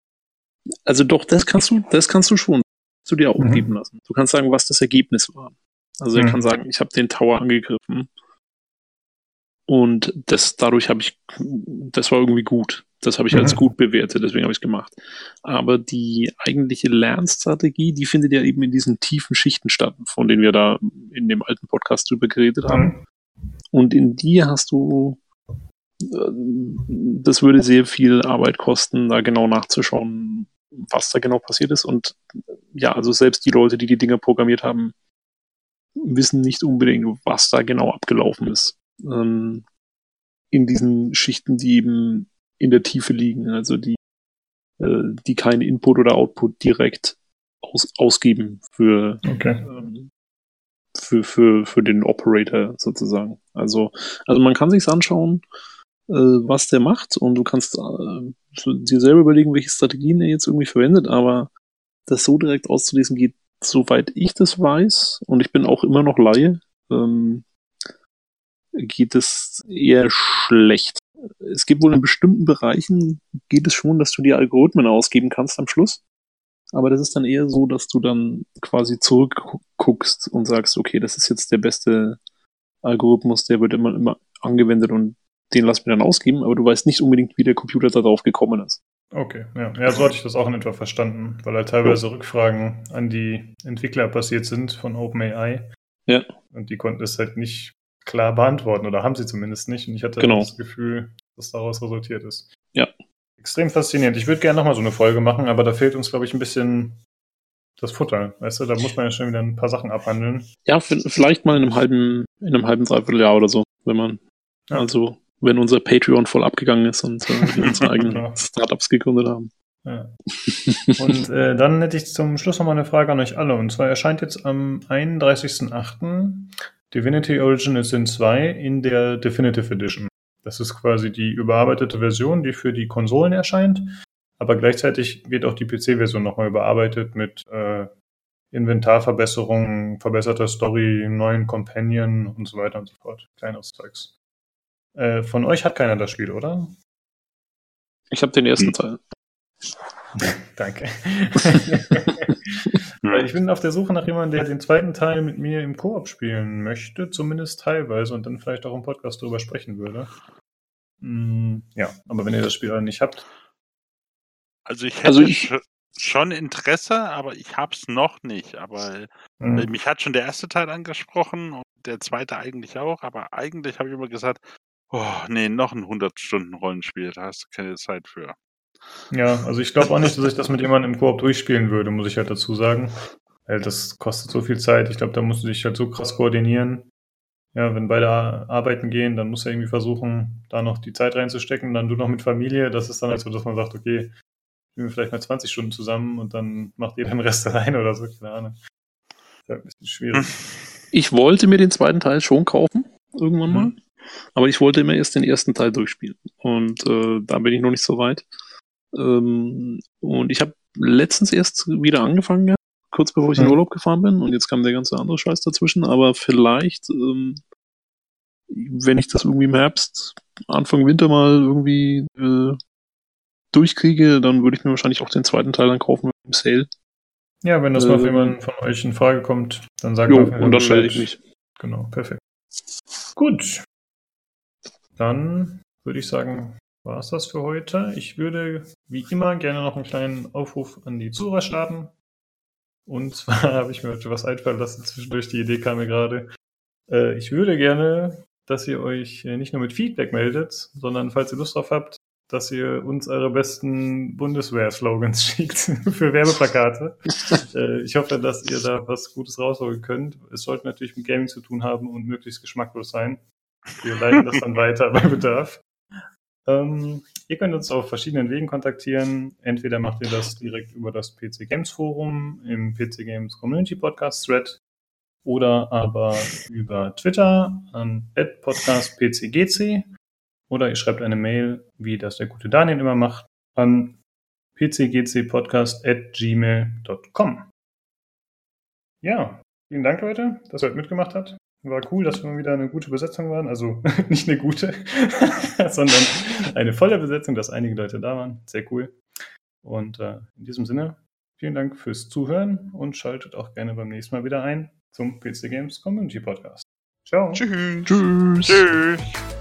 Speaker 3: also doch, das kannst du, das kannst du schon zu dir auch
Speaker 1: Mhm.
Speaker 3: geben lassen. Du kannst sagen, was das Ergebnis war. Also er
Speaker 1: Mhm.
Speaker 3: kann sagen, ich habe den Tower angegriffen und das, dadurch habe ich, das war irgendwie gut. Das habe ich als
Speaker 1: Mhm.
Speaker 3: gut bewertet, deswegen habe ich es gemacht. Aber die eigentliche Lernstrategie, die findet ja eben in diesen tiefen Schichten statt, von denen wir da in dem alten Podcast drüber geredet haben.
Speaker 1: Mhm.
Speaker 3: Und in die hast du, das würde sehr viel Arbeit kosten, da genau nachzuschauen, was da genau passiert ist. Und ja, also selbst die Leute, die die Dinger programmiert haben, wissen nicht unbedingt, was da genau abgelaufen ist. Ähm, in diesen Schichten, die eben in der Tiefe liegen, also die, äh, die keinen Input oder Output direkt aus, ausgeben für,
Speaker 1: Okay.
Speaker 3: ähm, für, für, für den Operator sozusagen. Also, also man kann sich's anschauen, was der macht und du kannst äh, dir selber überlegen, welche Strategien er jetzt irgendwie verwendet, aber das so direkt auszulesen geht, soweit ich das weiß, und ich bin auch immer noch Laie, ähm, geht es eher schlecht. Es gibt wohl in bestimmten Bereichen, geht es schon, dass du die Algorithmen ausgeben kannst am Schluss. Aber das ist dann eher so, dass du dann quasi zurückguckst und sagst, okay, das ist jetzt der beste Algorithmus, der wird immer, immer angewendet und den lass mir dann ausgeben, aber du weißt nicht unbedingt, wie der Computer darauf gekommen ist.
Speaker 1: Okay, ja. Ja, so hatte ich das auch in etwa verstanden, weil halt teilweise Rückfragen an die Entwickler passiert sind von OpenAI.
Speaker 3: Ja.
Speaker 1: Und die konnten es halt nicht klar beantworten oder haben sie zumindest nicht. Und ich hatte
Speaker 3: Genau.
Speaker 1: das Gefühl, dass daraus resultiert ist.
Speaker 3: Ja.
Speaker 1: Extrem faszinierend. Ich würde gerne nochmal so eine Folge machen, aber da fehlt uns, glaube ich, ein bisschen das Futter. Weißt du, da muss man ja schon wieder ein paar Sachen abhandeln.
Speaker 3: Ja, vielleicht mal in einem halben, in einem halben, dreiviertel Jahr oder so, wenn man, ja. also, wenn unser Patreon voll abgegangen ist und äh, wir unsere eigenen genau. Startups gegründet haben.
Speaker 1: Ja. Und äh, dann hätte ich zum Schluss noch mal eine Frage an euch alle. Und zwar erscheint jetzt am 31.08. Divinity Original Sin 2 in der Definitive Edition. Das ist quasi die überarbeitete Version, die für die Konsolen erscheint. Aber gleichzeitig wird auch die PC-Version nochmal überarbeitet mit äh, Inventarverbesserungen, verbesserter Story, neuen Companion und so weiter und so fort. Kleines Zeugs. Äh, von euch hat keiner das Spiel, oder?
Speaker 3: Ich habe den ersten hm. Teil.
Speaker 1: Danke. ich bin auf der Suche nach jemandem, der den zweiten Teil mit mir im Koop spielen möchte, zumindest teilweise, und dann vielleicht auch im Podcast darüber sprechen würde. Mm, ja, aber wenn ihr das Spiel nicht habt,
Speaker 2: also ich also hätte also ich, schon Interesse, aber ich hab's noch nicht. Aber mhm. mich hat schon der erste Teil angesprochen und der zweite eigentlich auch. Aber eigentlich habe ich immer gesagt, oh nee, noch ein 100-Stunden-Rollenspiel, da hast du keine Zeit für.
Speaker 1: Ja, also ich glaube auch nicht, dass ich das mit jemandem im Koop durchspielen würde, muss ich halt dazu sagen. Weil das kostet so viel Zeit. Ich glaube, da musst du dich halt so krass koordinieren. Ja, wenn beide arbeiten gehen, dann muss er irgendwie versuchen, da noch die Zeit reinzustecken. Dann du noch mit Familie. Das ist dann halt so, dass man sagt, okay, spielen wir vielleicht mal 20 Stunden zusammen und dann macht ihr den Rest alleine oder so, keine Ahnung. Das ist halt ein bisschen schwierig.
Speaker 3: Ich wollte mir den zweiten Teil schon kaufen, irgendwann mal. Mhm. Aber ich wollte immer erst den ersten Teil durchspielen. Und äh, da bin ich noch nicht so weit. Ähm, und ich habe letztens erst wieder angefangen, ja, kurz bevor ich mhm. in Urlaub gefahren bin. Und jetzt kam der ganze andere Scheiß dazwischen. Aber vielleicht, ähm, wenn ich das irgendwie im Herbst, Anfang Winter mal irgendwie äh, durchkriege, dann würde ich mir wahrscheinlich auch den zweiten Teil dann kaufen im Sale.
Speaker 1: Ja, wenn das äh, mal für jemanden von euch in Frage kommt, dann sagen
Speaker 3: wir und dann melde ich mich.
Speaker 1: Genau, perfekt. Gut. Dann würde ich sagen, war es das für heute. Ich würde wie immer gerne noch einen kleinen Aufruf an die Zuhörer starten. Und zwar habe ich mir heute was einfallen lassen, zwischendurch die Idee kam mir gerade. Äh, ich würde gerne, dass ihr euch äh, nicht nur mit Feedback meldet, sondern falls ihr Lust drauf habt, dass ihr uns eure besten Bundeswehr-Slogans schickt für Werbeplakate. äh, ich hoffe, dass ihr da was Gutes rausholen könnt. Es sollte natürlich mit Gaming zu tun haben und möglichst geschmacklos sein. Wir leiten das dann weiter bei Bedarf. Ähm, ihr könnt uns auf verschiedenen Wegen kontaktieren. Entweder macht ihr das direkt über das PC Games Forum im PC Games Community Podcast Thread oder aber über Twitter an podcastpcgc oder ihr schreibt eine Mail, wie das der gute Daniel immer macht, an pcgcpodcast.gmail.com. Ja, vielen Dank, Leute, dass ihr heute mitgemacht habt. War cool, dass wir mal wieder eine gute Besetzung waren. Also nicht eine gute, sondern eine volle Besetzung, dass einige Leute da waren. Sehr cool. Und äh, in diesem Sinne, vielen Dank fürs Zuhören und schaltet auch gerne beim nächsten Mal wieder ein zum PC Games Community Podcast.
Speaker 2: Ciao. Tschüss. Tschüss. Tschüss.